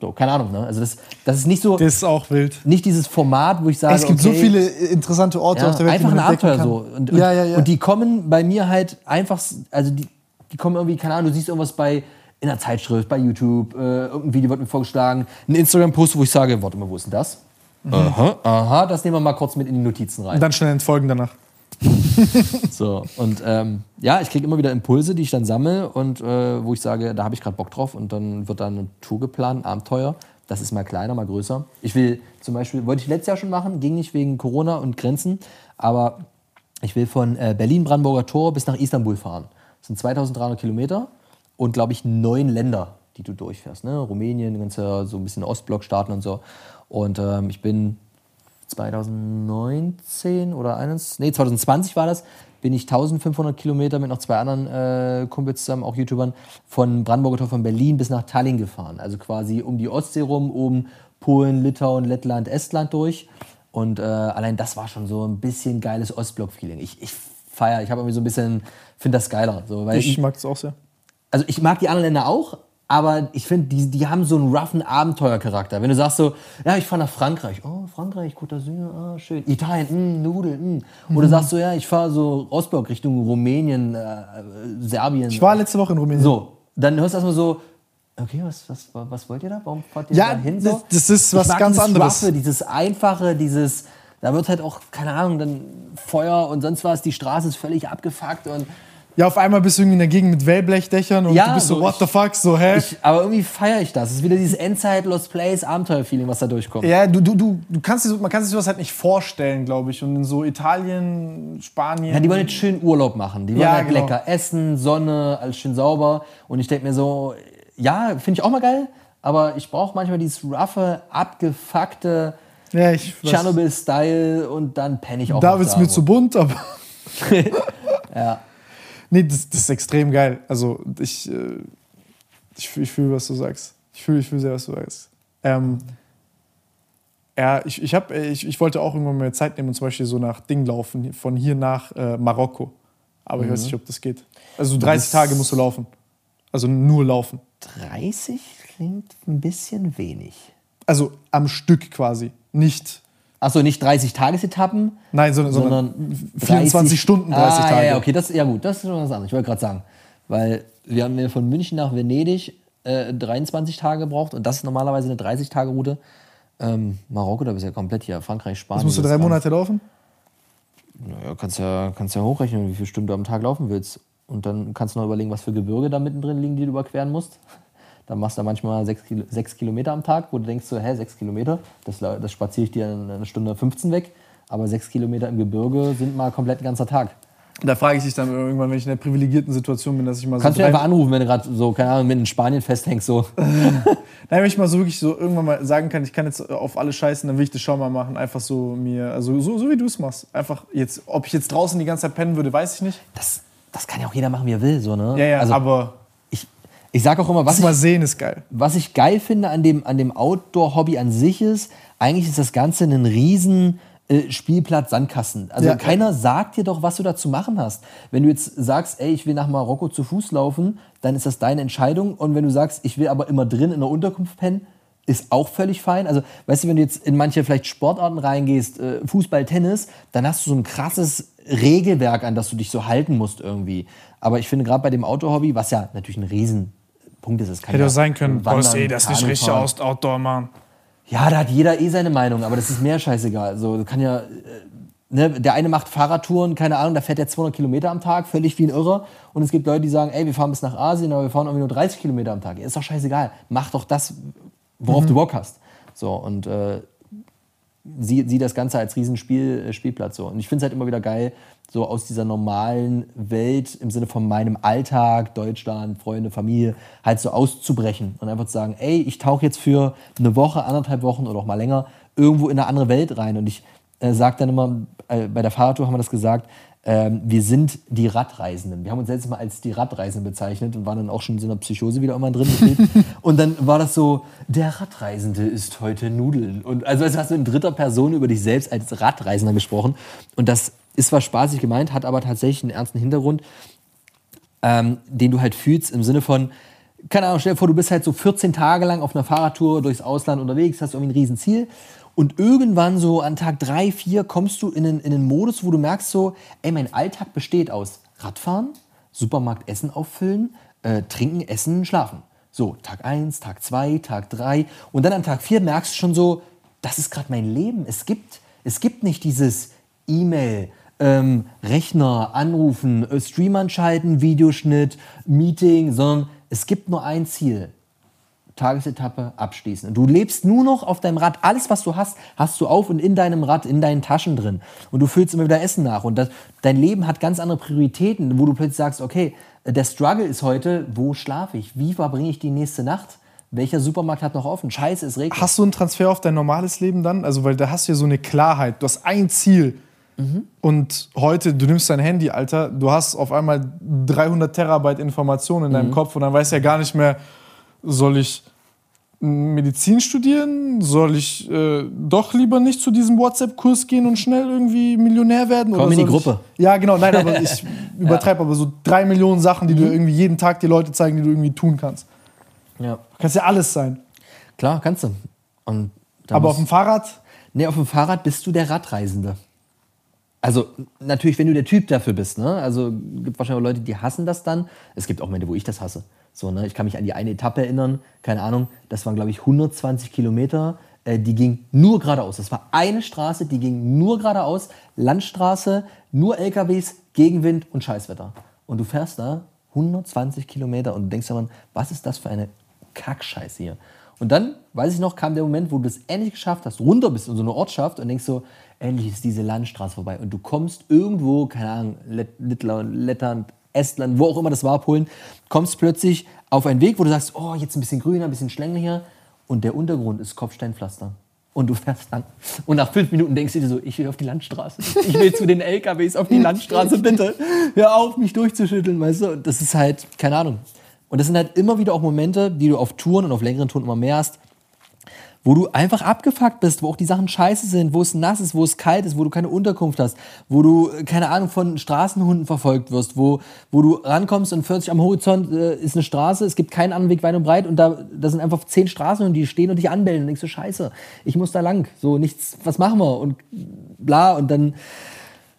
So, keine Ahnung, ne? Also das, das ist nicht so, Das ist auch wild. nicht dieses Format, wo ich sage, es gibt okay, so viele interessante Orte ja, auf der Welt, einfach ein Abenteuer so. Und, und, ja, ja, ja. und die kommen bei mir halt einfach, also die, die kommen irgendwie, keine Ahnung, du siehst irgendwas bei in einer Zeitschrift, bei YouTube, äh, irgendein Video wird mir vorgeschlagen, ein Instagram-Post, wo ich sage, warte mal, wo ist denn das? Aha, aha, das nehmen wir mal kurz mit in die Notizen rein. und dann schnell entfolgen danach. [laughs] So, und ähm, ja, ich kriege immer wieder Impulse, die ich dann sammle und äh, wo ich sage, da habe ich gerade Bock drauf und dann wird dann eine Tour geplant, ein Abenteuer. Das ist mal kleiner, mal größer. Ich will zum Beispiel, wollte ich letztes Jahr schon machen, ging nicht wegen Corona und Grenzen, aber ich will von äh, Berlin-Brandenburger Tor bis nach Istanbul fahren. Das sind 2300 Kilometer und, glaube ich, neun Länder, die du durchfährst. Ne? Rumänien, ganze, so ein bisschen Ostblock-Staaten und so. Und ähm, ich bin 2019 oder 21, nee, 2020 war das, bin ich 1500 Kilometer mit noch zwei anderen äh, Kumpels zusammen, auch YouTubern, von Brandenburger Tor von Berlin bis nach Tallinn gefahren. Also quasi um die Ostsee rum, oben Polen, Litauen, Lettland, Estland durch. Und äh, allein das war schon so ein bisschen geiles Ostblock-Feeling. Ich, ich feiere, ich habe irgendwie so ein bisschen, finde das geiler. So, weil Ich mag das auch sehr. Also ich mag die anderen Länder auch, aber ich finde, die, die haben so einen roughen Abenteuercharakter. Wenn du sagst so, ja, ich fahre nach Frankreich. Oh, Frankreich, Côte d'Azur, ah, schön. Italien, mm, Nudeln, mm. Oder sagst du, ja, ich fahre so Ostblock Richtung Rumänien, äh, Serbien. Ich war letzte Woche in Rumänien. so, dann hörst du erstmal so, okay, was, was, was wollt ihr da? Warum fahrt ihr Ja, da hin? das- So? das ist was ganz anderes. Roughe, dieses Einfache, dieses, da wird halt auch, keine Ahnung, dann Feuer und sonst was, die Straße ist völlig abgefuckt und Ja, auf einmal bist du irgendwie in der Gegend mit Wellblechdächern und Ja, du bist so, so what ich- the fuck, so, hä? Ich, aber irgendwie feiere ich das. Es ist wieder dieses Endzeit Lost Place Abenteuer-Feeling, was da durchkommt. ja, du, du, du, du kannst dir, so- man kann sich sowas halt nicht vorstellen, glaube ich. Und in so Italien, Spanien. Ja, die wollen jetzt schön Urlaub machen. Die wollen Ja, halt genau. lecker essen, Sonne, alles schön sauber. Und ich denke mir so, ja, finde ich auch mal geil, aber ich brauche manchmal dieses roughe, abgefuckte. Ja. Tschernobyl-Style und dann penne ich auch Da wird es mir zu bunt, aber. [laughs] Ja. Nee, das, das ist extrem geil. Also ich, äh, ich, ich fühle, was du sagst. Ich fühle ich fühl sehr, was du sagst. Ähm, ja, ich, ich, hab, ich, ich wollte auch irgendwann mal Zeit nehmen und zum Beispiel so nach Ding laufen, von hier nach äh, Marokko. Aber ich weiß nicht, ob das geht. Also 30 Das- Tage musst du laufen. Also nur laufen. 30 klingt ein bisschen wenig. Also am Stück quasi. Nicht, Achso, nicht 30 Tagesetappen, nein, sondern, sondern, sondern 24 Stunden, 30 ah, Tage. Ja, ja, okay, das, ja gut, das ist schon was anderes. Ich wollte gerade sagen, weil wir haben ja von München nach Venedig äh, 23 Tage gebraucht und das ist normalerweise eine 30-Tage-Route. Ähm, Marokko, da bist du ja komplett hier, Frankreich, Spanien. Das musst du drei Monate laufen? Naja, kannst ja, kannst ja hochrechnen, wie viele Stunden du am Tag laufen willst. Und dann kannst du noch überlegen, was für Gebirge da mittendrin liegen, die du überqueren musst. Dann machst du manchmal sechs, Kilo, sechs Kilometer am Tag, wo du denkst so, hä, sechs Kilometer, das, das spaziere ich dir in einer Stunde 15 weg. Aber sechs Kilometer im Gebirge sind mal komplett ein ganzer Tag. Da frage ich dich dann irgendwann, wenn ich in der privilegierten Situation bin, dass ich mal Kannst so du drei, einfach anrufen, wenn du gerade so, keine Ahnung, mit in Spanien festhängst. So. [laughs] Nein, wenn ich mal so wirklich so irgendwann mal sagen kann, ich kann jetzt auf alle scheißen, dann will ich das schon mal machen. Einfach so mir, also so, so wie du es machst. Einfach jetzt, ob ich jetzt draußen die ganze Zeit pennen würde, weiß ich nicht. Das, das kann ja auch jeder machen, wie er will. So, ne? Ja, ja, also, aber ich, ich sag auch immer, was das mal ich, sehen ist geil. was ich geil finde an dem, an dem Outdoor-Hobby an sich ist, eigentlich ist das Ganze ein riesen äh, Spielplatz Sandkasten. Also Ja. keiner sagt dir doch, was du da zu machen hast. Wenn du jetzt sagst, ey, ich will nach Marokko zu Fuß laufen, dann ist das deine Entscheidung. Und wenn du sagst, ich will aber immer drin in der Unterkunft pennen, ist auch völlig fein. Also, weißt du, wenn du jetzt in manche vielleicht Sportarten reingehst, äh, Fußball, Tennis, dann hast du so ein krasses Regelwerk, an das du dich so halten musst irgendwie. Aber ich finde gerade bei dem Outdoor-Hobby, was ja natürlich ein Riesenpunkt ist, es kann Hätte ja sein können, boah, Wandern, ey, das ist nicht richtig aus Outdoor, Mann. Ja, da hat jeder eh seine Meinung, aber das ist mir scheißegal. So, kann ja, äh, ne, der eine macht Fahrradtouren, keine Ahnung, da fährt er 200 Kilometer am Tag, völlig wie ein Irrer. Und es gibt Leute, die sagen, ey, wir fahren bis nach Asien, aber wir fahren irgendwie nur 30 Kilometer am Tag. Ist doch scheißegal. Mach doch das, worauf du Bock hast. So, und äh, sieh, sieh das Ganze als Riesenspiel, äh, Spielplatz so. Und ich finde es halt immer wieder geil, so aus dieser normalen Welt im Sinne von meinem Alltag, Deutschland, Freunde, Familie, halt so auszubrechen und einfach zu sagen, ey, ich tauche jetzt für eine Woche, anderthalb Wochen oder auch mal länger irgendwo in eine andere Welt rein. Und ich äh, sage dann immer, äh, bei der Fahrradtour haben wir das gesagt, ähm, wir sind die Radreisenden. Wir haben uns letztes Mal als die Radreisenden bezeichnet und waren dann auch schon in so einer Psychose wieder immer drin. [laughs] und dann war das so, der Radreisende isst heute Nudeln. Und also also hast du in dritter Person über dich selbst als Radreisender gesprochen. Und das ist zwar spaßig gemeint, hat aber tatsächlich einen ernsten Hintergrund, ähm, den du halt fühlst im Sinne von, keine Ahnung, stell dir vor, du bist halt so 14 Tage lang auf einer Fahrradtour durchs Ausland unterwegs, hast irgendwie ein Riesenziel und irgendwann so an Tag 3, 4 kommst du in einen, in einen Modus, wo du merkst so, ey, mein Alltag besteht aus Radfahren, Supermarkt Essen auffüllen, äh, trinken, essen, schlafen. So, Tag 1, Tag 2, Tag 3 und dann an Tag 4 merkst du schon so, das ist gerade mein Leben. Es gibt, es gibt nicht dieses E-Mail, ähm, Rechner, Anrufen, äh, Stream anschalten, Videoschnitt, Meeting, sondern es gibt nur ein Ziel. Tagesetappe abschließen. Du lebst nur noch auf deinem Rad. Alles, was du hast, hast du auf und in deinem Rad, in deinen Taschen drin. Und du füllst immer wieder Essen nach. Und das, dein Leben hat ganz andere Prioritäten, wo du plötzlich sagst, okay, der Struggle ist heute, wo schlafe ich? Wie verbringe ich die nächste Nacht? Welcher Supermarkt hat noch offen? Scheiße, es regnet. Hast du einen Transfer auf dein normales Leben dann? Also, weil da hast du ja so eine Klarheit. Du hast ein Ziel. Und heute, du nimmst dein Handy, Alter, du hast auf einmal 300 Terabyte Informationen in deinem Kopf und dann weißt du ja gar nicht mehr, soll ich Medizin studieren? Soll ich äh, doch lieber nicht zu diesem WhatsApp-Kurs gehen und schnell irgendwie Millionär werden? Komm in die soll ich- Gruppe. Ja, genau, nein, aber [laughs] ich übertreibe aber so drei Millionen Sachen, die Mhm. du irgendwie jeden Tag die Leute zeigen, die du irgendwie tun kannst. Ja. Kannst ja alles sein. Klar, kannst du. Aber auf dem Fahrrad, Nee, auf dem Fahrrad bist du der Radreisende. Also natürlich, wenn du der Typ dafür bist. Ne? Also gibt wahrscheinlich auch Leute, die hassen das dann. Es gibt auch Momente, wo ich das hasse. So, ne? Ich kann mich an die eine Etappe erinnern, keine Ahnung, das waren glaube ich 120 Kilometer. Äh, die ging nur geradeaus. Das war eine Straße, die ging nur geradeaus. Landstraße, nur LKWs, Gegenwind und Scheißwetter. Und du fährst da 120 Kilometer und du denkst dir, was ist das für eine Kackscheiße hier? Und dann, weiß ich noch, kam der Moment, wo du es endlich geschafft hast, runter bist in so eine Ortschaft und denkst so, endlich ist diese Landstraße vorbei. Und du kommst irgendwo, keine Ahnung, Let Lettland, Lettland, Estland, wo auch immer das war, Polen, kommst plötzlich auf einen Weg, wo du sagst, oh, jetzt ein bisschen grüner, ein bisschen schlänglicher. Und der Untergrund ist Kopfsteinpflaster. und du fährst lang. Und nach fünf Minuten denkst du dir so, ich will auf die Landstraße. Ich will zu den LKWs auf die Landstraße, bitte. Hör auf, mich durchzuschütteln, weißt du? Und das ist halt, keine Ahnung. Und das sind halt immer wieder auch Momente, die du auf Touren und auf längeren Touren immer mehr hast, wo du einfach abgefuckt bist, wo auch die Sachen scheiße sind, wo es nass ist, wo es kalt ist, wo du keine Unterkunft hast, wo du, äh, keine Ahnung, von Straßenhunden verfolgt wirst, wo, wo du rankommst und 40 am Horizont äh, ist eine Straße, es gibt keinen anderen Weg weit und breit und da, da sind einfach zehn Straßenhunden, die stehen und dich anbellen und denkst du, scheiße, ich muss da lang, so nichts, was machen wir und bla und dann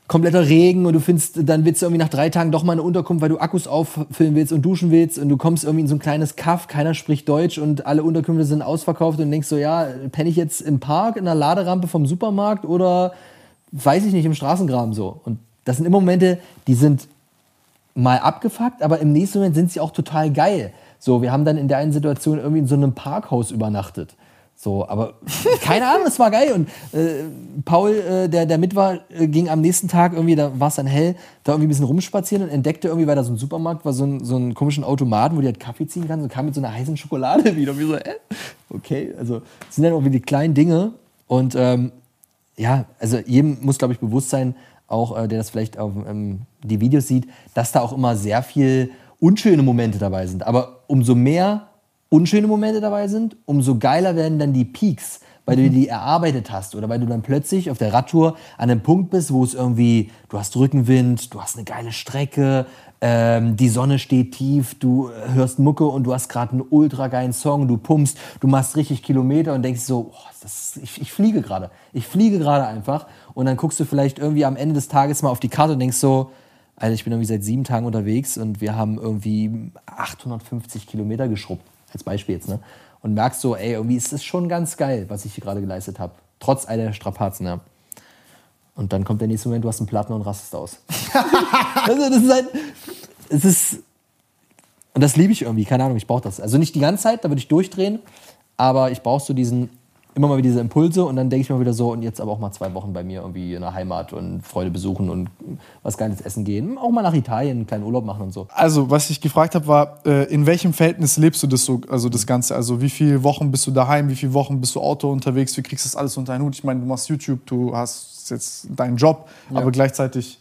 kompletter Regen und du findest, dann willst du irgendwie nach drei Tagen doch mal eine Unterkunft, weil du Akkus auffüllen willst und duschen willst und du kommst irgendwie in so ein kleines Kaff, keiner spricht Deutsch und alle Unterkünfte sind ausverkauft und denkst so, ja, penne ich jetzt im Park, in der Laderampe vom Supermarkt oder weiß ich nicht, im Straßengraben so. Und das sind immer Momente, die sind mal abgefuckt, aber im nächsten Moment sind sie auch total geil. So, wir haben dann in der einen Situation irgendwie in so einem Parkhaus übernachtet. So, aber keine Ahnung, es war geil. Und äh, Paul, äh, der, der mit war, äh, ging am nächsten Tag irgendwie, da war es dann hell, da irgendwie ein bisschen rumspazieren und entdeckte irgendwie, weil da so ein Supermarkt war, so, ein, so einen komischen Automaten, wo die halt Kaffee ziehen kann und kam mit so einer heißen Schokolade wieder. Und wir so, äh, okay, also sind dann irgendwie die kleinen Dinge. Und ähm, ja, also jedem muss, glaube ich, bewusst sein, auch äh, der das vielleicht auf ähm, die Videos sieht, dass da auch immer sehr viel unschöne Momente dabei sind. Aber umso mehr unschöne Momente dabei sind, umso geiler werden dann die Peaks, weil du die erarbeitet hast oder weil du dann plötzlich auf der Radtour an einem Punkt bist, wo es irgendwie, du hast Rückenwind, du hast eine geile Strecke, ähm, die Sonne steht tief, du hörst Mucke und du hast gerade einen ultra geilen Song, du pumpst, du machst richtig Kilometer und denkst so, oh, das, ich, ich fliege gerade, ich fliege gerade einfach und dann guckst du vielleicht irgendwie am Ende des Tages mal auf die Karte und denkst so, Alter, ich bin irgendwie seit sieben Tagen unterwegs und wir haben irgendwie 850 Kilometer geschrubbt als Beispiel jetzt, ne? Und merkst so, ey, irgendwie ist das schon ganz geil, was ich hier gerade geleistet habe. Trotz all der Strapazen, ja. Und dann kommt der nächste Moment, du hast einen Platten und rastest aus. [laughs] also das ist halt, es ist, und das liebe ich irgendwie, keine Ahnung, ich brauche das. Also nicht die ganze Zeit, da würde ich durchdrehen, aber ich brauche so diesen, immer mal wieder diese Impulse und dann denke ich mir wieder so, und jetzt aber auch mal zwei Wochen bei mir irgendwie in der Heimat und Freude besuchen und was Geiles essen gehen. Auch mal nach Italien, einen kleinen Urlaub machen und so. Also, was ich gefragt habe, war, äh, in welchem Verhältnis lebst du das so, also das Ganze? Also, wie viele Wochen bist du daheim, wie viele Wochen bist du Auto unterwegs, wie kriegst du das alles unter einen Hut? Ich meine, du machst YouTube, du hast jetzt deinen Job, Ja. aber gleichzeitig.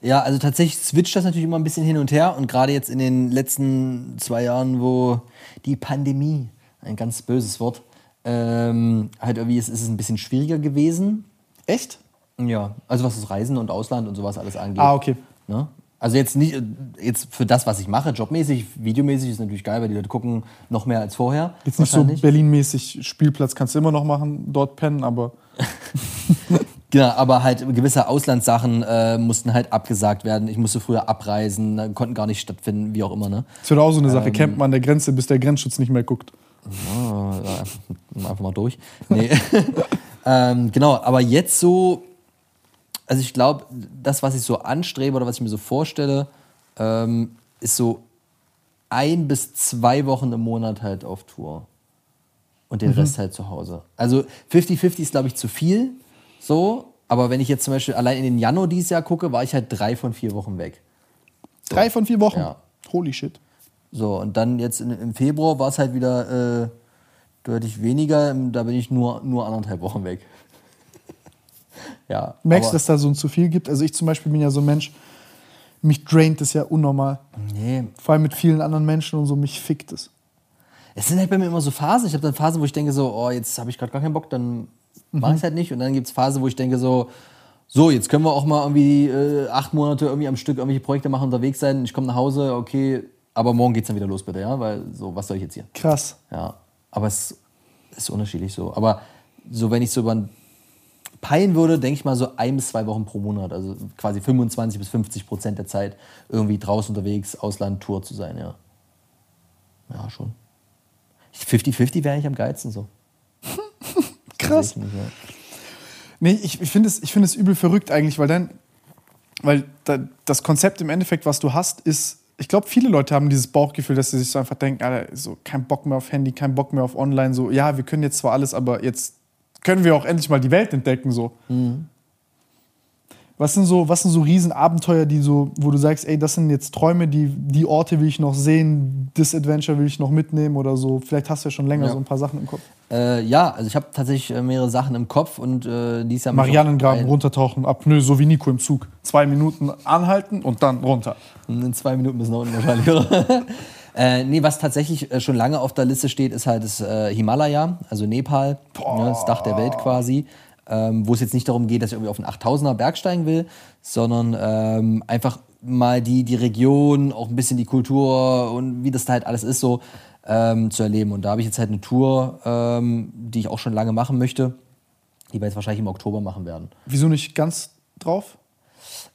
Ja, also tatsächlich switcht das natürlich immer ein bisschen hin und her und gerade jetzt in den letzten zwei Jahren, wo die Pandemie, ein ganz böses Wort, ähm, halt irgendwie ist, ist es ein bisschen schwieriger gewesen. Echt? Ja, also was das Reisen und Ausland und sowas alles angeht. Ah, okay. Ne? Also jetzt nicht, äh, jetzt für das, was ich mache, jobmäßig, videomäßig ist natürlich geil, weil die Leute gucken noch mehr als vorher. Jetzt nicht so. Berlin-mäßig, Spielplatz kannst du immer noch machen, dort pennen, aber [laughs] Genau, aber halt gewisse Auslandssachen äh, mussten halt abgesagt werden. Ich musste früher abreisen, konnten gar nicht stattfinden, wie auch immer. Ne? es wird auch so eine Ähm. Sache. Campt man an der Grenze, bis der Grenzschutz nicht mehr guckt. Einfach mal durch. Nee. [laughs] ähm, genau, aber jetzt so, also ich glaube, das, was ich so anstrebe oder was ich mir so vorstelle, ähm, ist so ein bis zwei Wochen im Monat halt auf Tour. Und den Rest halt zu Hause. Also 50-50 ist, glaube ich, zu viel. So, aber wenn ich jetzt zum Beispiel allein in den Januar dieses Jahr gucke, war ich halt drei von vier Wochen weg. Drei von vier Wochen. Ja. Holy shit. So, und dann jetzt in, im Februar war es halt wieder äh, deutlich weniger. Da bin ich nur, nur anderthalb Wochen weg. [laughs] ja. Merkst du, dass da so ein zu viel gibt? Also ich zum Beispiel bin ja so ein Mensch, mich draint das ja unnormal. Nee. Vor allem mit vielen anderen Menschen und so, mich fickt es. Es sind halt bei mir immer so Phasen. Ich habe dann Phasen, wo ich denke so, oh, jetzt habe ich gerade gar keinen Bock, dann mache ich es halt nicht. Und dann gibt es Phasen, wo ich denke so, so, jetzt können wir auch mal irgendwie äh, acht Monate irgendwie am Stück irgendwelche Projekte machen, unterwegs sein. Ich komme nach Hause, okay, aber morgen geht's dann wieder los, bitte, ja? Weil so, was soll ich jetzt hier? Krass. Ja, aber es ist unterschiedlich so. Aber so, wenn ich so über peilen würde, denke ich mal so ein bis zwei Wochen pro Monat. Also quasi 25 bis 50 Prozent der Zeit irgendwie draußen unterwegs, Ausland, Tour zu sein, ja. Ja, schon. 50-50 wäre eigentlich am geilsten so. [laughs] Krass. Ich nicht, ja. Nee, ich, ich finde es, ich find es übel verrückt eigentlich, weil dann, weil da, das Konzept im Endeffekt, was du hast, ist, ich glaube, viele Leute haben dieses Bauchgefühl, dass sie sich so einfach denken, Alter, so kein Bock mehr auf Handy, kein Bock mehr auf Online, so, ja, wir können jetzt zwar alles, aber jetzt können wir auch endlich mal die Welt entdecken, so. Was sind so, was sind so Riesenabenteuer, die so, wo du sagst, ey, das sind jetzt Träume, die, die Orte will ich noch sehen, das Adventure will ich noch mitnehmen oder so. Vielleicht hast du ja schon länger Ja. so ein paar Sachen im Kopf. Äh, ja, also ich habe tatsächlich äh, mehrere Sachen im Kopf und äh, dies Jahr. Marianengraben runtertauchen, Apnoe, so wie Nico im Zug. Zwei Minuten anhalten und dann runter. In zwei Minuten bis nach unten wahrscheinlich, oder? [laughs] äh, nee, was tatsächlich äh, schon lange auf der Liste steht, ist halt das äh, Himalaya, also Nepal, ne, das Dach der Welt quasi. Ähm, wo es jetzt nicht darum geht, dass ich irgendwie auf einen 8000er Berg steigen will, sondern ähm, einfach mal die, die Region, auch ein bisschen die Kultur und wie das da halt alles ist, so ähm, zu erleben. Und da habe ich jetzt halt eine Tour, ähm, die ich auch schon lange machen möchte, die wir jetzt wahrscheinlich im Oktober machen werden. Wieso nicht ganz drauf?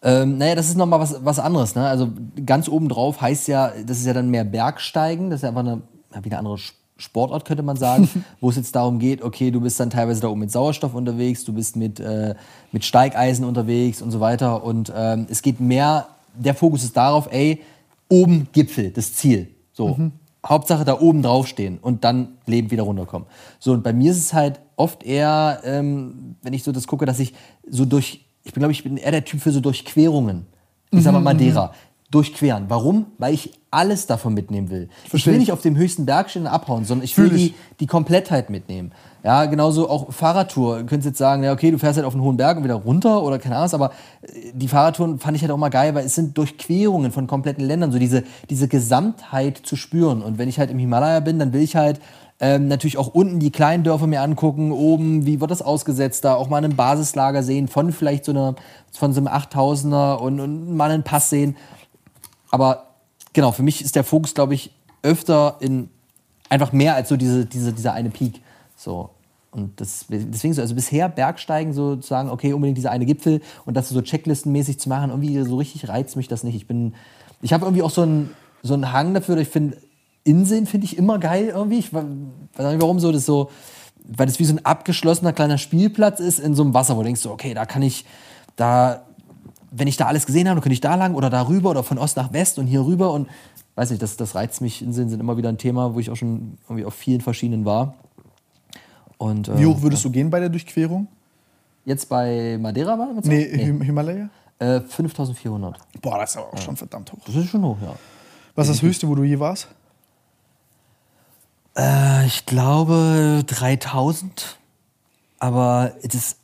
Ähm, naja, das ist nochmal was, was anderes. Ne? Also ganz oben drauf heißt ja, das ist ja dann mehr Bergsteigen. Das ist ja einfach eine, eine andere Sch- Sportart, könnte man sagen, [laughs] wo es jetzt darum geht, okay, du bist dann teilweise da oben mit Sauerstoff unterwegs, du bist mit, äh, mit Steigeisen unterwegs und so weiter. Und ähm, es geht mehr, der Fokus ist darauf, ey, oben Gipfel, das Ziel. So. Hauptsache da oben draufstehen und dann lebend wieder runterkommen. So, und bei mir ist es halt oft eher, ähm, wenn ich so das gucke, dass ich so durch, ich bin glaube ich, bin eher der Typ für so Durchquerungen. Ich sag mal Madeira. Durchqueren. Warum? Weil ich alles davon mitnehmen will. Ich Versteh will ich. nicht auf dem höchsten Berg stehen und abhauen, sondern ich will ich. die, die Komplettheit mitnehmen. Ja, genauso auch Fahrradtour. Du könntest jetzt sagen, ja, okay, du fährst halt auf einen hohen Berg und wieder runter oder keine Ahnung, was, aber äh, die Fahrradtouren fand ich halt auch mal geil, weil es sind Durchquerungen von kompletten Ländern, so diese, diese Gesamtheit zu spüren. Und wenn ich halt im Himalaya bin, dann will ich halt ähm, natürlich auch unten die kleinen Dörfer mir angucken, oben, wie wird das ausgesetzt, da auch mal ein Basislager sehen von vielleicht so einer, von so einem 8000er und, und mal einen Pass sehen. Aber genau, für mich ist der Fokus, glaube ich, öfter in einfach mehr als so diese, diese, dieser eine Peak. So. Und das, deswegen so, also bisher Bergsteigen so zu sagen, okay, unbedingt dieser eine Gipfel und das so checklistenmäßig zu machen, irgendwie so richtig reizt mich das nicht. Ich bin, ich habe irgendwie auch so einen, so einen Hang dafür, ich finde, Inseln finde ich immer geil irgendwie. Ich weiß nicht warum so, das so, weil das wie so ein abgeschlossener kleiner Spielplatz ist in so einem Wasser, wo du denkst, so, okay, da kann ich, da wenn ich da alles gesehen habe, dann könnte ich da lang oder da rüber oder von Ost nach West und hier rüber und weiß nicht, das, das reizt mich. Inseln sind immer wieder ein Thema, wo ich auch schon irgendwie auf vielen verschiedenen war. Und, äh, Wie hoch würdest du gehen bei der Durchquerung? Jetzt bei Madeira war? Nee, Him Himalaya? Äh, 5400. Boah, das ist aber auch schon verdammt hoch. Das ist schon hoch, ja. Was ist das höchste, wo du je warst? Äh, ich glaube 3000. Aber es ist,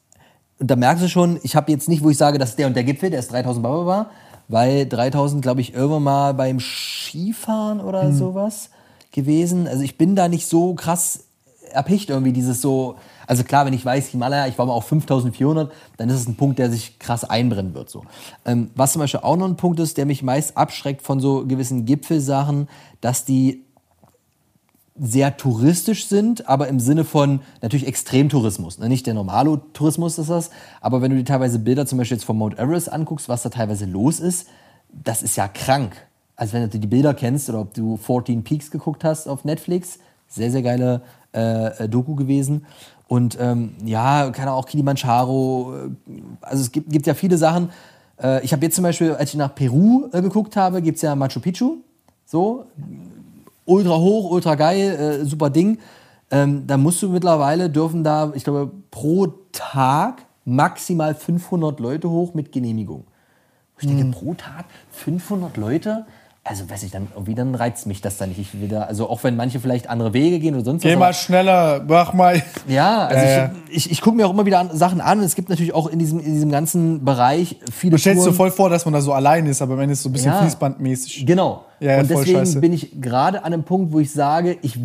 und da merkst du schon, ich habe jetzt nicht, wo ich sage, das ist der und der Gipfel, der ist 3000 Baba war, weil 3000, glaube ich, irgendwann mal beim Skifahren oder sowas gewesen. Also ich bin da nicht so krass erpicht irgendwie, dieses so. Also klar, wenn ich weiß, Himalaya, ich war mal auf 5400, dann ist es ein Punkt, der sich krass einbrennen wird. So. Ähm, was zum Beispiel auch noch ein Punkt ist, der mich meist abschreckt von so gewissen Gipfelsachen, dass die sehr touristisch sind, aber im Sinne von natürlich Extremtourismus. Ne? Nicht der normale Tourismus ist das, aber wenn du dir teilweise Bilder zum Beispiel jetzt von Mount Everest anguckst, was da teilweise los ist, das ist ja krank. Also wenn du die Bilder kennst oder ob du 14 Peaks geguckt hast auf Netflix, sehr, sehr geile äh, äh, Doku gewesen. Und ähm, ja, keine auch Kilimanjaro, äh, also es gibt, gibt ja viele Sachen. Äh, ich habe jetzt zum Beispiel, als ich nach Peru äh, geguckt habe, gibt es ja Machu Picchu. So, ultra hoch, ultra geil, äh, super Ding. Ähm, da musst du mittlerweile, dürfen da, ich glaube, pro Tag maximal 500 Leute hoch mit Genehmigung. Ich denke, pro Tag 500 Leute? Also, weiß ich, dann irgendwie dann reizt mich das dann nicht. Ich will da, also auch wenn manche vielleicht andere Wege gehen oder sonst Geh was. mal aber- schneller, mach mal. ja, also ja. ich, ich, ich gucke mir auch immer wieder an, Sachen an. Es gibt natürlich auch in diesem, in diesem ganzen Bereich viele Du stellst dir voll vor, dass man da so allein ist, aber am Ende ist es so ein bisschen Ja. fließbandmäßig. Genau. Ja, ja, und deswegen bin ich gerade an einem Punkt, wo ich sage, ich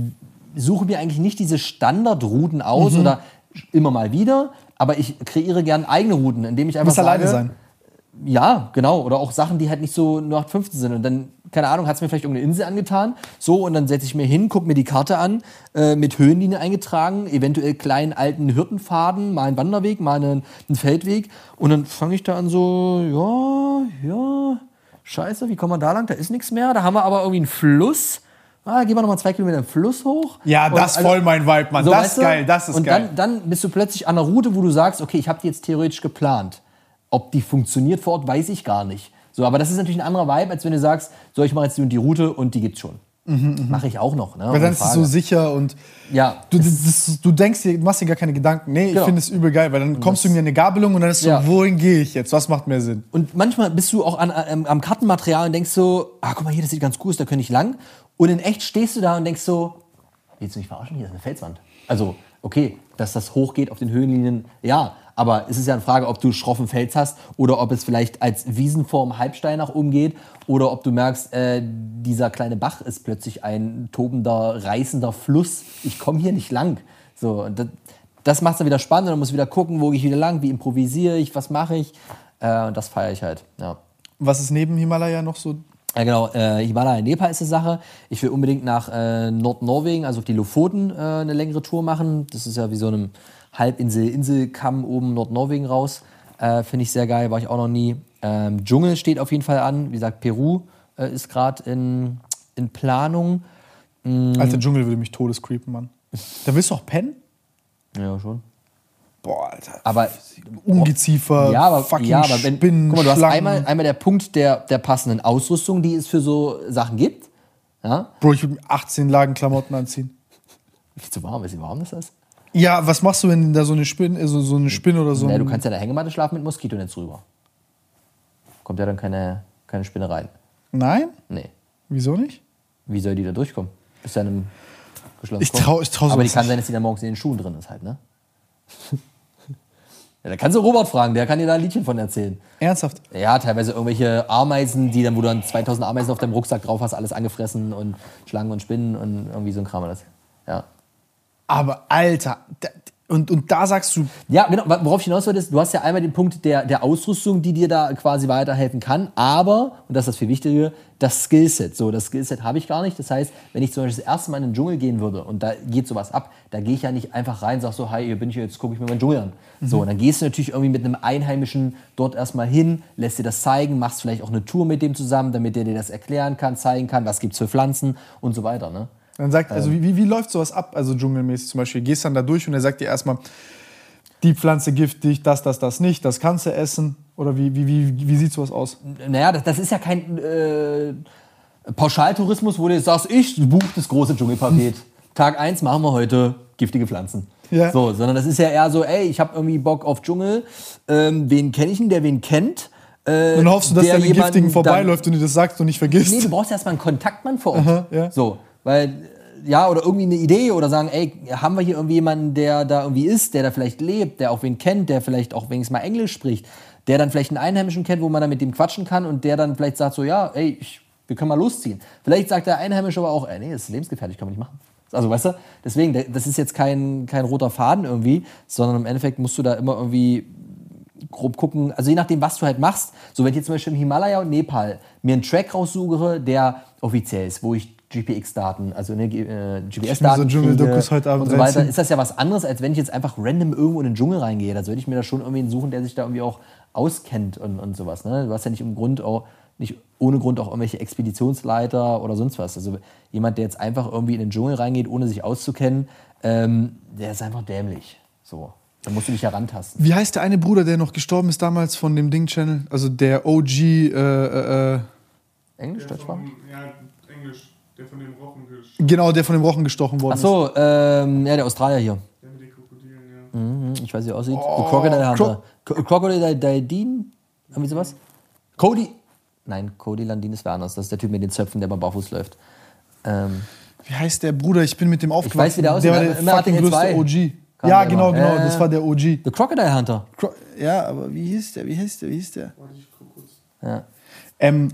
suche mir eigentlich nicht diese Standardrouten aus Mhm. oder immer mal wieder, aber ich kreiere gern eigene Routen, indem ich Du einfach musst sage, alleine sein. Ja, genau. Oder auch Sachen, die halt nicht so 0815 sind. Und dann, keine Ahnung, hat es mir vielleicht irgendeine Insel angetan. So, und dann setze ich mir hin, gucke mir die Karte an, äh, mit Höhenlinie eingetragen, eventuell kleinen alten Hirtenfaden, mal einen Wanderweg, mal einen, einen Feldweg. Und dann fange ich da an so, ja, ja, scheiße, wie kommen wir da lang? Da ist nichts mehr. Da haben wir aber irgendwie einen Fluss. Ah, gehen wir nochmal zwei Kilometer den Fluss hoch. Ja, Und das voll mein Vibe, Mann. so, das weißt ist du? geil, das ist und geil. Dann, dann bist du plötzlich an einer Route, wo du sagst, okay, ich habe die jetzt theoretisch geplant. Ob die funktioniert vor Ort, weiß ich gar nicht. So, aber das ist natürlich ein anderer Vibe, als wenn du sagst, so, ich mache jetzt die und die Route und die gibt's schon. Mache ich auch noch. Ne? Mhm, Weil dann ist es so sicher und Ja, du, das, du denkst dir, du machst dir gar keine Gedanken. Nee, ich Genau. finde es übel geil, weil dann kommst du mir eine Gabelung und dann ist so, Ja. wohin gehe ich jetzt? Was macht mehr Sinn? Und manchmal bist du auch an, am, am Kartenmaterial und denkst so, ah, guck mal hier, das sieht ganz cool aus, da könnte ich lang. Und in echt stehst du da und denkst so, willst du mich verarschen? Hier ist eine Felswand. Also, okay, dass das hochgeht auf den Höhenlinien, ja. Aber es ist ja eine Frage, ob du schroffen Fels hast oder ob es vielleicht als Wiesenform Halbstein nach oben geht oder ob du merkst, äh, dieser kleine Bach ist plötzlich ein tobender, reißender Fluss. Ich komme hier nicht lang. So, das, das macht es dann wieder spannend. Dann musst du wieder gucken, wo gehe ich wieder lang, wie improvisiere ich, was mache ich. Äh, und das feiere ich halt. Ja. Was ist neben Himalaya noch so? Ja, genau. Äh, Himalaya Nepal ist eine Sache. Ich will unbedingt nach äh, Nordnorwegen, also auf die Lofoten, äh, eine längere Tour machen. Das ist ja wie so einem Halbinsel, Inselkamm oben Nordnorwegen raus. Äh, Finde ich sehr geil, war ich auch noch nie. Ähm, Dschungel steht auf jeden Fall an. Wie gesagt, Peru äh, ist gerade in, in Planung. Mhm. Alter Dschungel würde mich todescreepen, Mann. Da willst du auch pennen? Ja, schon. Boah, Alter. Aber Ungeziefer, ja, aber, fucking ja, aber wenn, Spinnen, guck mal, du hast Schlangen. einmal, einmal der Punkt der, der passenden Ausrüstung, die es für so Sachen gibt. Ja, Bro, ich würde mir 18 Lagen Klamotten anziehen. viel zu warm, ist wie warm das ist. Ja, was machst du, wenn da so eine Spinne, so, so eine Spinne oder so ein... du kannst ja in der Hängematte schlafen mit Moskitonetz drüber. Kommt ja dann keine, keine Spinne rein. Nein? Nee. Wieso nicht? Wie soll die da durchkommen? Ist ja in einem geschlossenen Ich trau- ich trau Aber die kann nicht. sein, dass die dann morgens in den Schuhen drin ist halt, ne? [laughs] ja, da kannst du Robert fragen, der kann dir da ein Liedchen von erzählen. Ernsthaft? Ja, teilweise irgendwelche Ameisen, die dann, wo du dann 2000 Ameisen auf deinem Rucksack drauf hast, alles angefressen und Schlangen und Spinnen und irgendwie so ein Kram alles. Aber Alter, und, und da sagst du, Ja, genau. Worauf ich hinaus wollte, ist, du hast ja einmal den Punkt der, der Ausrüstung, die dir da quasi weiterhelfen kann, aber, und das ist das viel Wichtigere, das Skillset. So, das Skillset habe ich gar nicht. Das heißt, wenn ich zum Beispiel das erste Mal in den Dschungel gehen würde und da geht sowas ab, da gehe ich ja nicht einfach rein und sage so, hi, hier bin ich, jetzt gucke ich mir meinen Dschungel an. So, und dann gehst du natürlich irgendwie mit einem Einheimischen dort erstmal hin, lässt dir das zeigen, machst vielleicht auch eine Tour mit dem zusammen, damit der dir das erklären kann, zeigen kann, was gibt's für Pflanzen und so weiter. Ne? Dann sagt, also Ähm. wie, wie, läuft sowas ab, also dschungelmäßig zum Beispiel, gehst dann da durch und er sagt dir erstmal, die Pflanze giftig, das, das, das nicht, das kannst du essen. Oder wie, wie, wie, wie sieht sowas aus? Naja, das, das ist ja kein äh, Pauschaltourismus, wo du jetzt sagst, ich buche das große Dschungelpaket. Tag 1 machen wir heute giftige Pflanzen. Ja. So, sondern das ist ja eher so, ey, ich habe irgendwie Bock auf Dschungel. Ähm, wen kenne ich denn, der wen kennt? Äh, Dann hoffst du, dass der der Giftigen vorbeiläuft und dir das sagt und nicht vergisst. Nee, du brauchst erstmal einen Kontaktmann vor Ort. Aha, ja. So, weil, ja, oder irgendwie eine Idee oder sagen, ey, haben wir hier irgendwie jemanden, der da irgendwie ist, der da vielleicht lebt, der auch wen kennt, der vielleicht auch wenigstens mal Englisch spricht, der dann vielleicht einen Einheimischen kennt, wo man dann mit dem quatschen kann und der dann vielleicht sagt so, ja, ey, ich, wir können mal losziehen. Vielleicht sagt der Einheimische aber auch, ey, nee, das ist lebensgefährlich, kann man nicht machen. Also, weißt du, deswegen, das ist jetzt kein, kein roter Faden irgendwie, sondern im Endeffekt musst du da immer irgendwie grob gucken, also je nachdem, was du halt machst. So, wenn ich jetzt zum Beispiel im Himalaya und Nepal mir einen Track raussuche, der offiziell ist, wo ich GPX-Daten, also ne, äh, GPS-Daten so Dschungeldokus heute Abend und so weiter, reinziehen. ist das ja was anderes, als wenn ich jetzt einfach random irgendwo in den Dschungel reingehe. Da würde ich mir da schon irgendwie suchen, der sich da irgendwie auch auskennt und, und sowas. Ne? Du hast ja nicht im Grund auch, nicht ohne Grund auch irgendwelche Expeditionsleiter oder sonst was. Also jemand, der jetzt einfach irgendwie in den Dschungel reingeht, ohne sich auszukennen, ähm, der ist einfach dämlich. So. Da musst du dich herantasten. Wie heißt der eine Bruder, der noch gestorben ist damals von dem Ding-Channel? Also der OG, äh, äh, äh, Englisch, Deutschsprache? vom, ja. Der von dem Rochen gesch- genau, der von dem Rochen gestochen worden Ach so, ähm, ja, der Australier hier. Der mit den Krokodilen, ja. Mhm, ich weiß, wie er aussieht. Oh, Crocodile Hunter. Cro Crocodile Daldin? Irgendwie sowas? Cody. Nein, Cody Landin ist wer anders. Das ist der Typ mit den Zöpfen, der beim Barfuß läuft. Ähm. Wie heißt der Bruder? Ich bin mit dem aufgewachsen. weiß, wie der aussieht. Der war der Immer fucking größte 2. OG. Kam Ja, genau, immer. genau. Äh, Das war der OG. The Crocodile Hunter. Cro- Ja, aber wie hieß der? Wie hieß der? Wie hieß der? Warte, ich guck kurz. Ja. Ähm,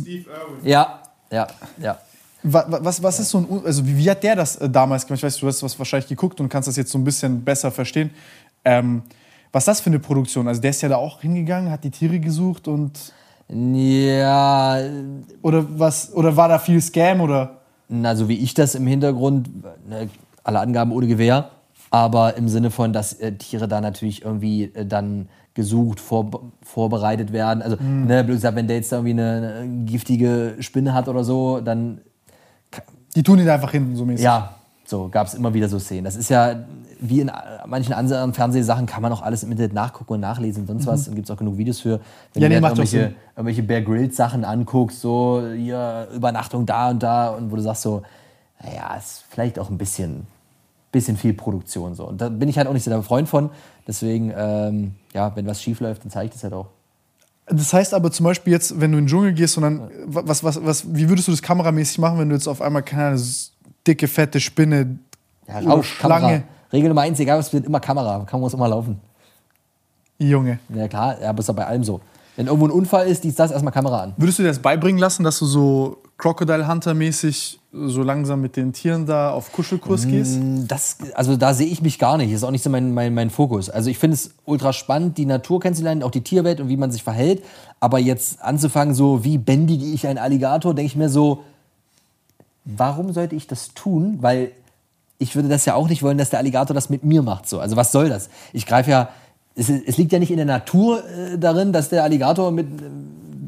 Steve Irwin. Ja, ja, ja. wa- wa- was, was ist so ein, also wie, wie hat der das äh, damals gemacht? Ich weiß, du hast was wahrscheinlich geguckt und kannst das jetzt so ein bisschen besser verstehen. Ähm, was ist das für eine Produktion? Also der ist ja da auch hingegangen, hat die Tiere gesucht und Ja, oder was? Oder war da viel Scam oder? na, so wie ich das im Hintergrund, ne, alle Angaben ohne Gewehr, aber im Sinne von, dass äh, Tiere da natürlich irgendwie äh, dann gesucht, vor, vorbereitet werden. Also, ne, blöd gesagt, wenn der jetzt da irgendwie eine, eine giftige Spinne hat oder so, dann Die tun ihn einfach hinten so mäßig. Ja, So gab es immer wieder so Szenen. Das ist ja, wie in manchen anderen Fernsehsachen, kann man auch alles im Internet nachgucken und nachlesen und sonst was. Und gibt es auch genug Videos für. Wenn Ja, du nee, doch irgendwelche, irgendwelche Bear Grylls Sachen anguckst, so hier Übernachtung da und da und wo du sagst so, naja, ist vielleicht auch ein bisschen, bisschen viel Produktion so. Und da bin ich halt auch nicht so der Freund von. Deswegen, ähm, ja, wenn was schief läuft, dann zeige ich das halt auch. Das heißt aber zum Beispiel jetzt, wenn du in den Dschungel gehst und dann, was, was, was, wie würdest du das kameramäßig machen, wenn du jetzt auf einmal keine dicke, fette Spinne Ja, oder raus, Kamera. Schlange, Regel Nummer eins, egal was wird, immer Kamera. Kamera muss immer laufen. Junge. Ja klar, ja, aber ist doch bei allem so. Wenn irgendwo ein Unfall ist, dies, das, erstmal Kamera an. Würdest du dir das beibringen lassen, dass du so Crocodile Hunter-mäßig so langsam mit den Tieren da auf Kuschelkurs gehst? Das, also da sehe ich mich gar nicht. Das ist auch nicht so mein, mein, mein Fokus. Also ich finde es ultra spannend, die Natur kennenzulernen, auch die Tierwelt und wie man sich verhält. Aber jetzt anzufangen, so wie bändige ich einen Alligator, denke ich mir so, warum sollte ich das tun? Weil ich würde das ja auch nicht wollen, dass der Alligator das mit mir macht. So. Also was soll das? Ich greife ja, es, es liegt ja nicht in der Natur äh, darin, dass der Alligator mit,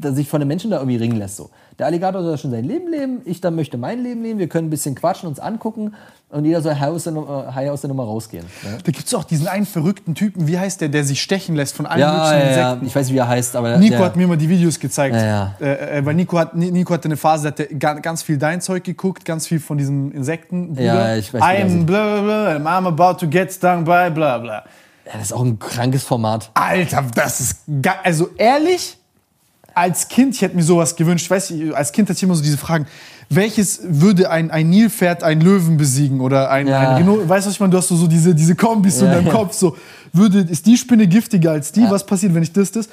äh, sich von den Menschen da irgendwie ringen lässt. So. Der Alligator soll schon sein Leben leben, ich dann möchte mein Leben leben, wir können ein bisschen quatschen, uns angucken und jeder soll high aus der, Nummer- high aus der Nummer rausgehen. Ne? Da gibt es auch diesen einen verrückten Typen, wie heißt der, der sich stechen lässt von allen Ja, möglichen ja, ja, Insekten. ich weiß nicht, wie er heißt, aber Nico der, hat mir mal die Videos gezeigt. Ja, ja. Äh, äh, weil Nico, hat, Ni- Nico hatte eine Phase, da hat er ga- ganz viel dein Zeug geguckt, ganz viel von diesen Insekten. Ja, ich weiß, I'm sieht. blah, blah, blah, I'm about to get stung by blah blah. ja, das ist auch ein krankes Format. Alter, das ist. Also ehrlich, als Kind, ich hätte mir sowas gewünscht. Weißt du, als Kind hatte ich immer so diese Fragen. Welches würde ein, ein Nilpferd einen Löwen besiegen? Oder ein, Ja. ein Rhino? Weißt du, was ich meine? Du hast so, so diese, diese Kombis so in Ja, deinem ja. Kopf. So, würde, ist die Spinne giftiger als die? Was passiert, wenn ich das, das?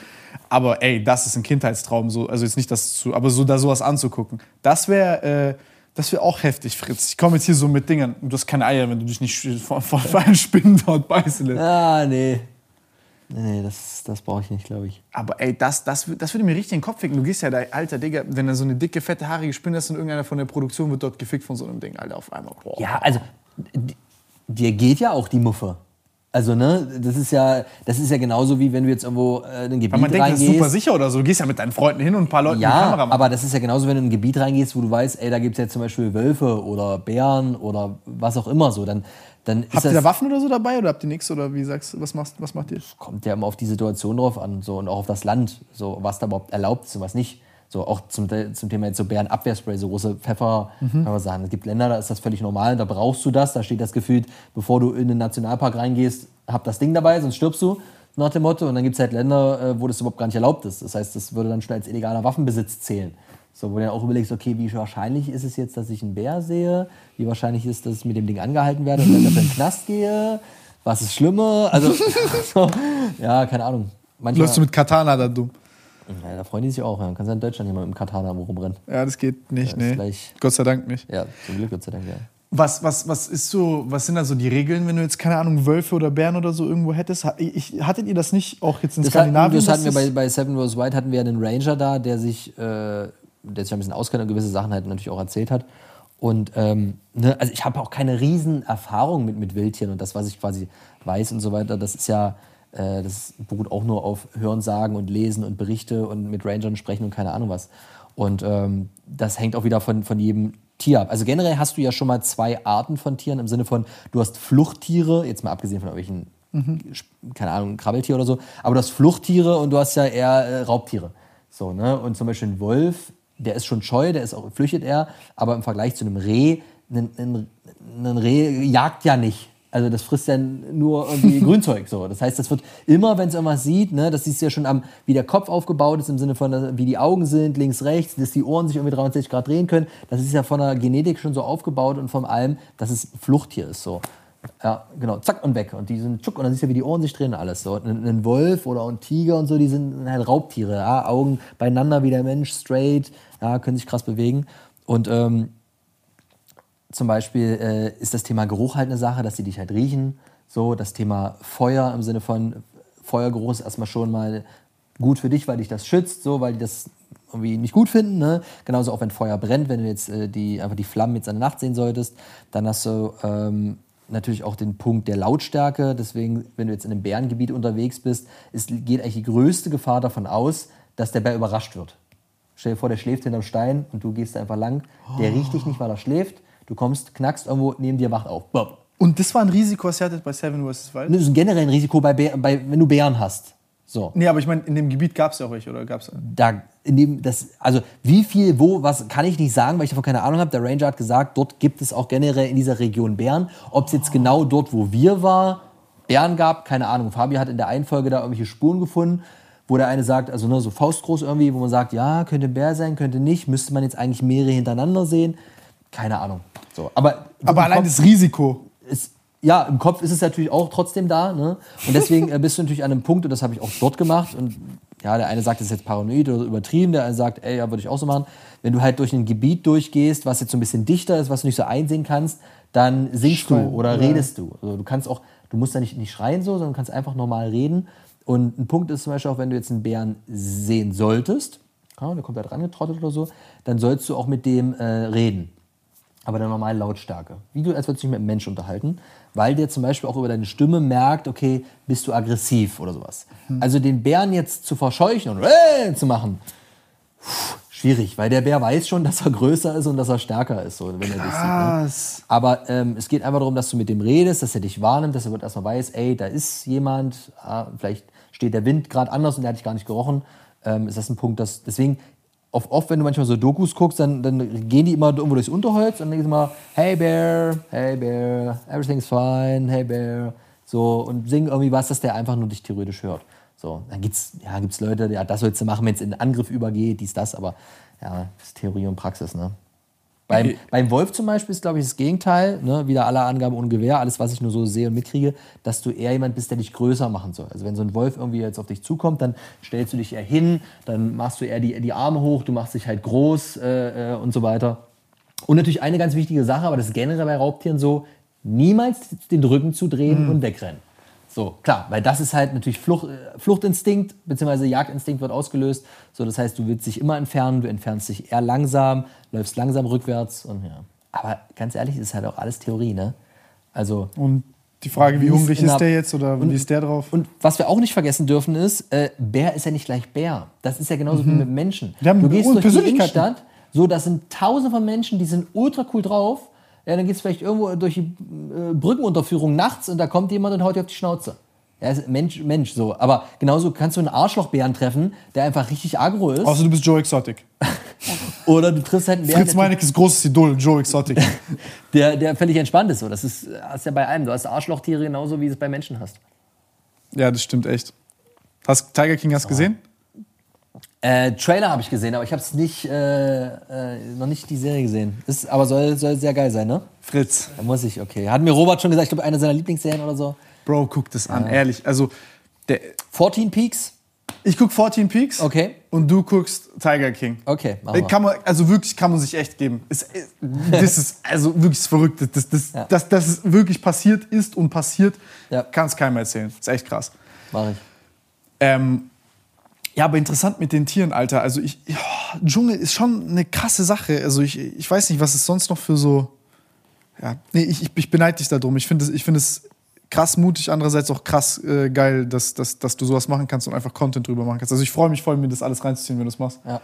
Aber ey, das ist ein Kindheitstraum. So, also jetzt nicht das zu, aber so da sowas anzugucken. Das wäre äh, das wäre auch heftig, Fritz. Ich komme jetzt hier so mit Dingern. Du hast keine Eier, wenn du dich nicht von, von, Spinnen dort beißen lässt. Ah, nee. Nee, nee, das, das brauche ich nicht, glaube ich. Aber ey, das, das, das würde mir richtig in den Kopf ficken. Du gehst ja da, alter Digga, wenn da so eine dicke, fette, haarige Spinne ist und irgendeiner von der Produktion wird dort gefickt von so einem Ding, Alter, auf einmal. Boah. Ja, also, dir geht ja auch die Muffe. Also, ne, das ist ja, das ist ja genauso wie wenn du jetzt irgendwo äh, in ein Gebiet Weil man denkt, das ist reingehst. super sicher oder so. Du gehst ja mit deinen Freunden hin und ein paar Leuten die Ja, Kamera machen. aber das ist ja genauso, wenn du in ein Gebiet reingehst, wo du weißt, ey, da gibt es jetzt zum Beispiel Wölfe oder Bären oder was auch immer so. Dann, dann Habt ihr da Waffen oder so dabei oder habt ihr nichts? Oder wie sagst du, was, machst, was macht ihr? kommt ja immer auf die Situation drauf an so, und auch auf das Land, so, was da überhaupt erlaubt ist und was nicht. So, auch zum, zum Thema jetzt so Bärenabwehrspray, so große Pfeffer, kann man sagen. Es gibt Länder, da ist das völlig normal, da brauchst du das, da steht das gefühlt, bevor du in den Nationalpark reingehst, hab das Ding dabei, sonst stirbst du, nach dem Motto. Und dann gibt es halt Länder, äh, wo das überhaupt gar nicht erlaubt ist. Das heißt, das würde dann schon als illegaler Waffenbesitz zählen. So, wo du dann auch überlegst, okay, wie wahrscheinlich ist es jetzt, dass ich einen Bär sehe? Wie wahrscheinlich ist, dass ich mit dem Ding angehalten werde und dann dafür in den Knast gehe? Was ist schlimmer? Also, [laughs] so, ja, keine Ahnung. Manchmal, Läufst du mit Katana da dumm? ja, da freuen die sich auch. Ja. Kannst ja in Deutschland jemand mit dem Katana rumrennen. Ja, das geht nicht, ist nee. Gott sei Dank nicht. Ja, zum Glück, Gott sei Dank, ja. Was, was, was ist so, was sind da so die Regeln, wenn du jetzt, keine Ahnung, Wölfe oder Bären oder so irgendwo hättest? Ich, hattet ihr das nicht auch jetzt in Das hatten, Skandinavien? das hatten wir bei, bei Seven Rose White hatten wir einen Ranger da, der sich, äh, der sich ein bisschen auskennt und gewisse Sachen halt natürlich auch erzählt hat. Und ähm, ne, also ich habe auch keine riesen Erfahrung mit, mit Wildtieren und das, was ich quasi weiß und so weiter, das ist ja, äh, das beruht auch nur auf Hörensagen und Lesen und Berichte und mit Rangern sprechen und keine Ahnung was. Und ähm, das hängt auch wieder von, von jedem Tier ab. Also generell hast du ja schon mal zwei Arten von Tieren im Sinne von, du hast Fluchttiere, jetzt mal abgesehen von irgendwelchen, keine Ahnung, Krabbeltier oder so, aber du hast Fluchttiere und du hast ja eher äh, Raubtiere. So, ne? Und zum Beispiel ein Wolf, der ist schon scheu, der ist auch, flüchtet er, aber im Vergleich zu einem Reh, ein, ein, Reh jagt ja nicht. Also das frisst ja nur irgendwie [laughs] Grünzeug. So. Das heißt, das wird immer, wenn es irgendwas sieht, ne, das siehst du ja schon am, wie der Kopf aufgebaut ist, im Sinne von, wie die Augen sind, links, rechts, dass die Ohren sich irgendwie 360 Grad drehen können. Das ist ja von der Genetik schon so aufgebaut und von allem, dass es ein Fluchttier ist. So. Ja, genau, zack und weg. Und die sind tschuck und dann siehst du, wie die Ohren sich drehen und alles. So. Ein, ein Wolf oder ein Tiger und so, die sind halt Raubtiere. Ja? Augen beieinander wie der Mensch, straight, ja, können sich krass bewegen. Und ähm, zum Beispiel äh, ist das Thema Geruch halt eine Sache, dass sie dich halt riechen. So, das Thema Feuer im Sinne von Feuergeruch ist erstmal schon mal gut für dich, weil dich das schützt, so, weil die das irgendwie nicht gut finden. Ne? Genauso auch wenn Feuer brennt, wenn du jetzt äh, die, einfach die Flammen jetzt an der Nacht sehen solltest, dann hast du ähm, natürlich auch den Punkt der Lautstärke. Deswegen, wenn du jetzt in einem Bärengebiet unterwegs bist, ist, geht eigentlich die größte Gefahr davon aus, dass der Bär überrascht wird. Stell dir vor, der schläft hinterm Stein und du gehst da einfach lang. Der riecht dich nicht, weil er schläft. Du kommst, knackst irgendwo, neben dir wacht auf. Bop. Und das war ein Risiko, was ihr hattet bei Seven vs. Wild? Das ist generell ein Risiko, bei, Bär, bei, wenn du Bären hast. So. Nee, aber ich meine, in dem Gebiet gab es ja auch welche, oder gab's? da in dem das also wie viel wo was kann ich nicht sagen weil ich davon keine Ahnung habe der Ranger hat gesagt dort gibt es auch generell in dieser Region Bären ob es jetzt genau dort wo wir war Bären gab keine Ahnung Fabi hat in der einen Folge da irgendwelche Spuren gefunden wo der eine sagt also ne, so faustgroß irgendwie wo man sagt ja könnte ein Bär sein könnte nicht müsste man jetzt eigentlich mehrere hintereinander sehen keine Ahnung so aber Aber allein Kopf das Risiko. ist, ja, im Kopf ist es natürlich auch trotzdem da. Ne? Und deswegen äh, bist du natürlich an einem Punkt, und das habe ich auch dort gemacht. Und ja, der eine sagt, das ist jetzt paranoid oder übertrieben, der eine sagt, ey, ja, würde ich auch so machen. Wenn du halt durch ein Gebiet durchgehst, was jetzt so ein bisschen dichter ist, was du nicht so einsehen kannst, dann singst Schreien, du oder ja. redest du. Also du kannst auch, du musst da nicht, nicht schreien so, sondern kannst einfach normal reden. Und ein Punkt ist zum Beispiel auch, wenn du jetzt einen Bären sehen solltest, ja, der kommt da dran getrottet oder so, dann sollst du auch mit dem äh, reden aber der normalen Lautstärke. Wie du, als würdest du dich mit einem Mensch unterhalten, weil der zum Beispiel auch über deine Stimme merkt, okay, bist du aggressiv oder sowas. Also den Bären jetzt zu verscheuchen und äh, zu machen, pff, schwierig, weil der Bär weiß schon, dass er größer ist und dass er stärker ist, so, wenn er dich sieht. Ne? Krass. Aber ähm, es geht einfach darum, dass du mit dem redest, dass er dich wahrnimmt, dass er erstmal weiß, ey, da ist jemand, ah, vielleicht steht der Wind gerade anders und der hat dich gar nicht gerochen. Ähm, ist das ein Punkt, dass deswegen oft, oft, wenn du manchmal so Dokus guckst, dann, dann gehen die immer irgendwo durchs Unterholz und sie immer, hey Bear, hey Bear, everything's fine, hey Bear, so und singen irgendwie was, dass der einfach nur dich theoretisch hört. So, dann gibt's ja gibt's Leute, ja, das sollst du machen, wenn es in Angriff übergeht, dies, das, aber ja, das ist Theorie und Praxis, ne? Beim, beim Wolf zum Beispiel ist, glaube ich, das Gegenteil. Ne? Wieder alle Angaben ohne Gewehr, alles, was ich nur so sehe und mitkriege, dass du eher jemand bist, der dich größer machen soll. Also wenn so ein Wolf irgendwie jetzt auf dich zukommt, dann stellst du dich eher hin, dann machst du eher die, die Arme hoch, du machst dich halt groß äh, äh, und so weiter. Und natürlich eine ganz wichtige Sache, aber das ist generell bei Raubtieren so, niemals den Rücken zu drehen und wegrennen. So, klar, weil das ist halt natürlich Flucht, äh, Fluchtinstinkt, beziehungsweise Jagdinstinkt wird ausgelöst. So, das heißt, du willst dich immer entfernen, du entfernst dich eher langsam, läufst langsam rückwärts und ja. Aber ganz ehrlich, ist halt auch alles Theorie, ne? Also, Und die Frage, wie hungrig ist der- jetzt oder und- wie ist der drauf? und was wir auch nicht vergessen dürfen ist, äh, Bär ist ja nicht gleich Bär. Das ist ja genauso wie mit Menschen. Die haben du gehst durch die. Innenstadt, so, das sind tausende von Menschen, die sind ultra cool drauf. Ja, dann gehst du vielleicht irgendwo durch die äh, Brückenunterführung nachts und da kommt jemand und haut dir auf die Schnauze. Ja, ist Mensch, Mensch, so. Aber genauso kannst du einen Arschlochbären treffen, der einfach richtig aggro ist. Außer du bist Joe Exotic. [laughs] Oder du triffst halt einen Bären, Fritz der, Meinecke großes Idol, Joe Exotic. [laughs] der, der völlig entspannt ist. So. Das ist, hast ja bei allem. Du hast Arschlochtiere genauso, wie du es bei Menschen hast. ja, das stimmt echt. Hast Tiger King hast gesehen? Äh, Trailer habe ich gesehen, aber ich habe es nicht, äh, äh, noch nicht die Serie gesehen. Ist, aber soll, soll sehr geil sein, ne? Fritz. Da muss ich, okay. Hat mir Robert schon gesagt, ich glaube, eine seiner Lieblingsserien oder so. Bro, guck das an, ehrlich. Also, der, 14 Peaks? ich guck 14 Peaks Okay. und du guckst Tiger King. Okay, machen Äh. Kann man, also wirklich kann man sich echt geben. Es, äh, das ist also wirklich verrückt. Das, das, Ja. das, das ist wirklich passiert ist und passiert, Ja. kann es keinem erzählen. Das ist echt krass. Mach ich. Ähm, ja, aber interessant mit den Tieren, Alter. Also ich, ja, Dschungel ist schon eine krasse Sache. Also ich, ich weiß nicht, was es sonst noch für so. Ja, nee, ich, ich, beneide dich darum. Ich finde es, ich finde es krass mutig, andererseits auch krass äh, geil, dass, dass, dass du sowas machen kannst und einfach Content drüber machen kannst. Also ich freue mich voll, mir das alles reinzuziehen, wenn du das machst. Ja.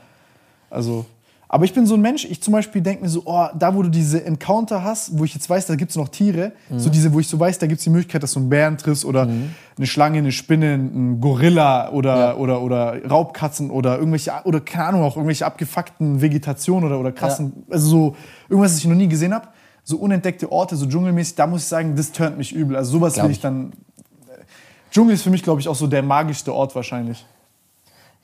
Also, aber ich bin so ein Mensch, ich zum Beispiel denke mir so, oh, da wo du diese Encounter hast, wo ich jetzt weiß, da gibt es noch Tiere, so diese, wo ich so weiß, da gibt es die Möglichkeit, dass du einen Bären triffst oder eine Schlange, eine Spinne, einen Gorilla oder, Ja. oder, oder Raubkatzen oder irgendwelche, oder keine Ahnung, auch irgendwelche abgefuckten Vegetationen oder, oder krassen, also so irgendwas, das ich noch nie gesehen habe. So unentdeckte Orte, so dschungelmäßig, da muss ich sagen, das turnt mich übel. Also sowas Glaub will ich ich. dann. Dschungel ist für mich, glaube ich, auch so der magischste Ort wahrscheinlich.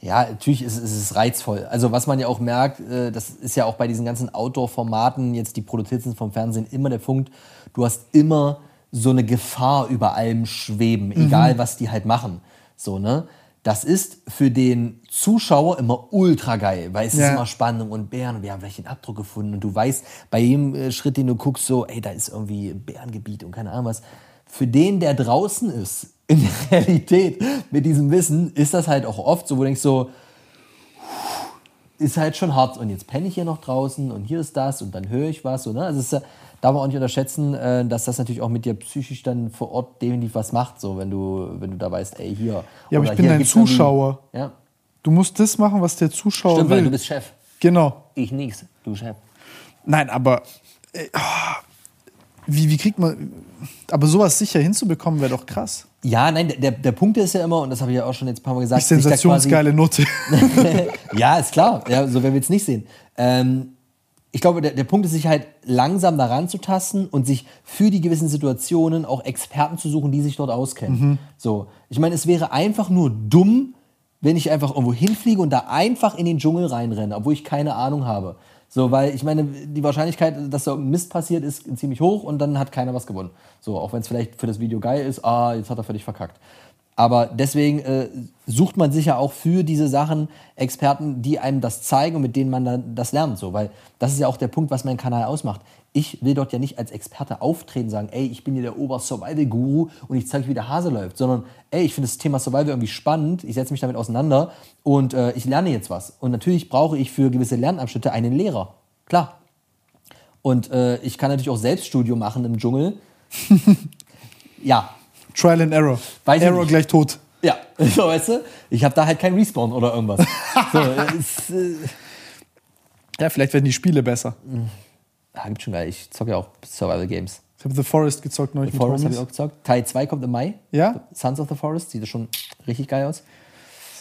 Ja, natürlich ist, ist es reizvoll. Also was man ja auch merkt, äh, das ist ja auch bei diesen ganzen Outdoor-Formaten, jetzt die produziert sind vom Fernsehen, immer der Punkt, du hast immer so eine Gefahr über allem schweben, egal was die halt machen. So, ne? Das ist für den Zuschauer immer ultra geil, weil es Ja. ist immer Spannung und Bären wir haben vielleicht den Abdruck gefunden und du weißt bei jedem äh, Schritt, den du guckst, so, ey, da ist irgendwie Bärengebiet und keine Ahnung was. Für den, der draußen ist, in der [laughs] Realität, mit diesem Wissen, ist das halt auch oft so, wo du denkst so, ist halt schon hart. Und jetzt penne ich hier noch draußen und hier ist das und dann höre ich was. So, ne? Also es ist, darf man auch nicht unterschätzen, äh, dass das natürlich auch mit dir psychisch dann vor Ort definitiv was macht, so wenn du, wenn du da weißt, ey, hier. Ja, aber ich bin hier ein gibt's irgendwie- Zuschauer. Ja, Du musst das machen, was der Zuschauer stimmt, will. weil du bist Chef. genau. Ich nix, du Chef. Nein, aber Wie, wie kriegt man. Aber sowas sicher hinzubekommen, wäre doch krass. Ja, nein, der, der Punkt ist ja immer, und das habe ich ja auch schon jetzt ein paar Mal gesagt, Die sensationsgeile Note. [laughs] ja, ist klar. Ja, so werden wir es nicht sehen. Ähm, ich glaube, der, der Punkt ist, sich halt langsam daran zu tasten und sich für die gewissen Situationen auch Experten zu suchen, die sich dort auskennen. So, ich meine, es wäre einfach nur dumm, wenn ich einfach irgendwo hinfliege und da einfach in den Dschungel reinrenne, obwohl ich keine Ahnung habe. So, weil ich meine, die Wahrscheinlichkeit, dass da irgendein Mist passiert, ist ziemlich hoch und dann hat keiner was gewonnen. So, auch wenn es vielleicht für das Video geil ist, ah, jetzt hat er völlig verkackt. Aber deswegen äh, sucht man sich ja auch für diese Sachen Experten, die einem das zeigen und mit denen man dann das lernt. So. Weil das ist ja auch der Punkt, was mein Kanal ausmacht. Ich will dort ja nicht als Experte auftreten, sagen, ey, ich bin hier der Ober-Survival-Guru und ich zeige, wie der Hase läuft. Sondern, ey, ich finde das Thema Survival irgendwie spannend, ich setze mich damit auseinander und äh, ich lerne jetzt was. Und natürlich brauche ich für gewisse Lernabschnitte einen Lehrer. Klar. Und äh, ich kann natürlich auch Selbststudium machen im Dschungel. [laughs] ja, Trial and Error. Weiß Error gleich tot. ja, [laughs] so, weißt du? Ich habe da halt keinen Respawn oder irgendwas. [laughs] So, es, äh, Ja, vielleicht werden die Spiele besser. Ah, gibt schon geil. Ich zocke ja auch Survival Games. Ich habe The Forest gezockt neulich The Forest habe ich auch gezockt. Teil 2 kommt im Mai. Ja, Sons of the Forest. Sieht schon richtig geil aus.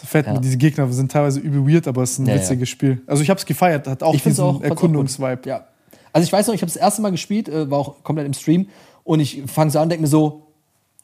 fett. Ja. Diese Gegner sind teilweise übel weird, aber es ist ein Ja, ja. witziges Spiel. Also ich habe es gefeiert, hat auch Ich diesen auch- Erkundungsvibe. Ja. Also ich weiß noch, ich habe das erste Mal gespielt, äh, war auch komplett im Stream und ich fange so an und denke mir so,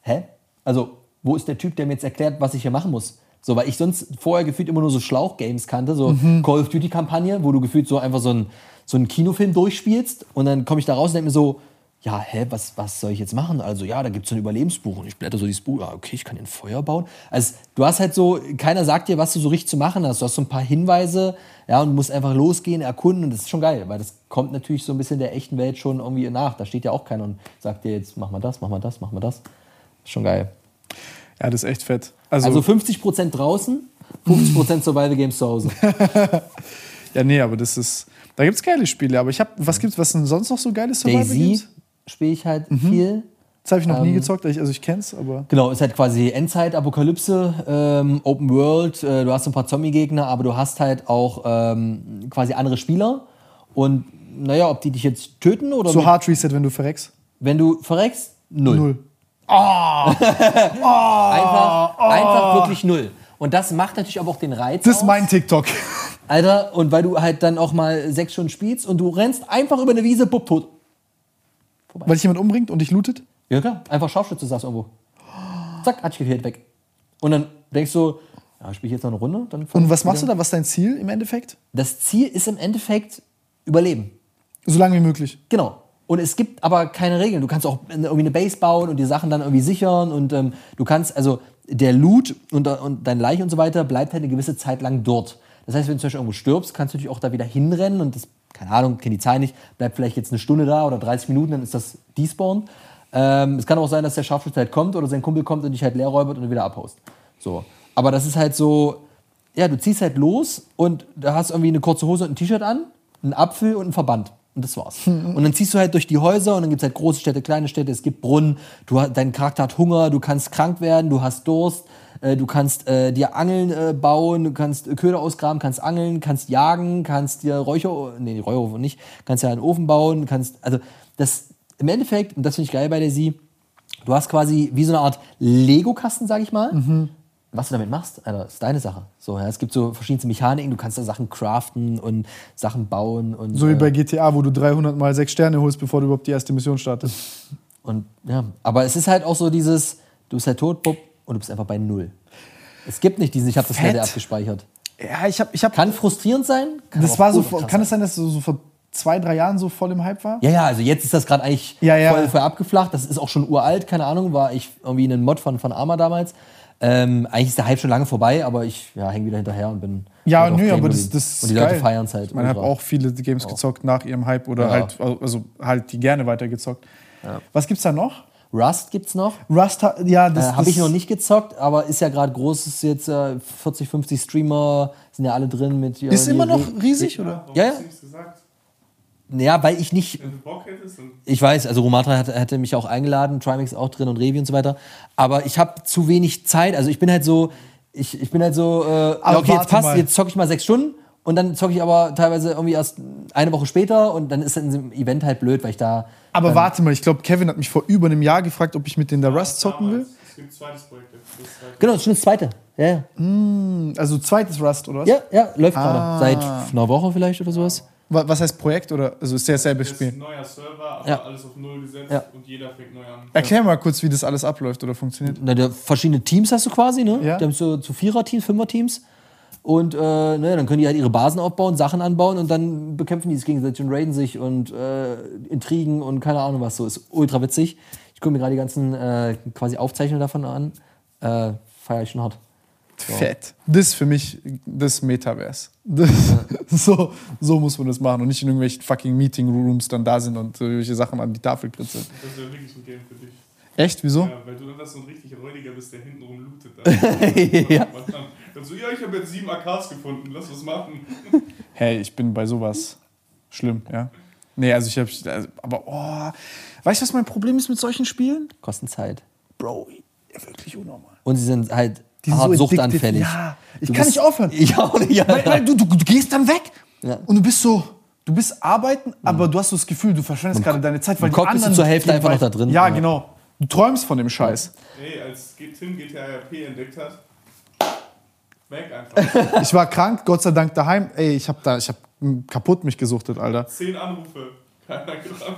hä? Also, wo ist der Typ, der mir jetzt erklärt, was ich hier machen muss? So, weil ich sonst vorher gefühlt immer nur so Schlauch-Games kannte, so Mhm. Call of Duty-Kampagne, wo du gefühlt so einfach so einen, so einen Kinofilm durchspielst und dann komme ich da raus und denke mir so, ja, hä, was, was soll ich jetzt machen? Also, ja, da gibt es so ein Überlebensbuch und ich blätter so dieses Buch, ah, okay, ich kann ein Feuer bauen. Also, du hast halt so, keiner sagt dir, was du so richtig zu machen hast. Du hast so ein paar Hinweise, ja, und musst einfach losgehen, erkunden und das ist schon geil, weil das kommt natürlich so ein bisschen der echten Welt schon irgendwie nach. Da steht ja auch keiner und sagt dir jetzt, mach mal das, mach mal das, mach mal das. Ist schon geil. Ja, das ist echt fett. Also, Also 50% draußen, 50% Survival Games zu Hause. [laughs] ja, nee, aber das ist. Da gibt es geile Spiele. Aber ich habe. Was gibt's, was sind sonst noch so geile Survival Daisy spiele ich halt viel. Das habe ich noch nie Ähm, gezockt, ich- also ich kenn's, aber. Genau, ist halt quasi Endzeit, Apokalypse, ähm, Open World. Äh, du hast ein paar Zombie-Gegner, aber du hast halt auch ähm, quasi andere Spieler. Und naja, ob die dich jetzt töten oder So mit, Hard Reset, wenn du verreckst. wenn du verreckst, null. Null. [laughs] Einfach, einfach wirklich null. Und das macht natürlich aber auch den Reiz. Das ist aus. mein TikTok. Alter, und weil du halt dann auch mal sechs Stunden spielst und du rennst einfach über eine Wiese, bupp, tot. Weil dich jemand umbringt und dich lootet? Ja, klar. Einfach Scharfschütze saß irgendwo. Zack, hat gekillt, weg. Und dann denkst du, ja, spiele ich jetzt noch eine Runde? Dann Und was machst du da? Was ist dein Ziel im Endeffekt? Das Ziel ist im Endeffekt Überleben. So lange wie möglich. Genau. Und es gibt aber keine Regeln. Du kannst auch irgendwie eine Base bauen und die Sachen dann irgendwie sichern und ähm, du kannst, also der Loot und, und dein Leich und so weiter bleibt halt eine gewisse Zeit lang dort. Das heißt, wenn du zum Beispiel irgendwo stirbst, kannst du natürlich auch da wieder hinrennen und das, keine Ahnung, kenne die Zahl nicht, bleibt vielleicht jetzt eine Stunde da oder 30 Minuten, dann ist das despawned. Ähm, es kann auch sein, dass der Scharfschütze halt kommt oder sein Kumpel kommt und dich halt leer räubert und du wieder abhaust. So. Aber das ist halt so, ja, du ziehst halt los und da hast irgendwie eine kurze Hose und ein T-Shirt an, einen Apfel und einen Verband. Und das war's. [laughs] Und dann ziehst du halt durch die Häuser und dann gibt's halt große Städte, kleine Städte, es gibt Brunnen, du, dein Charakter hat Hunger, du kannst krank werden, du hast Durst, äh, du kannst äh, dir Angeln äh, bauen, du kannst äh, Köder ausgraben, kannst angeln, kannst jagen, kannst dir Räucher, nee, die Räucherofen nicht, kannst ja einen Ofen bauen, kannst, also das im Endeffekt, und das finde ich geil bei der Sie, du hast quasi wie so eine Art Lego-Kasten, sag ich mal. Was du damit machst, Alter, ist deine Sache. So, ja, es gibt so verschiedene Mechaniken, du kannst da Sachen craften und Sachen bauen und So wie äh, bei GTA, wo du 300 mal sechs Sterne holst, bevor du überhaupt die erste Mission startest. Und ja, aber es ist halt auch so dieses, du bist halt tot, bupp, und du bist einfach bei Null. Es gibt nicht diesen, ich habe das Fett. Level abgespeichert. Ja, ich habe. Ich hab, Kann frustrierend sein. Kann das war auch so. Kann es sein. dass es so vor zwei, drei Jahren so voll im Hype war? Ja, ja, also jetzt ist das gerade eigentlich Ja, ja. Voll, voll abgeflacht. Das ist auch schon uralt, keine Ahnung, war ich irgendwie ein Mod von, von Arma damals. Ähm, eigentlich ist der Hype schon lange vorbei, aber ich ja, hänge wieder hinterher und bin. Ja, halt nö, aber das, das Und die geil. Leute feiern es halt. Man hat auch viele Games gezockt nach ihrem Hype oder Ja. halt, also halt die gerne weitergezockt. Was gibt's da noch? Rust gibt's noch. Rust, ja, Äh, das Habe ich noch nicht gezockt, aber ist ja gerade groß, ist jetzt äh, 40, 50 Streamer, sind ja alle drin mit. Ist immer noch riesig, oder? Ja, ja. du nichts gesagt? Ja, weil ich nicht. Wenn du Bock hättest, Ich weiß, also Romatra hat, hatte mich auch eingeladen, Trimax auch drin und Revi und so weiter. Aber ich habe zu wenig Zeit. Also ich bin halt so, ich, ich bin halt so, äh, ja, okay, jetzt passt, mal. jetzt zocke ich mal sechs Stunden und dann zocke ich aber teilweise irgendwie erst eine Woche später und dann ist dann im Event halt blöd, weil ich da. Aber warte mal, ich glaube, Kevin hat mich vor über einem Jahr gefragt, ob ich mit denen da Rust zocken will. Es gibt ein zweites Projekt. zweite. Genau, das ist schon das zweite. Ja, ja. Also zweites Rust, oder was? Ja, ja, läuft Ah. gerade. Seit einer Woche vielleicht oder sowas. Wa- Was heißt Projekt oder also ist ja dasselbe Das ist ein Spiel? neuer Server, aber Ja. alles auf Null gesetzt Ja. und jeder fängt neu an. Erklär mal kurz, wie das alles abläuft oder funktioniert. Na, der, verschiedene Teams hast du quasi, ne? Ja. Die haben so zu Vierer-Teams, Fünfer-Teams. Und äh, ne, dann können die halt ihre Basen aufbauen, Sachen anbauen und dann bekämpfen die sich gegenseitig und raiden sich und äh, Intrigen und keine Ahnung was so. Ist ultra witzig. Ich gucke mir gerade die ganzen äh, quasi Aufzeichnungen davon an. Äh, Feier ich schon hart. Fett. Das ist für mich das Metaverse. Das, [laughs] so, so muss man das machen und nicht in irgendwelchen fucking Meeting Rooms dann da sind und irgendwelche Sachen an die Tafel kritzeln. Das wäre wirklich ein Game für dich. Echt? Wieso? Ja, weil du dann so ein richtig Räudiger bist, der hintenrum lootet. [laughs] Ja. Dann, so, ja, ich habe jetzt sieben AKs gefunden, lass was machen. [laughs] Hey, ich bin bei sowas schlimm, ja. Nee, also ich hab. Also, aber, oh. Weißt du, was mein Problem ist mit solchen Spielen? Kosten Zeit. Bro, ja, wirklich unnormal. Und sie sind halt Die sind hart so suchtanfällig. Ja, ich Du kann bist- nicht aufhören. [laughs] Ich auch nicht. Ja. Weil, weil du, du, du gehst dann weg Ja. und du bist so. Du bist arbeiten, aber du hast so das Gefühl, du verschwendest gerade deine Zeit, weil die Kopf bist du anderen zur Hälfte einfach noch weiter. da drin. Ja, Ja. genau. Du träumst von dem Scheiß. Ey, als Tim GTAP entdeckt hat, weg einfach. [laughs] Ich war krank, Gott sei Dank daheim. Ey, ich hab da, ich hab kaputt mich gesuchtet, Alter. Zehn Anrufe, keiner gerannt.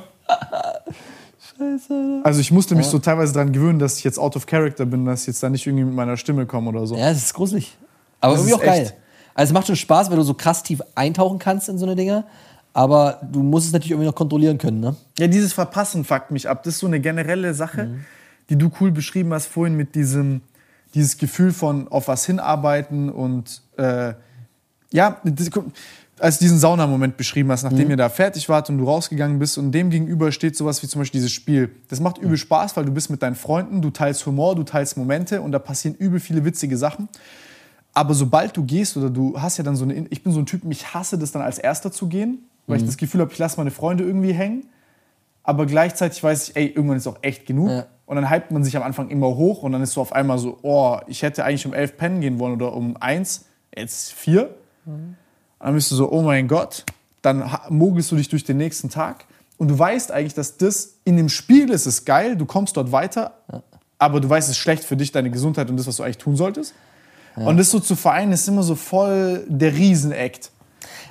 Also ich musste mich so teilweise daran gewöhnen, dass ich jetzt out of character bin, dass ich jetzt da nicht irgendwie mit meiner Stimme komme oder so. Ja, es ist gruselig. Aber Das irgendwie ist auch geil. Also es macht schon Spaß, wenn du so krass tief eintauchen kannst in so eine Dinge. Aber du musst es natürlich irgendwie noch kontrollieren können, ne? Ja, dieses Verpassen fuckt mich ab. Das ist so eine generelle Sache, die du cool beschrieben hast vorhin mit diesem, dieses Gefühl von auf was hinarbeiten und äh, ja, als du diesen Saunamoment beschrieben hast, nachdem ihr da fertig wart und du rausgegangen bist und dem gegenüber steht sowas wie zum Beispiel dieses Spiel. Das macht übel Spaß, weil du bist mit deinen Freunden, du teilst Humor, du teilst Momente und da passieren übel viele witzige Sachen. Aber sobald du gehst oder du hast ja dann so eine, ich bin so ein Typ, ich hasse das dann als Erster zu gehen, weil ich das Gefühl habe, ich lasse meine Freunde irgendwie hängen. Aber gleichzeitig weiß ich, ey, irgendwann ist auch echt genug. Ja. Und dann hypt man sich am Anfang immer hoch und dann ist so auf einmal so, oh, ich hätte eigentlich um elf pennen gehen wollen oder um eins, jetzt vier. Und dann bist du so, oh mein Gott, dann mogelst du dich durch den nächsten Tag. Und du weißt eigentlich, dass das in dem Spiel ist es geil, du kommst dort weiter, aber du weißt, es ist schlecht für dich, deine Gesundheit und das, was du eigentlich tun solltest. Und das so zu vereinen, ist immer so voll der Riesenakt.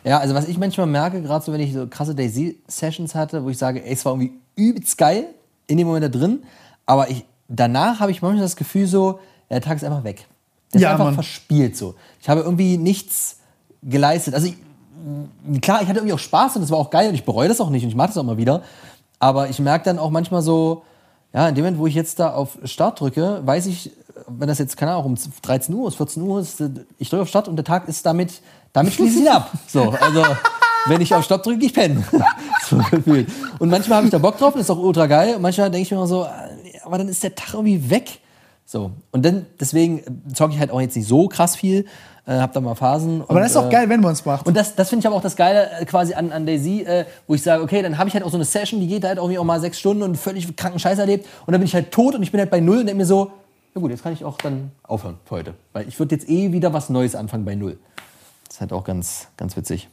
Ja, also was ich manchmal merke, gerade so wenn ich so krasse Daisy-Sessions hatte, wo ich sage, ey, es war irgendwie übelst geil in dem Moment da drin, aber ich, danach habe ich manchmal das Gefühl so, der Tag ist einfach weg. Der ist Ja, einfach Mann. verspielt so. Ich habe irgendwie nichts geleistet. Also ich, klar, ich hatte irgendwie auch Spaß und das war auch geil und ich bereue das auch nicht und ich mache das auch mal wieder. Aber ich merke dann auch manchmal so, ja, in dem Moment, wo ich jetzt da auf Start drücke, weiß ich, wenn das jetzt, keine Ahnung, um 13 Uhr ist, 14 Uhr ist, ich drücke auf Start und der Tag ist damit, damit schließe ich ihn ab. So, also, wenn ich auf Stopp drücke, ich pennen. [laughs] so gefühlt. Und manchmal habe ich da Bock drauf, das ist auch ultra geil. Und manchmal denke ich mir immer so, aber dann ist der Tag irgendwie weg. So. Und dann, deswegen zocke ich halt auch jetzt nicht so krass viel, äh, hab da mal Phasen. Aber das ist auch geil, wenn man es macht. Und das, das finde ich aber auch das Geile äh, quasi an, an Daisy, äh, wo ich sage, okay, dann habe ich halt auch so eine Session, die geht halt irgendwie auch mal sechs Stunden und völlig kranken Scheiß erlebt. Und dann bin ich halt tot und ich bin halt bei Null und denke mir so, ja gut, jetzt kann ich auch dann aufhören für heute. Weil ich würde jetzt eh wieder was Neues anfangen bei Null. Das ist halt auch ganz, ganz witzig.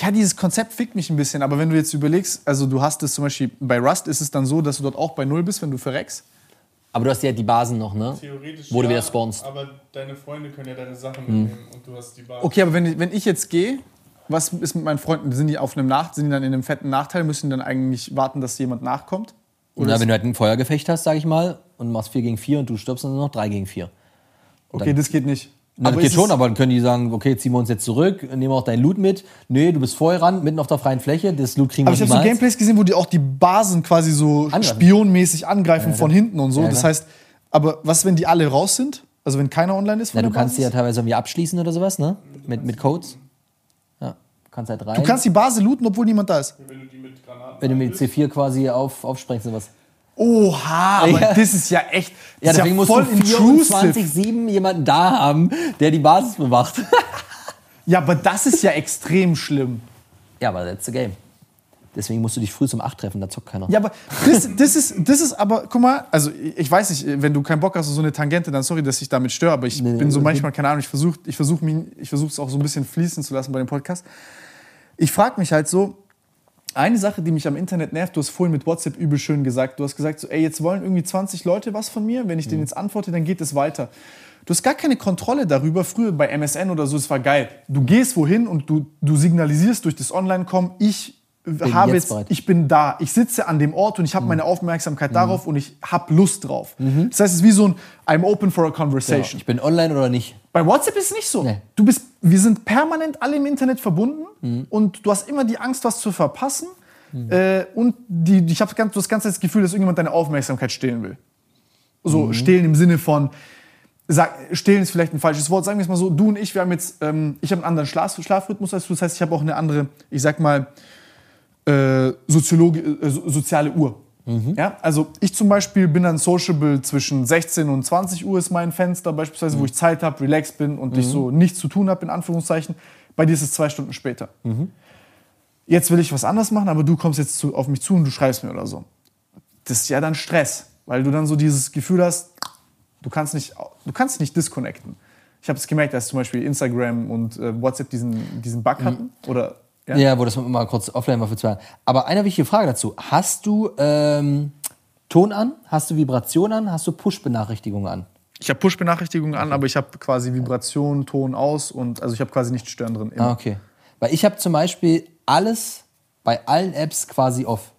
Ja, dieses Konzept fickt mich ein bisschen, aber wenn du jetzt überlegst, also du hast es zum Beispiel bei Rust ist es dann so, dass du dort auch bei Null bist, wenn du verreckst. Aber du hast ja die Basen noch, ne? Theoretisch Wo du ja, wieder spawnst. Aber deine Freunde können ja deine. Sachen mitnehmen und du hast die Bar. Okay, aber wenn, ich- wenn ich jetzt gehe, was ist mit meinen Freunden? Sind die auf einem Nach sind die dann in einem fetten Nachteil? Müssen die dann eigentlich warten, dass jemand nachkommt? Oder wenn du halt ein Feuergefecht hast, sag ich mal, und machst 4 gegen 4 und du stirbst, dann sind noch 3 gegen 4. Okay, das geht nicht. Na, das ist geht schon, aber dann können die sagen, okay, ziehen wir uns jetzt zurück, nehmen auch dein Loot mit. Nee, du bist vorher ran, mitten auf der freien Fläche, das Loot kriegen Aber ich wir habe so. Gameplays gesehen, wo die auch die Basen quasi so Angreifen. spionmäßig angreifen von hinten und so. Ja, das heißt, aber was, wenn die alle raus sind? Also wenn keiner online ist von Na, du kannst die ja Basis? teilweise irgendwie abschließen oder sowas, ne? Mit, mit Codes. Ja, du kannst halt rein. Du kannst die Basis looten, obwohl niemand da ist. Wenn du die mit Granaten wenn du mit einlöst. C4 quasi auf, aufsprengst oder was. Oha, aber Ja. das ist ja echt. Ja, deswegen musst voll du intrusive. 24-7 jemanden da haben, der die Basis bewacht. [laughs] Ja, aber das ist ja extrem schlimm. ja, aber that's the game. Deswegen musst du dich früh zum 8 treffen, da zockt keiner. Ja, aber das, das, ist, das ist aber, guck mal, also ich weiß nicht, wenn du keinen Bock hast auf so eine Tangente, dann sorry, dass ich damit störe, aber ich Nee, bin so okay. manchmal, keine Ahnung, ich versuche ich versuch es auch so ein bisschen fließen zu lassen bei dem Podcast. ich frage mich halt so, eine Sache, die mich am Internet nervt, du hast vorhin mit WhatsApp übel schön gesagt, du hast gesagt so, ey, jetzt wollen irgendwie 20 Leute was von mir, wenn ich denen jetzt antworte, dann geht es weiter. Du hast gar keine Kontrolle darüber. Früher bei MSN oder so, es war geil. Du gehst wohin und du, du signalisierst durch das Online-Com, ich habe jetzt jetzt, ich bin da, ich sitze an dem Ort und ich habe meine Aufmerksamkeit darauf und ich habe Lust drauf. Das heißt, es ist wie so ein I'm open for a conversation. Ich bin online oder nicht. Bei WhatsApp ist es nicht so. Nee. Du bist, wir sind permanent alle im Internet verbunden und du hast immer die Angst, was zu verpassen. Äh, und die, ich habe das Gefühl, dass irgendjemand deine Aufmerksamkeit stehlen will. So stehlen im Sinne von, sag, stehlen ist vielleicht ein falsches Wort, sagen wir es mal so, du und ich, wir haben jetzt, ähm, ich habe einen anderen Schlaf, Schlafrhythmus als du, das heißt, ich habe auch eine andere, ich sag mal, äh, Soziologi äh, so- soziale Uhr. Ja, also ich zum Beispiel bin dann sociable zwischen 16 und 20 Uhr ist mein Fenster beispielsweise, wo ich Zeit habe, relaxed bin und ich so nichts zu tun habe, in Anführungszeichen. Bei dir ist es zwei Stunden später. Jetzt will ich was anderes machen, aber du kommst jetzt zu, auf mich zu und du schreibst mir oder so. Das ist ja dann Stress, weil du dann so dieses Gefühl hast, du kannst nicht, du kannst nicht disconnecten. Ich habe es gemerkt, dass zum Beispiel Instagram und äh, WhatsApp diesen, diesen Bug hatten. Oder, ja. Ja, wo das mal kurz offline war für zwei. Aber eine wichtige Frage dazu. Hast du ähm, Ton an? Hast du Vibration an? Hast du Push-Benachrichtigungen an? Ich habe Push-Benachrichtigungen an, aber ich habe quasi Vibration, Ton aus und also ich habe quasi nicht stören drin. Immer. Ah, okay. Weil ich habe zum Beispiel alles bei allen Apps quasi off.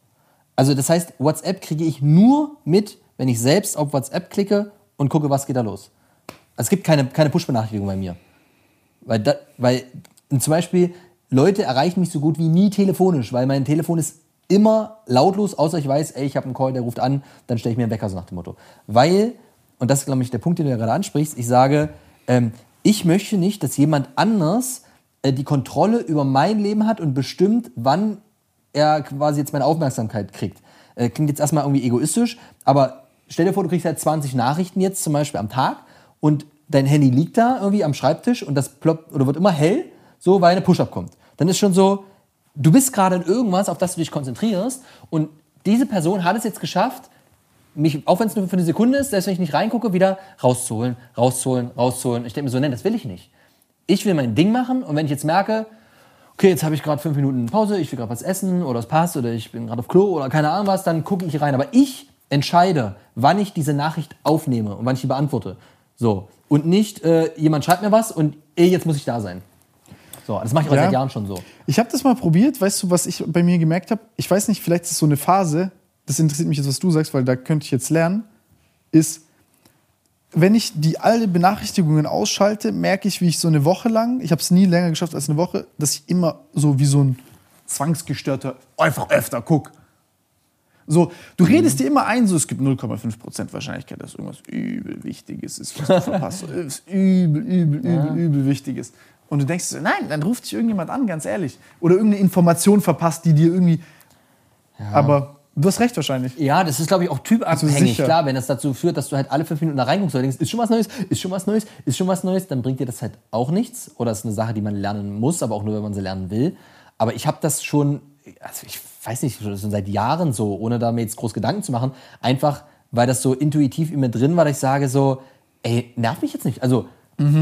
Also das heißt, WhatsApp kriege ich nur mit, wenn ich selbst auf WhatsApp klicke und gucke, was geht da los. Also es gibt keine, keine Push-Benachrichtigung bei mir. Weil, da, weil zum Beispiel Leute erreichen mich so gut wie nie telefonisch, weil mein Telefon ist immer lautlos, außer ich weiß, ey, ich habe einen Call, der ruft an, dann stelle ich mir einen Wecker, so nach dem Motto. Weil, und das ist, glaube ich, der Punkt, den du ja gerade ansprichst, ich sage, ähm, ich möchte nicht, dass jemand anders äh, die Kontrolle über mein Leben hat und bestimmt, wann er quasi jetzt meine Aufmerksamkeit kriegt. Äh, klingt jetzt erstmal irgendwie egoistisch, aber stell dir vor, du kriegst halt 20 Nachrichten jetzt zum Beispiel am Tag und dein Handy liegt da irgendwie am Schreibtisch und das ploppt oder wird immer hell, so weil eine Push-Up kommt. Dann ist schon so, du bist gerade in irgendwas, auf das du dich konzentrierst und diese Person hat es jetzt geschafft, mich, auch wenn es nur für eine Sekunde ist, selbst wenn ich nicht reingucke, wieder rauszuholen, rauszuholen, rauszuholen. Ich denke mir so, nein, das will ich nicht. Ich will mein Ding machen und wenn ich jetzt merke, okay, jetzt habe ich gerade fünf Minuten Pause, ich will gerade was essen oder es passt oder ich bin gerade auf Klo oder keine Ahnung was, dann gucke ich rein. Aber ich entscheide, wann ich diese Nachricht aufnehme und wann ich die beantworte. So. Und nicht, äh, jemand schreibt mir was und eh, jetzt muss ich da sein. So, das mache ich auch Ja. seit Jahren schon so. Ich habe das mal probiert, weißt du, was ich bei mir gemerkt habe? Ich weiß nicht, vielleicht ist es so eine Phase, das interessiert mich jetzt, was du sagst, weil da könnte ich jetzt lernen, ist, wenn ich die alle Benachrichtigungen ausschalte, merke ich, wie ich so eine Woche lang, ich habe es nie länger geschafft als eine Woche, dass ich immer so wie so ein zwangsgestörter einfach öfter guck. So, du redest dir immer ein, so es gibt 0,5% Wahrscheinlichkeit, dass irgendwas übel Wichtiges ist, was du [laughs] verpasst. Ist übel, übel, übel, übel Wichtiges. Und du denkst nein, dann ruft dich irgendjemand an, ganz ehrlich. Oder irgendeine Information verpasst, die dir irgendwie. Aber du hast recht wahrscheinlich. Ja, das ist, glaube ich, auch typabhängig. Klar, wenn das dazu führt, dass du halt alle fünf Minuten da reinguckst und denkst, ist schon was Neues, ist schon was Neues, ist schon was Neues, dann bringt dir das halt auch nichts. Oder ist eine Sache, die man lernen muss, aber auch nur, wenn man sie lernen will. Aber ich habe das schon, also ich weiß nicht, schon seit Jahren so, ohne da mir jetzt groß Gedanken zu machen, einfach, weil das so intuitiv in mir drin war, dass ich sage so, ey, nerv mich jetzt nicht. Also,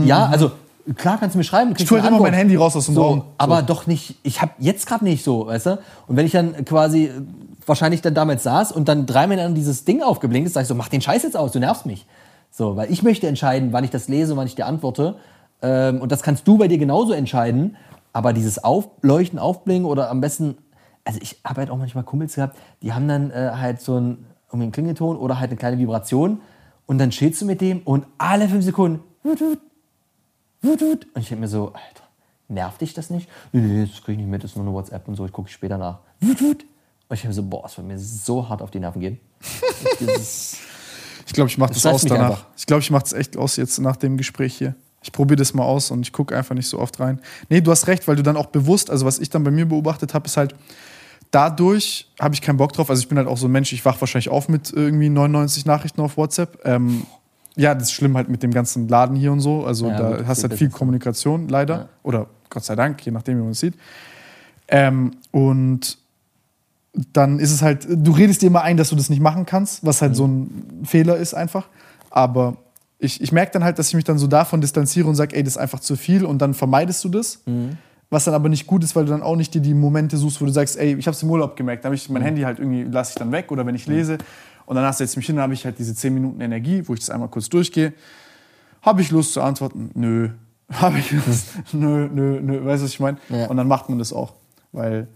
ja, also, klar kannst du mir schreiben. Ich tue halt immer mein Handy raus aus dem so, Raum. Aber doch nicht, ich habe jetzt gerade nicht so, weißt du? Und wenn ich dann quasi äh, wahrscheinlich dann damit saß und dann dreimal an dieses Ding aufgeblinkt ist, sag ich so, mach den Scheiß jetzt aus, du nervst mich. So, weil ich möchte entscheiden, wann ich das lese, wann ich dir antworte. Ähm, und das kannst du bei dir genauso entscheiden. Aber dieses Aufleuchten, Aufblinken oder am besten, also ich habe halt auch manchmal Kumpels gehabt, die haben dann äh, halt so einen, irgendwie einen Klingelton oder halt eine kleine Vibration und dann chillst du mit dem und alle fünf Sekunden wut, wut. Und ich denke mir so, Alter, nervt dich das nicht? Nee, nee, das krieg ich nicht mit, das ist nur eine WhatsApp und so, ich gucke später nach. Wut, wut. Und ich denke mir so, boah, es wird mir so hart auf die Nerven gehen. Ich glaube, ich mache Das das, aus danach. einfach. Ich glaube, ich mache es echt aus jetzt nach dem Gespräch hier. Ich probiere das mal aus und ich gucke einfach nicht so oft rein. Nee, du hast recht, weil du dann auch bewusst, also was ich dann bei mir beobachtet habe, ist halt, dadurch habe ich keinen Bock drauf. Also ich bin halt auch so ein Mensch, ich wach wahrscheinlich auf mit irgendwie 99 Nachrichten auf WhatsApp. Ähm, ja, das ist schlimm halt mit dem ganzen Laden hier und so. Also Ja, da hast du viel halt viel. Kommunikation, leider. Oder Gott sei Dank, je nachdem, wie man es sieht. Ähm, und dann ist es halt, du redest dir immer ein, dass du das nicht machen kannst, was halt so ein Fehler ist einfach. Aber ich, ich merke dann halt, dass ich mich dann so davon distanziere und sage, ey, das ist einfach zu viel und dann vermeidest du das. was dann aber nicht gut ist, weil du dann auch nicht dir die Momente suchst, wo du sagst, ey, ich habe es im Urlaub gemerkt, da habe ich mein Handy halt irgendwie, lasse ich dann weg oder wenn ich lese und hast du jetzt mich hin, dann habe ich halt diese 10 Minuten Energie, wo ich das einmal kurz durchgehe. Habe ich Lust zu antworten? Nö. [laughs] Habe ich Lust? nö, nö, nö. Weißt du, was ich meine? Ja. Und dann macht man das auch. Weil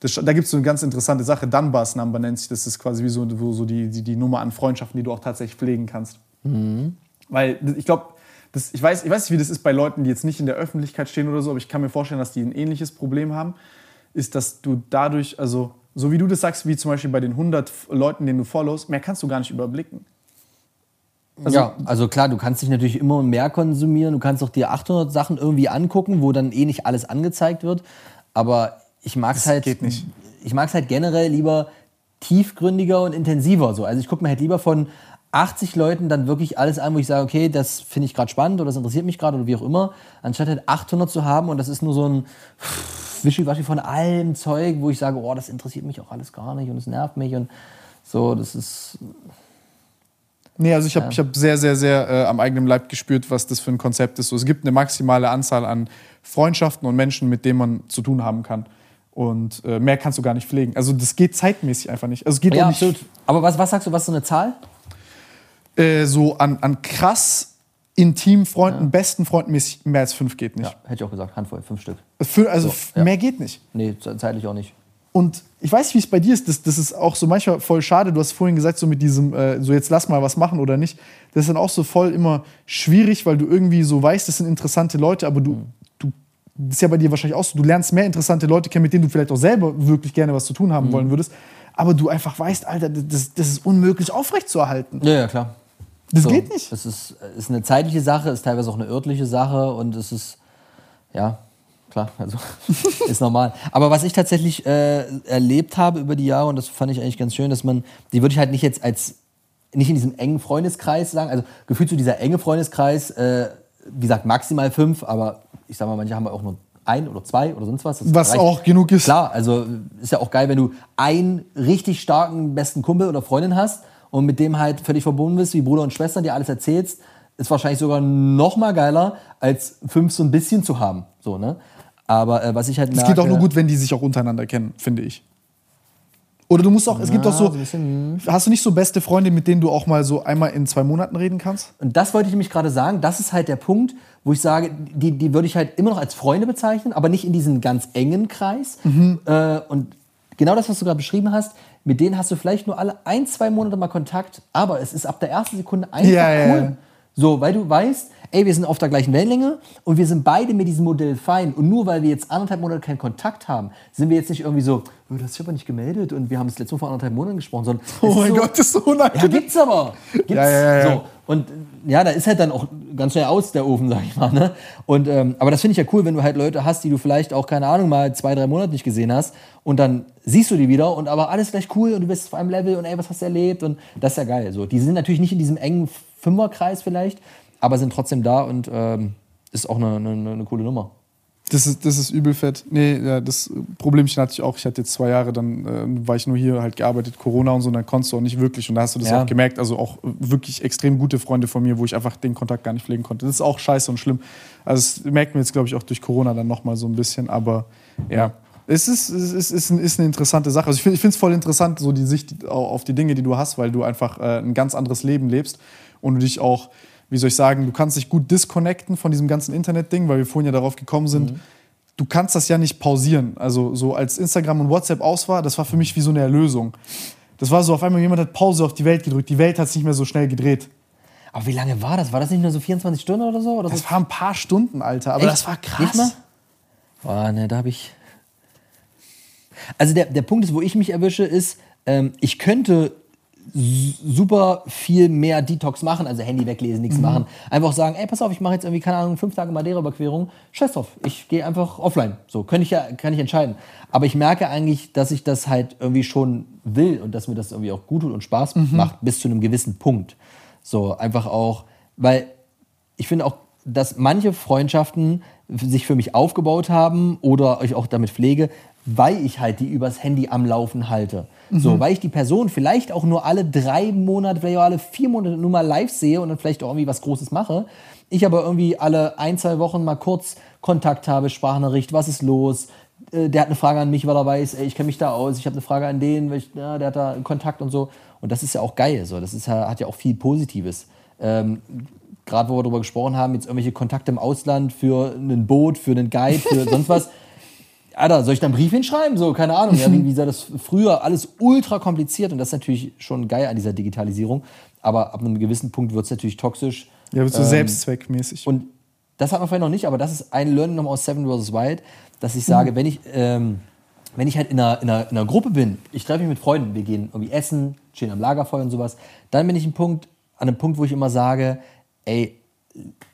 das, da gibt es so eine ganz interessante Sache. Dunbar's Number nennt sich das. Das ist quasi wie so, wo so die, die, die Nummer an Freundschaften, die du auch tatsächlich pflegen kannst. Weil ich glaube, ich weiß, ich weiß nicht, wie das ist bei Leuten, die jetzt nicht in der Öffentlichkeit stehen oder so, aber ich kann mir vorstellen, dass die ein ähnliches Problem haben. Ist, dass du dadurch, also so wie du das sagst, wie zum Beispiel bei den 100 Leuten, denen du followst, mehr kannst du gar nicht überblicken. Also- ja, also klar, du kannst dich natürlich immer mehr konsumieren. Du kannst auch dir 800 Sachen irgendwie angucken, wo dann eh nicht alles angezeigt wird. Aber ich mag es halt. geht nicht. Ich mag es halt generell lieber tiefgründiger und intensiver. So. Also ich gucke mir halt lieber von 80 Leuten dann wirklich alles an, wo ich sage, okay, das finde ich gerade spannend oder das interessiert mich gerade oder wie auch immer, anstatt halt 800 zu haben und das ist nur so ein Wischiwaschi von allem Zeug, wo ich sage, oh, das interessiert mich auch alles gar nicht und es nervt mich und so, das ist Nee, also ich habe ich hab sehr, sehr, sehr äh, am eigenen Leib gespürt, was das für ein Konzept ist. So, es gibt eine maximale Anzahl an Freundschaften und Menschen, mit denen man zu tun haben kann. Und äh, mehr kannst du gar nicht pflegen. Also das geht zeitmäßig einfach nicht. Also es geht ja auch nicht absolut. Aber was, was sagst du, was ist so eine Zahl? Äh, so an, an krass intimen Freunden, besten Freunden mäßig, mehr als fünf geht nicht. Ja, hätte ich auch gesagt, Handvoll, fünf Stück. Für, also ja. mehr geht nicht. Nee, ze- zeitlich auch nicht. Und ich weiß, wie es bei dir ist. Das, das ist auch so manchmal voll schade. Du hast vorhin gesagt, so mit diesem, äh, so jetzt lass mal was machen oder nicht. Das ist dann auch so voll immer schwierig, weil du irgendwie so weißt, das sind interessante Leute, aber du, du, das ist ja bei dir wahrscheinlich auch so, du lernst mehr interessante Leute kennen, mit denen du vielleicht auch selber wirklich gerne was zu tun haben wollen würdest. Aber du einfach weißt, Alter, das, das ist unmöglich aufrechtzuerhalten. Ja, ja, klar. Das So, geht nicht. Es ist, ist eine zeitliche Sache, ist teilweise auch eine örtliche Sache und es ist, ja, klar, also [laughs] ist normal. Aber was ich tatsächlich äh, erlebt habe über die Jahre, und das fand ich eigentlich ganz schön, dass man, die würde ich halt nicht jetzt als, nicht in diesem engen Freundeskreis sagen, also gefühlt so dieser enge Freundeskreis, äh, wie gesagt, maximal fünf, aber ich sag mal, manche haben auch nur ein oder zwei oder sonst was. Was reicht. auch genug ist. Klar, also ist ja auch geil, wenn du einen richtig starken besten Kumpel oder Freundin hast und mit dem halt völlig verbunden bist, wie Bruder und Schwester, dir alles erzählst, ist wahrscheinlich sogar noch mal geiler, als fünf so ein bisschen zu haben. So, ne? Aber äh, was ich halt Es geht auch nur gut, wenn die sich auch untereinander kennen, finde ich. Oder du musst auch, es gibt auch so, bisschen, hast du nicht so beste Freunde, mit denen du auch mal so einmal in zwei Monaten reden kannst? Und das wollte ich nämlich gerade sagen, das ist halt der Punkt, wo ich sage, die, die würde ich halt immer noch als Freunde bezeichnen, aber nicht in diesen ganz engen Kreis. Mhm. Äh, und genau das, was du gerade beschrieben hast, mit denen hast du vielleicht nur alle ein, zwei Monate mal Kontakt, aber es ist ab der ersten Sekunde einfach Ja, ja, cool. ja. So, weil du weißt, ey, wir sind auf der gleichen Wellenlänge und wir sind beide mit diesem Modell fein. Und nur weil wir jetzt anderthalb Monate keinen Kontakt haben, sind wir jetzt nicht irgendwie so, oh, das ist aber nicht gemeldet und wir haben das letzte Mal vor anderthalb Monaten gesprochen, sondern Oh es mein so, Gott, das ist so ja, unangenehm. gibt's aber. Gibt's. [laughs] Ja, ja, ja, ja. So. Und ja, da ist halt dann auch ganz schnell aus der Ofen, sag ich mal. Ne? Und, ähm, aber das finde ich ja cool, wenn du halt Leute hast, die du vielleicht auch, keine Ahnung, mal zwei, drei Monate nicht gesehen hast und dann siehst du die wieder und aber alles gleich cool und du bist auf einem Level und ey, was hast du erlebt und das ist ja geil. So, die sind natürlich nicht in diesem engen Fünferkreis vielleicht, aber sind trotzdem da und ähm, ist auch eine, eine, eine coole Nummer. Das ist, das ist übel fett. Nee, ja, das Problemchen hatte ich auch. Ich hatte jetzt zwei Jahre, dann äh, war ich nur hier, halt gearbeitet, Corona und so, und dann konntest du auch nicht wirklich. Und da hast du das Ja. auch gemerkt. Also auch wirklich extrem gute Freunde von mir, wo ich einfach den Kontakt gar nicht pflegen konnte. Das ist auch scheiße und schlimm. Also das merkt man jetzt, glaube ich, auch durch Corona dann nochmal so ein bisschen. Aber ja, es ist, es ist, ein- ist eine interessante Sache. Also ich finde es voll interessant, so die Sicht au- auf die Dinge, die du hast, weil du einfach äh, ein ganz anderes Leben lebst und du dich auch, wie soll ich sagen, du kannst dich gut disconnecten von diesem ganzen Internet-Ding, weil wir vorhin ja darauf gekommen sind. Du kannst das ja nicht pausieren. Also so als Instagram und WhatsApp aus war, das war für mich wie so eine Erlösung. Das war so, auf einmal jemand hat Pause auf die Welt gedrückt. Die Welt hat sich nicht mehr so schnell gedreht. Aber wie lange war das? War das nicht nur so 24 Stunden oder so? Oder so? Das war ein paar Stunden, Alter. Aber Echt? das war krass. Boah, ne, da habe ich. Also der, der Punkt ist, wo ich mich erwische, ist, ähm, ich könnte super viel mehr Detox machen, also Handy weglesen, Mhm. nichts machen. Einfach sagen, ey, pass auf, ich mache jetzt irgendwie, keine Ahnung, fünf Tage Madeira-Überquerung. Scheiß drauf, ich gehe einfach offline. So, könnte ich ja, kann ich entscheiden. Aber ich merke eigentlich, dass ich das halt irgendwie schon will und dass mir das irgendwie auch gut tut und Spaß Mhm. macht, bis zu einem gewissen Punkt. So, einfach auch, weil ich finde auch, dass manche Freundschaften sich für mich aufgebaut haben oder ich auch damit pflege, weil ich halt die übers Handy am Laufen halte. So, weil ich die Person vielleicht auch nur alle drei Monate, vielleicht auch alle vier Monate nur mal live sehe und dann vielleicht auch irgendwie was Großes mache. Ich aber irgendwie alle ein, zwei Wochen mal kurz Kontakt habe, Sprachnachricht, was ist los? Äh, Der hat eine Frage an mich, weil er weiß, ey, ich kenne mich da aus, ich habe eine Frage an den, ich, ja, der hat da Kontakt und so. Und das ist ja auch geil. So. Das ist hat ja auch viel Positives. Ähm, Gerade wo wir darüber gesprochen haben, jetzt irgendwelche Kontakte im Ausland für ein Boot, für einen Guide, für [laughs] sonst was. Alter, soll ich da einen Brief hinschreiben? So, keine Ahnung. Ja, wie, [laughs] wie sah das früher? Alles ultra kompliziert und das ist natürlich schon geil an dieser Digitalisierung. Aber ab einem gewissen Punkt wird es natürlich toxisch. Ja, wird so Ähm, selbstzweckmäßig. Und das hat man vielleicht noch nicht, aber das ist ein Learning nochmal aus Seven vs. Wild, dass ich sage, wenn ich, ähm, wenn ich halt in einer, in, einer, in einer Gruppe bin, ich treffe mich mit Freunden, wir gehen irgendwie essen, stehen am Lagerfeuer und sowas, dann bin ich ein Punkt, an einem Punkt, wo ich immer sage, ey,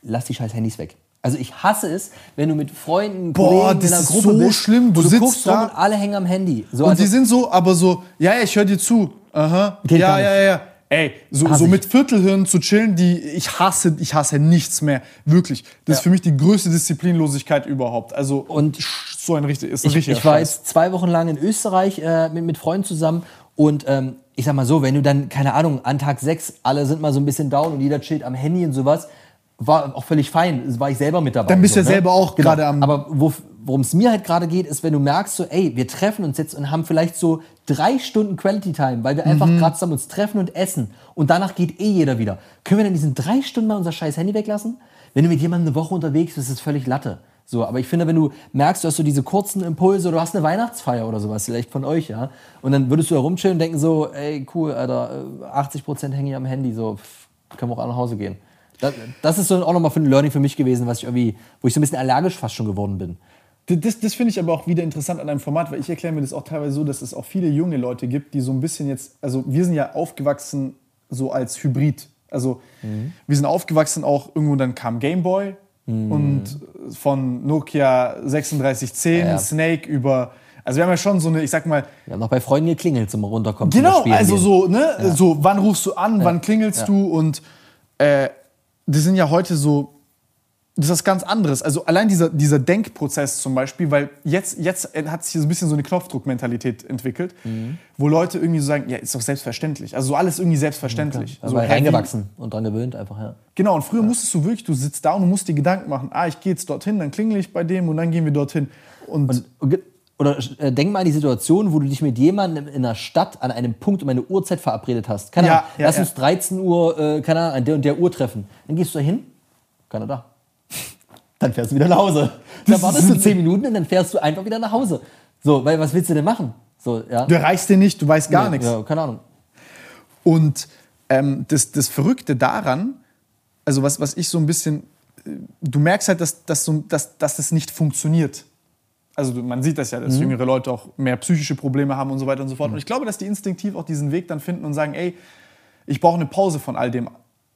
lass die scheiß Handys weg. Also ich hasse es, wenn du mit Freunden, Boah, Kollegen in einer ist Gruppe so bist, schlimm. Du du sitzt guckst da- und alle hängen am Handy. So, Und also, die sind so, aber so, ja, ja, ich höre dir zu. Aha. Geht ja, gar ja, ja. Ey, so, so mit Viertelhirn zu chillen, die ich hasse, ich hasse nichts mehr. Wirklich. Das ist Ja. für mich die größte Disziplinlosigkeit überhaupt. Also Und so ein richtig, ist ein ich, richtiger ich war Scheiß. jetzt zwei Wochen lang in Österreich äh, mit, mit Freunden zusammen und ähm, ich sag mal so, wenn du dann, keine Ahnung, an Tag sechs alle sind mal so ein bisschen down und jeder chillt am Handy und sowas, war auch völlig fein, war ich selber mit dabei. Dann bist so, du ja selber auch gerade am- Aber wo- worum es mir halt gerade geht, ist, wenn du merkst, so, ey, wir treffen uns jetzt und haben vielleicht so drei Stunden Quality Time, weil wir einfach Mhm. gerade zusammen uns treffen und essen und danach geht eh jeder wieder. Können wir dann diesen drei Stunden mal unser scheiß Handy weglassen? Wenn du mit jemandem eine Woche unterwegs bist, ist es völlig Latte. So, aber ich finde, wenn du merkst, du hast so diese kurzen Impulse, du hast eine Weihnachtsfeier oder sowas, vielleicht von euch, ja, und dann würdest du da rumchillen und denken so, ey, cool, Alter, äh, 80% hänge ich am Handy, so, pff, können wir auch alle nach Hause gehen. Das, das ist so auch nochmal für ein Learning für mich gewesen, was ich irgendwie, wo ich so ein bisschen allergisch fast schon geworden bin. Das, das finde ich aber auch wieder interessant an einem Format, weil ich erkläre mir das auch teilweise so, dass es auch viele junge Leute gibt, die so ein bisschen jetzt, also wir sind ja aufgewachsen so als Hybrid. Also wir sind aufgewachsen auch irgendwo, dann kam Gameboy und von Nokia 3610, Ja, ja. Snake über, also wir haben ja schon so eine, ich sag mal, Wir haben noch bei Freunden geklingelt zum Runterkommen. Genau, also so, ne, so, wann rufst du an, wann klingelst du und äh, das sind ja heute so, das ist was ganz anderes. Also allein dieser, dieser Denkprozess zum Beispiel, weil jetzt, jetzt hat sich so ein bisschen so eine Knopfdruckmentalität entwickelt, Mhm. wo Leute irgendwie so sagen, ja, ist doch selbstverständlich. Also so alles irgendwie selbstverständlich. Also so, wie- reingewachsen und dran gewöhnt einfach, ja. Genau, und früher musstest du wirklich, du sitzt da und du musst dir Gedanken machen, ah, ich gehe jetzt dorthin, dann klingel ich bei dem und dann gehen wir dorthin. Und, Oder äh, denk mal an die Situation, wo du dich mit jemandem in einer Stadt an einem Punkt um eine Uhrzeit verabredet hast. Keine Ja, Ahnung, ja, lass ja. uns 13 Uhr, äh, keine Ahnung, an der und der Uhr treffen. Dann gehst du da hin, keiner da. [laughs] Dann fährst du wieder nach Hause. [laughs] Dann wartest du 10 Minuten und dann fährst du einfach wieder nach Hause. So, weil was willst du denn machen? So, ja. du erreichst den nicht, du weißt gar nichts. Ja, keine Ahnung. Und ähm, das, das Verrückte daran, also was, was ich so ein bisschen, äh, du merkst halt, dass, dass, so, dass, dass das nicht funktioniert. Also man sieht das ja, dass jüngere Leute auch mehr psychische Probleme haben und so weiter und so fort. Und ich glaube, dass die instinktiv auch diesen Weg dann finden und sagen, ey, ich brauche eine Pause von all dem.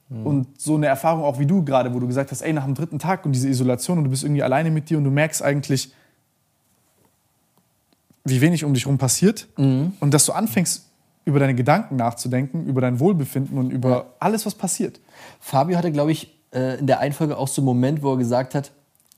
Und so eine Erfahrung auch wie du gerade, wo du gesagt hast, ey, nach dem dritten Tag und diese Isolation und du bist irgendwie alleine mit dir und du merkst eigentlich, wie wenig um dich herum passiert und dass du anfängst, über deine Gedanken nachzudenken, über dein Wohlbefinden und über alles, was passiert. Fabio hatte, glaube ich, äh, in der Einfolge auch so einen Moment, wo er gesagt hat,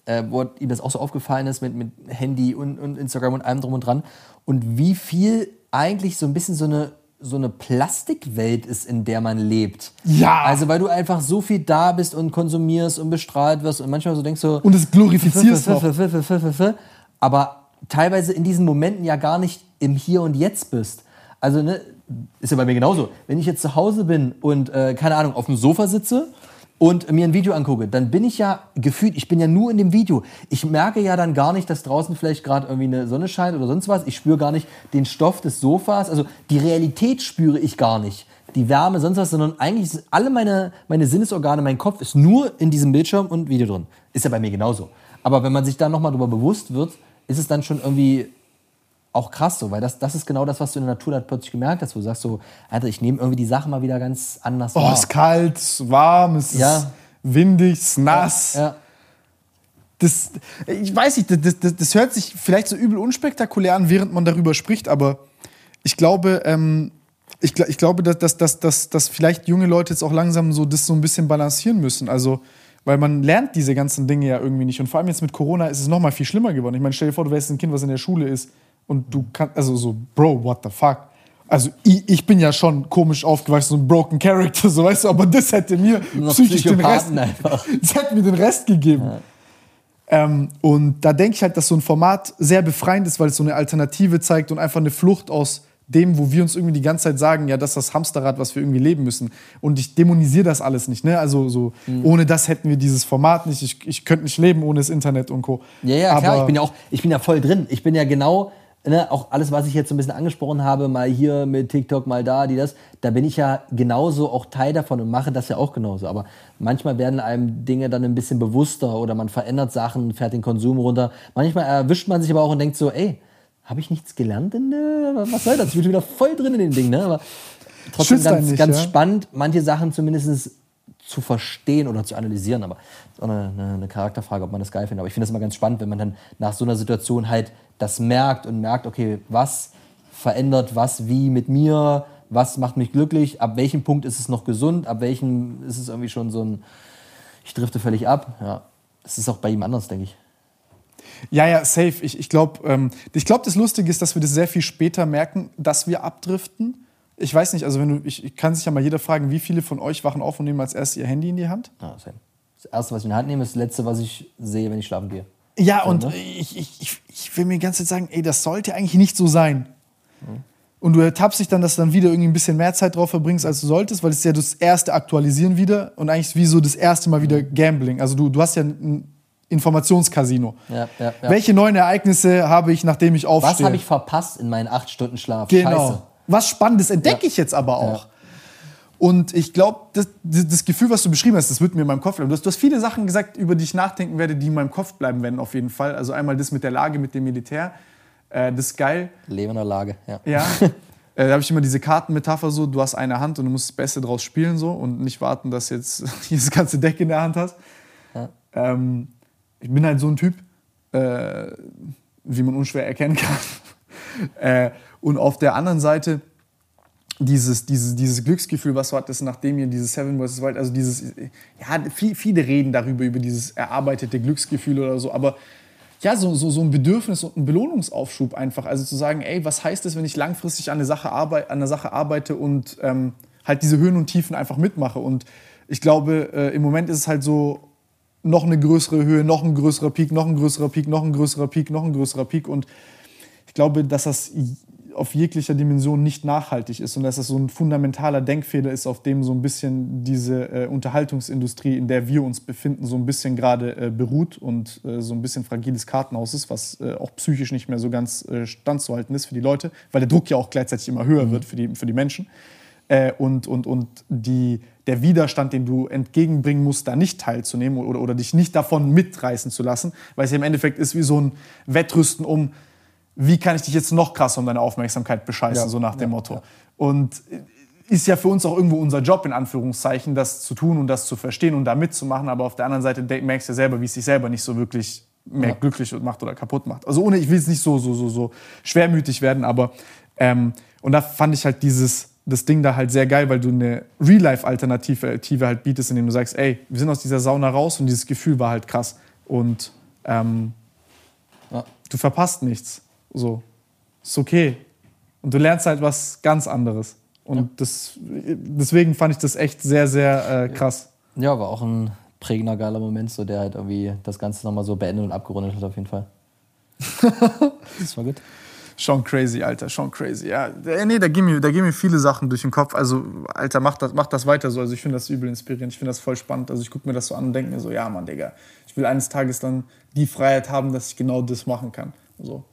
äh, wo ihm das auch so aufgefallen ist mit, mit Handy und, und Instagram und allem drum und dran. Und wie viel eigentlich so ein bisschen so eine, so eine Plastikwelt ist, in der man lebt. Ja. Also, weil du einfach so viel da bist und konsumierst und bestrahlt wirst und manchmal so denkst so. Und es glorifizierst. [laughs] Aber teilweise in diesen Momenten ja gar nicht im Hier und Jetzt bist. Also, ne, ist ja bei mir genauso. Wenn ich jetzt zu Hause bin und, äh, keine Ahnung, auf dem Sofa sitze und mir ein Video angucke, dann bin ich ja gefühlt, ich bin ja nur in dem Video. Ich merke ja dann gar nicht, dass draußen vielleicht gerade irgendwie eine Sonne scheint oder sonst was. Ich spüre gar nicht den Stoff des Sofas. Also die Realität spüre ich gar nicht. Die Wärme, sonst was, sondern eigentlich sind alle meine, meine Sinnesorgane, mein Kopf ist nur in diesem Bildschirm und Video drin. Ist ja bei mir genauso. Aber wenn man sich da nochmal drüber bewusst wird, ist es dann schon irgendwie auch krass so, weil das, das ist genau das, was du in der Natur dann plötzlich gemerkt hast, wo du sagst so, Alter, ich nehme irgendwie die Sachen mal wieder ganz anders Oh, wahr. es ist kalt, es ist warm, es ist Ja. windig, es ist nass. Ja. Das, ich weiß nicht, das, das, das hört sich vielleicht so übel unspektakulär an, während man darüber spricht, aber ich glaube, ähm, ich, ich glaube, dass, dass, dass, dass, dass vielleicht junge Leute jetzt auch langsam so das so ein bisschen balancieren müssen. Also, weil man lernt diese ganzen Dinge ja irgendwie nicht. Und vor allem jetzt mit Corona ist es noch mal viel schlimmer geworden. Ich meine, stell dir vor, du wärst ein Kind, was in der Schule ist Und du kannst, also so, Bro, what the fuck? Also ich, ich bin ja schon komisch aufgewachsen, so ein broken Character, [laughs] so weißt du, aber das hätte mir psychisch den Rest, einfach. [laughs] das hätte mir den Rest gegeben. Ähm, und da denke ich halt, dass so ein Format sehr befreiend ist, weil es so eine Alternative zeigt und einfach eine Flucht aus dem, wo wir uns irgendwie die ganze Zeit sagen, ja, das ist das Hamsterrad, was wir irgendwie leben müssen. Und ich dämonisiere das alles nicht, ne? Also so, Mhm. ohne das hätten wir dieses Format nicht. Ich, ich könnte nicht leben ohne das Internet und Co. Ja, ja, klar, Aber- ich bin ja auch, ich bin ja voll drin. Ich bin ja genau, ne, auch alles, was ich jetzt so ein bisschen angesprochen habe, mal hier mit TikTok, mal da, die das, da bin ich ja genauso auch Teil davon und mache das ja auch genauso. Aber manchmal werden einem Dinge dann ein bisschen bewusster oder man verändert Sachen, fährt den Konsum runter. Manchmal erwischt man sich aber auch und denkt so, ey, habe ich nichts gelernt? In, äh, was soll das? Ich bin wieder voll drin in den Ding, ne? Aber trotzdem Schützt ganz, nicht, ganz ja? spannend, manche Sachen zumindest zu verstehen oder zu analysieren. Aber das ist auch eine, eine, eine Charakterfrage, ob man das geil findet. Aber ich finde das immer ganz spannend, wenn man dann nach so einer Situation halt das merkt und merkt, okay, was verändert was wie mit mir, was macht mich glücklich, ab welchem Punkt ist es noch gesund, ab welchem ist es irgendwie schon so ein, ich drifte völlig ab. Ja, das ist auch bei ihm anders, denke ich. Ja, ja, safe. Ich, ich glaube, ähm, ich glaub, das Lustige ist, dass wir das sehr viel später merken, dass wir abdriften. Ich weiß nicht, also wenn du, ich, ich kann sich ja mal jeder fragen, wie viele von euch wachen auf und nehmen als erstes ihr Handy in die Hand? Ja, same. Das erste, was ich in die Hand nehme, ist das letzte, was ich sehe, wenn ich schlafen gehe. Ja, und ne? ich, ich, ich, will mir die ganze Zeit sagen, ey, das sollte eigentlich nicht so sein. Und du ertappst dich dann, dass du dann wieder irgendwie ein bisschen mehr Zeit drauf verbringst, als du solltest, weil es ist ja das erste Aktualisieren wieder und eigentlich ist wie so das erste Mal wieder Gambling. Also du, du hast ja ein Informationscasino. Ja, ja, ja. Welche neuen Ereignisse habe ich, nachdem ich aufstehe? Was habe ich verpasst in meinen acht Stunden Schlaf? Genau. Scheiße. Was Spannendes entdecke ich jetzt aber auch. Und ich glaube, das, das Gefühl, was du beschrieben hast, das wird mir in meinem Kopf bleiben. Du hast, du hast viele Sachen gesagt, über die ich nachdenken werde, die in meinem Kopf bleiben werden, auf jeden Fall. Also einmal das mit der Lage, mit dem Militär. Äh, das ist geil. Leben in der Lage, ja. Ja. [laughs] äh, da habe ich immer diese Kartenmetapher so, du hast eine Hand und du musst das Beste draus spielen so und nicht warten, dass jetzt [laughs] dieses ganze Deck in der Hand hast. Ähm, ich bin halt so ein Typ, äh, wie man unschwer erkennen kann. [laughs] äh, und auf der anderen Seite dieses, dieses, dieses Glücksgefühl, was du hattest, nachdem ihr dieses Seven vs. Wild, also dieses, ja, viel, viele reden darüber, über dieses erarbeitete Glücksgefühl oder so, aber ja, so, so, so ein Bedürfnis und ein Belohnungsaufschub einfach. Also zu sagen, ey, was heißt es, wenn ich langfristig an eine Sache, arbeit, an einer Sache arbeite und ähm, halt diese Höhen und Tiefen einfach mitmache. Und ich glaube, äh, im Moment ist es halt so, noch eine größere Höhe, noch ein größerer Peak, noch ein größerer Peak, noch ein größerer Peak, noch ein größerer Peak. Und ich glaube, dass das auf jeglicher Dimension nicht nachhaltig ist und dass das so ein fundamentaler Denkfehler ist, auf dem so ein bisschen diese äh, Unterhaltungsindustrie, in der wir uns befinden, so ein bisschen gerade äh, beruht und äh, so ein bisschen fragiles Kartenhaus ist, was äh, auch psychisch nicht mehr so ganz äh, standzuhalten ist für die Leute, weil der Druck ja auch gleichzeitig immer höher wird für die, für die Menschen. Äh, und und, und die, der Widerstand, den du entgegenbringen musst, da nicht teilzunehmen oder, oder dich nicht davon mitreißen zu lassen, weil es ja im Endeffekt ist wie so ein Wettrüsten um, wie kann ich dich jetzt noch krasser um deine Aufmerksamkeit bescheißen, Ja, so nach dem ja, Motto. ja. Und ist ja für uns auch irgendwo unser Job, in Anführungszeichen, das zu tun und das zu verstehen und da mitzumachen. Aber auf der anderen Seite merkst du ja selber, wie es dich selber nicht so wirklich mehr glücklich macht oder kaputt macht. Also ohne, ich will jetzt nicht so, so, so, so schwermütig werden, aber ähm, und da fand ich halt dieses, das Ding da halt sehr geil, weil du eine Real-Life-Alternative Alternative halt bietest, indem du sagst, ey, wir sind aus dieser Sauna raus und dieses Gefühl war halt krass. Und ähm, Ja. du verpasst nichts. So. Ist okay. Und du lernst halt was ganz anderes. Und das, deswegen fand ich das echt sehr, sehr äh, krass. Ja, war auch ein prägender, geiler Moment, so der halt irgendwie das Ganze nochmal so beendet und abgerundet hat, auf jeden Fall. [laughs] das war gut. Schon crazy, Alter, schon crazy. Ja, äh, nee, da gehen, mir, da gehen mir viele Sachen durch den Kopf. Also, Alter, mach das, mach das weiter so. Also, ich finde das übel inspirierend. Ich finde das voll spannend. Also, ich gucke mir das so an und denke mir so, ja, Mann, Digga, ich will eines Tages dann die Freiheit haben, dass ich genau das machen kann. So.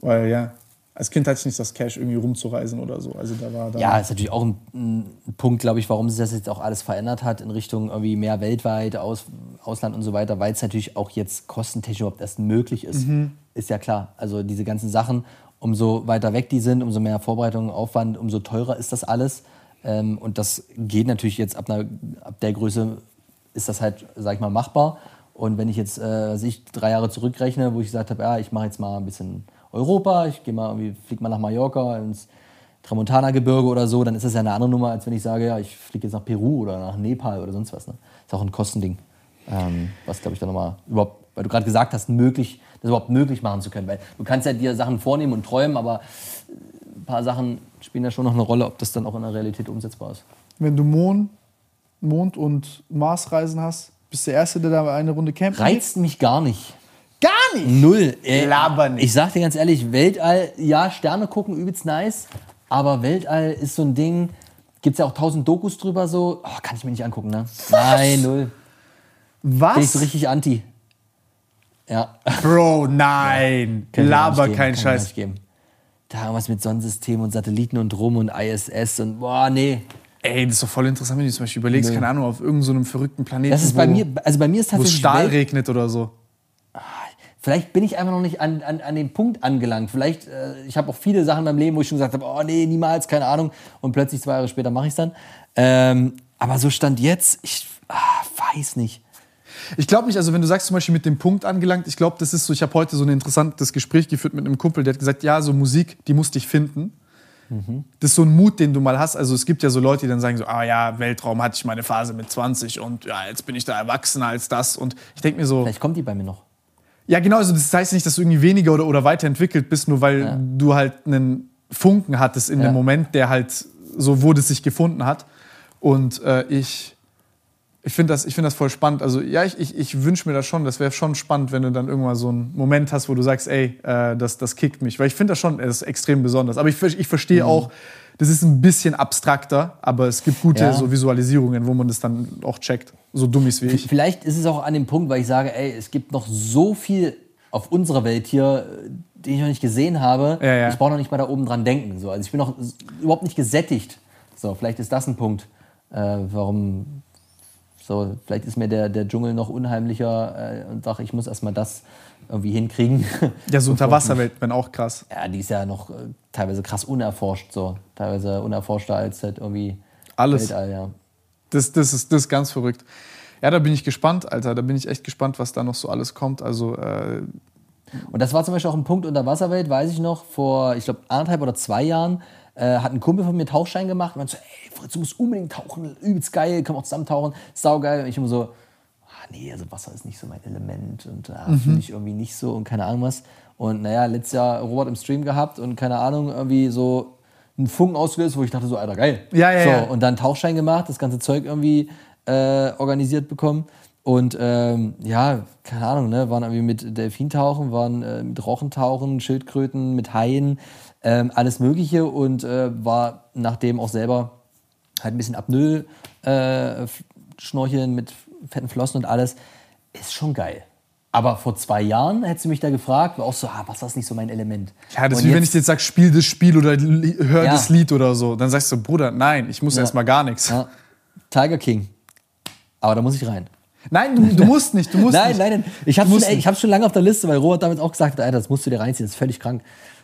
Weil, ja, als Kind hatte ich nicht das Cash, irgendwie rumzureisen oder so. Also, da war da. Ja, ist natürlich auch ein, ein Punkt, glaube ich, warum sich das jetzt auch alles verändert hat in Richtung irgendwie mehr weltweit, Aus, Ausland und so weiter, weil es natürlich auch jetzt kostentechnisch überhaupt erst möglich ist. Ist ja klar. Also diese ganzen Sachen, umso weiter weg die sind, umso mehr Vorbereitung, Aufwand, umso teurer ist das alles. Ähm, und das geht natürlich jetzt ab, einer, ab der Größe, ist das halt, sag ich mal, machbar. Und wenn ich jetzt, äh, ich drei Jahre zurückrechne, wo ich gesagt habe, ja, ich mache jetzt mal ein bisschen Europa, ich gehe mal irgendwie, flieg mal nach Mallorca ins Tramontana-Gebirge oder so, dann ist das ja eine andere Nummer, als wenn ich sage, ja, ich fliege jetzt nach Peru oder nach Nepal oder sonst was. Ne? Ist auch ein Kostending. Ähm, was, glaube ich, dann nochmal überhaupt weil du gerade gesagt hast, möglich, das überhaupt möglich machen zu können. Weil du kannst ja dir Sachen vornehmen und träumen, aber ein paar Sachen spielen ja schon noch eine Rolle, ob das dann auch in der Realität umsetzbar ist. Wenn du Mond, Mond und Marsreisen hast, bist du der Erste, der da eine Runde campen geht? Reizt mich gar nicht. Gar nicht! Null. Äh, Laber nicht. Ich sag dir ganz ehrlich, Weltall, ja, Sterne gucken, übelst nice, aber Weltall ist so ein Ding, gibt's ja auch tausend Dokus drüber so, oh, kann ich mir nicht angucken, ne? Nein, null. Bin ich Was? so richtig anti. Ja. Bro, nein. Mir Laber nicht geben, kein kann ich mir Scheiß. nicht geben. Da irgendwas mit Sonnensystem und Satelliten und rum und ISS und boah, nee. Ey, das ist doch voll interessant, wenn du zum Beispiel überlegst, Nö. keine Ahnung, auf irgendeinem so verrückten Planeten, Das ist wo, bei mir, also bei mir ist wo es tatsächlich Stahl Welt, regnet oder so. Vielleicht bin ich einfach noch nicht an, an, an den Punkt angelangt. Vielleicht, äh, ich habe auch viele Sachen in meinem Leben, wo ich schon gesagt habe, oh nee, niemals, keine Ahnung. Und plötzlich zwei Jahre später mache ich es dann. Ähm, aber so stand jetzt, ich ah, weiß nicht. Ich glaube nicht, also wenn du sagst zum Beispiel mit dem Punkt angelangt, ich glaube, das ist so, ich habe heute so ein interessantes Gespräch geführt mit einem Kumpel, der hat gesagt, ja, so Musik, die muss dich finden. Das ist so ein Mut, den du mal hast. Also es gibt ja so Leute, die dann sagen so, ah ja, Weltraum hatte ich meine Phase mit 20 und ja, jetzt bin ich da erwachsener als das. Und ich denke mir so, Vielleicht kommt die bei mir noch. Ja genau, also das heißt nicht, dass du irgendwie weniger oder, oder weiterentwickelt bist, nur weil Ja. du halt einen Funken hattest in Ja. dem Moment, der halt so, das sich gefunden hat. Und äh, ich, ich finde das, ich find das voll spannend. Also ja, ich, ich, ich wünsche mir das schon. Das wäre schon spannend, wenn du dann irgendwann so einen Moment hast, wo du sagst, ey, äh, das, das kickt mich. Weil ich finde das schon das ist extrem besonders. Aber ich, ich verstehe auch, das ist ein bisschen abstrakter, aber es gibt gute Ja. so Visualisierungen, wo man das dann auch checkt. So dummies wie ich. Vielleicht ist es auch an dem Punkt, weil ich sage, ey, es gibt noch so viel auf unserer Welt hier, äh, den ich noch nicht gesehen habe. Ja, ja. Ich brauche noch nicht mal da oben dran denken. So. Also ich bin noch überhaupt nicht gesättigt. So, vielleicht ist das ein Punkt, äh, warum. So, vielleicht ist mir der, der Dschungel noch unheimlicher äh, und sage, ich muss erstmal das irgendwie hinkriegen. Ja, so [laughs] Unterwasserwelt, wenn auch krass. Ja, die ist ja noch äh, teilweise krass unerforscht, so. Teilweise unerforschter als halt irgendwie Alles. Weltall, ja. Das, das, ist, das ist ganz verrückt. Ja, da bin ich gespannt, Alter. Da bin ich echt gespannt, was da noch so alles kommt. Also, äh, Und das war zum Beispiel auch ein Punkt Unterwasserwelt, weiß ich noch, vor, ich glaube, anderthalb oder zwei Jahren, äh, hat ein Kumpel von mir Tauchschein gemacht und meinte so, ey, Fritz, du musst unbedingt tauchen, übelst geil, können wir auch zusammen tauchen, saugeil. Und ich immer so, ah, nee, also Wasser ist nicht so mein Element und ah, Mhm. fühle ich irgendwie nicht so und keine Ahnung was. Und naja, letztes Jahr Robert im Stream gehabt und keine Ahnung, irgendwie so einen Funken ausgelöst, wo ich dachte so, Alter, geil. Ja, ja, so, ja. Und dann Tauchschein gemacht, das ganze Zeug irgendwie äh, organisiert bekommen. Und ähm, ja, keine Ahnung, ne, waren irgendwie mit Delfintauchen, waren äh, mit Rochentauchen, Schildkröten, mit Haien, ähm, alles Mögliche und äh, war nachdem auch selber halt ein bisschen Apnoe äh, schnorcheln mit fetten Flossen und alles. Ist schon geil. Aber vor zwei Jahren hättest du mich da gefragt, war auch so, ah, Wasser ist nicht so mein Element. ja, das ist Und wie wenn ich jetzt- dir jetzt sage, spiel das Spiel oder hör Ja. das Lied oder so. Dann sagst du, Bruder, nein, ich muss Ja. erst mal gar nichts. Ja, Tiger King. Aber da muss ich rein. Nein, du, du musst nicht, du musst [laughs] Nein, nicht. nein, nein. Ich habe Du schon, ich hab's schon lange auf der Liste, weil Robert damals auch gesagt hat, Alter, das musst du dir reinziehen, das ist völlig krank.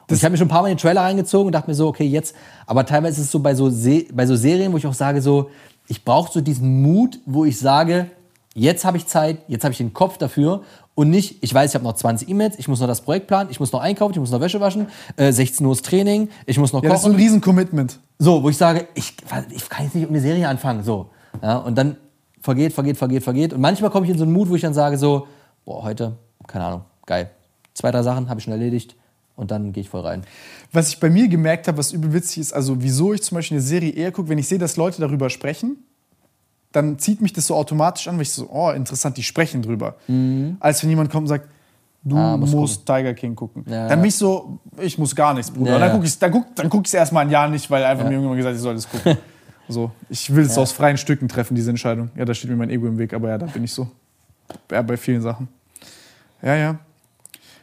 Ich habe mir schon ein paar Mal den Trailer reingezogen und dachte mir so, okay, jetzt. Aber teilweise ist es so bei so, Se bei so Serien, wo ich auch sage, so, ich brauche so diesen Mut, wo ich sage, jetzt habe ich Zeit, jetzt habe ich den Kopf dafür und nicht, ich weiß, ich habe noch 20 E-Mails, ich muss noch das Projekt planen, ich muss noch einkaufen, ich muss noch Wäsche waschen, äh, 16 Uhr ist Training, ich muss noch Ja, das ist so ein kochen. Riesen-Commitment. So, wo ich sage, ich, ich kann jetzt nicht eine Serie anfangen. So. Ja, und dann vergeht, vergeht, vergeht, vergeht. Und manchmal komme ich in so einen Mut, wo ich dann sage so, boah, heute, keine Ahnung, geil. Zwei, drei Sachen habe ich schon erledigt und dann gehe ich voll rein. Was ich bei mir gemerkt habe, was übel witzig ist, also wieso ich zum Beispiel eine Serie eher gucke, wenn ich sehe, dass Leute darüber sprechen, dann zieht mich das so automatisch an, weil ich so, oh, interessant, die sprechen drüber. Als wenn jemand kommt und sagt, du Mhm. Ah, musst musst Tiger King gucken. Ja. Dann bin ich so, ich muss gar nichts, Bruder. Ja, dann ja. gucke ich es dann guck, dann guck erstmal ein Jahr nicht, weil einfach mir irgendjemand gesagt hat, ich soll das gucken. [laughs] so, ich will es aus freien Stücken treffen, diese Entscheidung. Ja, da steht mir mein Ego im Weg, aber ja, da bin ich so. Ja, bei vielen Sachen. Ja, ja.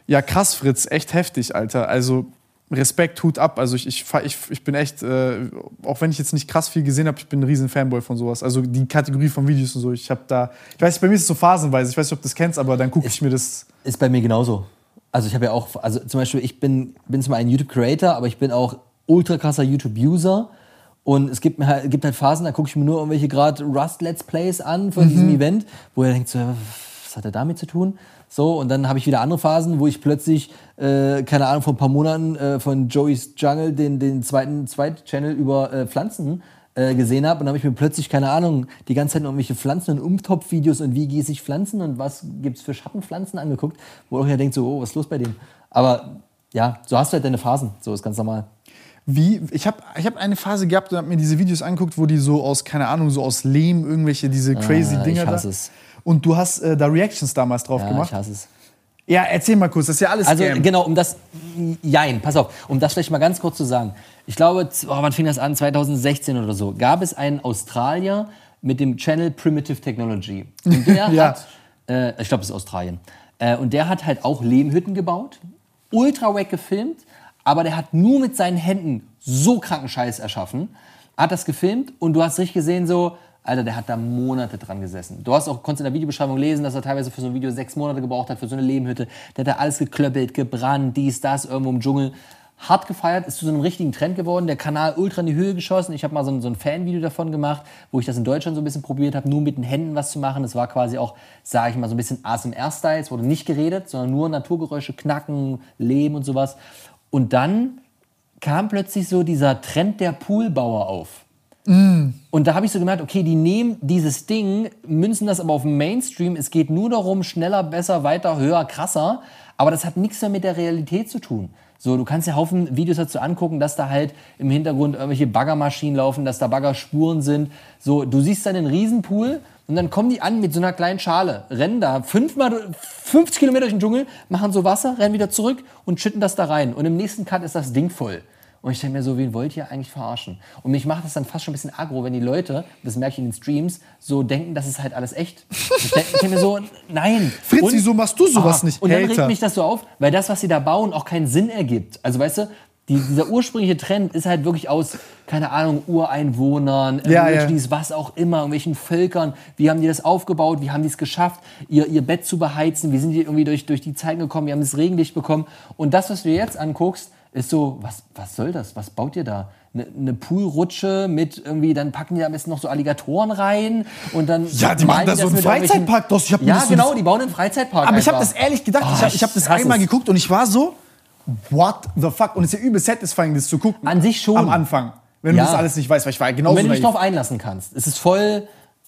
Ja, krass, Fritz, echt heftig, Alter. Also Respekt, Hut ab. Also ich, ich, ich, ich bin echt, äh, auch wenn ich jetzt nicht krass viel gesehen habe, ich bin ein riesen Fanboy von sowas. Also die Kategorie von Videos und so. Ich habe da, ich weiß nicht, bei mir ist es so phasenweise. Ich weiß nicht, ob du das kennst, aber dann gucke ich mir das. Ist bei mir genauso. Also ich habe ja auch, also zum Beispiel, ich bin, bin zwar ein YouTube-Creator, aber ich bin auch ultra krasser YouTube-User. Und es gibt, mir halt, gibt halt Phasen, da gucke ich mir nur irgendwelche gerade Rust-Let's Plays an von diesem Event, wo er denkt so, was hat er damit zu tun? So, und dann habe ich wieder andere Phasen, wo ich plötzlich, äh, keine Ahnung, vor ein paar Monaten äh, von Joey's Jungle den, den zweiten Zweit-Channel über äh, Pflanzen äh, gesehen habe und habe ich mir plötzlich, keine Ahnung, die ganze Zeit noch irgendwelche Pflanzen- und Umtopf-Videos und wie gieße ich Pflanzen und was gibt es für Schattenpflanzen angeguckt, wo auch ja denkt so, oh, was ist los bei dem? Aber ja, so hast du halt deine Phasen, so ist ganz normal. Wie, ich habe ich hab eine Phase gehabt und habe mir diese Videos angeguckt, wo die so aus, keine Ahnung, so aus Lehm irgendwelche, diese crazy Ah, ich Dinger hasse da. es. Und du hast äh, da Reactions damals drauf Ja, gemacht. ich hasse es. Ja, erzähl mal kurz, das ist ja alles Also Scam. genau, um das, jein, pass auf, um das vielleicht mal ganz kurz zu sagen. Ich glaube, oh, wann fing das an? 2016 oder so. Gab es einen Australier mit dem Channel Primitive Technology. Und der [laughs] Ja. hat, äh, ich glaube, das ist Australien. Äh, und der hat halt auch Lehmhütten gebaut, ultra wack gefilmt, aber der hat nur mit seinen Händen so kranken Scheiß erschaffen, hat das gefilmt und du hast richtig gesehen so, Alter, der hat da Monate dran gesessen. Du hast auch, konntest in der Videobeschreibung lesen, dass er teilweise für so ein Video sechs Monate gebraucht hat, für so eine Lehmhütte. Der hat da alles geklöppelt, gebrannt, dies, das, irgendwo im Dschungel. Hart gefeiert, ist zu so einem richtigen Trend geworden. Der Kanal ultra in die Höhe geschossen. Ich habe mal so ein, so ein Fanvideo davon gemacht, wo ich das in Deutschland so ein bisschen probiert habe, nur mit den Händen was zu machen. Das war quasi auch, sage ich mal, so ein bisschen ASMR-Style. Es wurde nicht geredet, sondern nur Naturgeräusche, Knacken, Leben und sowas. Und dann kam plötzlich so dieser Trend der Poolbauer auf. Und da habe ich so gemerkt, okay, die nehmen dieses Ding, münzen das aber auf den Mainstream. Es geht nur darum, schneller, besser, weiter, höher, krasser. Aber das hat nichts mehr mit der Realität zu tun. So, du kannst dir Haufen Videos dazu angucken, dass da halt im Hintergrund irgendwelche Baggermaschinen laufen, dass da Baggerspuren sind. So, du siehst dann einen Riesenpool und dann kommen die an mit so einer kleinen Schale, rennen da fünfmal, 50 Kilometer durch den Dschungel, machen so Wasser, rennen wieder zurück und schütten das da rein. Und im nächsten Cut ist das Ding voll. Und ich denke mir so, wen wollt ihr eigentlich verarschen? Und mich macht das dann fast schon ein bisschen aggro, wenn die Leute, das merke ich in den Streams, so denken, das ist halt alles echt. Ich denke mir so, nein. Fritz, Und- wieso machst du sowas Ah, nicht? Und dann Hater. regt mich das so auf, weil das, was sie da bauen, auch keinen Sinn ergibt. Also weißt du, die, dieser ursprüngliche Trend ist halt wirklich aus, keine Ahnung, Ureinwohnern, Ja, Aborigines, was auch immer, irgendwelchen Völkern. Wie haben die das aufgebaut? Wie haben die es geschafft, ihr, ihr Bett zu beheizen? Wie sind die irgendwie durch, durch die Zeiten gekommen? Wie haben das Regenlicht bekommen? Und das, was du dir jetzt anguckst, ist so, was, was soll das? Was baut ihr da? Eine ne Poolrutsche mit irgendwie, dann packen die am besten noch so Alligatoren rein und dann. Ja, die machen da so einen Freizeitpark draus. Ja, so- genau, die bauen einen Freizeitpark. Aber ich habe einfach. das ehrlich gedacht, ich Oh, habe ich hab das einmal es. geguckt und ich war so, what the fuck? Und es ist ja übel satisfying, das zu gucken. An sich schon. Am Anfang. Wenn Ja. du das alles nicht weißt, weil ich war ja Und genauso wenn du dich naiv. darauf einlassen kannst. Es ist voll,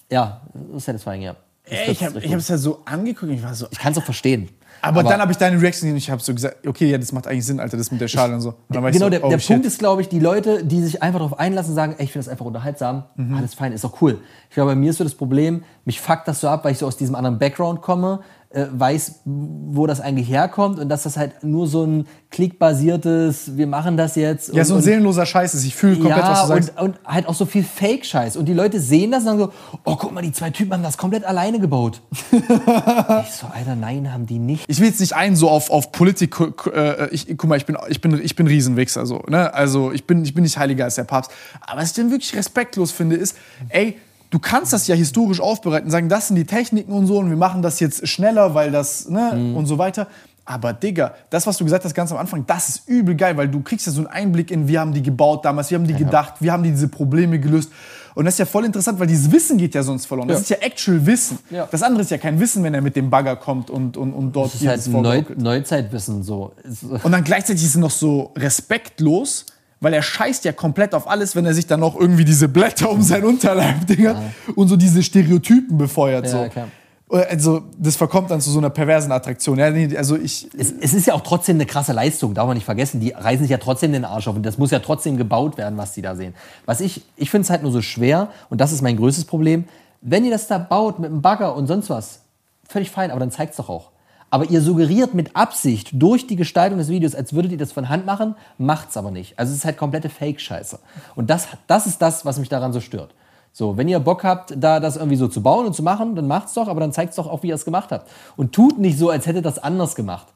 ja, satisfying, ja. Ey, ich habe es ja so angeguckt und ich war so. ich kann es auch verstehen. Aber, dann habe ich deine Reaction gesehen und ich habe so gesagt, okay, ja, das macht eigentlich Sinn, Alter, das mit der Schale und so. Und Genau, so, der, oh, der. Punkt ist, glaube ich, die Leute, die sich einfach darauf einlassen, sagen, ey, ich finde das einfach unterhaltsam, Mhm. alles fein, ist auch cool. Ich glaube, bei mir ist so das Problem, mich fuckt das so ab, weil ich so aus diesem anderen Background komme, äh, weiß, wo das eigentlich herkommt und dass das halt nur so ein klickbasiertes, wir machen das jetzt. Ja, und, so ein und- seelenloser Scheiß ist. Ich fühle komplett, ja, was du sagst. Und, und halt auch so viel Fake-Scheiß. Und die Leute sehen das und sagen so, oh, guck mal, die zwei Typen haben das komplett alleine gebaut. [laughs] ich so, Alter, nein, haben die nicht. ich will jetzt nicht einen so auf, auf Politik. Äh, ich, guck mal, ich bin, ich bin, ich bin Riesenwichser. So, ne? Also ich bin, ich bin nicht heiliger als der Papst. Aber was ich dann wirklich respektlos finde, ist, ey, du kannst das ja historisch aufbereiten, sagen, das sind die Techniken und so und wir machen das jetzt schneller, weil das, ne, Mhm. und so weiter. Aber Digga, das, was du gesagt hast ganz am Anfang, das ist übel geil, weil du kriegst ja so einen Einblick in, wie haben die gebaut damals, wie haben die gedacht, wie haben die diese Probleme gelöst. Und das ist ja voll interessant, weil dieses Wissen geht ja sonst verloren. Das Ja. ist ja actual Wissen. Ja. Das andere ist ja kein Wissen, wenn er mit dem Bagger kommt und, und, und dort Das ist halt das Neu. Neuzeitwissen so. Es- Und dann gleichzeitig ist er noch so respektlos, weil er scheißt ja komplett auf alles, wenn er sich dann noch irgendwie diese Blätter um sein Unterleib dingert und so diese Stereotypen befeuert. Ja, so. klar. Also das verkommt dann zu so einer perversen Attraktion. Ja, nee, also ich, Es, es ist ja auch trotzdem eine krasse Leistung, darf man nicht vergessen. Die reißen sich ja trotzdem den Arsch auf und das muss ja trotzdem gebaut werden, was die da sehen. Was ich, ich finde es halt nur so schwer und das ist mein größtes Problem. Wenn ihr das da baut mit einem Bagger und sonst was, völlig fein, aber dann zeigt es doch auch. Aber ihr suggeriert mit Absicht durch die Gestaltung des Videos, als würdet ihr das von Hand machen, macht's aber nicht. Also es ist halt komplette Fake-Scheiße. Und das, das ist das, was mich daran so stört. So, wenn ihr Bock habt, da das irgendwie so zu bauen und zu machen, dann macht's doch, aber dann zeigt's doch auch, wie ihr es gemacht habt. Und tut nicht so, als hättet ihr das anders gemacht.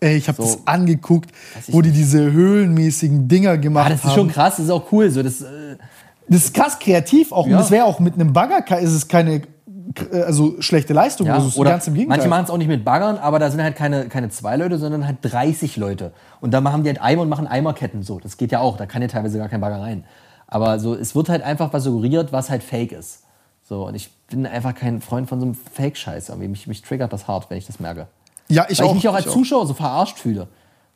ey, ich habe So. das angeguckt, wo die diese höhlenmäßigen Dinger gemacht Ah, das ist haben. schon krass, das ist auch cool. So, das, äh, Das ist krass kreativ auch. Ja. Und das wäre auch mit einem Bagger, ist es keine also schlechte Leistung. ja, also oder ganz im Gegenteil. manche machen es auch nicht mit Baggern, aber da sind halt keine, keine zwei Leute, sondern halt 30 Leute. Und dann machen die halt Eimer und machen Eimerketten. So, das geht ja auch. Da kann ja teilweise gar kein Bagger rein. Aber so, es wird halt einfach was suggeriert, was halt fake ist. So, und ich bin einfach kein Freund von so einem Fake-Scheiß. Mich, mich triggert das hart, wenn ich das merke. ja, ich Weil auch. ich mich auch als Zuschauer so verarscht fühle.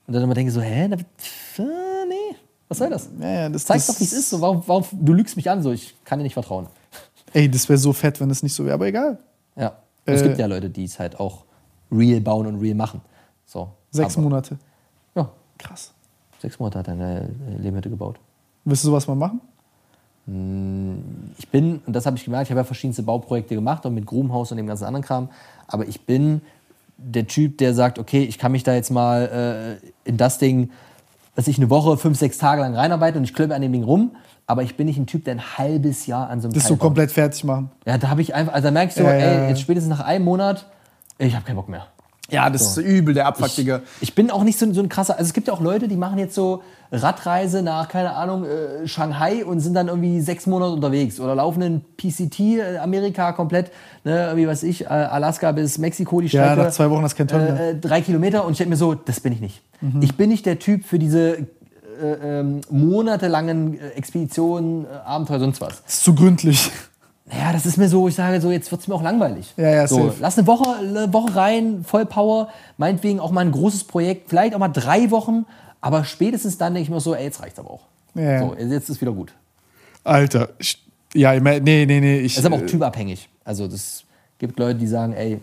Und dann immer denke so, hä? Da, äh, nee. Was soll das? Ja, ja, das, Zeig doch, wie es ist. So, warum, warum, du lügst mich an, so ich kann dir nicht vertrauen. Ey, das wäre so fett, wenn es nicht so wäre, aber egal. Ja. Und es Äh. gibt ja Leute, die es halt auch real bauen und real machen. So. Sechs Aber- Monate. Ja, Krass. sechs Monate hat er eine äh, Lehmhütte gebaut. Willst du sowas mal machen? Ich bin, und das habe ich gemerkt, ich habe ja verschiedenste Bauprojekte gemacht und mit Grubenhaus und dem ganzen anderen Kram. Aber ich bin der Typ, der sagt, okay, ich kann mich da jetzt mal äh, in das Ding, dass ich eine Woche, fünf, sechs Tage lang reinarbeite und ich klöppe an dem Ding rum. Aber ich bin nicht ein Typ, der ein halbes Jahr an so einem Das Teil so baut. komplett fertig machen. Ja, da habe ich einfach, also da ich so, Ja, ja, ja. ey, jetzt spätestens nach einem Monat, ich habe keinen Bock mehr. Ja, das ist übel, der Abfuck, Digga. Ich bin auch nicht so, so ein krasser. Also es gibt ja auch Leute, die machen jetzt so Radreise nach, keine Ahnung, äh, Shanghai und sind dann irgendwie sechs Monate unterwegs oder laufen in PCT, äh, Amerika komplett, ne, wie weiß ich, äh, Alaska bis Mexiko die Ja, Strecke. nach zwei Wochen du keinen Turn mehr. äh, äh, drei Kilometer und ich denke mir so, das bin ich nicht. Ich bin nicht der Typ für diese äh, ähm, monatelangen äh, Expeditionen, äh, Abenteuer, sonst was. Das ist zu gründlich. Naja, das ist mir so, ich sage so, jetzt wird es mir auch langweilig. Ja, ja, so, safe. lass eine Woche, eine Woche rein, voll Power, meinetwegen auch mal ein großes Projekt, vielleicht auch mal drei Wochen, aber spätestens dann denke ich mir so, ey, jetzt reicht's aber auch. Ja. So, jetzt ist wieder gut. Alter. ich- Ja, ich mein- nee, nee, nee. Ich, Das ist aber auch äh, typabhängig. Also das gibt Leute, die sagen, ey,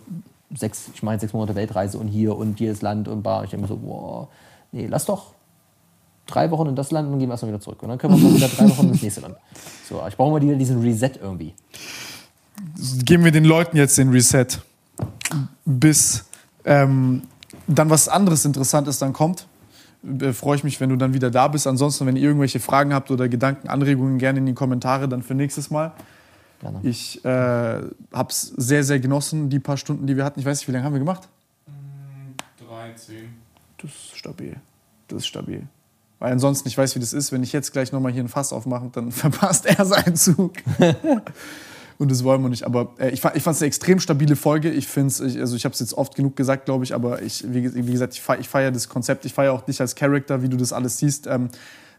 sechs, ich jetzt sechs Monate Weltreise und hier und jedes Land und bar. Ich denke mir so, boah, nee, lass doch drei Wochen in das Land und dann gehen wir erstmal wieder zurück. Und dann können wir mal wieder drei Wochen ins nächste Land. So, ich brauche mal wieder diesen Reset irgendwie. geben wir den Leuten jetzt den Reset. Bis ähm, dann was anderes Interessantes dann kommt. Äh, Freue ich mich, wenn du dann wieder da bist. Ansonsten, wenn ihr irgendwelche Fragen habt oder Gedanken, Anregungen, gerne in die Kommentare dann für nächstes Mal. Gerne. Ich äh, habe es sehr, sehr genossen, die paar Stunden, die wir hatten. Ich weiß nicht, wie lange haben wir gemacht? 13. Das ist stabil. Das ist stabil. Weil ansonsten, ich weiß, wie das ist, wenn ich jetzt gleich nochmal hier ein Fass aufmache, dann [laughs] verpasst er seinen Zug. [laughs] Und das wollen wir nicht. Aber äh, ich fand es eine extrem stabile Folge. Ich finde es, ich, also ich habe es jetzt oft genug gesagt, glaube ich, aber ich, wie, wie gesagt, ich feiere ich feier das Konzept, ich feiere auch dich als Charakter, wie du das alles siehst. Ähm,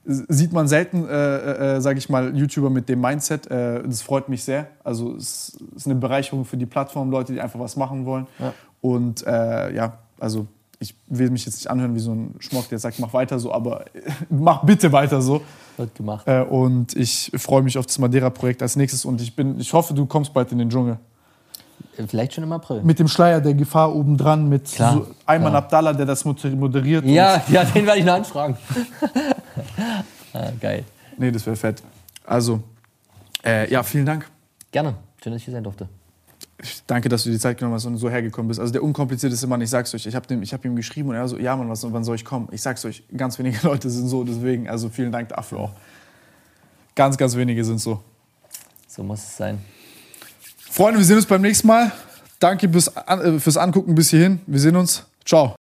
sieht man selten, äh, äh, sage ich mal, YouTuber mit dem Mindset. Äh, das freut mich sehr. Also es ist eine Bereicherung für die Plattform, Leute, die einfach was machen wollen. Ja. Und äh, ja, also ich will mich jetzt nicht anhören wie so ein Schmock, der sagt, mach weiter so, aber [laughs] mach bitte weiter so. Wird gemacht. Äh, und ich freue mich auf das Madeira-Projekt als nächstes und ich, bin, ich hoffe, du kommst bald in den Dschungel. Vielleicht schon im April. Mit dem Schleier der Gefahr obendran, mit Klar, so Ayman klar. Abdallah, der das moder- moderiert. Ja, ja, den werde ich noch anfragen. [laughs] ah, geil. Nee, das wäre fett. Also, äh, ja, vielen Dank. Gerne. Schön, dass ich hier sein durfte. Danke, dass du die Zeit genommen hast und so hergekommen bist. Also der unkomplizierteste Mann, ich sag's euch, ich habe hab ihm geschrieben und er so, ja Mann, was, wann soll ich kommen? Ich sag's euch, ganz wenige [laughs] Leute sind so, deswegen, also vielen Dank dafür auch. Ganz, ganz wenige sind so. So muss es sein. Freunde, wir sehen uns beim nächsten Mal. Danke fürs, äh, fürs Angucken bis hierhin. Wir sehen uns. Ciao.